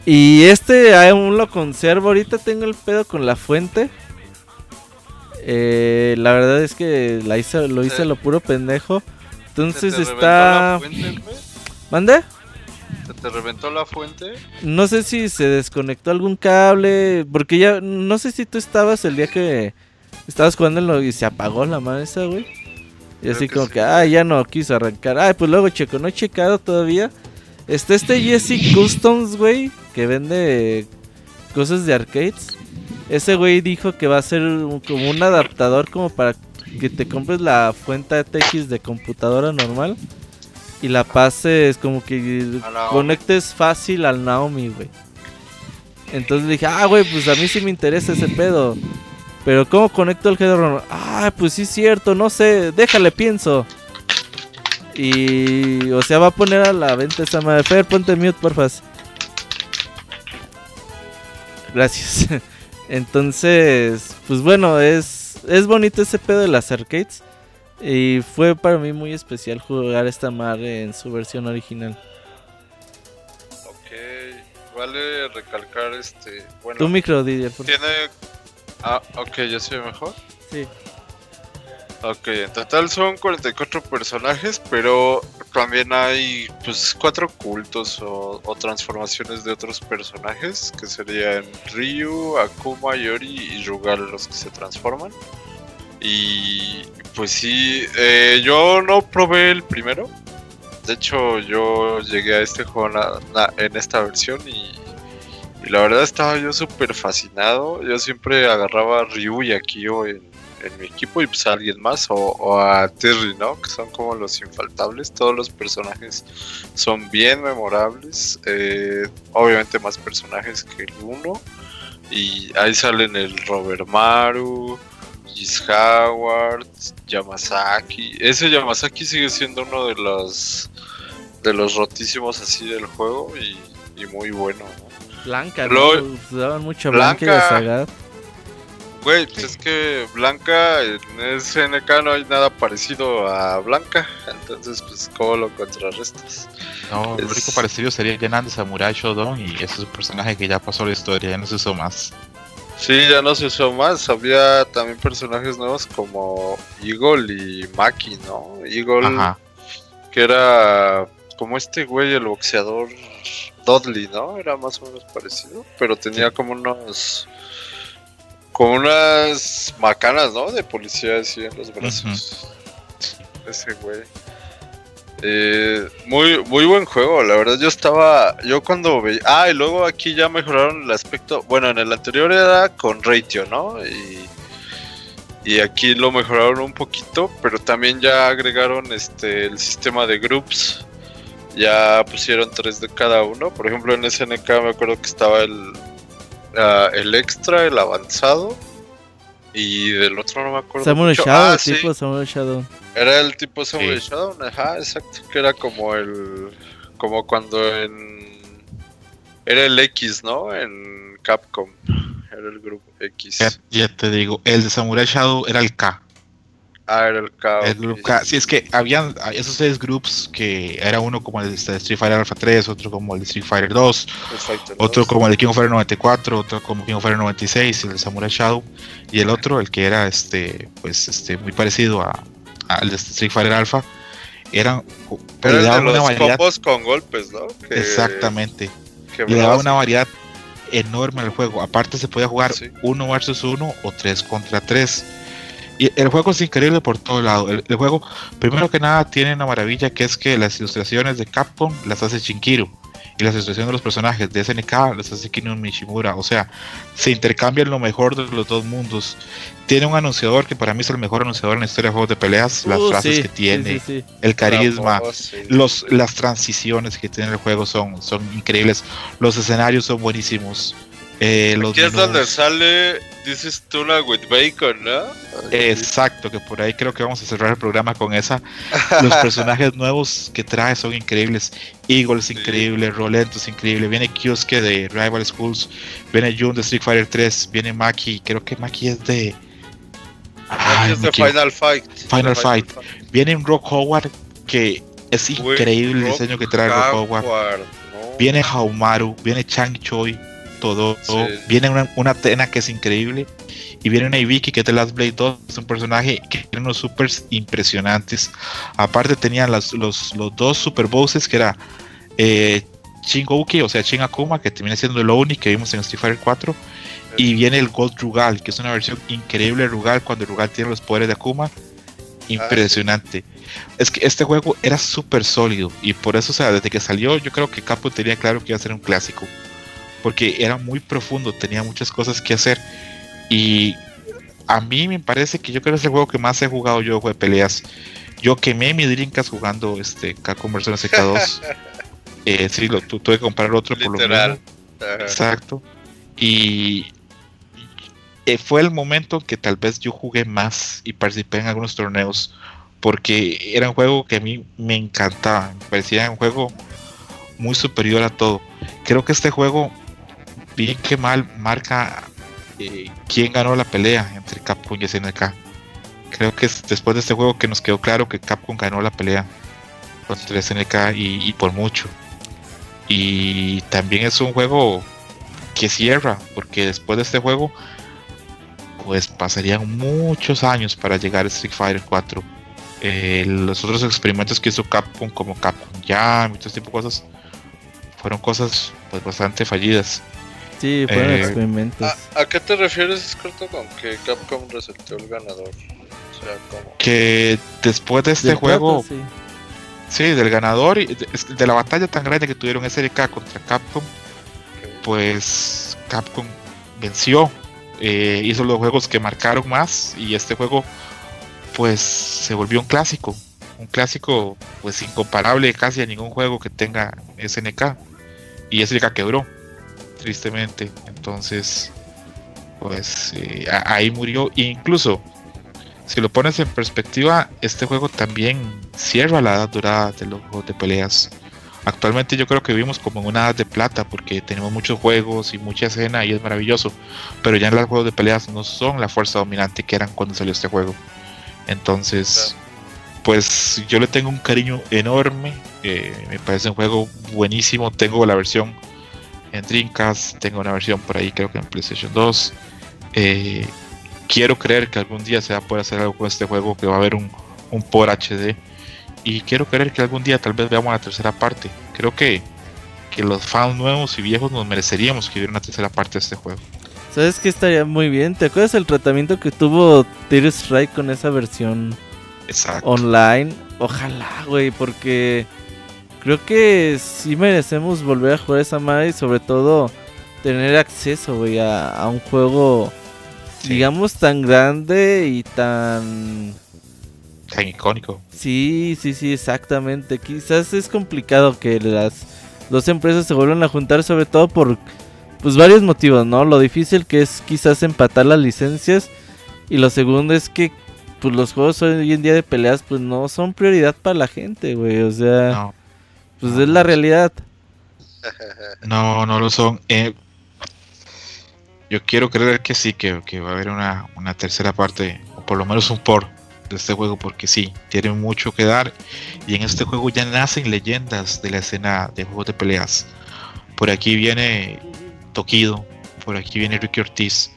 Y este aún lo conservo. Ahorita tengo el pedo con la fuente. Eh, la verdad es que la hice, lo hice lo puro pendejo. Entonces ¿Se te reventó está... la fuente, güey? ¿Mande? ¿Se te reventó la fuente? No sé si se desconectó algún cable. Porque ya. No sé si tú estabas el día que estabas jugando y se apagó la madre esa, güey. Y así que como sí. que, ah, ya no quiso arrancar. Ay, pues luego checo, no he checado todavía. Está este Jesse Customs, güey, que vende cosas de arcades. Ese güey dijo que va a ser un- como un adaptador como para que te compres la fuente ATX de computadora normal y la pases como que conectes fácil al Naomi, güey. Entonces le dije, ah, güey, pues a mí sí me interesa ese pedo. Pero ¿cómo conecto el Headrunner? Ah, pues sí es cierto, no sé, déjale, pienso. Y, o sea, va a poner a la venta esa madre. Fer, ponte mute, porfas. Gracias. Entonces, pues bueno, es, es bonito ese pedo de las arcades. Y fue para mí muy especial jugar esta madre en su versión original. Ok, vale recalcar este. Bueno, Tu micro, Didier. por- tiene. Ah, ok, ya se ve mejor. Sí. Ok, en total son 44 personajes, pero también hay pues cuatro cultos o, transformaciones de otros personajes, que serían Ryu, Akuma, Yori y Rugal los que se transforman. Y pues sí, eh, yo no probé el primero. De hecho, yo llegué a este juego en esta versión y, la verdad estaba yo súper fascinado. Yo siempre agarraba a Ryu y a Kyo en, en mi equipo y pues a alguien más o, o a Terry, ¿no? Que son como los infaltables. Todos los personajes son bien memorables. eh, obviamente más personajes que el uno. Y ahí salen el Robert Maru, Giz Howard, Yamazaki. Ese Yamazaki sigue siendo uno de los de los rotísimos así del juego y, y muy bueno, ¿no? Blanca, Luego- ¿no? Usaban mucho Blanca, Blanca. Güey, pues es que Blanca en SNK no hay nada parecido a Blanca, entonces pues cómo lo contrarrestas. No, el Es- único parecido sería Genan de Samurai Shodown y ese es un personaje que ya pasó la historia, ya no se usó más. Sí, ya no se usó más, había también personajes nuevos como Eagle y Maki, ¿no? Eagle Ajá. que era como este güey, el boxeador Dudley, ¿no? Era más o menos parecido, pero tenía como unos. Como unas macanas, ¿no? De policía así en los brazos. Ese güey. Eh, muy, muy buen juego, la verdad yo estaba, yo cuando veía, ah, y luego aquí ya mejoraron el aspecto, bueno, en el anterior era con ratio, ¿no? Y, y aquí lo mejoraron un poquito, pero también ya agregaron este el sistema de groups, ya pusieron tres de cada uno, por ejemplo en SNK me acuerdo que estaba el, ah, el extra, el avanzado, y del otro no me acuerdo. Samurai mucho. Shadow, Ah, sí. tipo Samurai Shadow. Era el tipo Samurai Sí. Shadow, ajá, exacto, que era como el como cuando en era el X, ¿no? En Capcom. Era el grupo X. Ya, ya te digo, el de Samurai Shadow era el K. Era el K. El Group K. Sí, es que habían esos seis groups que era uno como el de Street Fighter Alpha 3, otro como el de Street Fighter 2, otro como el de King of Fighters 94, otro como King of Fighters 96, el de Samurai Shadow, y el otro, el que era este, pues este, muy parecido a, al de Street Fighter Alpha, eran Pero le daban una variedad. con golpes, ¿no? Que- Exactamente. que le daba una variedad enorme al juego. Aparte se podía jugar Sí. uno versus uno o tres contra tres. Y el juego es increíble por todo lado. El, el juego, primero que nada, tiene una maravilla que es que las ilustraciones de Capcom las hace Shinkiro. Y las ilustraciones de los personajes de SNK las hace Kino Mishimura. O sea, se intercambian lo mejor de los dos mundos. Tiene un anunciador que para mí es el mejor anunciador en la historia de juegos de peleas. Las Uh, frases sí, que tiene, sí, sí. el carisma, Bravo, los, las transiciones que tiene el juego son, son increíbles. Los escenarios son buenísimos. Eh, los Aquí es donde sale This is Tuna with Bacon, ¿no? Exacto, que por ahí creo que vamos a cerrar el programa con esa. Los personajes nuevos que trae son increíbles. Eagle es Sí. increíble, Rolento es increíble. Viene Kyosuke de Rival Schools, viene Jun de Street Fighter 3, viene Maki. Creo que Maki es de. Ay, es de. Final Fight. Final Fight. Viene un Rock Howard que es increíble el Rock diseño que trae Rock Howard. Howard, ¿no? Viene Haumaru, viene Chang Choi, todo. Sí. Viene una, una Atena que es increíble. Y viene una Ibiki que es de Last Blade 2. Es un personaje que tiene unos supers impresionantes. Aparte tenían las- los, los dos super bosses que era eh, Shin Gouki, o sea Shin Akuma, que termina siendo el Oni que vimos en Street Fighter 4. Y viene el Gold Rugal, que es una versión increíble de Rugal cuando Rugal tiene los poderes de Akuma. Impresionante. Es que este juego era súper sólido y por eso, o sea, desde que salió, yo creo que Capcom tenía claro que iba a ser un clásico. Porque era muy profundo, tenía muchas cosas que hacer. Y a mí me parece que yo creo que es el juego que más he jugado yo de peleas. Yo quemé mi Dreamcast jugando este Capcom vs SK2. eh, sí, lo, tu- tuve que comprar otro por lo. Ajá. Exacto. Y eh, fue el momento en que tal vez yo jugué más y participé en algunos torneos porque era un juego que a mí me encantaba, me parecía un juego muy superior a todo. Creo que este juego, bien que mal, marca eh, quién ganó la pelea entre Capcom y SNK. Creo que es después de este juego que nos quedó claro que Capcom ganó la pelea contra SNK y, por mucho. Y también es un juego que cierra, porque después de este juego, pues pasarían muchos años para llegar a Street Fighter 4. Eh, los otros experimentos que hizo Capcom, como Capcom Jam y todo este tipo de cosas, fueron cosas pues bastante fallidas. Sí, fueron Eh, experimentos. ¿A, a qué te refieres, Corto, con que Capcom resultó el ganador? O sea, como... Que después de este Del juego, plato, sí. sí, del ganador y de la batalla tan grande que tuvieron SNK contra Capcom, pues Capcom venció, eh, hizo los juegos que marcaron más y este juego pues se volvió un clásico, un clásico pues incomparable casi a ningún juego que tenga SNK y SNK quebró tristemente, entonces pues eh, ahí murió e incluso si lo pones en perspectiva este juego también cierra la edad dorada de los juegos de peleas Actualmente yo creo que vivimos como en una edad de plata porque tenemos muchos juegos y mucha escena y es maravilloso. Pero ya en los juegos de peleas no son la fuerza dominante que eran cuando salió este juego. Entonces, pues yo le tengo un cariño enorme. eh, me parece un juego buenísimo. Tengo la versión en Dreamcast, tengo una versión por ahí creo que en PlayStation 2. eh, quiero creer que algún día se va a poder hacer algo con este juego, que va a haber un, un por HD. Y quiero creer que algún día tal vez veamos la tercera parte. Creo que, que los fans nuevos y viejos nos mereceríamos que hubiera una tercera parte de este juego. ¿Sabes qué estaría muy bien? ¿Te acuerdas el tratamiento que tuvo Tear Strike con esa versión Exacto. online? Ojalá, güey, porque creo que sí merecemos volver a jugar esa madre y sobre todo tener acceso, güey, a, a un juego, Sí. digamos, tan grande y tan... Tan icónico. Sí, sí, sí, exactamente. Quizás es complicado que las dos empresas se vuelvan a juntar, sobre todo por pues varios motivos, ¿no? Lo difícil que es quizás empatar las licencias y lo segundo es que pues los juegos hoy en día de peleas pues no son prioridad para la gente, güey. O sea, No, pues es la realidad. no, no lo son. Eh, yo quiero creer que sí, que, que va a haber una, una tercera parte, o por lo menos un por de este juego porque sí, tiene mucho que dar y en este juego ya nacen leyendas de la escena de juegos de peleas. Por aquí viene Tokido, por aquí viene Ricky Ortiz,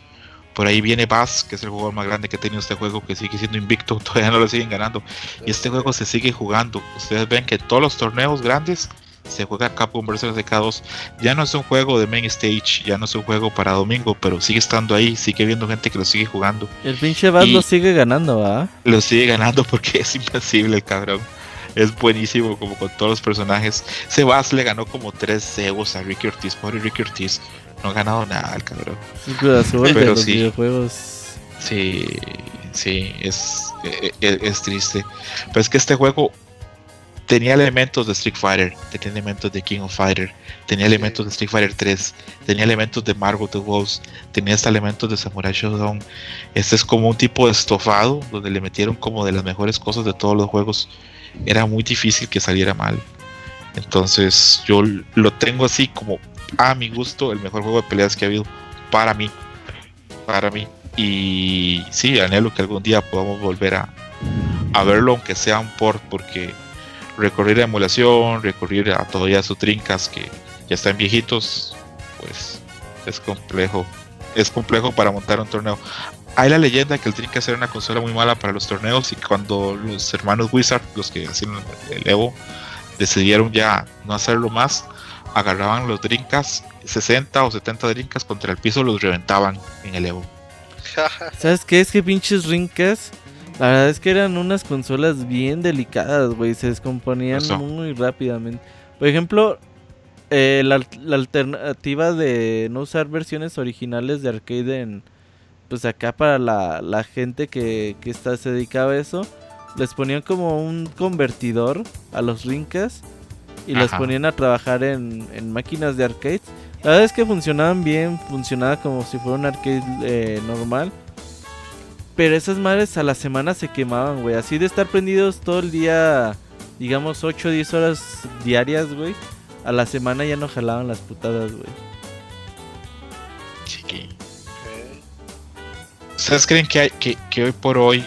por ahí viene Bass, que es el jugador más grande que ha tenido este juego, que sigue siendo invicto, todavía no lo siguen ganando. Y este juego se sigue jugando. Ustedes ven que todos los torneos grandes se juega Capcom vs SK2. Ya no es un juego de main stage, ya no es un juego para domingo, pero sigue estando ahí, sigue viendo gente que lo sigue jugando. El pinche Bass lo sigue ganando, ¿va? Lo sigue ganando porque es invencible el cabrón. Es buenísimo como con todos los personajes. Sebas le ganó como tres egos a Ricky Ortiz. Pobre Ricky Ortiz. No ha ganado nada el cabrón. Cruz Azul de Pero los sí. videojuegos. Sí, sí, es, e- e- es, triste. Pero es que este juego tenía elementos de Street Fighter, tenía elementos de King of Fighter, tenía elementos de Street Fighter 3, tenía elementos de Margot the Wolves, tenía hasta elementos de Samurai Shodown. Este es como un tipo de estofado donde le metieron como de las mejores cosas de todos los juegos. Era muy difícil que saliera mal. Entonces yo lo tengo así como a mi gusto el mejor juego de peleas que ha habido para mí. Para mí. Y sí, anhelo que algún día podamos volver a, verlo, aunque sea un port, porque recurrir a emulación, recurrir a todavía sus trincas que ya están viejitos, pues es complejo. Es complejo para montar un torneo. Hay la leyenda que el Trincas era una consola muy mala para los torneos y cuando los hermanos Wizard, los que hacían el Evo, decidieron ya no hacerlo más, agarraban los Drinkas, 60 o 70 Drinkas contra el piso, los reventaban en el Evo. ¿Sabes qué? Es que pinches rincas. La verdad es que eran unas consolas bien delicadas, güey. Se descomponían Eso. muy rápidamente. Por ejemplo, eh, la, la alternativa de no usar versiones originales de arcade en. Pues acá para la, la gente que, que está, se dedicaba a eso. Les ponían como un convertidor a los rincas. Y Ajá. ponían a trabajar en, en máquinas de arcade. La verdad es que funcionaban bien, funcionaba como si fuera un arcade eh, normal. Pero esas madres a la semana se quemaban, güey. Así de estar prendidos todo el día, digamos 8 o 10 horas diarias, güey. A la semana ya no jalaban las putadas, güey. Sí. ¿Ustedes creen que, hay, que, que hoy por hoy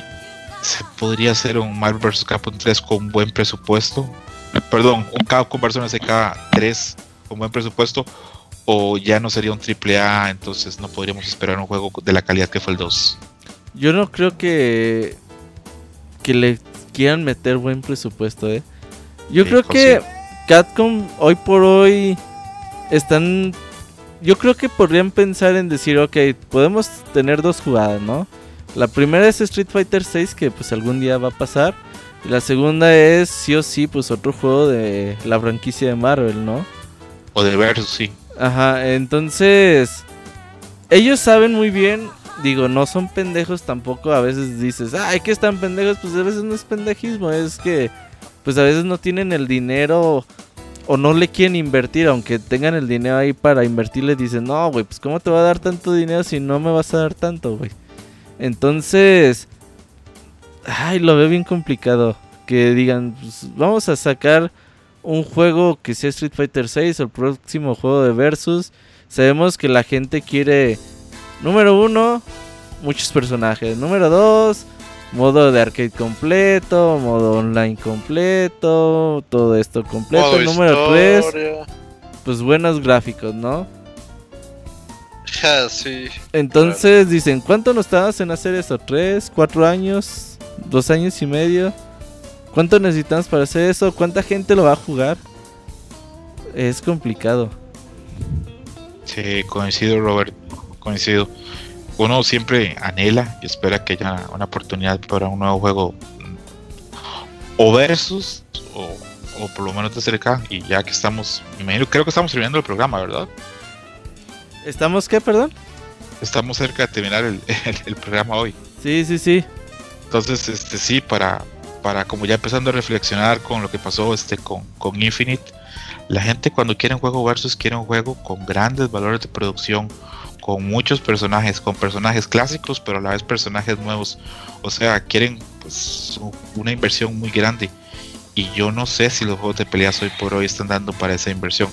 se podría hacer un Marvel vs. Capcom 3 con buen presupuesto? Perdón, un Capcom vs. SK3 con buen presupuesto. O ya no sería un AAA, entonces no podríamos esperar un juego de la calidad que fue el 2. Yo no creo que que le quieran meter buen presupuesto, eh. Yo Sí, creo que consigo. Capcom hoy por hoy están yo creo que podrían pensar en decir, ok, podemos tener dos jugadas, ¿no? La primera es Street Fighter 6 que pues algún día va a pasar la segunda es sí o sí pues otro juego de la franquicia de Marvel, ¿no? O de Versus, sí. Ajá, entonces ellos saben muy bien, digo, no son pendejos tampoco, a veces dices, ay, que están pendejos, pues a veces no es pendejismo, es que pues a veces no tienen el dinero o no le quieren invertir, aunque tengan el dinero ahí para invertir, les dicen, no, güey, pues cómo te va a dar tanto dinero si no me vas a dar tanto, güey. Entonces, ay, lo veo bien complicado, que digan, pues vamos a sacar un juego que sea Street Fighter 6 o el próximo juego de Versus. Sabemos que la gente quiere, número uno, muchos personajes. Número dos, modo de arcade completo, modo online completo, todo esto completo. Modo número tres, pues buenos gráficos, ¿no? Ya, sí. Entonces dicen, ¿cuánto nos tardas en hacer eso? ¿Tres? ¿Cuatro años? ¿Dos años y medio? ¿Cuánto necesitamos para hacer eso? ¿Cuánta gente lo va a jugar? Es complicado. Sí, coincido, Robert. Coincido. Uno siempre anhela y espera que haya una oportunidad para un nuevo juego. mm, O versus, o, o por lo menos de cerca. Y ya que estamos, me imagino, creo que estamos terminando el programa, ¿verdad? ¿Estamos qué, perdón? Estamos cerca de terminar el, el- el programa hoy. Sí, sí, sí. Entonces, este sí, para, para como ya empezando a reflexionar con lo que pasó este con, con Infinite, la gente cuando quiere un juego versus quiere un juego con grandes valores de producción, con muchos personajes, con personajes clásicos, pero a la vez personajes nuevos. O sea, quieren pues una inversión muy grande. Y yo no sé si los juegos de peleas hoy por hoy están dando para esa inversión.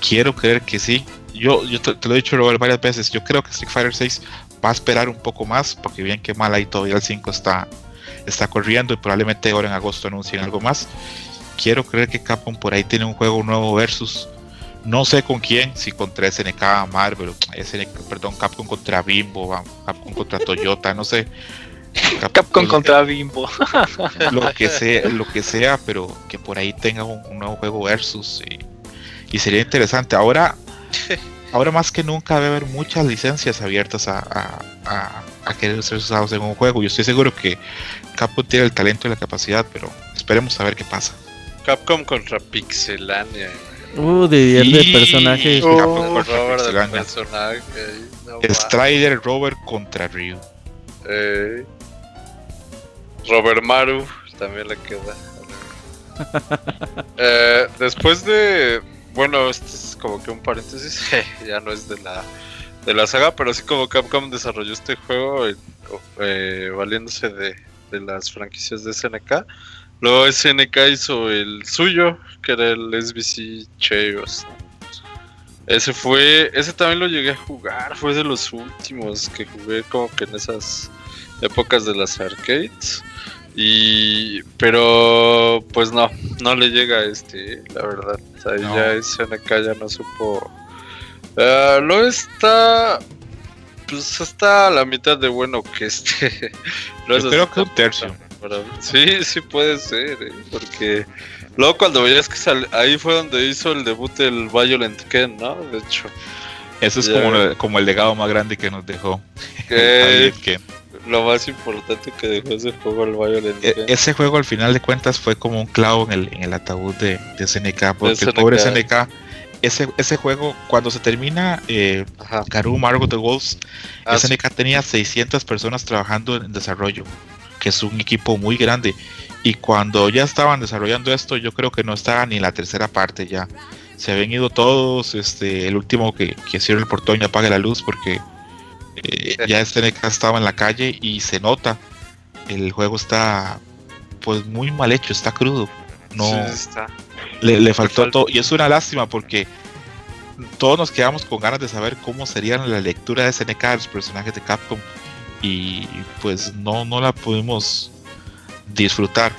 Quiero creer que sí. Yo, yo te, lo he dicho varias veces. Yo creo que Street Fighter 6 va a esperar un poco más, porque bien que mal ahí todavía el 5 está está corriendo y probablemente ahora en agosto anuncien algo más. Quiero creer que Capcom por ahí tiene un juego nuevo versus. No sé con quién, si contra SNK, Marvel, SNK, perdón, Capcom contra Bimbo, Capcom contra Toyota, no sé. Capcom, contra Bimbo. Lo que sea, lo que sea, pero que por ahí tenga un, nuevo juego versus y, sería interesante. Ahora, ahora más que nunca debe haber muchas licencias abiertas a, a, querer ser usados en un juego. Yo estoy seguro que Capcom tiene el talento y la capacidad, pero esperemos a ver qué pasa. Capcom contra Pixelania. Uh, de, de personajes. Oh, personaje. Strider Robert contra Ryu. Eh, Robert Maru también le queda. Eh, después de. Bueno, este es como que un paréntesis. ya no es de la de la saga, pero así como Capcom desarrolló este juego eh, valiéndose de, de, las franquicias de SNK. Luego SNK hizo el suyo, que era el SBC Chaos. Ese fue, ese también lo llegué a jugar, fue de los últimos que jugué como que en esas épocas de las arcades. Y pero pues no, no le llega a este, la verdad. O sea, ya SNK ya no supo. Uh, lo está. Pues está a la mitad de bueno que este. Yo creo que un tercio. Sí, sí puede ser, ¿eh? porque luego cuando veías que sal... ahí fue donde hizo el debut el Violent Ken, ¿no? De hecho. Eso es como, como el legado más grande que nos dejó. Ken lo más importante que dejó ese juego el Violent e Ese juego al final de cuentas fue como un clavo en el, en el ataúd de, de SNK, porque el pobre SNK, ese, ese juego, cuando se termina eh, Garou Margot the Wolves, ah, SNK tenía 600 personas trabajando en desarrollo, que es un equipo muy grande. Y cuando ya estaban desarrollando esto, yo creo que no estaba ni la tercera parte ya. Se habían ido todos, este, el último que, que cierre el portón y apague la luz porque eh, ya este estaba en la calle y se nota. El juego está pues muy mal hecho, está crudo. No Le, faltó todo. Y es una lástima porque todos nos quedamos con ganas de saber cómo sería la lectura de SNK de los personajes de Capcom. Y pues no, no la pudimos disfrutar.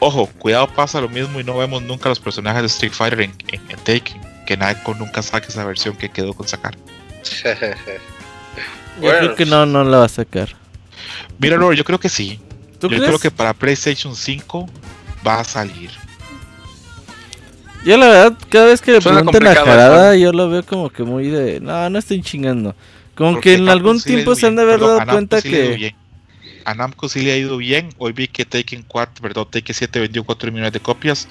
Ojo, cuidado pasa lo mismo y no vemos nunca los personajes de Street Fighter en, en, Taken. Que Naiko nunca saque esa versión que quedó con sacar. Yo creo que no, no la va a sacar. Mira, yo creo que sí. yo creo que para PlayStation 5 va a salir. Yo la verdad, cada vez que le preguntan la jarada, yo lo veo como que muy de... No, no estoy chingando. Como que en algún tiempo se han de haber dado cuenta que... A Namco sí le ha ido bien. Hoy vi que Taken 4, perdón, Taken 7 vendió 4 millones de copias.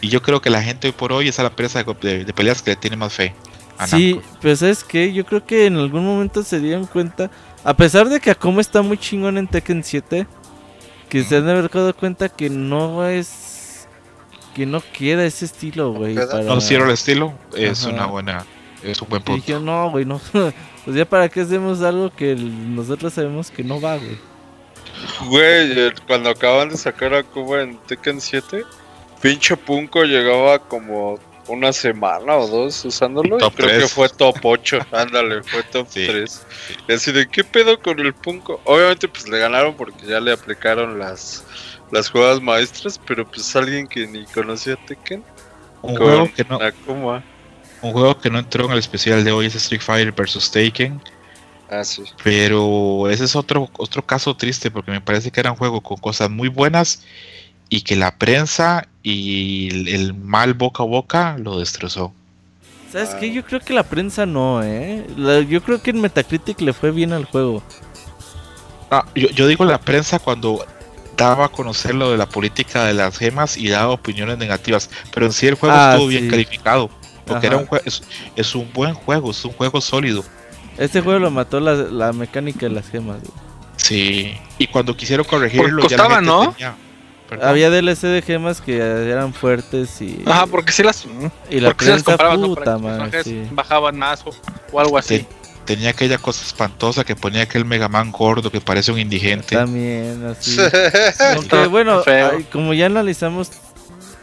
Y yo creo que la gente hoy por hoy es a la empresa de peleas que le tiene más fe. Sí, pero ¿sabes qué? Yo creo que en algún momento se dieron cuenta, a pesar de que Akuma está muy chingón en Tekken 7, que se han de haber dado cuenta que no es... que no queda ese estilo, güey. No hicieron el estilo, es una buena... Es un buen punto. Y yo, no, güey, no. pues ya para qué hacemos algo que nosotros sabemos que no va, güey. Güey, cuando acaban de sacar a Akuma en Tekken 7, pinche Punko llegaba como una semana o dos usándolo y creo que fue top 8. Ándale, fue top 3. Y así de qué pedo con el Punko. Obviamente pues le ganaron porque ya le aplicaron las las jugadas maestras, pero pues alguien que ni conocía Tekken. Un juego que no Un juego que no entró en el especial de hoy es Street Fighter vs Taken. Ah, sí. Pero ese es otro otro caso triste porque me parece que era un juego con cosas muy buenas y que la prensa y el, mal boca a boca lo destrozó. ¿Sabes qué? Yo creo que la prensa no, ¿eh? yo creo que en Metacritic le fue bien al juego. Ah, yo, digo la prensa cuando daba a conocer lo de la política de las gemas y daba opiniones negativas, pero en sí el juego ah, estuvo bien calificado, porque era un es, es, un buen juego, es un juego sólido. Este juego lo mató la, mecánica de las gemas. Sí, y cuando quisieron corregirlo, costaba, ¿no? Había DLC de gemas que eran fuertes y. Ajá, porque si las. Y la prensa puta, man, bajaban más o, algo así. tenía aquella cosa espantosa que ponía aquel Mega Man gordo que parece un indigente. También, así. bueno, como ya analizamos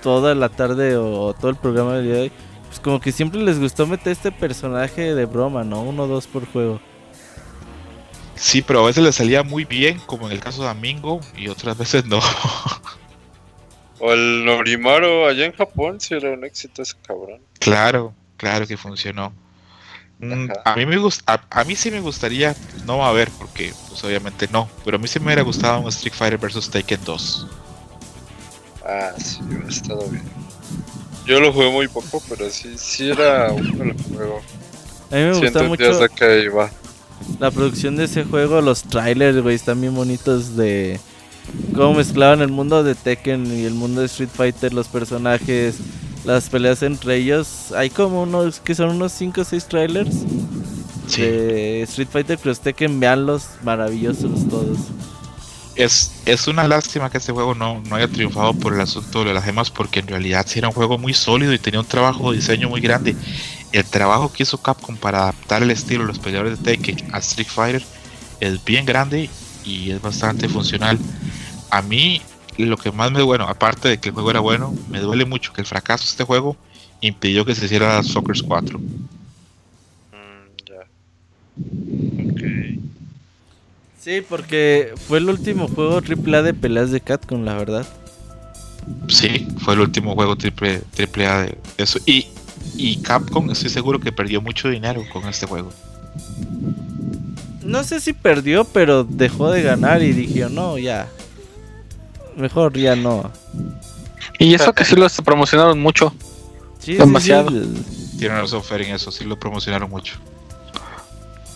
toda la tarde o todo el programa del día de hoy, pues como que siempre les gustó meter este personaje de broma, ¿no? Uno o dos por juego. Sí, pero a veces le salía muy bien, como en el caso de Amingo, y otras veces no. O el Norimaro allá en Japón, si era un éxito ese cabrón. Claro, claro que funcionó. Mm, a mí me gusta, a, a mí sí me gustaría, no va a ver porque pues obviamente no, pero a mí sí me hubiera gustado un Street Fighter vs Taken 2. Ah, sí, hubiera estado bien. Yo lo jugué muy poco, pero sí, sí era un buen juego. A mí me Sí gusta mucho la producción de ese juego, los trailers, güey, están bien bonitos de cómo mezclaban el mundo de Tekken y el mundo de Street Fighter, los personajes, las peleas entre ellos. Hay como unos que son unos 5 o 6 trailers Sí. de Street Fighter Cross Tekken, veanlos, maravillosos todos. Es, es una lástima que este juego no, no haya triunfado por el asunto de las gemas, porque en realidad sí era un juego muy sólido y tenía un trabajo de diseño muy grande. El trabajo que hizo Capcom para adaptar el estilo de los peleadores de Tekken a Street Fighter es bien grande y es bastante funcional. A mí, lo que más me bueno, aparte de que el juego era bueno, me duele mucho que el fracaso de este juego impidió que se hiciera Soccer 4. Mm, ya. Ok. Sí, porque fue el último juego AAA de peleas de Capcom, la verdad. Sí, fue el último juego triple, triple A de eso. Y, y Capcom, estoy seguro que perdió mucho dinero con este juego. No sé si perdió, pero dejó de ganar y dije, no, ya. Mejor ya no. Y eso que sí los promocionaron mucho. Sí, sí, Demasiado. sí, Tienen razón eso, sí lo promocionaron mucho.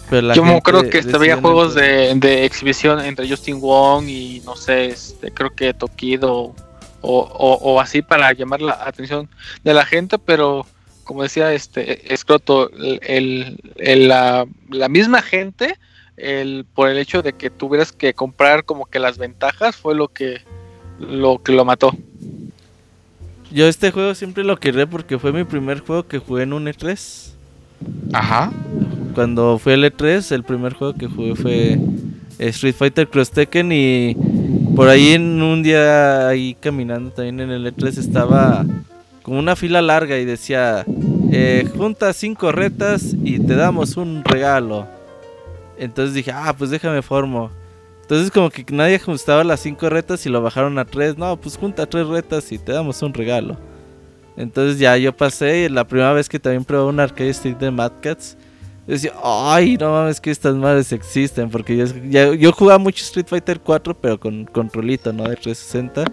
pero la Yo creo que este, había juegos juego. de, de exhibición entre Justin Wong y no sé, este, creo que Tokido o, o, o así para llamar la atención de la gente, pero como decía este Escroto, el, el- el- la, la misma gente, el, por el hecho de que tuvieras que comprar como que las ventajas fue lo que lo que lo mató. Yo este juego siempre lo quería porque fue mi primer juego que jugué en un E3. Ajá. Cuando fue el E3, el primer juego que jugué fue Street Fighter Cross Tekken y por ahí en un día ahí caminando también en el E3 estaba como una fila larga y decía eh, junta cinco retas y te damos un regalo. Entonces dije, ah, pues déjame formo. Entonces como que nadie ajustaba las cinco retas y lo bajaron a tres. No, pues junta tres retas y te damos un regalo. Entonces ya yo pasé y la primera vez que también probé un arcade stick de Mad Cats. yo Decía, ay, no mames que estas madres existen. Porque yo, ya- yo jugaba mucho Street Fighter 4, pero con controlito, ¿no? De 360.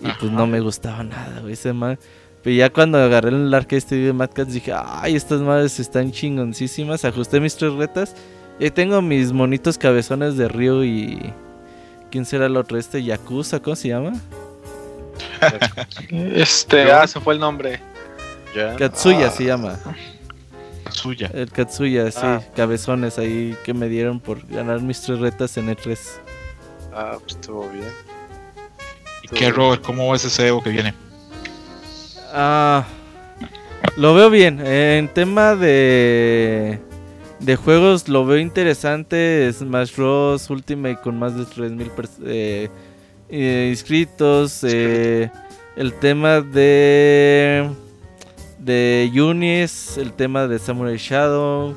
Y pues no me gustaba nada, güey, ese man. Pero ya cuando agarré el arcade stick de Mad Cats dije, ay, estas madres están chingoncísimas. Ajusté mis tres retas. Y tengo mis monitos cabezones de Ryu y... ¿Quién será el otro? Este Yakuza, ¿cómo se llama? Este, Yo- ah, se fue el nombre. Ya. Katsuya Ah, se llama. Suya. El Katsuya, sí, Ah. cabezones ahí que me dieron por ganar mis tres retas en E E3. Ah, pues estuvo bien. ¿Y qué, Robert? ¿Cómo ves ese Evo que viene? Ah, lo veo bien. En tema de de juegos lo veo interesante. Smash Bros. Ultimate con más de 3000 pers- eh, eh, inscritos. eh, el tema de de Unis, el tema de Samurai Shadow.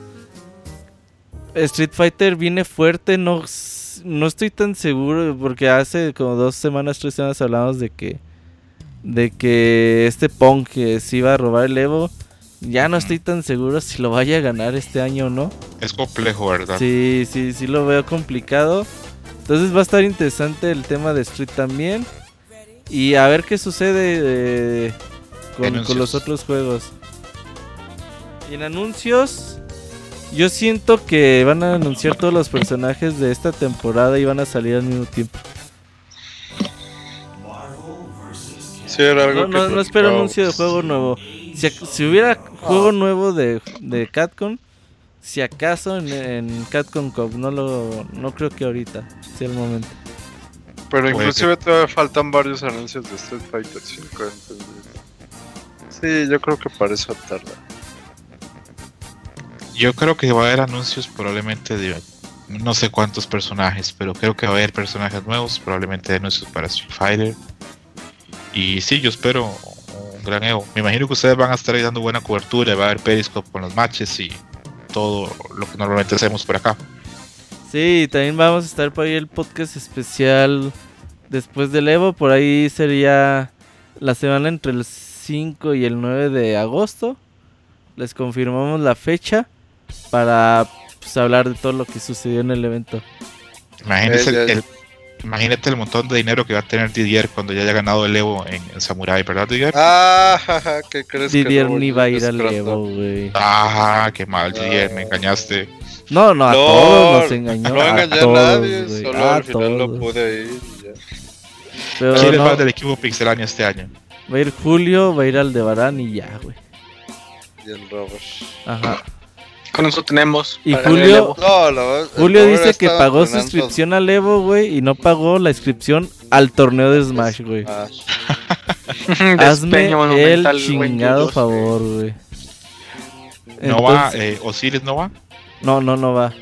Street Fighter viene fuerte, no, no estoy tan seguro porque hace como dos semanas, tres semanas hablamos de que de que este Pong se iba a robar el Evo, ya no estoy tan seguro si lo vaya a ganar este año o no. Es complejo, ¿verdad? Sí, sí, sí lo veo complicado. Entonces va a estar interesante el tema de Street también. Y a ver qué sucede eh, con, los otros juegos. Y en anuncios, yo siento que van a anunciar todos los personajes de esta temporada y van a salir al mismo tiempo. Sí, era algo No, que no, no espero anuncio de juego nuevo. Si, hubiera juego nuevo de, de Catcon, si acaso en, en Catcon Cup, no lo no creo que ahorita sea el momento. Pero inclusive todavía faltan varios anuncios de Street Fighter 5. Entonces... Sí, yo creo que para eso tarda. Yo creo que va a haber anuncios probablemente de no sé cuántos personajes, pero creo que va a haber personajes nuevos, probablemente anuncios para Street Fighter. Y sí, yo espero gran Evo. Me imagino que ustedes van a estar ahí dando buena cobertura, va a haber Periscope con los matches y todo lo que normalmente hacemos por acá. Sí, también vamos a estar por ahí el podcast especial después del Evo. Por ahí sería la semana entre el 5 y el 9 de agosto. Les confirmamos la fecha para pues, hablar de todo lo que sucedió en el evento. Imagínate, ya- el, el- imagínate el montón de dinero que va a tener Didier cuando ya haya ganado el Evo en, en Samurai, ¿verdad, Didier? Ah, jaja, ¿qué crees que Didier no ni va a ir al? Evo, güey. Ah, qué mal, Didier, me engañaste. No, no, a No, todos nos engañó. No a engañé a todos, nadie, güey, solo a al final no todos. pude ir. y ya. Pero ¿Quién es no, más del equipo Pixelania este año? va a ir Julio, va a ir Aldebarán y ya, güey. Y el Robert. Ajá. Con eso tenemos. Y Julio-. No, Julio dice que pagó su entrenando inscripción al Evo, güey, y no pagó la inscripción al torneo de Smash, güey. Hazme el chingado favor, güey. ¿No va? Eh, ¿Osiris no va? No, no, no va.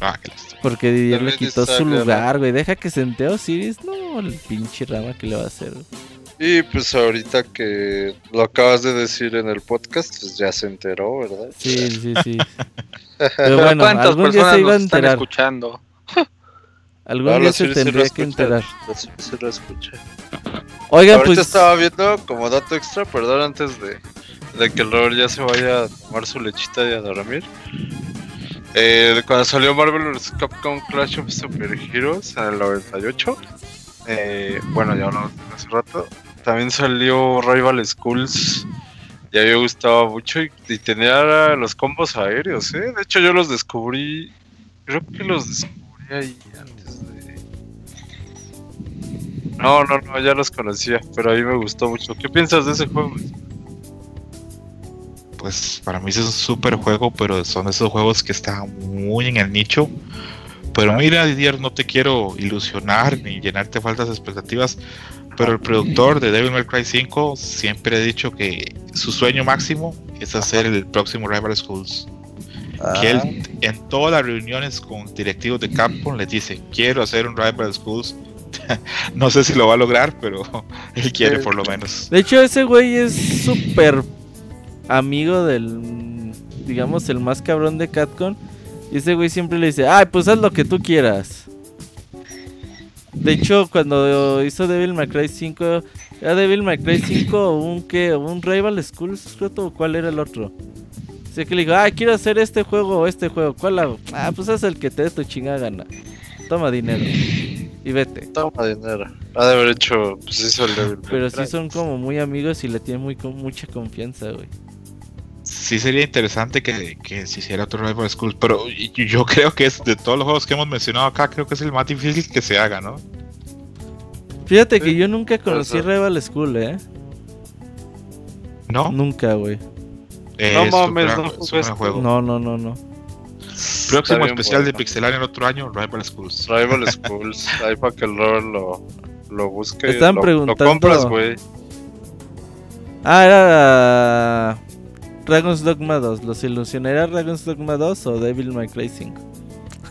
Ah, qué lástima. Porque Didier le quitó su lugar, güey. Deja que se entere Osiris. No, el pinche rama que le va a hacer. güey. Y pues ahorita que lo acabas de decir en el podcast, pues ya se enteró, ¿verdad? Sí, sí, sí. Pero bueno, ¿cuántas algún día personas se iba a nos están enterar. escuchando? Algún No, día se sí tendría que enterar. sí lo escuchan. Oiga, Ahorita pues. estaba viendo como dato extra, perdón, antes de, de que el Robert ya se vaya a tomar su lechita y a dormir. Eh, cuando salió Marvel vs. Capcom Clash of Super Heroes en el 98, eh, bueno, ya hablamos hace rato, también salió Rival Schools. Y a mí me gustaba mucho y, tenía los combos aéreos, ¿eh? De hecho, yo los descubrí, creo que los descubrí ahí antes de. No, no, no, ya los conocía, pero a mí me gustó mucho. ¿Qué piensas de ese juego? Pues para mí es un súper juego, pero son esos juegos que están muy en el nicho. Pero mira, Didier, no te quiero ilusionar ni llenarte faltas expectativas. Pero el productor de Devil May Cry 5 siempre ha dicho que su sueño máximo es hacer el próximo Rival Schools. Que él en todas las reuniones con directivos de Capcom les dice, quiero hacer un Rival Schools. no sé si lo va a lograr, pero él quiere por lo menos. De hecho, ese güey es súper amigo del. Digamos, el más cabrón de Catcon. Y ese güey siempre le dice: Ay, pues haz lo que tú quieras. De hecho, cuando hizo Devil May Cry 5, ¿era Devil May Cry 5 o un qué? ¿Un Rival Schools? ¿O cuál era el otro? Sé que le dijo: Ay, quiero hacer este juego o este juego. ¿Cuál hago? Ah, pues haz el que te dé tu chingada gana. Toma dinero. Y vete. Toma dinero. Ha de haber hecho, pues hizo el Devil May Pero Cry. sí son como muy amigos y le tienen muy, con mucha confianza, güey. Sí sería interesante que, que se hiciera otro Rival Schools, pero yo creo que es de todos los juegos que hemos mencionado acá, creo que es el más difícil que se haga, ¿no? Fíjate que Sí, yo nunca conocí ser. Rival School, ¿eh? ¿No? Nunca, güey. Eh, No mames, gran- no juego. No, no, no, no. Próximo bien especial de. Pixelar en otro año, Rival Schools. Rival Schools, ahí para que el Robert lo, lo busque. Lo, preguntando- Lo compras, güey. Ah, era Dragon's Dogma 2. ¿Los ilusionará Dragon's Dogma 2 o Devil May Cry 5?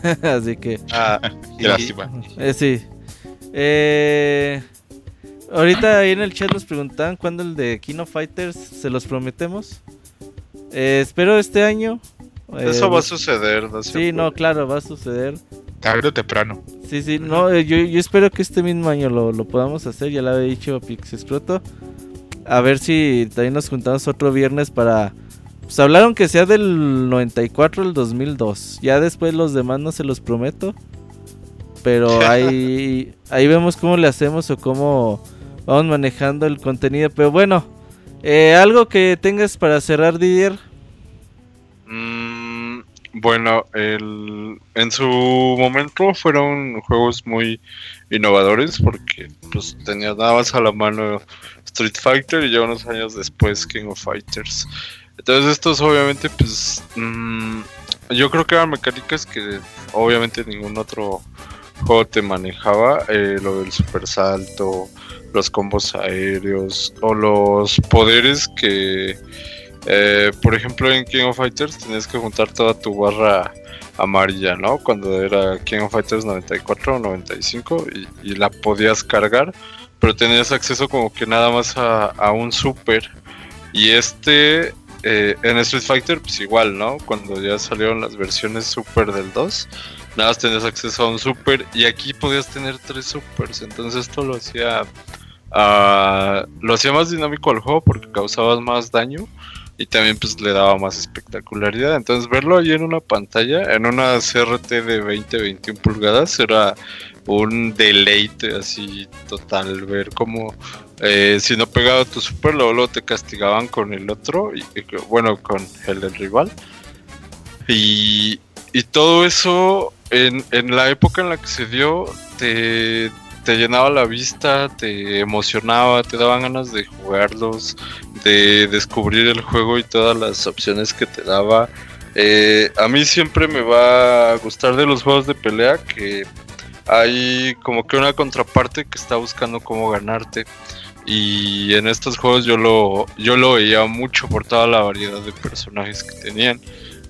Así que, Ah, Qué y- lástima. eh, sí. Eh, ahorita ahí en el chat nos preguntaban cuándo el de Kino Fighters se los prometemos. Eh, espero este año. Eh, Eso va a suceder, no Sí, no, claro, va a suceder. Tarde o temprano. Sí, sí, no, eh, yo, yo espero que este mismo año lo, lo podamos hacer, ya lo había dicho Pixescroto. A ver si también nos juntamos otro viernes para... Pues hablaron que sea del 94 al 2002. Ya después los demás no se los prometo. Pero ahí, ahí vemos cómo le hacemos o cómo vamos manejando el contenido. Pero bueno, eh, algo que tengas para cerrar, Didier. Mm, bueno, el, en su momento fueron juegos muy innovadores porque pues tenía nada más a la mano Street Fighter y ya unos años después King of Fighters. Entonces estos obviamente pues mm, yo creo que eran mecánicas que obviamente ningún otro juego te manejaba, eh, lo del super salto, los combos aéreos o los poderes que eh, por ejemplo, en King of Fighters tenías que juntar toda tu barra amarilla, ¿no? Cuando era King of Fighters 94 o 95 y, y la podías cargar, pero tenías acceso como que nada más a, a un super. Y este, eh, en Street Fighter, pues igual, ¿no? Cuando ya salieron las versiones super del 2, nada más tenías acceso a un super y aquí podías tener tres supers. Entonces esto lo hacía ah, lo hacía más dinámico al juego porque causabas más daño y también pues le daba más espectacularidad. Entonces verlo ahí en una pantalla, en una CRT de 20-21 pulgadas era un deleite así total ver cómo eh, si no pegaba tu super luego, te castigaban con el otro y, bueno con el, el rival y, y todo eso en, en, la época en la que se dio te, te llenaba la vista, te emocionaba, te daban ganas de jugarlos, de descubrir el juego y todas las opciones que te daba. Eh, a mí siempre me va a gustar de los juegos de pelea que hay como que una contraparte que está buscando cómo ganarte. Y en estos juegos yo lo, yo lo veía mucho por toda la variedad de personajes que tenían.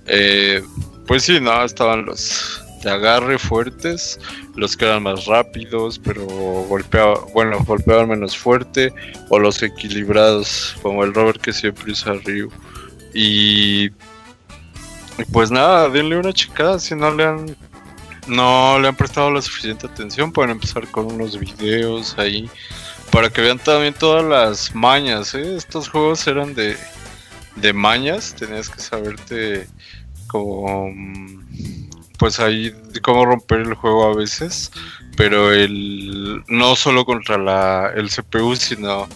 Eh, pues sí, no, estaban los de agarre fuertes, los que eran más rápidos, pero golpeaban, bueno, golpeaban menos fuerte, o los equilibrados, como el Robert que siempre usa Ryu. Y pues nada, denle una checada si no le han no le han prestado la suficiente atención, pueden empezar con unos videos ahí para que vean también todas las mañas. ¿eh? Estos juegos eran de, mañas, tenías que saberte como pues ahí cómo romper el juego a veces, pero el no solo contra la, el CPU, sino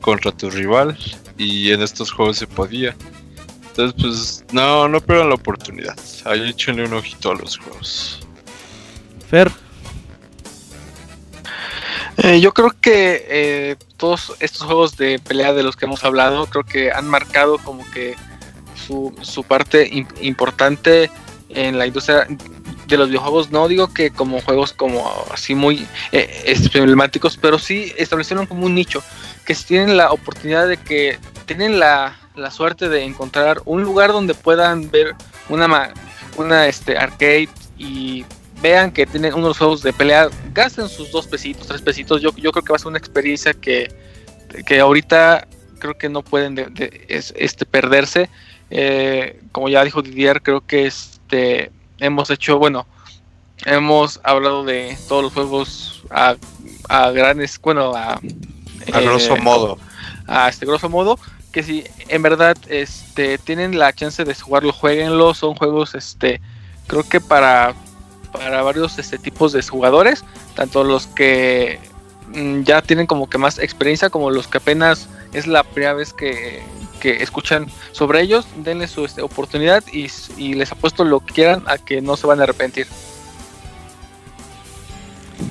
contra tu rival y en estos juegos se podía. Entonces, pues no, no pierdan la oportunidad. Ahí échenle un ojito a los juegos. Fer. Eh, yo creo que eh, todos estos juegos de pelea de los que hemos hablado, creo que han marcado como que su, parte importante en la industria de los videojuegos. No digo que como juegos como así muy eh, emblemáticos, pero sí establecieron como un nicho, que si tienen la oportunidad de que tienen la, la suerte de encontrar un lugar donde puedan ver una, una este, arcade y vean que tienen unos juegos de pelea, gasten sus dos pesitos, tres pesitos. Yo, yo creo que va a ser una experiencia que, que ahorita creo que no pueden de, este, perderse. Eh, como ya dijo Didier, creo que este hemos hecho, bueno, hemos hablado de todos los juegos a, a grandes, bueno, a, a grosso eh, modo. A este grosso modo, que si en verdad este tienen la chance de jugarlo, jueguenlo, son juegos este creo que para para varios este, tipos de jugadores, tanto los que mm, ya tienen como que más experiencia como los que apenas es la primera vez que, que escuchan sobre ellos, denle su este, oportunidad y, y, les apuesto lo que quieran a que no se van a arrepentir.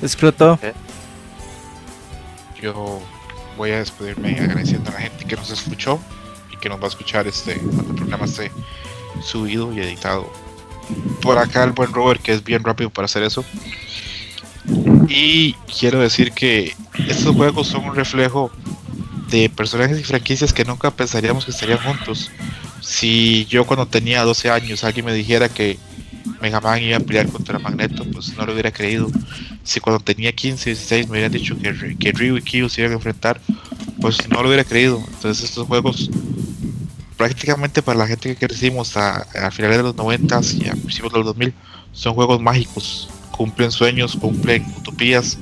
Escroto. Yo voy a despedirme agradeciendo a la gente que nos escuchó y que nos va a escuchar este cuando el programa esté subido y editado por acá el buen Robert, que es bien rápido para hacer eso. Y quiero decir que estos juegos son un reflejo de personajes y franquicias que nunca pensaríamos que estarían juntos. Si yo cuando tenía 12 años alguien me dijera que Mega Man iba a pelear contra Magneto, pues no lo hubiera creído. Si cuando tenía 15, 16 me hubieran dicho que, que Ryu y Kyo se iban a enfrentar, pues no lo hubiera creído. Entonces estos juegos prácticamente para la gente que crecimos a, finales de los 90 y a principios de los 2000 son juegos mágicos, cumplen sueños, cumplen utopías.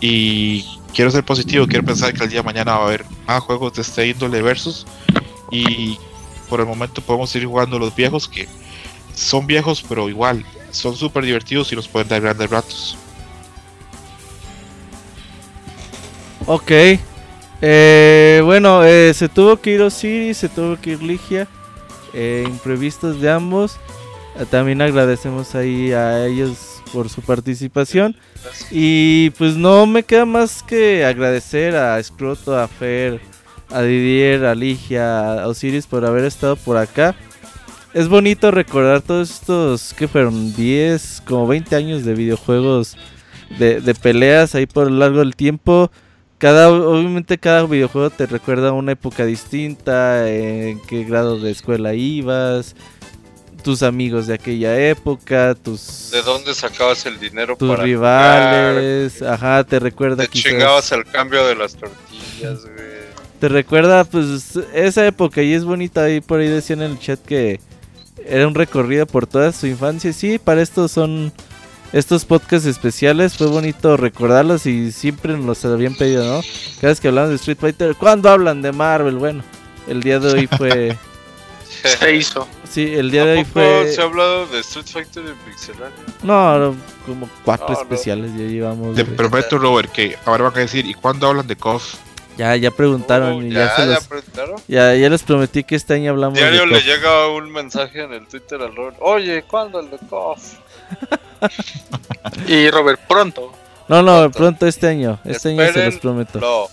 Y quiero ser positivo, quiero pensar que el día de mañana va a haber más juegos de este índole versus. Y por el momento podemos ir jugando los viejos que son viejos pero igual son súper divertidos y nos pueden dar grandes ratos. Ok, eh, bueno, eh, se tuvo que ir Osiris, se tuvo que ir Ligia. Eh, imprevistos de ambos. Eh, también agradecemos ahí a ellos por su participación. Y pues no me queda más que agradecer a Scroto, a Fer, a Didier, a Ligia, a Osiris por haber estado por acá. Es bonito recordar todos estos, que fueron 10, como 20 años de videojuegos, de, de peleas ahí por largo del tiempo cada obviamente cada videojuego te recuerda una época distinta, en qué grado de escuela ibas, tus amigos de aquella época, tus de dónde sacabas el dinero tus rivales, ajá, te recuerda te chingabas el cambio de las tortillas, güey. Te recuerda pues esa época y es bonita ahí por ahí decían en el chat que era un recorrido por toda su infancia. Sí, para esto son estos podcasts especiales. Fue bonito recordarlos y siempre nos los habían pedido, ¿no? Cada vez que hablamos de Street Fighter, ¿cuándo hablan de Marvel? Bueno, el día de hoy fue... Se hizo. Sí, el día de hoy ¿Tampoco fue... se ha hablado de Street Fighter en Pixelania? No, no, como cuatro No, no. especiales ya llevamos. Te güey. prometo, Robert, que ahora van a decir, ¿y cuándo hablan de KOF? Ya, ya preguntaron Oh, y ya, se ya, los- ya preguntaron. ya, ya les prometí que este año hablamos Diario de le llega un mensaje en el Twitter al Robert. Oye, ¿cuándo el de KOF? Y Robert, pronto. No, no, Pronto. pronto este año. Este año se los prometo.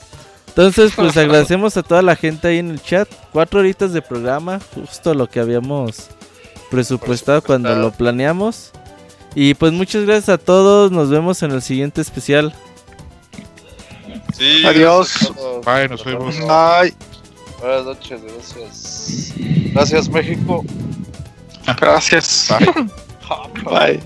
Entonces, pues agradecemos a toda la gente ahí en el chat. Cuatro horitas de programa, justo lo que habíamos presupuestado cuando lo planeamos. Y pues muchas gracias a todos. Nos vemos en el siguiente especial. Sí, Adiós. Bye, nos vemos. Bye. Buenas noches, gracias. Gracias, México. Gracias. Bye. Top. Bye.